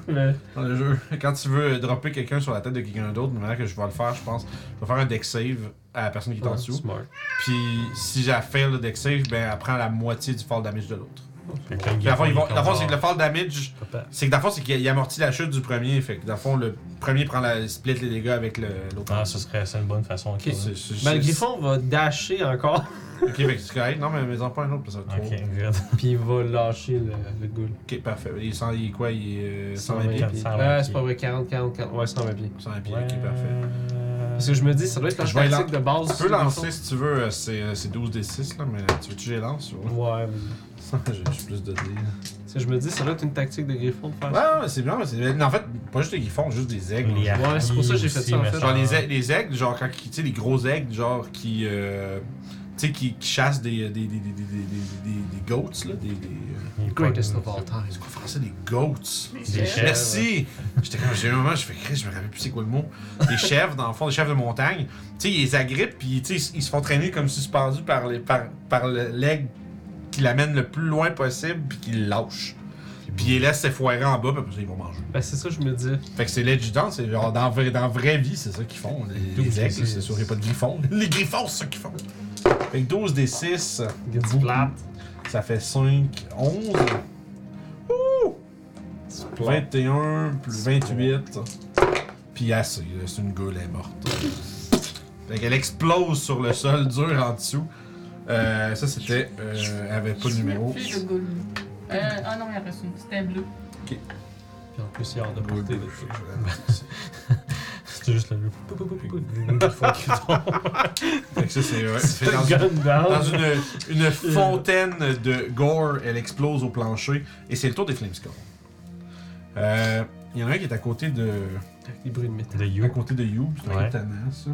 S1: Dans le jeu. Quand tu veux dropper quelqu'un sur la tête de quelqu'un d'autre, de manière que je vais le faire, je pense, je vais faire un deck save à la personne qui est en
S3: Ouais,
S1: dessous.
S3: smart.
S1: Puis si j'ai fail le deck save, ben elle prend la moitié du fall damage de l'autre.
S4: Fait que
S1: dans le fond, ils vont-
S4: il
S1: dans le fond, c'est que le fall damage,
S4: Papa.
S1: c'est que dans le fond, c'est qu'il amortit la chute du premier. Fait que dans le fond, le premier prend la split les dégâts avec le- l'autre.
S4: Ah, ce serait c'est une bonne façon. ok.
S1: C'est- c'est-
S3: Ben, le
S1: c'est-
S3: griffon va dasher encore,
S1: Ok, fait que c'est correct. Non, mais mets-en pas un autre, parce que ça va être
S4: Ok,
S1: trop.
S4: good.
S3: puis il va lâcher le, le ghoul.
S1: Ok, parfait. Il est, 100 il est quoi? Il est euh, 120
S3: 120
S1: pieds.
S3: pieds.
S4: 120
S3: Euh,
S4: pieds.
S3: c'est pas vrai, 40, 40, 40. Ouais, 120 pieds.
S1: 120 pieds,
S4: Ouais.
S1: ok, parfait.
S3: Parce que je me dis, ça doit être la
S1: Je vais
S3: tactique de base.
S1: Tu peux lancer si tu veux, euh, c'est euh, c'est 12 des 6 là, mais tu veux que je les lance ou?
S3: Ouais, vas-y.
S1: J'ai j'ai plus.
S3: Tu sais, je me dis, ça doit être une tactique de griffon de faire
S1: Ouais,
S3: ça.
S1: ouais, c'est bien. mais En fait, pas juste des griffons, juste des aigles.
S4: Les.
S3: Ouais, c'est pour ça que j'ai fait ça, en fait.
S1: Genre les aigles, les aigles, genre quand tu sais, les gros aigles, genre qui. euh, tu sais, qui, qui chassent des, des, des, des, des, des, des, des goats, là. Des, des, euh,
S3: Greatest of all time.
S1: c'est quoi français, des goats?
S2: Les
S4: Des
S2: chefs.
S4: chefs.
S1: Merci! J'étais comme, j'ai un moment, je fais Chris, je me rappelle plus c'est quoi le mot. Des chèvres, dans le fond, des chèvres de montagne. Tu sais, ils les agrippent, puis tu sais, ils se font traîner comme suspendus par, les, par, par le- l'aigle qui l'amène le plus loin possible, puis qui le lâche. Puis ils les laissent s'effoirer en bas, puis après ça, ils vont manger.
S3: Ben, c'est ça, je me dis.
S1: Fait que c'est legit, c'est genre dans, vrai- dans la vraie vie, c'est ça qu'ils font. Les, les
S4: 12
S1: aigles,
S4: des
S1: c'est
S4: six.
S1: sûr qu'il n'y a pas de griffons. Les griffons, c'est ça qu'ils font. Fait que 12 des 6,
S3: Get flat.
S1: ça fait 5, 11. Ouh! 21 plus 28. Puis assez, c'est une gueule, elle est morte. Fait qu'elle explose sur le sol dur en dessous. Euh, ça c'était. Euh, elle avait pas de numéro.
S2: Euh, ah non, il y reste une. C'était bleu.
S3: Puis en plus, il y a hors de portée.
S4: C'est juste le
S3: Pou, pou, pou, pou, pou.
S1: Fait que ça c'est. ouais, c'est fait dans une-. Dans une, une fontaine de gore, elle explose au plancher. Et c'est le tour des Flameskull. Euh, Il y en a un qui est à côté de.
S3: Avec des bruits de métal.
S4: de
S1: À
S4: You.
S1: côté de You. C'est un
S4: Ouais.
S1: tannant, ça.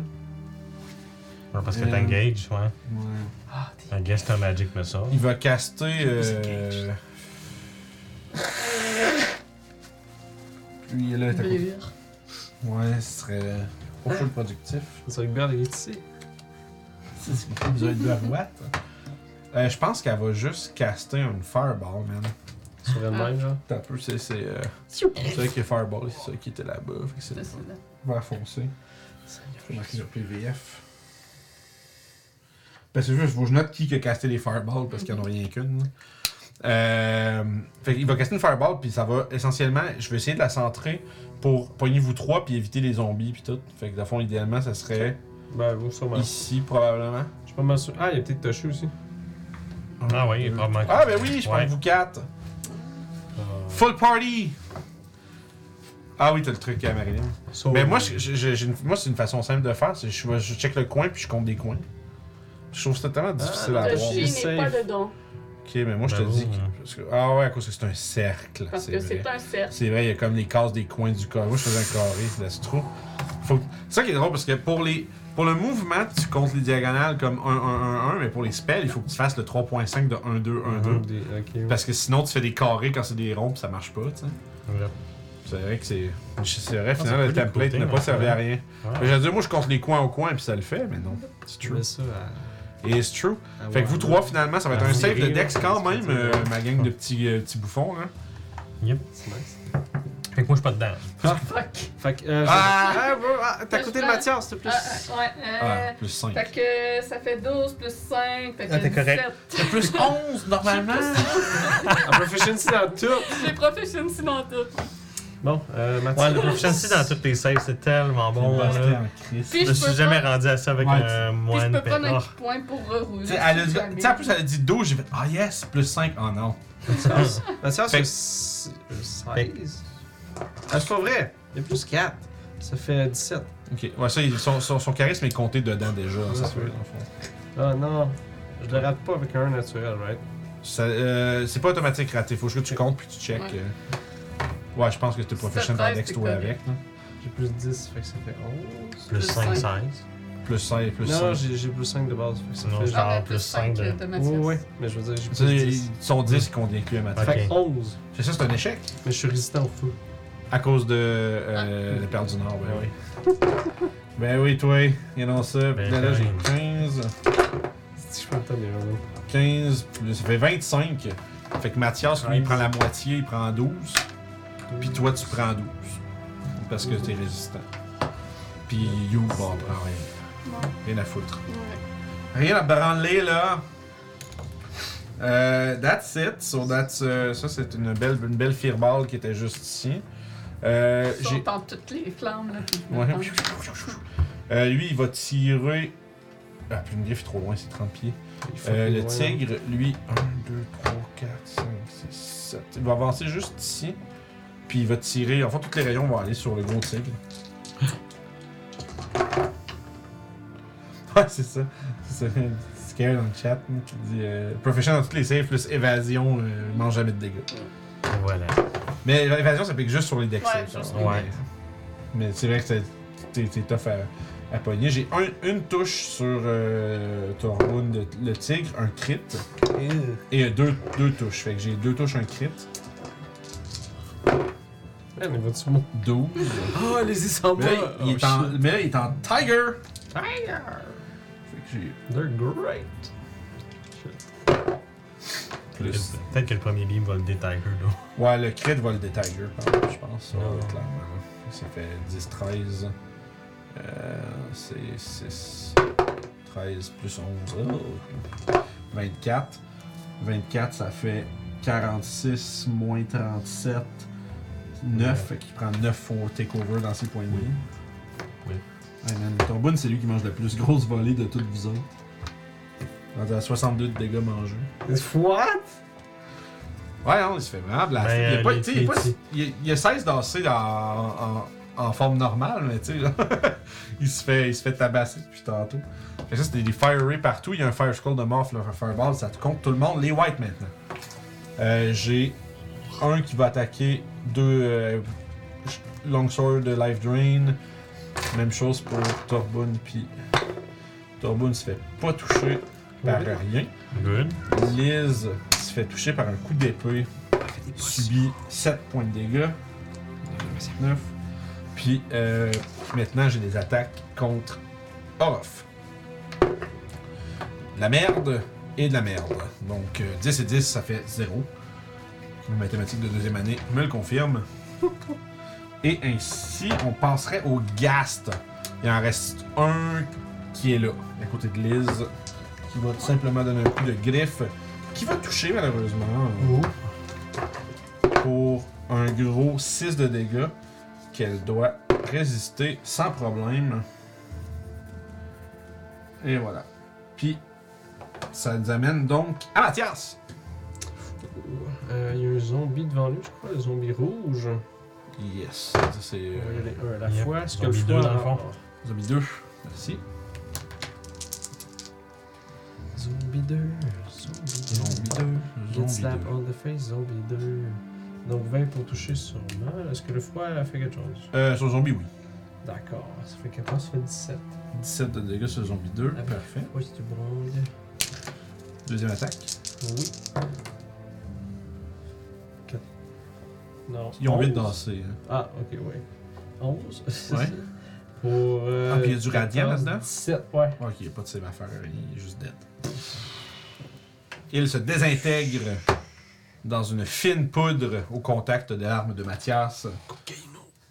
S4: Ouais, parce que
S1: Euh,
S4: t'engages, ouais.
S1: Ouais.
S3: Ah, t'es-
S4: guess c'est un Magic Missile.
S1: Il va caster. Euh... Lui, là, est à côté.
S2: Blure.
S1: Ouais, ce serait. Pas full productif.
S3: C'est vrai que Bert, il est ici.
S1: C'est ce qu'il fait besoin de la boîte. Euh, je pense qu'elle va juste caster une fireball, man.
S3: Sur elle-même, genre.
S1: T'as un peu, c'est. C'est euh, c'est vrai que fireball, c'est ça qui était là-bas. Fait que c'est
S2: C'est ça, là.
S1: foncé. Marquer sur PVF. Parce que juste, faut que je note qui a casté les fireballs parce qu'il n'y en a rien qu'une. Euh, fait qu'il va caster une fireball, puis ça va essentiellement. Je vais essayer de la centrer pour pogner vous trois, puis éviter les zombies, puis tout. Fait que, de fond, idéalement, ça serait
S3: Ben, vous, sûrement.
S1: ici, probablement.
S3: Je suis pas mal sûr. Ah, il y a peut-être Toshi aussi.
S4: Ah oui, il est probablement.
S1: Ah, ben oui, je prends
S4: Ouais.
S1: vous quatre.
S3: Euh,
S1: Full party! Ah oui, t'as le truc à Marilyn.
S3: so-
S1: Mais moi, je- je- je- j'ai une- moi c'est une façon simple de faire. c'est Je, je check le coin puis je compte des coins. Je trouve ça tellement difficile à
S3: Ah.
S2: Toshi
S3: c'est
S2: n'est pas dedans.
S1: Ok, mais moi je te
S4: Ben
S1: dis.
S4: oui.
S1: que- parce que- ah ouais, à cause que c'est un cercle.
S2: Parce
S1: c'est
S2: que c'est un cercle.
S1: C'est vrai, il y a comme les cases des coins du carré. Moi je faisais un carré, laisse trop. Faut... C'est ça qui est drôle parce que pour les. Pour le mouvement, tu comptes les diagonales comme 1, 1, 1, 1, mais pour les spells, il faut que tu fasses le 3.5 de 1, 2, 1, 2.
S3: Mhm, des- Ok.
S1: Parce que sinon, tu fais des carrés quand c'est des ronds, pis ça marche pas, tu sais.
S4: Ouais.
S1: C'est vrai que c'est. C'est vrai,
S4: Ah,
S1: finalement, le template n'a pas servi à rien.
S4: Ouais.
S1: J'allais dire, moi, je compte les coins au coin, puis ça le fait, mais non. C'est true.
S3: ça à.
S1: Et c'est true.
S3: à
S1: Fait que vous trois, finalement, ça va être
S4: Ah,
S1: un save de Dex quand même, euh, ma gang de petits, euh, petits bouffons, là.
S3: C'est nice.
S4: Fait que moi, je suis pas dedans.
S2: Fuck.
S3: Fait que. Euh,
S1: Ah!
S3: ah, ah, t'as coûté le matière, s'il te plaît.
S2: Ah, ah, ouais.
S1: Ah,
S2: Euh,
S1: plus 5.
S2: fait que ça fait 12 plus 5. Fait que
S4: Ah, t'es correct.
S2: 17.
S1: plus 11, normalement!
S3: En proficiency dans tout.
S2: J'ai proficiency dans tout.
S3: Bon, euh,
S4: Ouais,
S3: matière.
S4: le proficiency dans toutes tes saves, c'est tellement bon. là.
S2: Puis
S4: Je me
S2: je
S4: suis jamais
S2: pas-
S4: rendu à ça avec
S1: Ouais,
S4: un
S2: Puis je
S4: moine
S2: peux prendre un
S4: père.
S2: point pour rerouler.
S1: Tu sais, elle a dit-
S2: jamais.
S1: tu sais, en plus, elle a dit 12, j'ai fait Ah yes, plus 5. Oh non.
S3: Matière,
S1: Fait
S3: c'est
S1: que-
S3: 16. Ah, c'est pas vrai. Il y a plus 4. Ça fait 17.
S1: Ok, ouais, ça, il- son, son, son charisme est compté dedans déjà.
S3: Ouais,
S1: feuille,
S3: c'est
S1: dans le fond.
S3: Ah non. Je le rate pas avec un naturel, right?
S1: Ça, euh, c'est pas automatique raté, faut que tu comptes puis tu check.
S2: Ouais.
S1: euh. Ouais, je pense que professionnel dans
S2: 13,
S1: Dex toi avec. là.
S3: J'ai plus 10, fait que ça fait 11.
S4: Plus
S2: Plus
S4: 5,
S2: cinq.
S4: 16.
S1: Plus 5, plus
S3: non,
S1: 5.
S3: j'ai j'ai plus 5 de base. Fait que ça
S4: Non,
S3: fait.
S4: genre
S2: plus
S4: plus
S2: 5
S4: cinq de-
S2: de
S3: Ouais,
S2: Mathias.
S3: ouais, mais je veux dire, j'ai plus
S1: Ça,
S3: 10.
S1: ils sont 10 qui comptent inclus à ma
S4: Ok.
S3: Fait que 11.
S1: C'est ça, c'est un échec?
S3: Mais je suis résistant au feu.
S1: À cause de euh, la perle du Nord, ben oui. Ben oui, toi, et non ça. Puis là, là, j'ai 15.
S3: Si je prends le temps des remous.
S1: 15, plus- ça fait 25. Fait que Mathias, lui, il prend la moitié, il prend 12. Puis toi, tu prends 12. Parce que t'es résistant. Puis You, bon, prend rien.
S2: Ouais.
S1: Rien à foutre. Rien à branler, là. Euh, that's it. So that's, euh, ça, c'est une belle, une belle fireball qui était juste ici. Euh, j'ai...
S2: en toutes les flammes, là.
S1: Ouais. Euh, lui, il va tirer. Ah, puis une griffe est trop loin, c'est 30 pieds. Euh, le
S3: loin,
S1: tigre, lui, 1, 2, 3, 4, 5, 6, 7. Il va avancer juste ici. Puis il va tirer. Enfin, tous les rayons vont aller sur le gros tigre. Ouais, c'est ça. C'est ça. Scare dans le chat là, qui dit euh, Profession dans toutes les saves plus évasion, euh, mange jamais de dégâts.
S4: Voilà.
S1: Mais l'évasion, ça pique juste sur les decks
S2: Ouais,
S1: saves,
S2: juste
S1: Ouais. Mais c'est vrai que t'es t'es tough à, à pogner. J'ai un- une touche sur euh, Tormund, le, le tigre, un crit. Et deux, deux touches. Fait que j'ai deux touches, un crit.
S3: Man, il va dessus moi.
S1: 12.
S3: Ah, les y s'en
S1: Mais là, il est en, mais là, il est en Tiger.
S3: Tiger!
S1: Fait que j'ai
S3: They're great.
S1: plus.
S4: Peut-être que le premier beam va le détailler, là.
S1: Ouais, le crit va le détiger, par contre, je pense. Ouais,
S4: Ah.
S1: clairement. Ça fait 10, 13. Euh, c'est 6. 13 plus 11. Oh. 24. 24, ça fait 46 moins 37. 9.
S4: Ouais.
S1: Fait qu'il prend 9 pour takeover dans ses points de vie.
S4: Oui.
S1: Ouais, man, Torbun, c'est lui qui mange la plus grosse volée de toutes vous autres. À 62 de dégâts mangés.
S3: What?
S1: Ouais, non, il se fait vraiment blaster.
S4: Ben,
S1: il, a
S4: euh,
S1: pas,
S4: les
S1: tu sais, il, a pas-
S4: petits-
S1: il, il a 16 d'AC en, en, en forme normale, mais tu sais, il, se fait, il se fait tabasser depuis tantôt. Fait que ça, c'était des Fire Ray partout. Il y a un Fire Skull de mort, là, un Fireball, ça te compte tout le monde. Les Whites maintenant. Euh, J'ai un qui va attaquer, deux euh, Longsword de Life Drain. Même chose pour Torbun, puis Torbun se fait pas toucher par
S3: Oui.
S1: rien.
S4: Good.
S1: Liz se fait toucher par un coup d'épée. Subit 7 points de dégâts. 9. Puis euh, maintenant, j'ai des attaques contre Orof. La merde et de la merde. Donc euh, 10 et 10, ça fait 0. Les mathématiques de deuxième année me le confirment. Et ainsi, on passerait au Gast. Il en reste un qui est là, à côté de Liz, qui va tout simplement donner un coup de griffe, qui va toucher malheureusement pour un gros 6 de dégâts qu'elle doit résister sans problème. Et voilà. Puis, ça nous amène donc à Mathias.
S3: Euh, Il y a un zombie devant lui, je crois, le zombie rouge.
S1: Yes. Ça, c'est
S3: va y aller un à la
S4: Yep.
S3: fois. Est-ce que
S4: Zombie
S3: le
S4: deux,
S3: foie-
S4: dans le fond.
S1: zombie 2. Merci.
S3: Zombie 2. Zombie 2.
S1: Zombie 2.
S3: Get
S1: Zombie
S3: slap
S1: 2.
S3: on the face, zombie 2. Donc 20 pour toucher sûrement. Est-ce que le foie a fait quelque chose?
S1: Euh, sur le zombie, oui.
S3: D'accord. Ça fait 14, ça fait 17.
S1: 17 de dégâts sur le zombie 2.
S3: Ah,
S1: Parfait.
S3: Oui, c'est du bronze.
S1: Deuxième attaque.
S3: Oui. Non.
S1: Ils ont 8
S3: 11.
S1: dansé. Hein.
S3: Ah, ok, ouais. 11.
S1: Ouais.
S3: Pour. Euh,
S1: Ah, puis il y a du radiant
S3: 14,
S1: là-dedans?
S3: 17, ouais.
S1: Ok, il n'y a pas de save à faire, il est juste dead. Il se désintègre dans une fine poudre au contact de l'arme de Mathias.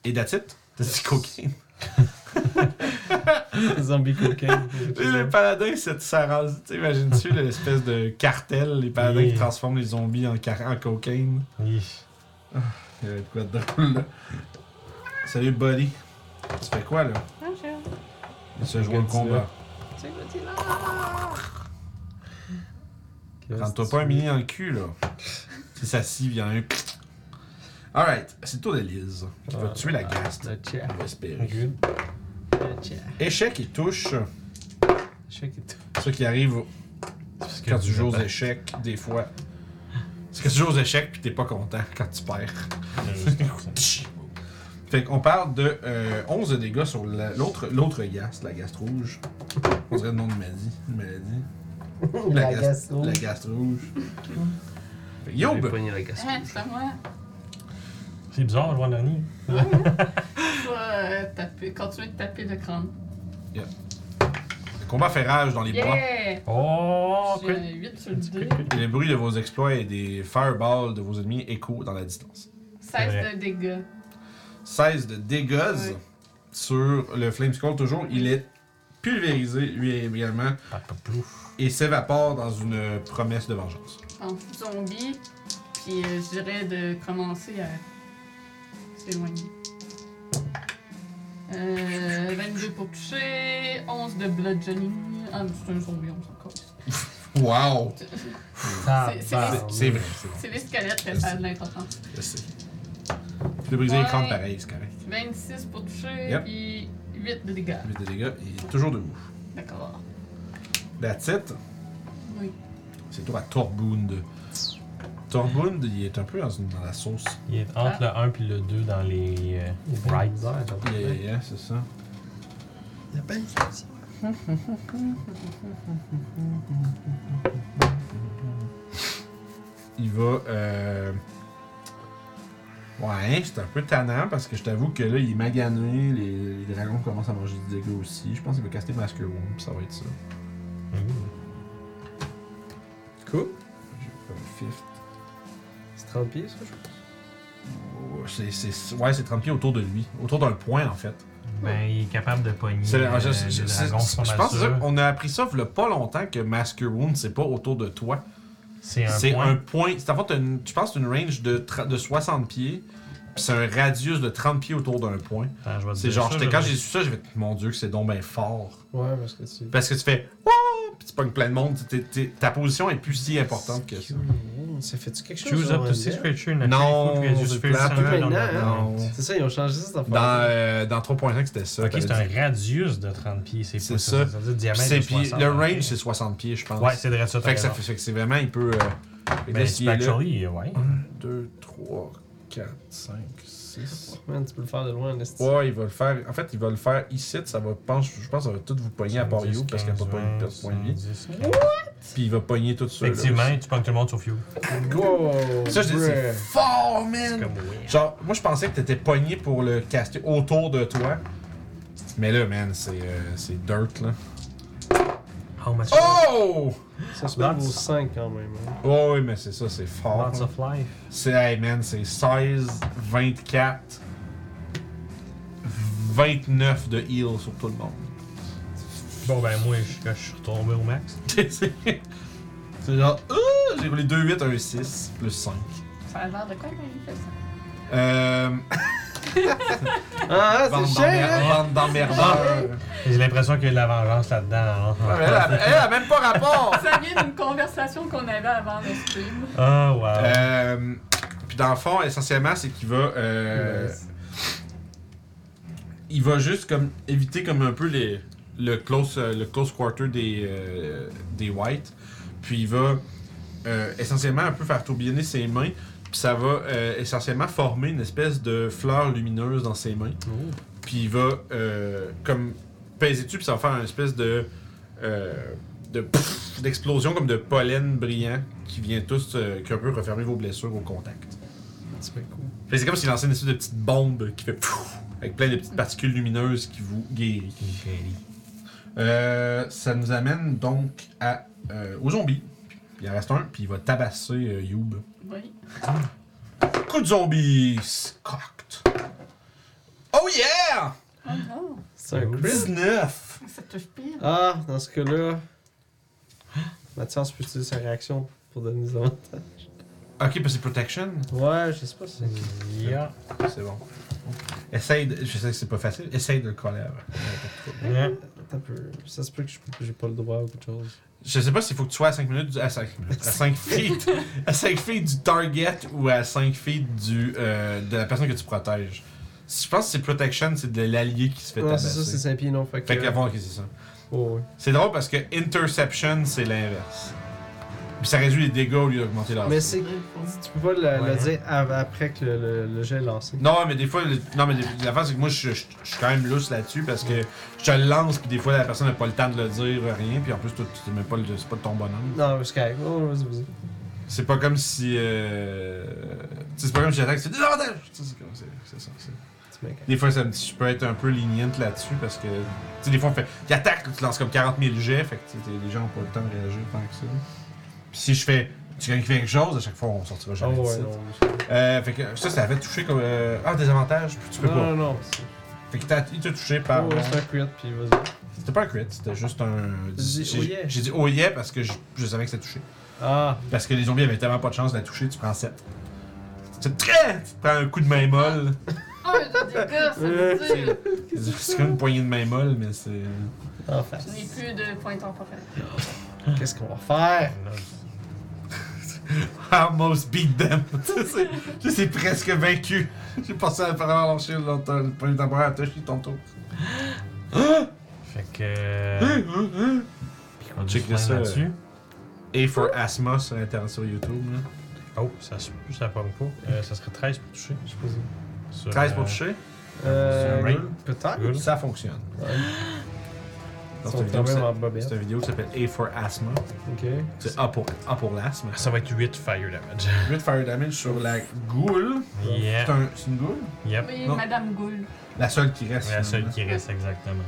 S1: Et that's it? T'as dit cocaine.
S3: Zombie cocaine.
S1: Et le paladin, c'est ça rend- T'imagines-tu l'espèce de cartel, les paladins
S4: Oui.
S1: qui transforment les zombies en, car- en cocaine?
S4: Oui.
S1: Il y avait de quoi de drôle là. Salut Buddy. Tu fais quoi là? Il se joue au
S3: Godzilla.
S1: combat. Rentre-toi pas un mini dans le cul, là. Si ça scie, vient un. Alright, c'est le tour de Liz, qui va
S3: Ah,
S1: tuer la gaste.
S3: Le chat.
S1: On va espérer.
S4: Good.
S3: Le.
S1: Échec et touche.
S3: Sais qu'il est-
S1: Ce qui arrive quand tu joues aux échecs, des fois. Parce que tu joues aux échecs puis t'es pas content quand tu perds. Fait qu'on parle de euh, 11 de dégâts sur la- l'autre l'autre gaste, la gaste rouge. On dirait le nom de maladie. Une maladie.
S3: La
S1: gaste-
S3: gaste rouge.
S1: La rouge. Fait que
S3: pogné la gaste
S2: Hein,
S3: rouge.
S2: c'est à moi.
S4: C'est bizarre, le voir dernier.
S2: Je vais euh, taper, continuer de taper le crâne.
S1: Combat fait rage dans les bois.
S2: Yeah!
S4: Oh,
S2: J'ai
S4: quick.
S2: un 8 sur le dé.
S1: Et le bruit de vos exploits et des fireballs de vos ennemis écho dans la distance.
S2: 16
S4: vrai.
S2: de dégâts.
S1: 16 de dégâts
S2: Ouais.
S1: sur le Flame Skull, toujours. Il est pulvérisé, lui également, et s'évapore dans une promesse de vengeance.
S2: En zombie. Puis euh, je dirais de commencer à s'éloigner. Euh, 22 pour toucher, 11 de bludgeoning. Ah, c'est un zombie, on s'en casse.
S1: Wow!
S2: C'est- c'est-
S4: Tabarnak.
S1: C'est vrai, c'est vrai.
S2: C'est les squelettes qui a de l'importance.
S1: Je sais. Tu peux briser les crânes pareil, c'est correct.
S2: 26 pour toucher,
S1: Yep.
S2: puis 8 de dégâts.
S1: 8 de dégâts, il est toujours debout.
S2: D'accord.
S1: That's it.
S2: Oui.
S1: C'est tour à Torbund. Torbund, il est un peu dans, une- dans la sauce.
S4: Il est entre le 1 et le 2 dans les euh, bright.
S1: Yeah, yeah, yeah, c'est ça. Il va. Euh... Ouais, c'est un peu tannant parce que je t'avoue que là, il est magané. Les, les dragons commencent à manger du dégâts aussi. Je pense qu'il va caster Masker Wound, puis ça va être ça.
S3: Cool.
S1: Je vais faire un fifth.
S3: C'est 30 pieds, ça, je pense.
S1: C'est- c'est- ouais, c'est 30 pieds autour de lui. Autour d'un point, en fait.
S4: Ben, il est capable de pogner
S1: C'est-
S4: euh,
S1: je, pense qu'on a appris ça il y a pas longtemps que Masker Wound, c'est pas autour de toi.
S4: C'est un point.
S1: un point. C'est en fait, une, je pense, une range de, tra- de 60 pieds. C'est un radius de 30 pieds autour d'un point.
S4: Te
S1: C'est genre,
S4: ça,
S1: quand
S4: vais-
S1: j'ai su ça, j'ai fait, mon dieu, que c'est donc bien fort.
S3: Ouais, parce que tu.
S1: Parce que tu fais, Wouah! puis tu pognes plein de monde. Ta position est plus si importante que ça.
S3: Ça fait-tu quelque chose?
S4: Choose up to six creatures
S1: Non, c'est
S3: ça, ils ont changé cette affaire.
S1: Dans, euh, dans 3.5, c'était ça.
S4: Ok, c'est un radius de 30 pieds, c'est
S1: ça.
S4: Ça veut dire
S1: Puis
S4: diamètre
S1: c'est-
S4: de
S1: puis
S4: 60.
S1: le range, c'est 60 pieds, je pense.
S4: Ouais, c'est vrai ça,
S1: Fait que ça c'est vraiment, il peut. Euh,
S4: Ben, actually, ouais.
S1: 1, 2, 3, 4, 5, 6.
S3: Man, tu peux le faire de loin, Nestie.
S1: Ouais, il va le faire. En fait, il va le faire ici. Ça va, pense, je pense que ça va tout vous pogner à part You parce qu'il n'y a pas de point de vie. Puis il va pogner tout ça.
S4: Effectivement, tu pognes tout le monde sur Few.
S3: Go!
S1: Ça, je dis, c'est fort, man!
S4: C'est comme ouais.
S1: Genre, moi, je pensais que t'étais pogné pour le caster autour de toi. Mais là, man, c'est euh, c'est dirt, là.
S4: How much?
S1: Oh!
S3: Ça se met
S4: Lots.
S3: au 5 quand même. hein.
S1: Oh, oui, mais c'est ça, c'est fort.
S4: Lots of life.
S1: C'est, hey man, c'est 16, 24, 29 de heal sur tout le monde.
S4: Bon, ben, moi, je, je suis retombé au max.
S1: c'est genre, euh, j'ai roulé 2, 8, 1, 6, plus 5.
S2: Ça a l'air de quoi quand il fait ça?
S1: Euh.
S3: Ah,
S1: bande
S3: c'est cher, hein?
S1: d'emmerdeurs.
S4: J'ai l'impression qu'il y a de la vengeance là-dedans. hein.
S1: Ouais, elle, a- elle a même pas rapport!
S2: Ça vient d'une conversation qu'on avait avant le stream.
S4: Ah, wow.
S1: Euh, puis dans le fond, essentiellement, c'est qu'il va. euh, il va juste comme éviter comme un peu les, le, close, euh, le close quarter des, euh, des whites. Puis il va euh, essentiellement un peu faire tourbillonner ses mains. Puis ça va euh, essentiellement former une espèce de fleur lumineuse dans ses mains.
S3: Oh.
S1: Puis il va euh, comme peser dessus, puis ça va faire une espèce de. euh, de d'explosion comme de pollen brillant qui vient tous. qui un peu refermer vos blessures au contact.
S3: C'est pas cool.
S1: Fait C'est comme s'il lançait une espèce de petite bombe qui fait pfff, avec plein de petites particules lumineuses qui vous guérit. Euh, ça nous amène donc à, aux zombies. Il en reste un, puis il va tabasser euh, Youb.
S2: Oui.
S1: Coup de zombies! Cocked. Oh yeah!
S2: Oh non,
S3: C'est un crit.
S1: 19!
S2: ça touche pire.
S3: Ah, dans ce cas-là, Mathias peut utiliser sa réaction pour donner des avantages?
S1: Ok, parce que c'est protection.
S3: Ouais, je sais pas si.
S4: Yeah.
S1: C'est bon. Essaye de. Je sais que c'est pas facile. Essaye de le coller avant.
S4: Yeah.
S3: Attends un peu. Ça se peut que je- j'ai pas le droit ou quelque chose.
S1: Je sais pas s'il faut que tu sois à 5 minutes du. À 5 minutes. À 5 feet. à 5 feet du target ou à 5 feet du, euh, de la personne que tu protèges. Je pense que c'est protection, c'est de l'allié qui se fait
S3: Non, c'est ça, c'est 5 pieds non. Fait que.
S1: Fait que avant, c'est ça.
S3: Oh, ouais.
S1: C'est drôle parce que interception, c'est l'inverse. Puis ça réduit les dégâts au lieu d'augmenter leur.
S3: Mais c'est. Tu peux pas le, le
S4: Ouais.
S3: dire av- après que le, le, le jet est lancé.
S1: Non, mais des fois, le- non, mais des- l'affaire, c'est que moi, je, je- je suis quand même lousse là-dessus parce que je te le lance, puis des fois, la personne n'a pas le temps de le dire, rien, puis en plus, toi, tu t'es même pas, le- c'est pas de ton bonhomme.
S3: Non, c'est correct. Oh, vas-y, vas-y.
S1: C'est pas comme si. Euh... tu sais, C'est pas comme si j'attaque, c'est des avantages! Tu sais, C'est comme- c'est- c'est ça. c'est-
S3: Tu mets
S1: Des fois, ça me- je peux être un peu lenient là-dessus parce que. Tu sais, des fois, on fait. Il attaque, tu lances comme 40 000 jets, fait que tu sais, les gens ont pas le temps de réagir tant que ça. Puis si je fais. Tu fait quelque chose, à chaque fois, on sortira
S3: Oh,
S1: jamais de
S3: ouais, non.
S1: Euh, fait que ça, ça avait touché comme. euh, Ah, des avantages, tu peux
S3: Non,
S1: pas.
S3: non, non. c'est-
S1: Fait que t'as- il t'a touché par.
S3: Oh, ouais, c'est un crit, puis vas-y.
S1: C'était pas un crit, c'était juste un.
S3: dit
S1: J'ai
S3: oh yeah.
S1: j'ai dit oh yeah parce que je, je savais que c'était touché.
S3: Ah,
S1: Parce que les zombies avaient tellement pas de chance de la toucher, tu prends 7. C'est très. Tu prends un coup de main molle.
S2: Oh, des gars, ça veut dire.
S1: C'est comme une poignée de main molle, mais c'est.
S3: en face.
S2: Je n'ai plus de points temporaires.
S3: Qu'est-ce qu'on va faire?
S1: Almost beat them. Tu sais, je suis presque vaincu. J'ai passé à faire lancer longtemps le point temporaire à Toshi ton tour.
S4: Fait que. euh, on
S1: Check ça.
S4: là-dessus?
S1: A for Asthma sur Internet sur YouTube. Là.
S4: Oh, ça se ça pogne pas. Euh, ça serait 13 pour toucher, je suppose. Sur,
S1: 13 pour
S4: euh,
S1: toucher,
S3: Euh. Peut-être.
S1: Ça fonctionne.
S3: Ouais.
S1: Vidéo, c'est- une vidéo qui s'appelle A for Asthma.
S3: Ok.
S1: C'est A pour, A pour l'asthme.
S4: Ça va être 8 fire damage.
S1: 8 fire damage sur la goule.
S4: Yeah.
S1: C'est un- c'est une goule?
S4: Yep.
S2: Oui,
S1: Non.
S2: Madame Gould.
S1: La seule qui reste.
S4: La seule qui reste exactement.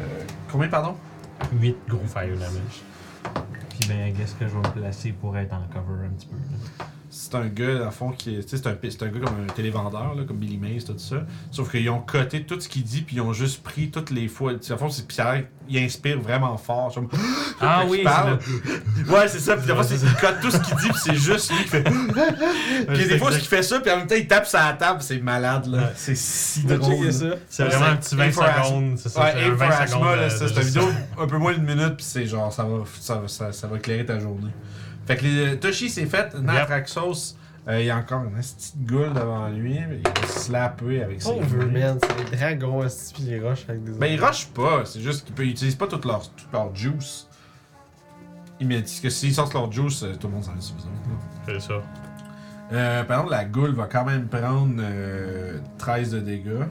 S1: Euh, combien, pardon?
S4: 8 gros fire damage. Puis ben, qu'est-ce que je vais me placer pour être en cover un petit peu. là.
S1: C'est un gars, dans le fond, qui est. C'est un, c'est un gars comme un télévendeur, là, comme Billy Mays, tout ça. Sauf qu'ils ont coté tout ce qu'il dit, puis ils ont juste pris toutes les fois. Le fond, c'est- puis ça il inspire vraiment fort.
S4: Ah oui,
S1: il parle.
S4: c'est
S1: Ouais, c'est ça. Puis des fois, il cote tout ce qu'il dit, puis c'est juste lui qui fait. Puis des fois, ce qu'il fait ça, puis en même temps, il tape la table, c'est malade, là.
S4: Ouais.
S1: C'est si drôle.
S3: ça.
S4: C'est vraiment un petit 20
S1: A for Asthma.
S4: secondes. C'est ça,
S1: Ouais,
S4: c'est
S1: A
S4: un
S1: for
S4: 20
S1: Asthma,
S4: secondes.
S1: c'est une vidéo un peu moins d'une minute, puis c'est genre, ça va, ça, va- ça, ça va éclairer ta journée. Fait que les, Toshi s'est fait, Natraxos, euh, il y a encore une petite goule devant lui, il va slapper avec ses
S3: Pauvre
S1: mains.
S3: man, c'est des dragons, pis les roches avec des
S1: Ben, ils rushent pas, c'est juste qu'ils utilisent pas toute leur, toute leur juice. Ils me disent que s'ils sortent leur juice, euh, tout le monde s'en là.
S4: C'est ça.
S1: Euh, par exemple, la goule va quand même prendre euh, 13 de dégâts.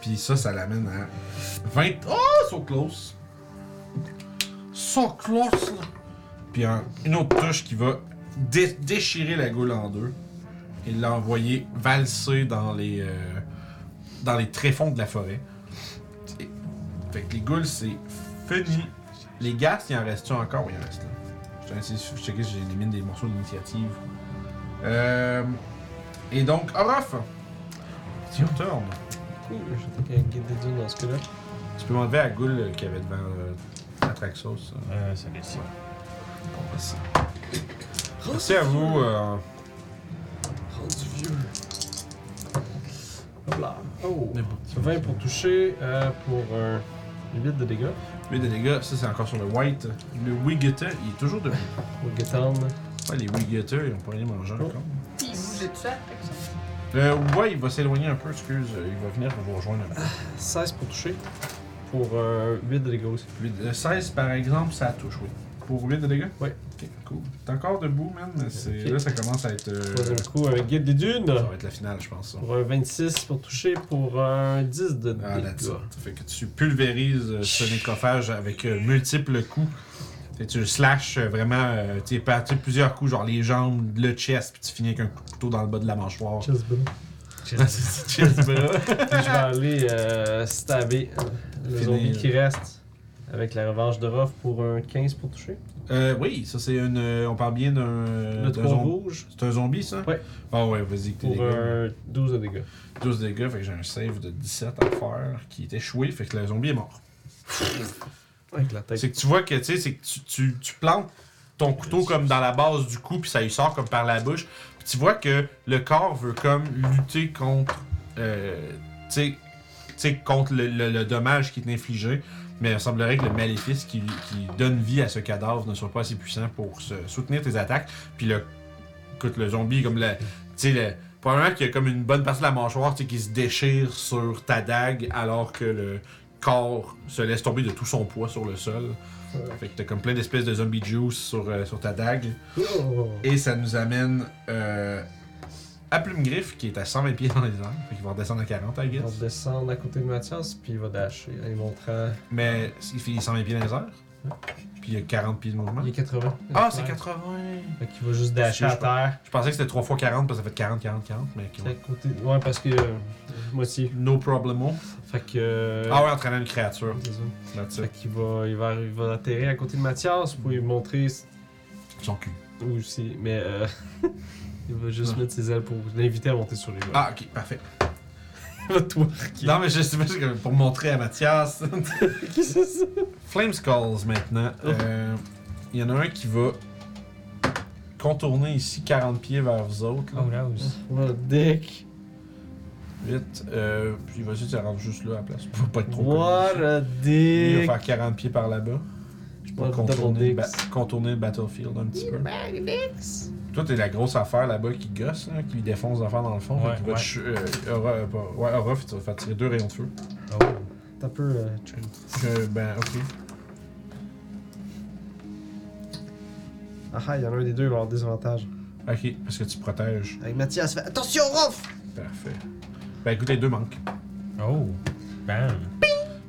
S1: Puis ça, ça l'amène à 20. Oh, so close! So close! là. Puis un- une autre touche qui va dé- déchirer la goule en deux et l'envoyer valser dans les, euh, dans les tréfonds de la forêt. Et- fait que les goules, c'est fini. Les gaz, il en reste-tu encore? Oui, il en reste là. Je vais essayer de checker si j'élimine des morceaux d'initiative. Euh, et donc, Orof! Turn.
S3: Cool, j'étais guide des dunes dans ce cas-là.
S1: Tu peux m'enlever la goule euh, qu'il y avait devant euh, Atraxos. euh.
S4: Euh, c'est ici.
S1: Merci. Merci à vous. euh,
S3: Rendu vieux. Hop là. Oh!
S1: Mais bon.
S3: 20 pour toucher, euh, pour un 8 de dégâts.
S1: Lui de dégâts, ça c'est encore sur le white. Le Wigeter, il est toujours debout.
S3: Getan.
S1: Ouais, les Wigeter, ils ont pas rien mangé
S3: Oh.
S1: encore.
S2: Puis il bougeait de ça.
S1: Euh, ouais, il va s'éloigner un peu, excuse. euh, Il va venir vous rejoindre un peu.
S3: 16 pour toucher. Pour un 8 de dégâts aussi.
S1: Huit- euh, 16 par exemple, ça touche, oui. Pour 8 de dégâts?
S3: Ouais.
S1: Ok, cool. T'es encore debout, man, mais c'est...
S3: Ok.
S1: là ça commence à être. euh,
S3: Troisième coup avec guide des dunes.
S1: ça va être la finale, je pense. Ça.
S3: Pour un 26 pour toucher, pour un 10 de
S1: Ah,
S3: dégâts.
S1: là-dessus. Ça fait que tu pulvérises euh, ce nécrophage avec euh, multiples coups. Fait que tu le slashes euh, vraiment, euh, tu sais, par- tu sais, plusieurs coups, genre les jambes, le chest, puis tu finis avec un couteau dans le bas de la mâchoire.
S3: Chest bras.
S1: C'est c'est chest bras.
S3: Puis je vais aller euh, stabber euh, le zombie qui reste avec la revanche de Ruff pour un 15 pour toucher?
S1: Euh, oui, ça c'est une. euh, on parle bien d'un.
S3: le
S1: d'un
S3: 3
S1: zombi.
S3: pour
S1: C'est un zombie, ça?
S3: Ouais.
S1: Ah ouais, vas-y, que t'es
S3: pour
S1: dégâts.
S3: un 12 de dégâts.
S1: 12 dégâts, fait que j'ai un save de 17 à faire qui est échoué, fait que le zombie est mort.
S3: Avec la tête.
S1: C'est que tu vois que, tu sais, c'est que tu, tu, tu plantes ton couteau comme dans la base du cou, puis ça lui sort comme par la bouche. Puis tu vois que le corps veut comme lutter contre, euh, tu sais, tu sais, contre le, le- le dommage qui est infligé. Mais il semblerait que le maléfice qui, qui donne vie à ce cadavre ne soit pas assez puissant pour se soutenir tes attaques. Puis le, écoute, le zombie, comme le, tu sais, le, probablement qu'il y a comme une bonne partie de la mâchoire, tu sais, qui se déchire sur ta dague, alors que le corps se laisse tomber de tout son poids sur le sol. Fait que t'as comme plein d'espèces de zombie juice sur, euh, sur ta dague.
S3: Oh.
S1: Et ça nous amène euh, à Plume Griffe, qui est à 120 pieds dans les airs. Fait qu'il va redescendre à 40, I
S3: Il va
S1: guess.
S3: descendre à côté de Mathias, puis il va dasher en montrant.
S1: Mais il fait 120 pieds dans les airs. Puis il y a 40 pieds de mouvement.
S3: Il est 80.
S1: Ah, c'est
S3: Ouais.
S1: 80!
S3: Fait qu'il va juste dasher à terre.
S1: Je pensais que c'était 3 fois 40 parce que ça fait 40, 40, 40. Mais
S3: C'est
S1: ok,
S3: à
S1: ouais.
S3: côté. Ouais, parce que. euh, moitié.
S1: No problemo.
S3: Fait que. euh,
S1: Ah ouais, entraînant une créature.
S3: c'est ça. Fait
S1: it.
S3: qu'il va, il va, il va atterrir à côté de Mathias pour lui montrer
S1: Son cul.
S3: où aussi. Mais euh, il va juste
S1: Non.
S3: mettre ses ailes pour l'inviter à monter sur les murs.
S1: Ah, ok, parfait.
S3: Il va twerker.
S1: Non, mais je sais pas, c'est comme pour montrer à Mathias.
S3: Qui c'est ça?
S1: Flame Skulls maintenant.
S3: Oh.
S1: Euh, Il y en a un qui va contourner ici 40 pieds vers vous autres. Là.
S4: Oh, là aussi.
S3: What a dick.
S1: Vite. Euh, puis il va essayer de se rendre juste là à la place. Pour pas être trop
S3: What
S1: connu.
S3: a
S1: Lui, Il
S3: dick.
S1: va faire 40 pieds par là-bas.
S3: What a
S1: contourner, ba- contourner le battlefield un petit peu. Toi, t'es la grosse affaire là-bas qui gosse, là, qui défonce l'affaire dans le fond.
S4: Ouais, ouais.
S1: euh, aura, euh, pas- ouais, aura, tu vas faire tirer deux rayons de feu.
S4: Oh.
S3: T'as peu. euh.
S1: Euh, ben, ok.
S3: Ah ah, il y en a un des deux, il va avoir des avantages.
S1: Ok, parce que tu protèges.
S3: Avec Mathias, fait attention, Ruff!
S1: Parfait. Ben, écoute, les deux manquent.
S4: Oh. Bam.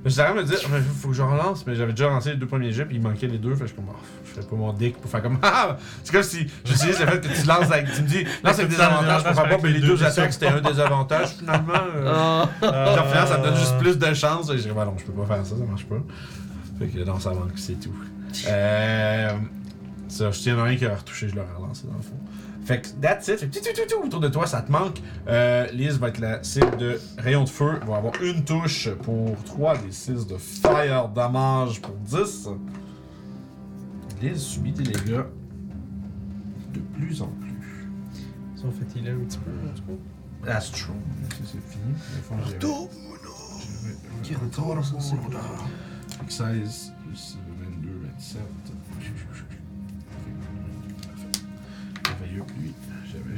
S1: Je savais me dire, il faut que je relance, mais j'avais déjà lancé les deux premiers jets, puis il manquait les deux, fait que je suis comme, oh, je ferais pas mon dick pour faire comme, ah! C'est comme si j'utilise le fait que tu lances avec, tu me dis, lance avec des avantages pour faire pas, mais les deux attaques c'était un désavantage finalement. euh.
S3: Ah!
S1: En final, ça me donne juste plus de chance. Et je dis, bah non, je peux pas faire ça, ça marche pas. Fait que non, ça manque, c'est tout. Euh. Ça, je tiens un qui a retouché, je l'aurais relancé dans le fond. Fait que that's it. Fait que tout, tout, tout, tout, autour de toi, ça te manque. Euh, Liz va être la cible de rayon de feu. Va avoir une touche pour 3 des 6 de fire damage pour 10. Liz subit des dégâts de plus en plus.
S3: Ils ont fait healer un petit peu, en tout cas.
S1: That's true. Ça, c'est fini. Dans le fond, j'ai- j'ai- Retour, ça, c'est là. Fait que 16, plus 22, 27.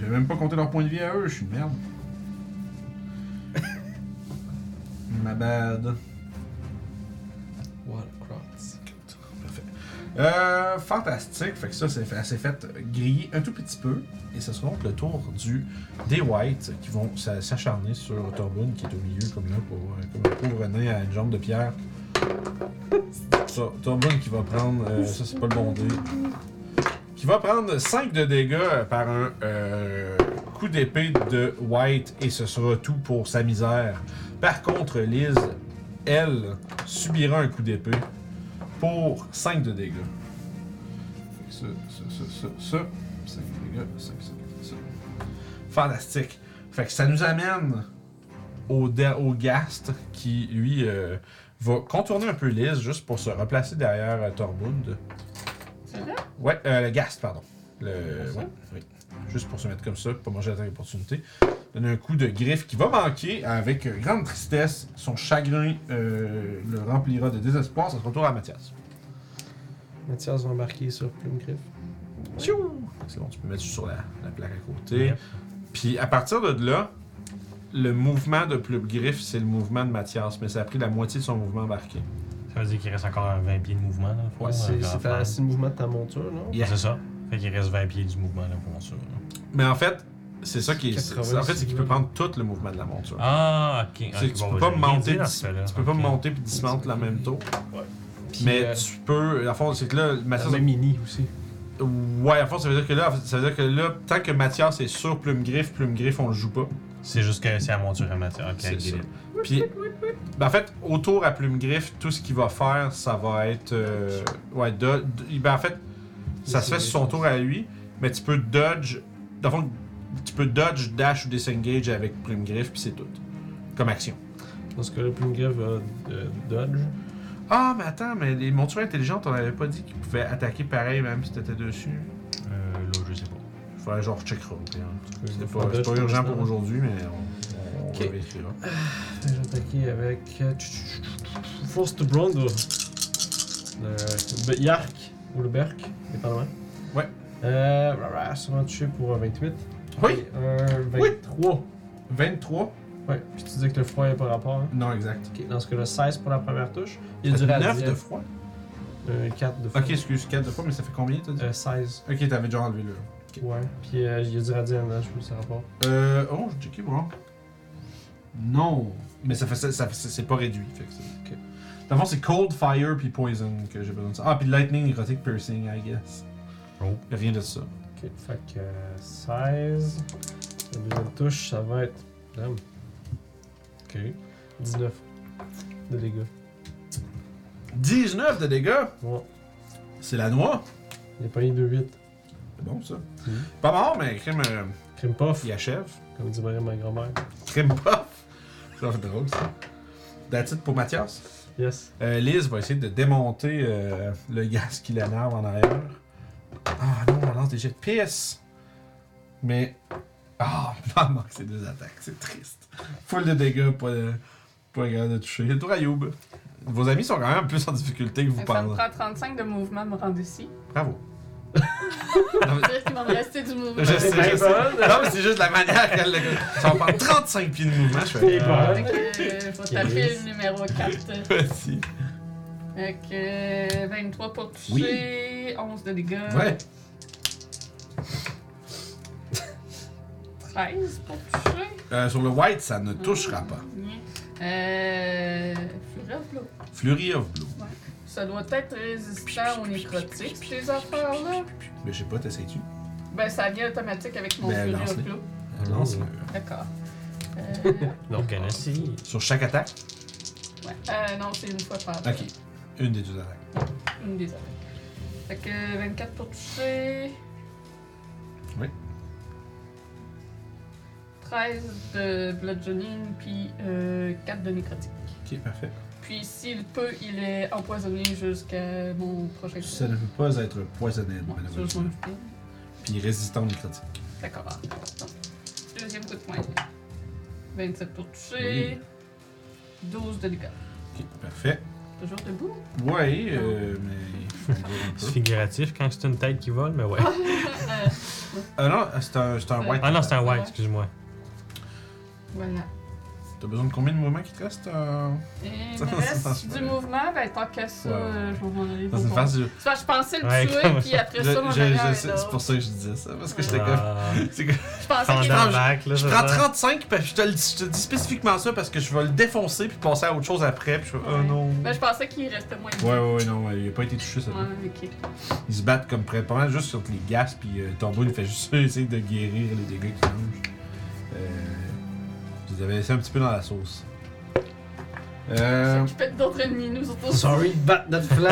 S1: J'avais même pas compté leur point de vie à eux, je suis une merde. Ma bad.
S3: What a cross.
S1: Parfait. Euh, fantastique. Fait que ça, c'est fait, elle s'est fait griller un tout petit peu. Et ce sera donc le tour du des Whites qui vont s'a- s'acharner sur Torbun qui est au milieu comme là pour euh, comme un pauvre nain à une jambe de pierre. Ça, Torbun qui va prendre. euh, ça, c'est pas le bon dé. Qui va prendre 5 de dégâts par un euh, coup d'épée de White et ce sera tout pour sa misère. Par contre, Liz, elle, subira un coup d'épée pour 5 de dégâts. Ça, ça, ça, ça, ça. 5 de dégâts, 5, 5, ça. Fantastique. Fait que ça nous amène au, au Gast qui, lui, euh, va contourner un peu Liz juste pour se replacer derrière euh. Ouais, euh, le Gast, pardon. Le, ouais, oui. Juste pour se mettre comme ça, pour pas manger l'attaque d'opportunité. Donner un coup de griffe qui va manquer avec grande tristesse. Son chagrin euh, le remplira de désespoir. Ça se retourne à Mathias.
S3: Mathias va embarquer sur Plume Griffe.
S1: C'est bon, tu peux mettre sur la, la plaque à côté.
S4: Yep.
S1: Puis à partir de là, le mouvement de Plume Griffe, c'est le mouvement de Mathias, mais ça a pris la moitié de son mouvement embarqué.
S4: Ça veut dire qu'il reste encore un 20 pieds de mouvement, là.
S1: Ouais,
S3: C'est c'est le mouvement de ta monture, non?
S1: Yeah.
S4: C'est ça. Fait qu'il reste 20 pieds du mouvement, là, pour sûr. là.
S1: Mais en fait, c'est ça qui est.
S3: 80,
S1: c'est- En fait, c'est qu'il peut prendre tout le mouvement de la monture.
S4: Ah, ok.
S1: Que tu
S4: bon,
S1: peux pas monter, dis- tu peux pas monter puis la même tour.
S3: Puis,
S1: Mais
S3: euh,
S1: tu peux. À fond, c'est que là, Mathias.
S3: la même mini aussi.
S1: Ouais, à fond, ça veut dire que là, ça veut dire que là, tant que Mathias est sur Plume Griffe, Plume Griffe, on le joue pas.
S4: C'est juste que c'est à monture à matière. Ok,
S1: C'est ça. Puis, ben, en fait, autour à Plume Griffe, tout ce qu'il va faire, ça va être. euh, ouais, do- do- ben, en fait, ça se fait sur son tour à lui, mais tu peux dodge. Dans le fond, tu peux dodge, dash ou disengage avec Plume Griffe, puis c'est tout. Comme action.
S3: Parce que le Plume Griffe va euh, dodge.
S1: Ah, mais attends, mais les montures intelligentes, on avait pas dit qu'ils pouvaient attaquer pareil même si t'étais dessus.
S4: Euh, là, je sais pas.
S1: Faudrait genre checkera. au pire.
S3: peux
S1: C'est
S3: faire
S1: pas, c'est pas urgent pour aujourd'hui, mais on, on
S3: Ok.
S1: vérifiera.
S3: Je vais attaquer avec. euh, Force to Brand. Le Yark ou le Berk, dépendamment.
S1: Ouais.
S3: Euh. rara, Ça va toucher pour un 28.
S1: Oui!
S3: Et un
S1: Oui.
S3: 23.
S1: 23?
S3: Ouais. Puis tu dis que le froid n'est pas rapport. Hein?
S1: Non, exact.
S3: Ok, dans ce cas-là, 16 pour la première touche. Il y a du
S1: fait 9
S3: radiant.
S1: de froid?
S3: Un 4 de froid.
S1: Ok, excuse, 4 de froid, mais ça fait combien t'as dit?
S3: Euh, 16.
S1: Ok, t'avais déjà enlevé le.
S3: Ouais. Puis euh, il y a du je peux ça rapport.
S1: Euh. Oh, j'ai checké, bon. Non! Mais ça fait ça, c'est pas réduit. Fait que c'est. Dans le fond, c'est Cold Fire puis Poison que j'ai besoin de ça. Ah, puis Lightning, Necrotic Piercing, I guess.
S4: Oh.
S1: Y a rien de ça.
S3: Ok, fait que euh, 16. La deuxième touche, ça va être. Damn. Ok. 19 de dégâts.
S1: 19 de dégâts!
S3: Ouais.
S1: C'est la noix!
S3: Il a pas eu 2-8.
S1: C'est bon ça.
S3: Mhm.
S1: Pas mort, mais crème, euh,
S3: Crime puff,
S1: il achève.
S3: comme dirait ma grand-mère.
S1: Crème puff! Ça fait drôle ça. That's it pour Mathias.
S3: Yes.
S1: Euh, Liz va essayer de démonter euh, le gaz qui l'énerve en arrière. Ah non, on lance des jets de pisse. Mais. Ah, il manque ces deux attaques, c'est triste. Full de dégâts, pas, de, pas grave de toucher. Le tour à Youb. Vos amis sont quand même plus en difficulté que vous
S2: Ça me
S1: parlez.
S2: prend 35 de mouvement me rendre ici.
S1: Bravo.
S2: Ça veut dire qu'il va me rester du mouvement.
S1: Je sais,
S3: C'est
S1: je sais.
S3: bonne.
S1: Non, mais c'est juste la manière qu'elle le. Ça va prendre 35 pieds de mouvement, je
S3: C'est
S1: fais.
S3: bon.
S2: Fait que, euh, faut taper le numéro 4.
S1: Vas-y.
S2: Fait que euh, 23 pour toucher, 11 de dégâts.
S1: Ouais.
S2: 13 pour toucher.
S1: Euh, sur le white, ça ne touchera pas.
S2: Euh. Fury of Blow.
S1: Flurry of Blue.
S2: Ça doit être résistant aux nécrotiques, ces affaires-là.
S1: Mais je sais pas, t'essayes-tu?
S2: Ben, ça vient automatique avec mon
S1: Ben, lance-les.
S2: Blow.
S1: Lance-le.
S2: D'accord. Euh,
S4: Donc, elle essaye.
S1: Sur chaque attaque?
S2: ouais. Euh, non, c'est une fois par
S1: Ok. Une des deux attaques.
S2: Une des attaques. Fait que 24 pour toucher.
S1: Oui.
S2: 13 de bludgeoning, puis euh, 4 de nécrotique.
S1: Ok, parfait.
S2: Puis s'il peut, il est empoisonné jusqu'à mon prochain tour.
S1: Ça ne peut pas être poisonné,
S2: Ouais, ça, je
S1: malheureusement. Puis résistant aux nécrotiques.
S2: D'accord. Donc, Deuxième coup de poing. 27 pour toucher. 12 de dégâts.
S1: Ok, parfait.
S2: Toujours debout.
S1: Ouais, euh, mais.
S4: C'est figuratif quand c'est une tête qui vole, mais ouais.
S1: Ah non, c'est un, c'est un white.
S4: Ah non, c'est un white, excuse-moi.
S2: voilà.
S1: T'as besoin de combien de mouvements qui te restent euh,
S2: Et il me reste du mouvement, ben tant qu'à ça,
S1: Ouais.
S2: je vais m'en aller.
S1: Je,
S2: que pensais le
S4: Ouais,
S2: tuer, puis après
S1: je,
S2: ça,
S1: c'est pour ça que je disais ça. Parce que j'étais comme.
S4: Ah,
S1: que-
S2: Je pensais qu'il était...
S1: Je prends
S4: ça?
S1: 35, puis je te, le- je te dis spécifiquement ça parce que je vais le défoncer puis passer à autre chose après. Puis je fais, oh non.
S2: Ben, je pensais qu'il restait moins de
S1: Ouais, ouais, ouais, non, ouais, il a pas été touché ça.
S2: Ouais, ok.
S1: Ils se battent comme près, pas mal juste sur les gaz, puis euh, Tombo il fait juste essayer de guérir les dégâts qu'il mange. Euh, je les avais laissés un petit peu dans la sauce. Euh.
S2: S'occuper d'autres ennemis, nous autres.
S3: Sorry de battre notre flanc.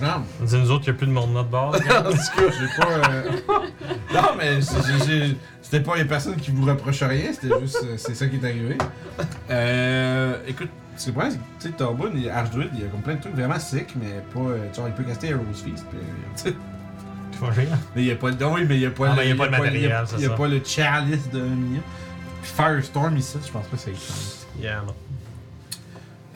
S1: Non,
S4: C'est nous autres, il n'y a plus de monde de notre bord.
S1: en tout cas, j'ai pas. euh, Non, mais c'est- j'ai- j'ai- c'était pas. Y'a personne qui vous reproche rien, c'était juste. euh, C'est ça qui est arrivé. Euh. Écoute, c'est le problème, c'est que, tu sais, Torbun, il- Archdruid, il y a comme plein de trucs vraiment sick, mais pas. euh, Tu vois, il peut caster Heroes Feast, puis, euh, tu sais.
S4: Tu vas rire.
S1: Mais il n'y a pas de. Oui, mais il n'y a pas
S4: Ah,
S1: le.
S4: mais il y a pas
S1: y
S4: matériel,
S1: il y a-
S4: c'est
S1: Il n'y a
S4: ça.
S1: pas le chalice de minion. Puis Firestorm ici, je pense pas que ça y chance.
S3: yeah, non.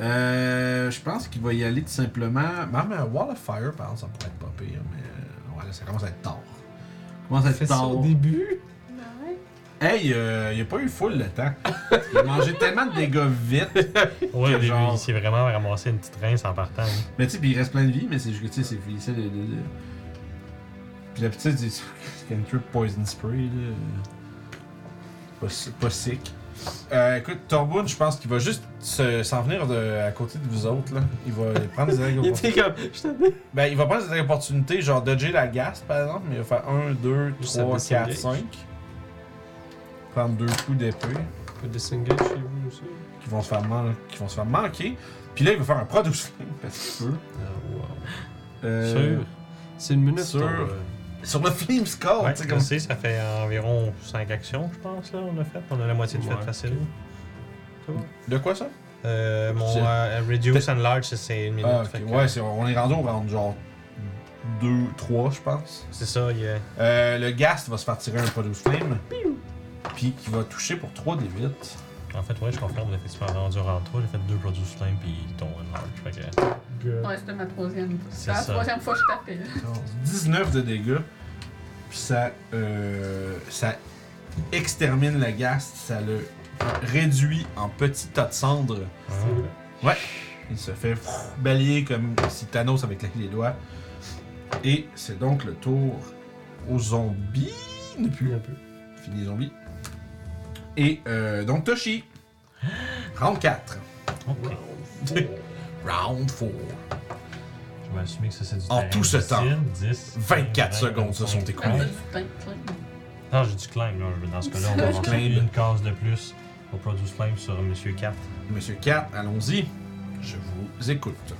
S1: Euh. Je pense qu'il va y aller tout simplement. Même un Wall of Fire, par exemple, ça pourrait être pas pire, mais. euh, Ouais, là, ça commence à être tard. Ça commence à
S3: Fait
S1: être tard.
S3: au début.
S1: Hey, euh, il a pas eu full le temps. Il a mangé tellement de dégâts vite.
S4: Oui,
S1: Que
S4: au début,
S1: genre-
S4: il s'est vraiment ramassé une petite rince en partant. hein.
S1: Mais tu sais, puis il reste plein de vie, mais c'est juste que tu sais, c'est de- Puis la petite, c'est Cantrip Poison Spray, là. Pas, si- pas sick. Euh, écoute, Torboun, je pense qu'il va juste se- s'en venir de, à côté de vous autres, là. Il va prendre des attaques
S3: Il était
S1: d'opportunité.
S3: comme.
S1: Ben, il va prendre des attaques d'opportunité, genre dodger la gas, par exemple, mais il va faire 1, 2,
S3: Juste
S1: 3,
S3: à
S1: 4,
S3: disengage.
S1: 5. Prendre deux coups d'épée.
S3: peut disengage chez vous aussi.
S1: qui vont se faire, man- qui vont se faire manquer. Puis là, il va faire un Flame parce qu'il peut.
S3: Ah, wow.
S1: Euh,
S3: Sûr. C'est une minute.
S1: sûr.
S3: ton, euh,
S1: Sur le Flame Skull,
S4: Ouais,
S1: tu sais,
S4: je
S1: comme
S4: sais, ça fait environ 5 actions, je pense, là, on a fait. On a la moitié du
S3: Ouais,
S4: fait facile.
S1: De quoi ça?
S4: Euh, mon euh, Reduce and Large, c'est- une minute.
S1: Ah, ok.
S4: fait que-
S1: Ouais, c'est- on est rendu au round genre 2, 3, je pense.
S4: C'est ça, il y a.
S1: Euh, le Gast va se faire tirer un Produce Flame. Puis qui va toucher pour 3 des 8.
S4: En fait, ouais, je confirme, on a effectivement rendu round 3. J'ai fait deux Produce Flame puis ton Large. Fait que.
S3: good.
S2: Ouais, c'était ma troisième.
S4: C'est
S2: C'est la
S4: ça.
S2: troisième fois que je tapais.
S1: 19 de dégâts. Puis ça, euh, ça extermine le Gast. Ça le réduit en petits tas de cendres.
S3: C'est vrai.
S1: Il se fait balayer comme si Thanos avait claqué les doigts. Et c'est donc le tour aux zombies. Ne plus
S3: Un peu.
S1: fini les zombies. Et euh, donc Toshi. Round 4.
S4: Ok.
S1: Round 4.
S4: Je vais assumer que ça, c'est du
S1: En
S4: terrain
S1: tout ce
S4: difficile.
S1: temps,
S4: 10,
S1: 24
S4: 20,
S1: secondes se sont
S4: 25.
S1: écoulées.
S2: Ah, plein.
S4: Non, j'ai du climb, là. Dans ce cas-là, on va
S1: Du climb.
S4: une case de plus au Produce Flame sur Monsieur 4.
S1: Monsieur 4, allons-y. Je vous écoute.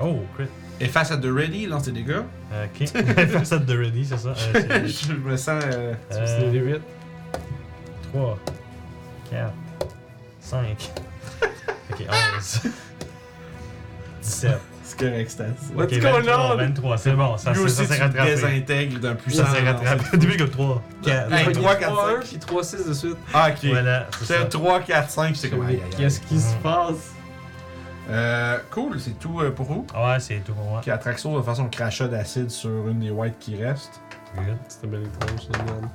S4: Oh, crit.
S1: Et face à The Ready, lance des dégâts.
S4: Euh, Ok. Facette de ready, c'est ça. Euh, c'est-
S1: je me sens. euh,
S3: Tu
S4: 3, 4, 5. Ok, 11. 17.
S1: C'est correct, Stas.
S3: What's
S4: Ok,
S3: going
S4: 23,
S3: on?
S4: 23, c'est bon, ça,
S1: Lui
S4: ça,
S1: aussi,
S4: ça
S1: tu te
S4: rattrapé.
S1: désintègres d'un puissant.
S4: Ça s'est rattrapé. Début, comme 3, 4.
S1: Hey,
S3: Il
S1: trois,
S3: y a
S1: quatre,
S3: 3, 1
S1: cinq.
S3: puis 3, 6 de suite.
S1: Ah, ok.
S4: Voilà, c'est ça.
S1: C'est 3, 4, 5, j'étais comme. aïe, aïe, aïe.
S3: Qu'est-ce qui se
S4: Mm.
S3: passe?
S1: Euh, cool, c'est tout euh, pour vous.
S4: Ouais, c'est tout pour moi.
S1: Qui Atraxo de façon crachat d'acide sur une des whites qui restent.
S4: Good.
S3: C'était bien étrange, man.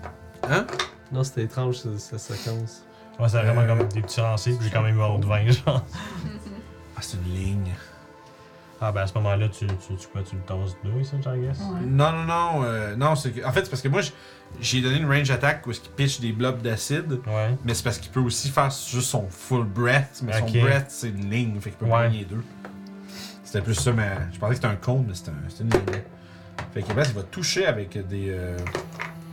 S1: Hein?
S3: Non, c'était étrange, cette, cette séquence.
S4: Ouais, c'est vraiment
S1: Euh,
S4: comme des petits lancers, puis j'ai quand même eu un de 20, genre.
S1: Ah, c'est une ligne.
S4: Ah, ben à ce moment-là, tu, tu, tu, quoi, tu le tasses deux, ça, I guess?
S2: Ouais.
S1: Non, non, non. euh, non, c'est que. En fait, c'est parce que moi, j'ai donné une range attack où est-ce qu'il pitch des blobs d'acide.
S4: Ouais.
S1: Mais c'est parce qu'il peut aussi faire juste son full breath. Mais son breath, c'est une ligne. Fait qu'il peut
S4: Ouais.
S1: gagner les deux. C'était plus ça, mais je pensais que c'était un cône, mais c'était un- c'était une ligne. Fait que là, il va toucher avec des. euh,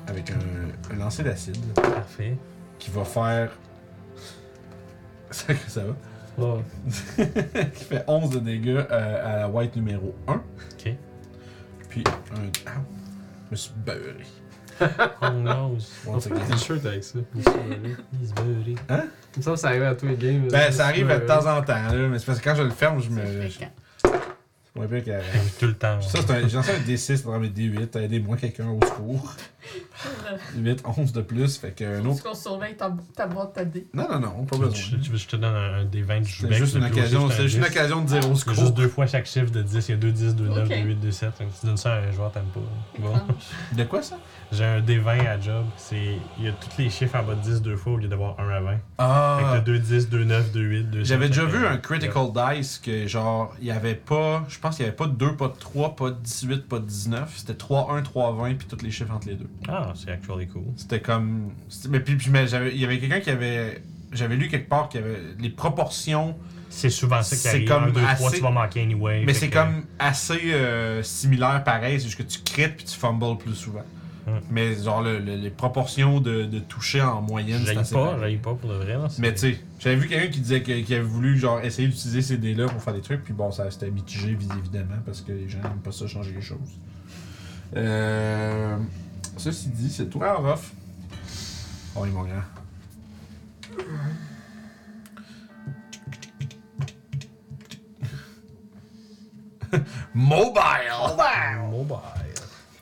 S1: avec un, un lancer d'acide
S4: Parfait.
S1: qui va faire. Ça, ça va.
S3: Ouais.
S1: qui fait 11 de dégâts euh, à la white numéro 1.
S4: Ok.
S1: Puis un. Ah, je me suis beurré.
S4: Oh no.
S1: Once again.
S3: T'es sûr avec ça? Je suis sûr, là.
S4: He's buddy.
S3: Il me semble que ça arrive à tous les games.
S1: Ben, ça arrive de temps en temps, là, mais c'est parce que quand je le ferme, je me. Je- moins pire qu'à-
S4: Tout le temps.
S1: Ça, c'est un. J'ai lancé un D6 dans mes D8. Aidez-moi quelqu'un au secours. 8, 11 de plus. Fait que un autre.
S2: qu'on surveille ta, ta boîte à dés.
S1: Non, non, non, pas besoin.
S4: tu veux que je te donne un, un des 20 du
S1: C'est juste une occasion. C'est juste une
S4: un 10.
S1: occasion de dire au
S4: C'est
S1: secours.
S4: juste deux fois chaque chiffre de 10. Il y a 2 10, 2 9,
S2: Ok.
S4: 2 8, 2 7. Fait que tu donnes ça à un joueur, t'aimes pas. Bon.
S1: De quoi ça?
S4: J'ai un D20 à job. C'est, il y a tous les chiffres en bas de 10 deux fois au lieu d'avoir 1 à 20. Fait que
S1: Ah.
S4: t'as 2 10, 2 9, 2 8, 2 7.
S1: J'avais déjà vu
S4: que-
S1: un critical dice que genre, il y avait pas, je pense qu'il y avait pas de 2, pas de 3, pas de 18, pas de 19. C'était 3, 1, 3, 20, puis tous les chiffres entre les deux.
S4: Ah, c'est actually cool.
S1: C'était comme. Mais puis, puis mais j'avais- il y avait quelqu'un qui avait. J'avais lu quelque part qu'il y avait les proportions,
S4: C'est souvent ça qui
S1: C'est
S4: arrive.
S1: comme
S4: 1, 2, 3,
S1: assez-
S4: tu vas manquer anyway.
S1: mais c'est
S4: que-
S1: comme assez euh, similaire pareil, c'est juste que tu crites puis tu fumbles plus souvent.
S4: Hum.
S1: Mais genre, le- le- les proportions de, de toucher en moyenne, c'est assez
S4: pas, j'aille pas pour de vrai. Là,
S1: Mais tu sais, j'avais vu quelqu'un qui disait qu'il avait voulu genre essayer d'utiliser ces dés-là pour faire des trucs, puis bon, ça c'était mitigé vis- évidemment parce que les gens n'aiment pas ça changer les choses. Euh, ceci dit, c'est toi, Orof. Oh, il mon grand. Mobile!
S3: Mobile.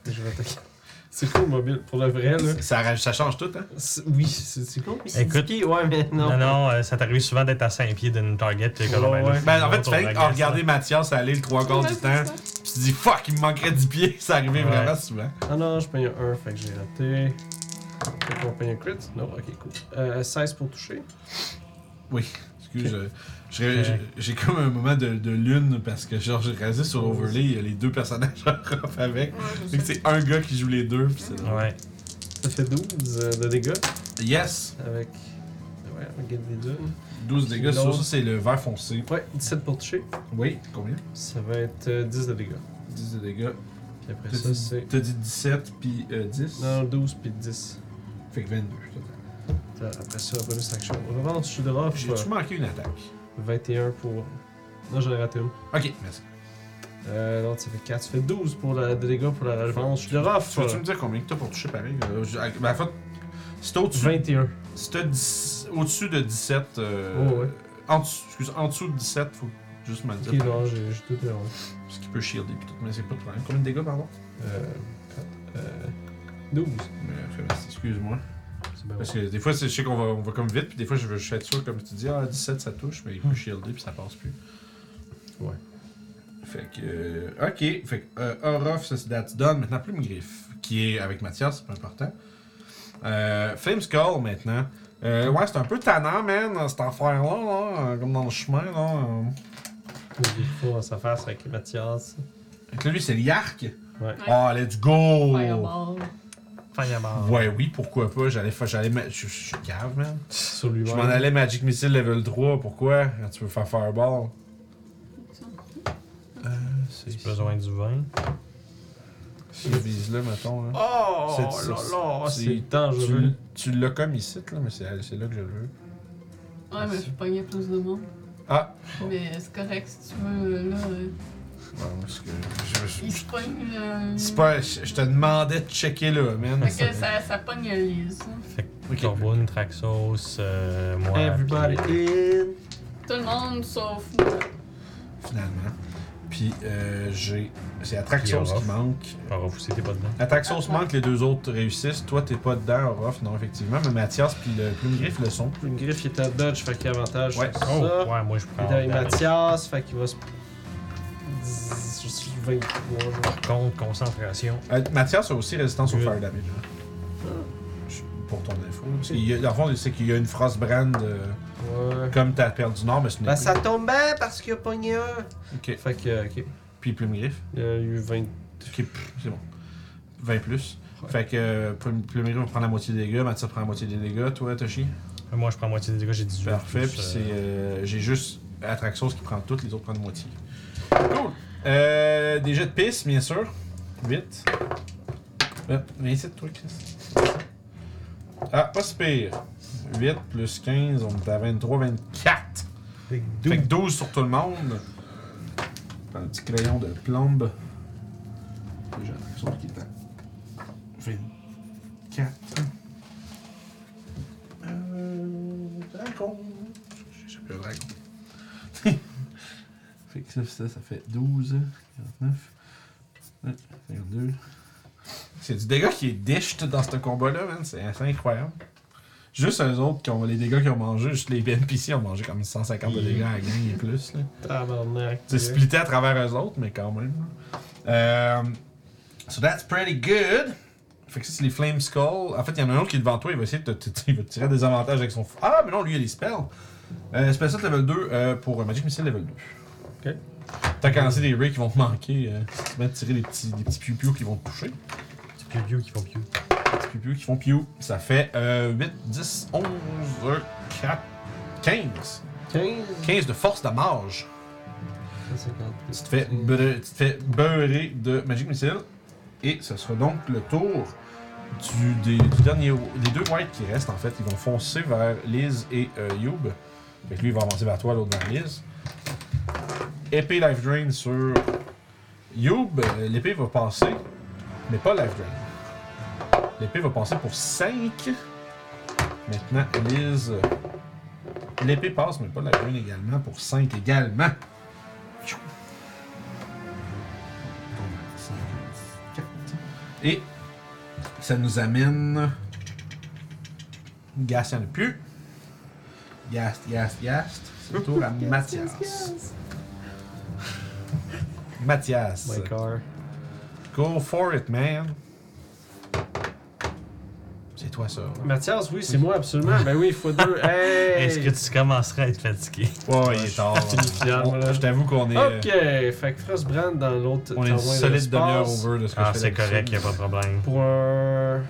S3: Je vais attaquer. C'est cool, mobile? Pour le vrai, là?
S1: Ça, ça change tout, hein?
S3: C'est- Oui, c'est c'est cool.
S4: Écoute-
S3: Qui? Ouais, mais non.
S4: Non, non, euh, ça t'arrive souvent d'être à 5 pieds d'une target. puis comme,
S3: Ouais,
S4: ben,
S1: Ben, en fait, tu fais regarder
S4: ça.
S1: Mathias aller le trois quarts
S2: Ouais,
S1: du temps,
S2: ça.
S1: puis tu te dis fuck, il me manquerait 10 pieds. Arrivé
S4: Ouais.
S1: vraiment souvent.
S3: Ah non, je paye un 1, fait que j'ai raté. Fait qu'on paye un crit? Non, ok, cool. Euh, 16 pour toucher.
S1: Oui, excuse, je- j'ai- j'ai comme un moment de, de lune parce que genre j'ai réalisé sur l'overlay, il y a les deux personnages off avec.
S2: Ouais,
S1: c'est un gars qui joue les deux, pis.
S4: Ouais.
S3: Ça fait 12 euh, de dégâts
S1: Yes!
S3: avec. Ouais, regarde les deux.
S1: 12 dégâts, sur ça c'est le vert foncé.
S3: Ouais, 17 pour toucher.
S1: Oui, combien?
S3: Ça va être euh, 10 de dégâts.
S1: 10 de dégâts.
S3: Puis après ça,
S1: dit,
S3: c'est.
S1: t'as dit 17 puis euh, 10?
S3: Non, 12 puis 10.
S1: Fait que 22 total.
S3: Euh, Après ça, bonus action. Revanche, je suis de rough.
S1: J'ai-tu manqué une attaque?
S3: 21 pour. Non, j'en ai raté une.
S1: Ok, merci.
S3: Euh, l'autre, ça fait 4. Ça fait 12 pour la, de dégâts pour la revanche. Je suis de rough.
S1: Tu veux-tu me dire combien que t'as pour toucher pareil? Euh, je- ben, en fait, si t'as au-dessus
S3: 21.
S1: si t'as 10 au-dessus de 17, euh,
S3: Oh, ouais.
S1: en, dessous, excuse, en dessous de 17, faut juste me le
S3: Ok,
S1: dire.
S3: non, j'ai j'ai tout erré.
S1: Ce qui peut shielder pis tout, mais c'est pas de problème. Combien de dégâts, pardon?
S3: Euh. 4. Euh. 12.
S1: Mais, fais- excuse-moi. Parce que des fois, c'est- je sais qu'on va, on va comme vite, puis des fois, je veux je être sûr, comme tu dis, ah, 17 ça touche, mais il peut shielder, puis ça passe plus.
S3: Ouais.
S1: Fait que. euh, ok, fait que. Euh, Orof, ça c'est that's done. Maintenant, Plume Griffe, qui est avec Mathias, c'est pas important. Euh, Flame Skull maintenant. Euh, ouais, c'est un peu tannant, man, cette affaire-là, là, euh, comme dans le chemin, là. euh.
S3: Il faut dans sa face avec Mathias.
S1: Fait que là, lui, c'est le Yark.
S3: Ouais.
S1: Oh, let's go!
S2: Fireball.
S4: Fireball.
S1: Ouais, oui, pourquoi pas? J'allais faire. J'allais. ma- Je suis cave, man.
S3: Sur
S1: Je m'en allais Magic Missile level 3. Pourquoi? Quand tu veux faire Fireball. Euh, c'est.
S4: Besoin du vin.
S1: Je vise là, mettons. Là.
S3: Oh
S1: C'est-
S3: là
S1: c'est-
S3: là,
S1: c'est-
S3: c'est dangereux.
S1: Tu, tu l'as comme ici, là, mais c'est c'est là que je le veux.
S2: Ouais, mais je pognais plus de monde.
S1: Ah!
S2: Mais c'est correct si tu veux, là.
S1: Ouais, parce que. Je, je-
S2: il se pogne. euh,
S1: c'est pas. Je, je te demandais de checker là, man.
S2: Fait que ça, ça pogne les. ça.
S4: Fait que
S1: Ok.
S4: Traxos, euh, moi.
S3: Everybody
S4: puis-
S3: in.
S2: Tout le monde sauf moi.
S1: Finalement. Puis euh, j'ai. C'est Atraxos
S4: Puis
S1: qui
S4: Orof.
S1: manque.
S4: Ah, repousser, t'es pas dedans.
S1: Atraxos manque, les deux autres réussissent. Toi, t'es pas dedans, Orof, non, effectivement. Mais Mathias puis le Plume Griffe le sont.
S3: Une griffe, il était à dodge, fait qu'il y a avantage
S1: Ouais.
S3: sur
S4: Oh,
S3: ça.
S4: ouais, moi je
S3: Il
S4: prends.
S3: est avec
S4: damage.
S3: Mathias, fait qu'il va se. 10, 23, genre.
S4: Par contre, concentration.
S1: Euh, Mathias a aussi résistance au fire damage. hein. Je- Pour ton info. A, dans le fond, c'est qu'il y a une Frostbrand euh,
S3: Ouais.
S1: comme t'as perdu du Nord, mais ce n'est
S3: Ben,
S1: plus.
S3: ça tombe bien parce qu'il a pogné un.
S1: Ok.
S3: Fait que, ok.
S1: Puis Plume Griffe.
S3: Il y a eu 20.
S1: Ok, pff, c'est bon. 20 plus.
S3: Ouais.
S1: Fait que euh, Plume Plume Griffe va prendre la moitié des dégâts, Mathias prend la moitié des dégâts. Toi, Toshi?
S4: Euh, Moi je prends moitié des dégâts, j'ai 18.
S1: Parfait. Puis
S4: euh,
S1: c'est. euh, J'ai juste Atraxos qui prend toutes, les autres prennent moitié. Cool. Euh, des jets de piste, bien sûr. Vite. Euh, viens ici, toi, Chris. Ah, pas si pire. 8 plus 15, on est à 23, 24.
S4: Fait que
S1: Fait que 12 sur tout le monde. Un petit crayon de plombe. J'ai l'impression qu'il est à 24. Euh. Dragon. J'ai jamais un dragon. Fait que ça, ça, ça fait 12, 49, ouais, 52. C'est du dégât qui est dished dans ce combat-là, man. C'est assez incroyable. Juste eux autres qui ont les dégâts qu'ils ont mangé, juste les NPC ont mangé comme 150 de dégâts à la gang et plus.
S3: Tabarnak.
S1: C'est splitté à travers eux autres, mais quand même. Euh, so that's pretty good. Fait que ça, c'est les Flame Skull. En fait, il y en a un autre qui est devant toi, il va essayer de te, te- il va te tirer des avantages avec son. Ah, mais non, lui, il a des spells. Euh, spell set level 2 euh, pour Magic Missile level 2.
S3: Ok.
S1: T'as commencé des raids qui vont te manquer. Euh, tu vas tirer des petits, des petits piou qui vont te toucher.
S4: C'est piou piou qui font piou.
S1: Des petits piou qui font piou. Ça fait euh, 8, 10, 11, 4, 15.
S3: 15.
S1: 15 de force de mage.
S3: 50.
S1: Tu te fais, beurrer, tu te fais beurrer de Magic Missile. Et ce sera donc le tour du, des, du dernier, des deux whites qui restent, en fait, ils vont foncer vers Liz et euh, Youb. Fait que lui, il va avancer vers toi, l'autre vers Liz. Épée Life Drain sur Youb. euh, L'épée va passer, mais pas Life Drain. L'épée va passer pour 5. Maintenant, euh, L'épée passe, mais pas Life Drain également, pour 5 également. Et ça nous amène. Gas, il n'y en a plus. Gast, Gast, Gast. C'est le tour à Mathias. Mathias.
S3: My car.
S1: Go for it, man. C'est toi ça.
S3: Mathias, oui, c'est moi, absolument. Ben oui, il faut deux. Hey!
S4: Est-ce que tu commencerais à être fatigué?
S1: Ouais, il est tard. Je t'avoue qu'on est,
S3: Ok,
S1: euh,
S3: fait que Frostbrand dans l'autre.
S1: on est solide demi-heure over de ce que
S4: Ah,
S1: je fais
S4: c'est correct,
S1: d'habitude.
S4: y a pas de problème.
S3: Pour un.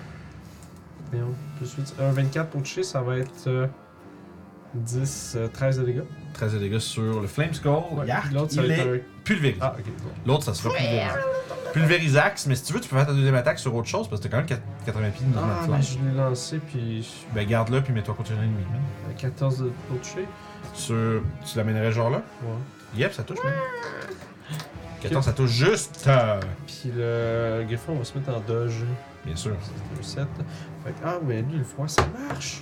S3: Voyons, plus vite. Un 24 pour toucher, ça va être. euh, 10, euh, 13 de dégâts.
S1: 13 de dégâts sur le Flame Skull.
S3: Ouais, L'autre, ça
S1: il
S3: va
S1: est
S3: être
S1: pulvérisé.
S3: un. Ah, ok, bon.
S1: L'autre, ça sera pulvérisé. Pulvérisax, mais si tu veux, tu peux faire ta deuxième attaque sur autre chose parce que t'as quand même 4 80 pieds de mouvement
S3: Ah,
S1: de
S3: je l'ai lancé, puis.
S1: Ben garde-le puis mets-toi contre l'ennemi. man.
S3: euh, 14 de- pour toucher.
S1: Sur... Tu l'amènerais genre là?
S3: Ouais.
S1: Yep, ça touche même. 14, ça touche juste. euh,
S3: Puis le Griffon, on va se mettre en dodge.
S1: Bien sûr.
S3: Un 7. Fait que, ah, mais lui, le froid, ça marche.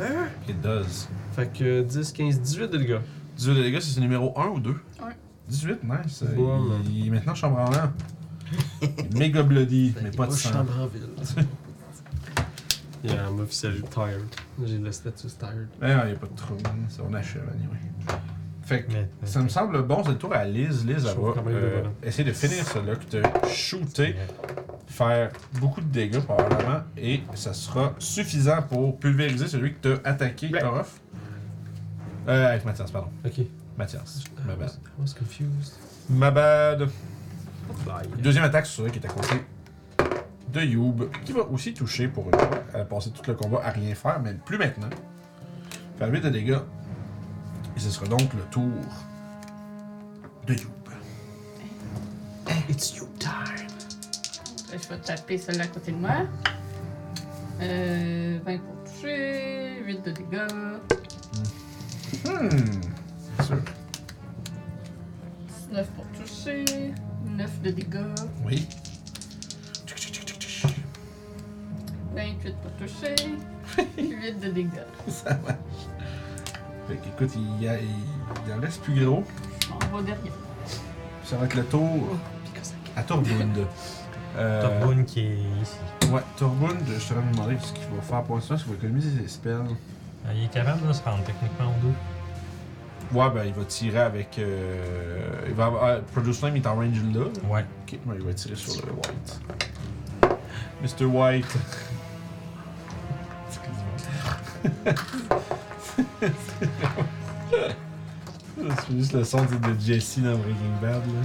S3: Hein?
S1: It does.
S3: Fait que 10, 15, 18 de dégâts.
S1: 18 de dégâts, c'est le numéro 1 ou 2?
S2: Un.
S1: 18, nice.
S3: Boum.
S1: Il, il est maintenant chambre en l'air. Méga bloody, mais pas de sang.
S3: chambre en ville. yeah, I'm officially tired. J'ai le status tired.
S1: Mais non, il n'y a pas de trouble. Ça, on achève, anyway. Fait que
S4: Mais,
S1: ça me semble bon, c'est le tour à Liz. Liz, elle va euh, essayer de finir ça là, que te shooter, faire beaucoup de dégâts probablement, et ça sera suffisant pour pulvériser celui que t'as attaqué,
S3: Ouais.
S1: Orof. Euh, avec Mathias, pardon.
S3: Ok.
S1: Mathias. Ma
S3: I
S1: bad.
S3: was, I was confused.
S1: Ma bad. Deuxième attaque sur celui qui est à côté de Youb, qui va aussi toucher pour une fois. Elle a passé tout le combat à rien faire, mais plus maintenant. Faire 8 de dégâts. Et ce sera donc le tour de Youb.
S3: It's your time.
S2: Je vais taper celle-là à côté de moi. Euh, 20 pour toucher, 8 de dégâts.
S1: Hmm. Sûr.
S2: 19 pour toucher, 9 de dégâts.
S1: Oui.
S2: 28 pour toucher, 8 de dégâts.
S1: Ça marche. Fait qu'écoute, il, y a- il, il en reste plus gros.
S2: On va derrière.
S1: Ça va être le tour à Torbund. Euh,
S4: qui est ici.
S1: Ouais, Torbund, je te me demander ce qu'il va faire pour parce qu'il va économiser ses spells.
S4: Ah, il est capable de se rendre techniquement aux deux.
S1: Ouais, ben il va tirer avec. Euh, il va ah, Produce Flame est en range là.
S4: Ouais.
S1: Ok, ouais, il va tirer sur le White. Mr. White. C'est juste le son de Jesse dans Breaking Bad là.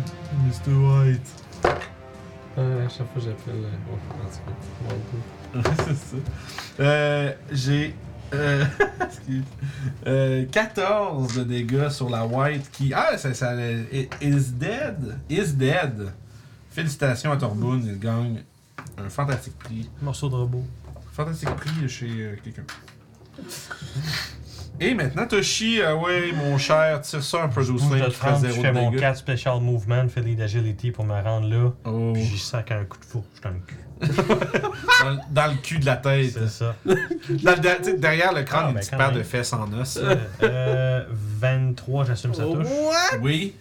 S1: Mr. White.
S3: Euh, à chaque fois j'appelle. euh, oh,
S1: c'est ça. Euh, j'ai. Euh, excuse. Euh, 14 de dégâts sur la White qui. Ah, ça, ça. Is dead. Is dead. Félicitations à Torbun, il gagne un fantastique prix.
S4: Morceau de robot.
S1: Fantastique prix de chez euh, quelqu'un. Et maintenant, Toshi, ah ouais, mon cher, tire ça un Produce Flame qui fait
S4: je
S1: 0
S4: fais
S1: de
S4: mon
S1: dégâts.
S4: 4 Special Movement, fais des agility pour me rendre là.
S1: Oh.
S4: Puis j'y sac un coup de fourche dans le cul.
S1: Dans, le- dans le cul de la tête.
S4: C'est ça.
S1: Dans derrière le crâne,
S4: Ah,
S1: une
S4: ben,
S1: petite paire de fesses en os.
S4: euh, 23, j'assume ça touche.
S1: Oui.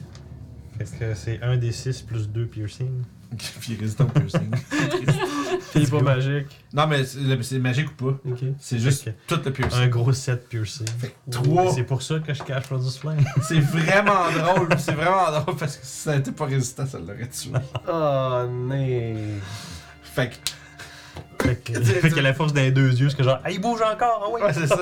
S4: Fait que c'est 1 des 6 plus 2 piercing.
S1: Puis résistant au piercing.
S3: Il est pas magique.
S1: non, mais c'est magique ou pas. C'est juste tout le piercing.
S4: Un gros 7 piercing.
S1: Fait que trois.
S4: C'est pour ça que je cache Produce Flame.
S1: C'est vraiment drôle. C'est vraiment drôle parce que si ça n'était pas résistant, ça l'aurait tué.
S3: Oh, né.
S1: Fait que.
S4: Fait que- fait la force dans les deux yeux, c'est que genre, ah, il bouge encore, ah oui!
S1: Ouais, c'est ça.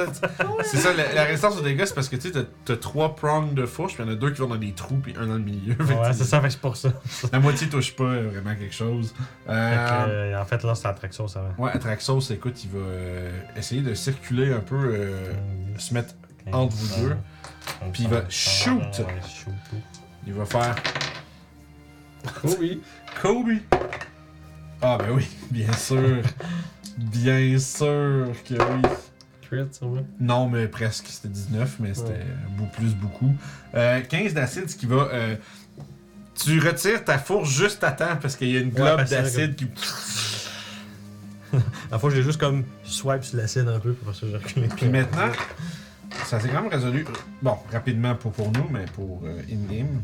S1: C'est ça, la, la résistance aux dégâts, c'est parce que tu sais, t'as- trois prongs de fourche, puis il y en a deux qui vont dans des trous, puis un dans le milieu.
S4: Ouais, c'est ça, fait que c'est pour ça.
S1: La moitié touche pas euh, vraiment quelque chose.
S4: Fait
S1: Euh,
S4: que, euh, en fait, là, c'est Atraxos ça va.
S1: Ouais, Atraxos, écoute, il va euh, essayer de circuler un peu, euh, se mettre entre vous deux. Puis il va shoot.
S4: Ouais, shoot.
S1: Il va faire
S3: oui.
S1: Kobe. Ah ben oui, bien sûr. Bien sûr que oui.
S3: Crit, sûrement.
S1: Non, mais presque. C'était 19, mais c'était beaucoup plus beaucoup. Euh, 15 d'acide, ce qui va. euh, tu retires ta fourche juste à temps parce qu'il y a une globe d'acide qui.
S4: La fois, j'ai juste comme swipe sur l'acide un peu pour ça je recule.
S1: Puis maintenant, ça s'est quand même résolu. Bon, rapidement pour, pour nous, mais pour euh, in-game.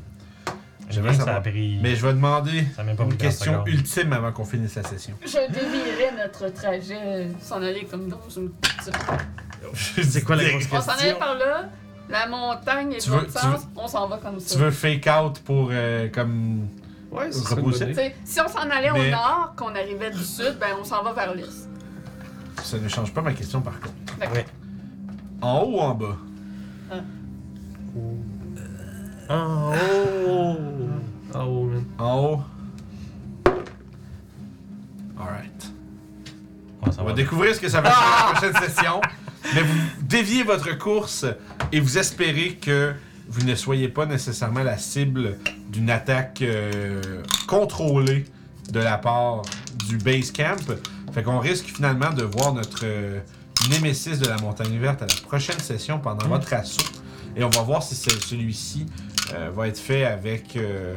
S1: J'aimerais
S4: ça
S1: savoir.
S4: a pris.
S1: Mais je vais demander une
S4: pris 30
S1: question ultime avant qu'on finisse la session.
S2: Je dévierais notre trajet, s'en aller comme dans une.
S4: C'est quoi la grosse
S2: On s'en allait
S4: question?
S2: par là, la montagne est
S1: Tu veux-
S2: sens, on s'en va comme ça.
S1: Tu veux fake out pour euh, comme.
S3: Ouais,
S1: c'est
S2: si on s'en allait
S1: Mais-
S2: au nord, qu'on arrivait du sud, ben on s'en va vers l'est.
S1: Ça ne change pas ma question par contre.
S2: D'accord.
S4: Ouais.
S1: En haut ou en bas?
S4: Ah, oh!
S3: Ah, oh, man.
S1: En haut. Alright.
S4: Ouais, ça
S1: On va
S4: va.
S1: découvrir ce que ça va faire la prochaine session. Mais vous déviez votre course et vous espérez que vous ne soyez pas nécessairement la cible d'une attaque euh, contrôlée de la part du base camp. Fait qu'on risque finalement de voir notre euh, némésis de la montagne verte à la prochaine session pendant votre assaut. Et on va voir si ce- celui-ci euh, va être fait avec, euh,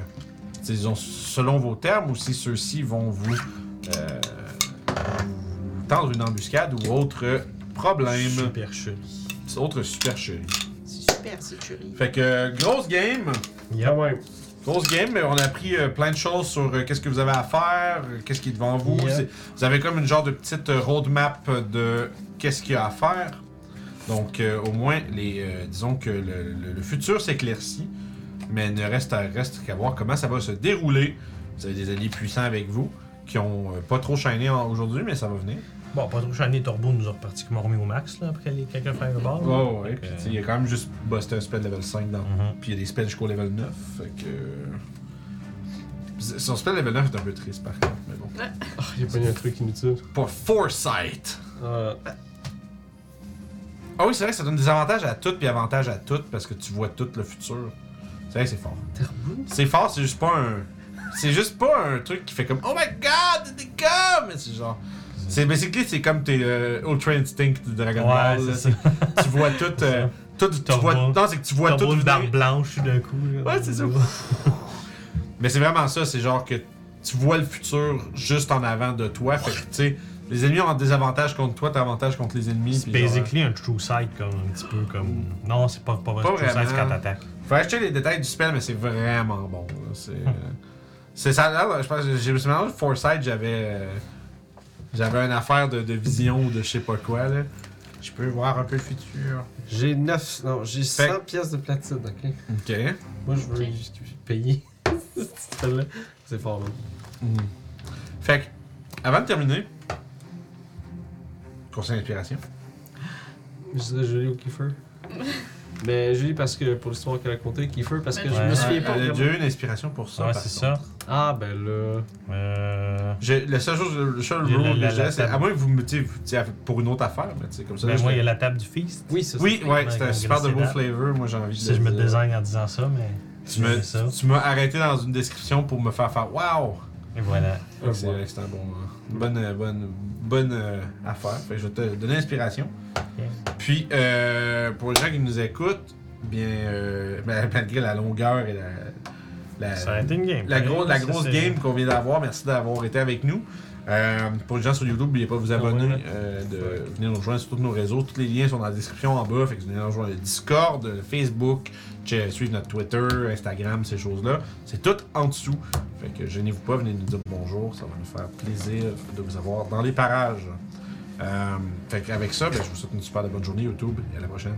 S1: disons, selon vos termes ou si ceux-ci vont vous, euh, vous tendre une embuscade ou autre problème,
S4: Supercherie.
S1: autre supercherie.
S2: C'est super, c'est chérie.
S1: Fait que, grosse game.
S3: Ah ouais.
S1: Grosse game, mais on a appris euh, plein de choses sur euh, qu'est-ce que vous avez à faire, euh, qu'est-ce qui est devant vous.
S4: Yeah.
S1: C'est- Vous avez comme une genre de petite euh, roadmap de qu'est-ce qu'il y a à faire. Donc, euh, au moins, les, euh, disons que le, le- le futur s'éclaircit, mais il ne reste, reste qu'à voir comment ça va se dérouler. Vous avez des alliés puissants avec vous qui ont euh, pas trop shiné aujourd'hui, mais ça va venir.
S4: Bon, pas trop chané, Turbo nous a pratiquement remis au max là, après les quelques fireballs.
S1: Oh, ouais,
S4: Fait
S1: puis
S4: que-
S1: tu sais, il y a quand même juste busté un spell level 5 dans.
S4: Mhm.
S1: Puis il y a des spells jusqu'au level 9. Fait que. Son spell level 9 est un peu triste par contre, mais bon.
S3: Ah, j'ai pas eu un truc inutile.
S1: Pour Foresight.
S3: Ah,
S1: Ah oui, c'est vrai que ça donne des avantages à toutes puis avantages à toutes parce que tu vois tout le futur. C'est vrai que c'est fort. C'est fort, c'est juste pas un. C'est juste pas un truc qui fait comme Oh my god, des gars! Mais c'est genre. C'est basically, c'est comme tes euh, Ultra Instinct de Dragon
S4: Ouais,
S1: Ball.
S4: c'est
S1: là.
S4: ça.
S1: Tu vois tout. euh, tout tu vois, non, c'est que tu vois tout.
S4: une barbe blanche d'un coup.
S1: Ouais, c'est ça. Mais c'est vraiment ça, c'est genre que tu vois le futur juste en avant de toi. Fait que, tu sais, les ennemis ont des avantages contre toi, t'as avantage contre les ennemis.
S4: C'est
S1: genre,
S4: basically un true sight, comme un petit peu comme. Non, c'est pas, pas vrai.
S1: Pas
S4: true sight, quand t'attaques.
S1: Faut acheter les détails du spell, mais c'est vraiment bon. là. C'est. euh, c'est ça. Là, je pense que j'ai de Foresight, j'avais. euh, j'avais une affaire de, de vision ou de je sais pas quoi, là. Je peux voir un peu le futur.
S3: J'ai 9. Non, j'ai 100
S1: Fait-
S3: pièces de platine, ok?
S1: Ok.
S3: Moi, je veux juste payer. Celle-là. C'est fort, man.
S1: Mhm. Fait que, avant de terminer, conseil d'inspiration.
S3: Je dirais Julie ou Kiefer. Mais Julie, parce que pour l'histoire qu'elle a contée, Kiefer, parce que je me souviens
S1: Elle
S3: pas.
S1: a
S3: vraiment.
S1: déjà eu une inspiration pour ça.
S4: Ouais,
S1: par
S4: c'est
S1: contre.
S4: ça.
S3: Ah, ben là.
S4: Euh.
S1: J'ai- Le seul chose, le seul
S4: Il y a
S1: rule
S4: la-
S1: que
S4: la-
S1: j'ai,
S4: la
S1: c'est
S4: table.
S1: à moins que vous me dites pour une autre affaire, mais tu sais, comme ça.
S4: Ben,
S1: là,
S4: moi, il y
S1: je-
S4: a la table du feast.
S3: Oui, c'est ça.
S1: Oui, ouais, c'était un super de beau
S4: Gracie
S1: flavor. Moi, j'ai envie de.
S4: Si je me
S1: le dire.
S4: désigne en disant ça, mais.
S1: Tu me-
S4: c'est ça.
S1: Tu m'as arrêté dans une description pour me faire faire Waouh!
S4: Et voilà.
S1: C'est c'est un bon, euh, bonne, bonne, bonne euh, affaire. Fait que je vais te donner l'inspiration. Puis, euh, pour les gens qui nous écoutent, bien, euh, ben, malgré la longueur et la, la,
S4: Ça a été une game.
S1: la, gros- la
S4: Ça,
S1: grosse game qu'on vient d'avoir, merci d'avoir été avec nous. Euh, pour les gens sur YouTube, n'oubliez pas de vous abonner,
S4: ouais.
S1: euh, de venir nous rejoindre sur tous nos réseaux. Tous les liens sont dans la description en bas. Fait que vous venez nous rejoindre le Discord, le Facebook, suivre notre Twitter, Instagram, ces choses-là. C'est tout en dessous. Fait que gênez-vous pas, venez nous dire bonjour. Ça va nous faire plaisir de vous avoir dans les parages. Euh, fait qu'avec ça, ben, je vous souhaite une super bonne journée YouTube et à la prochaine.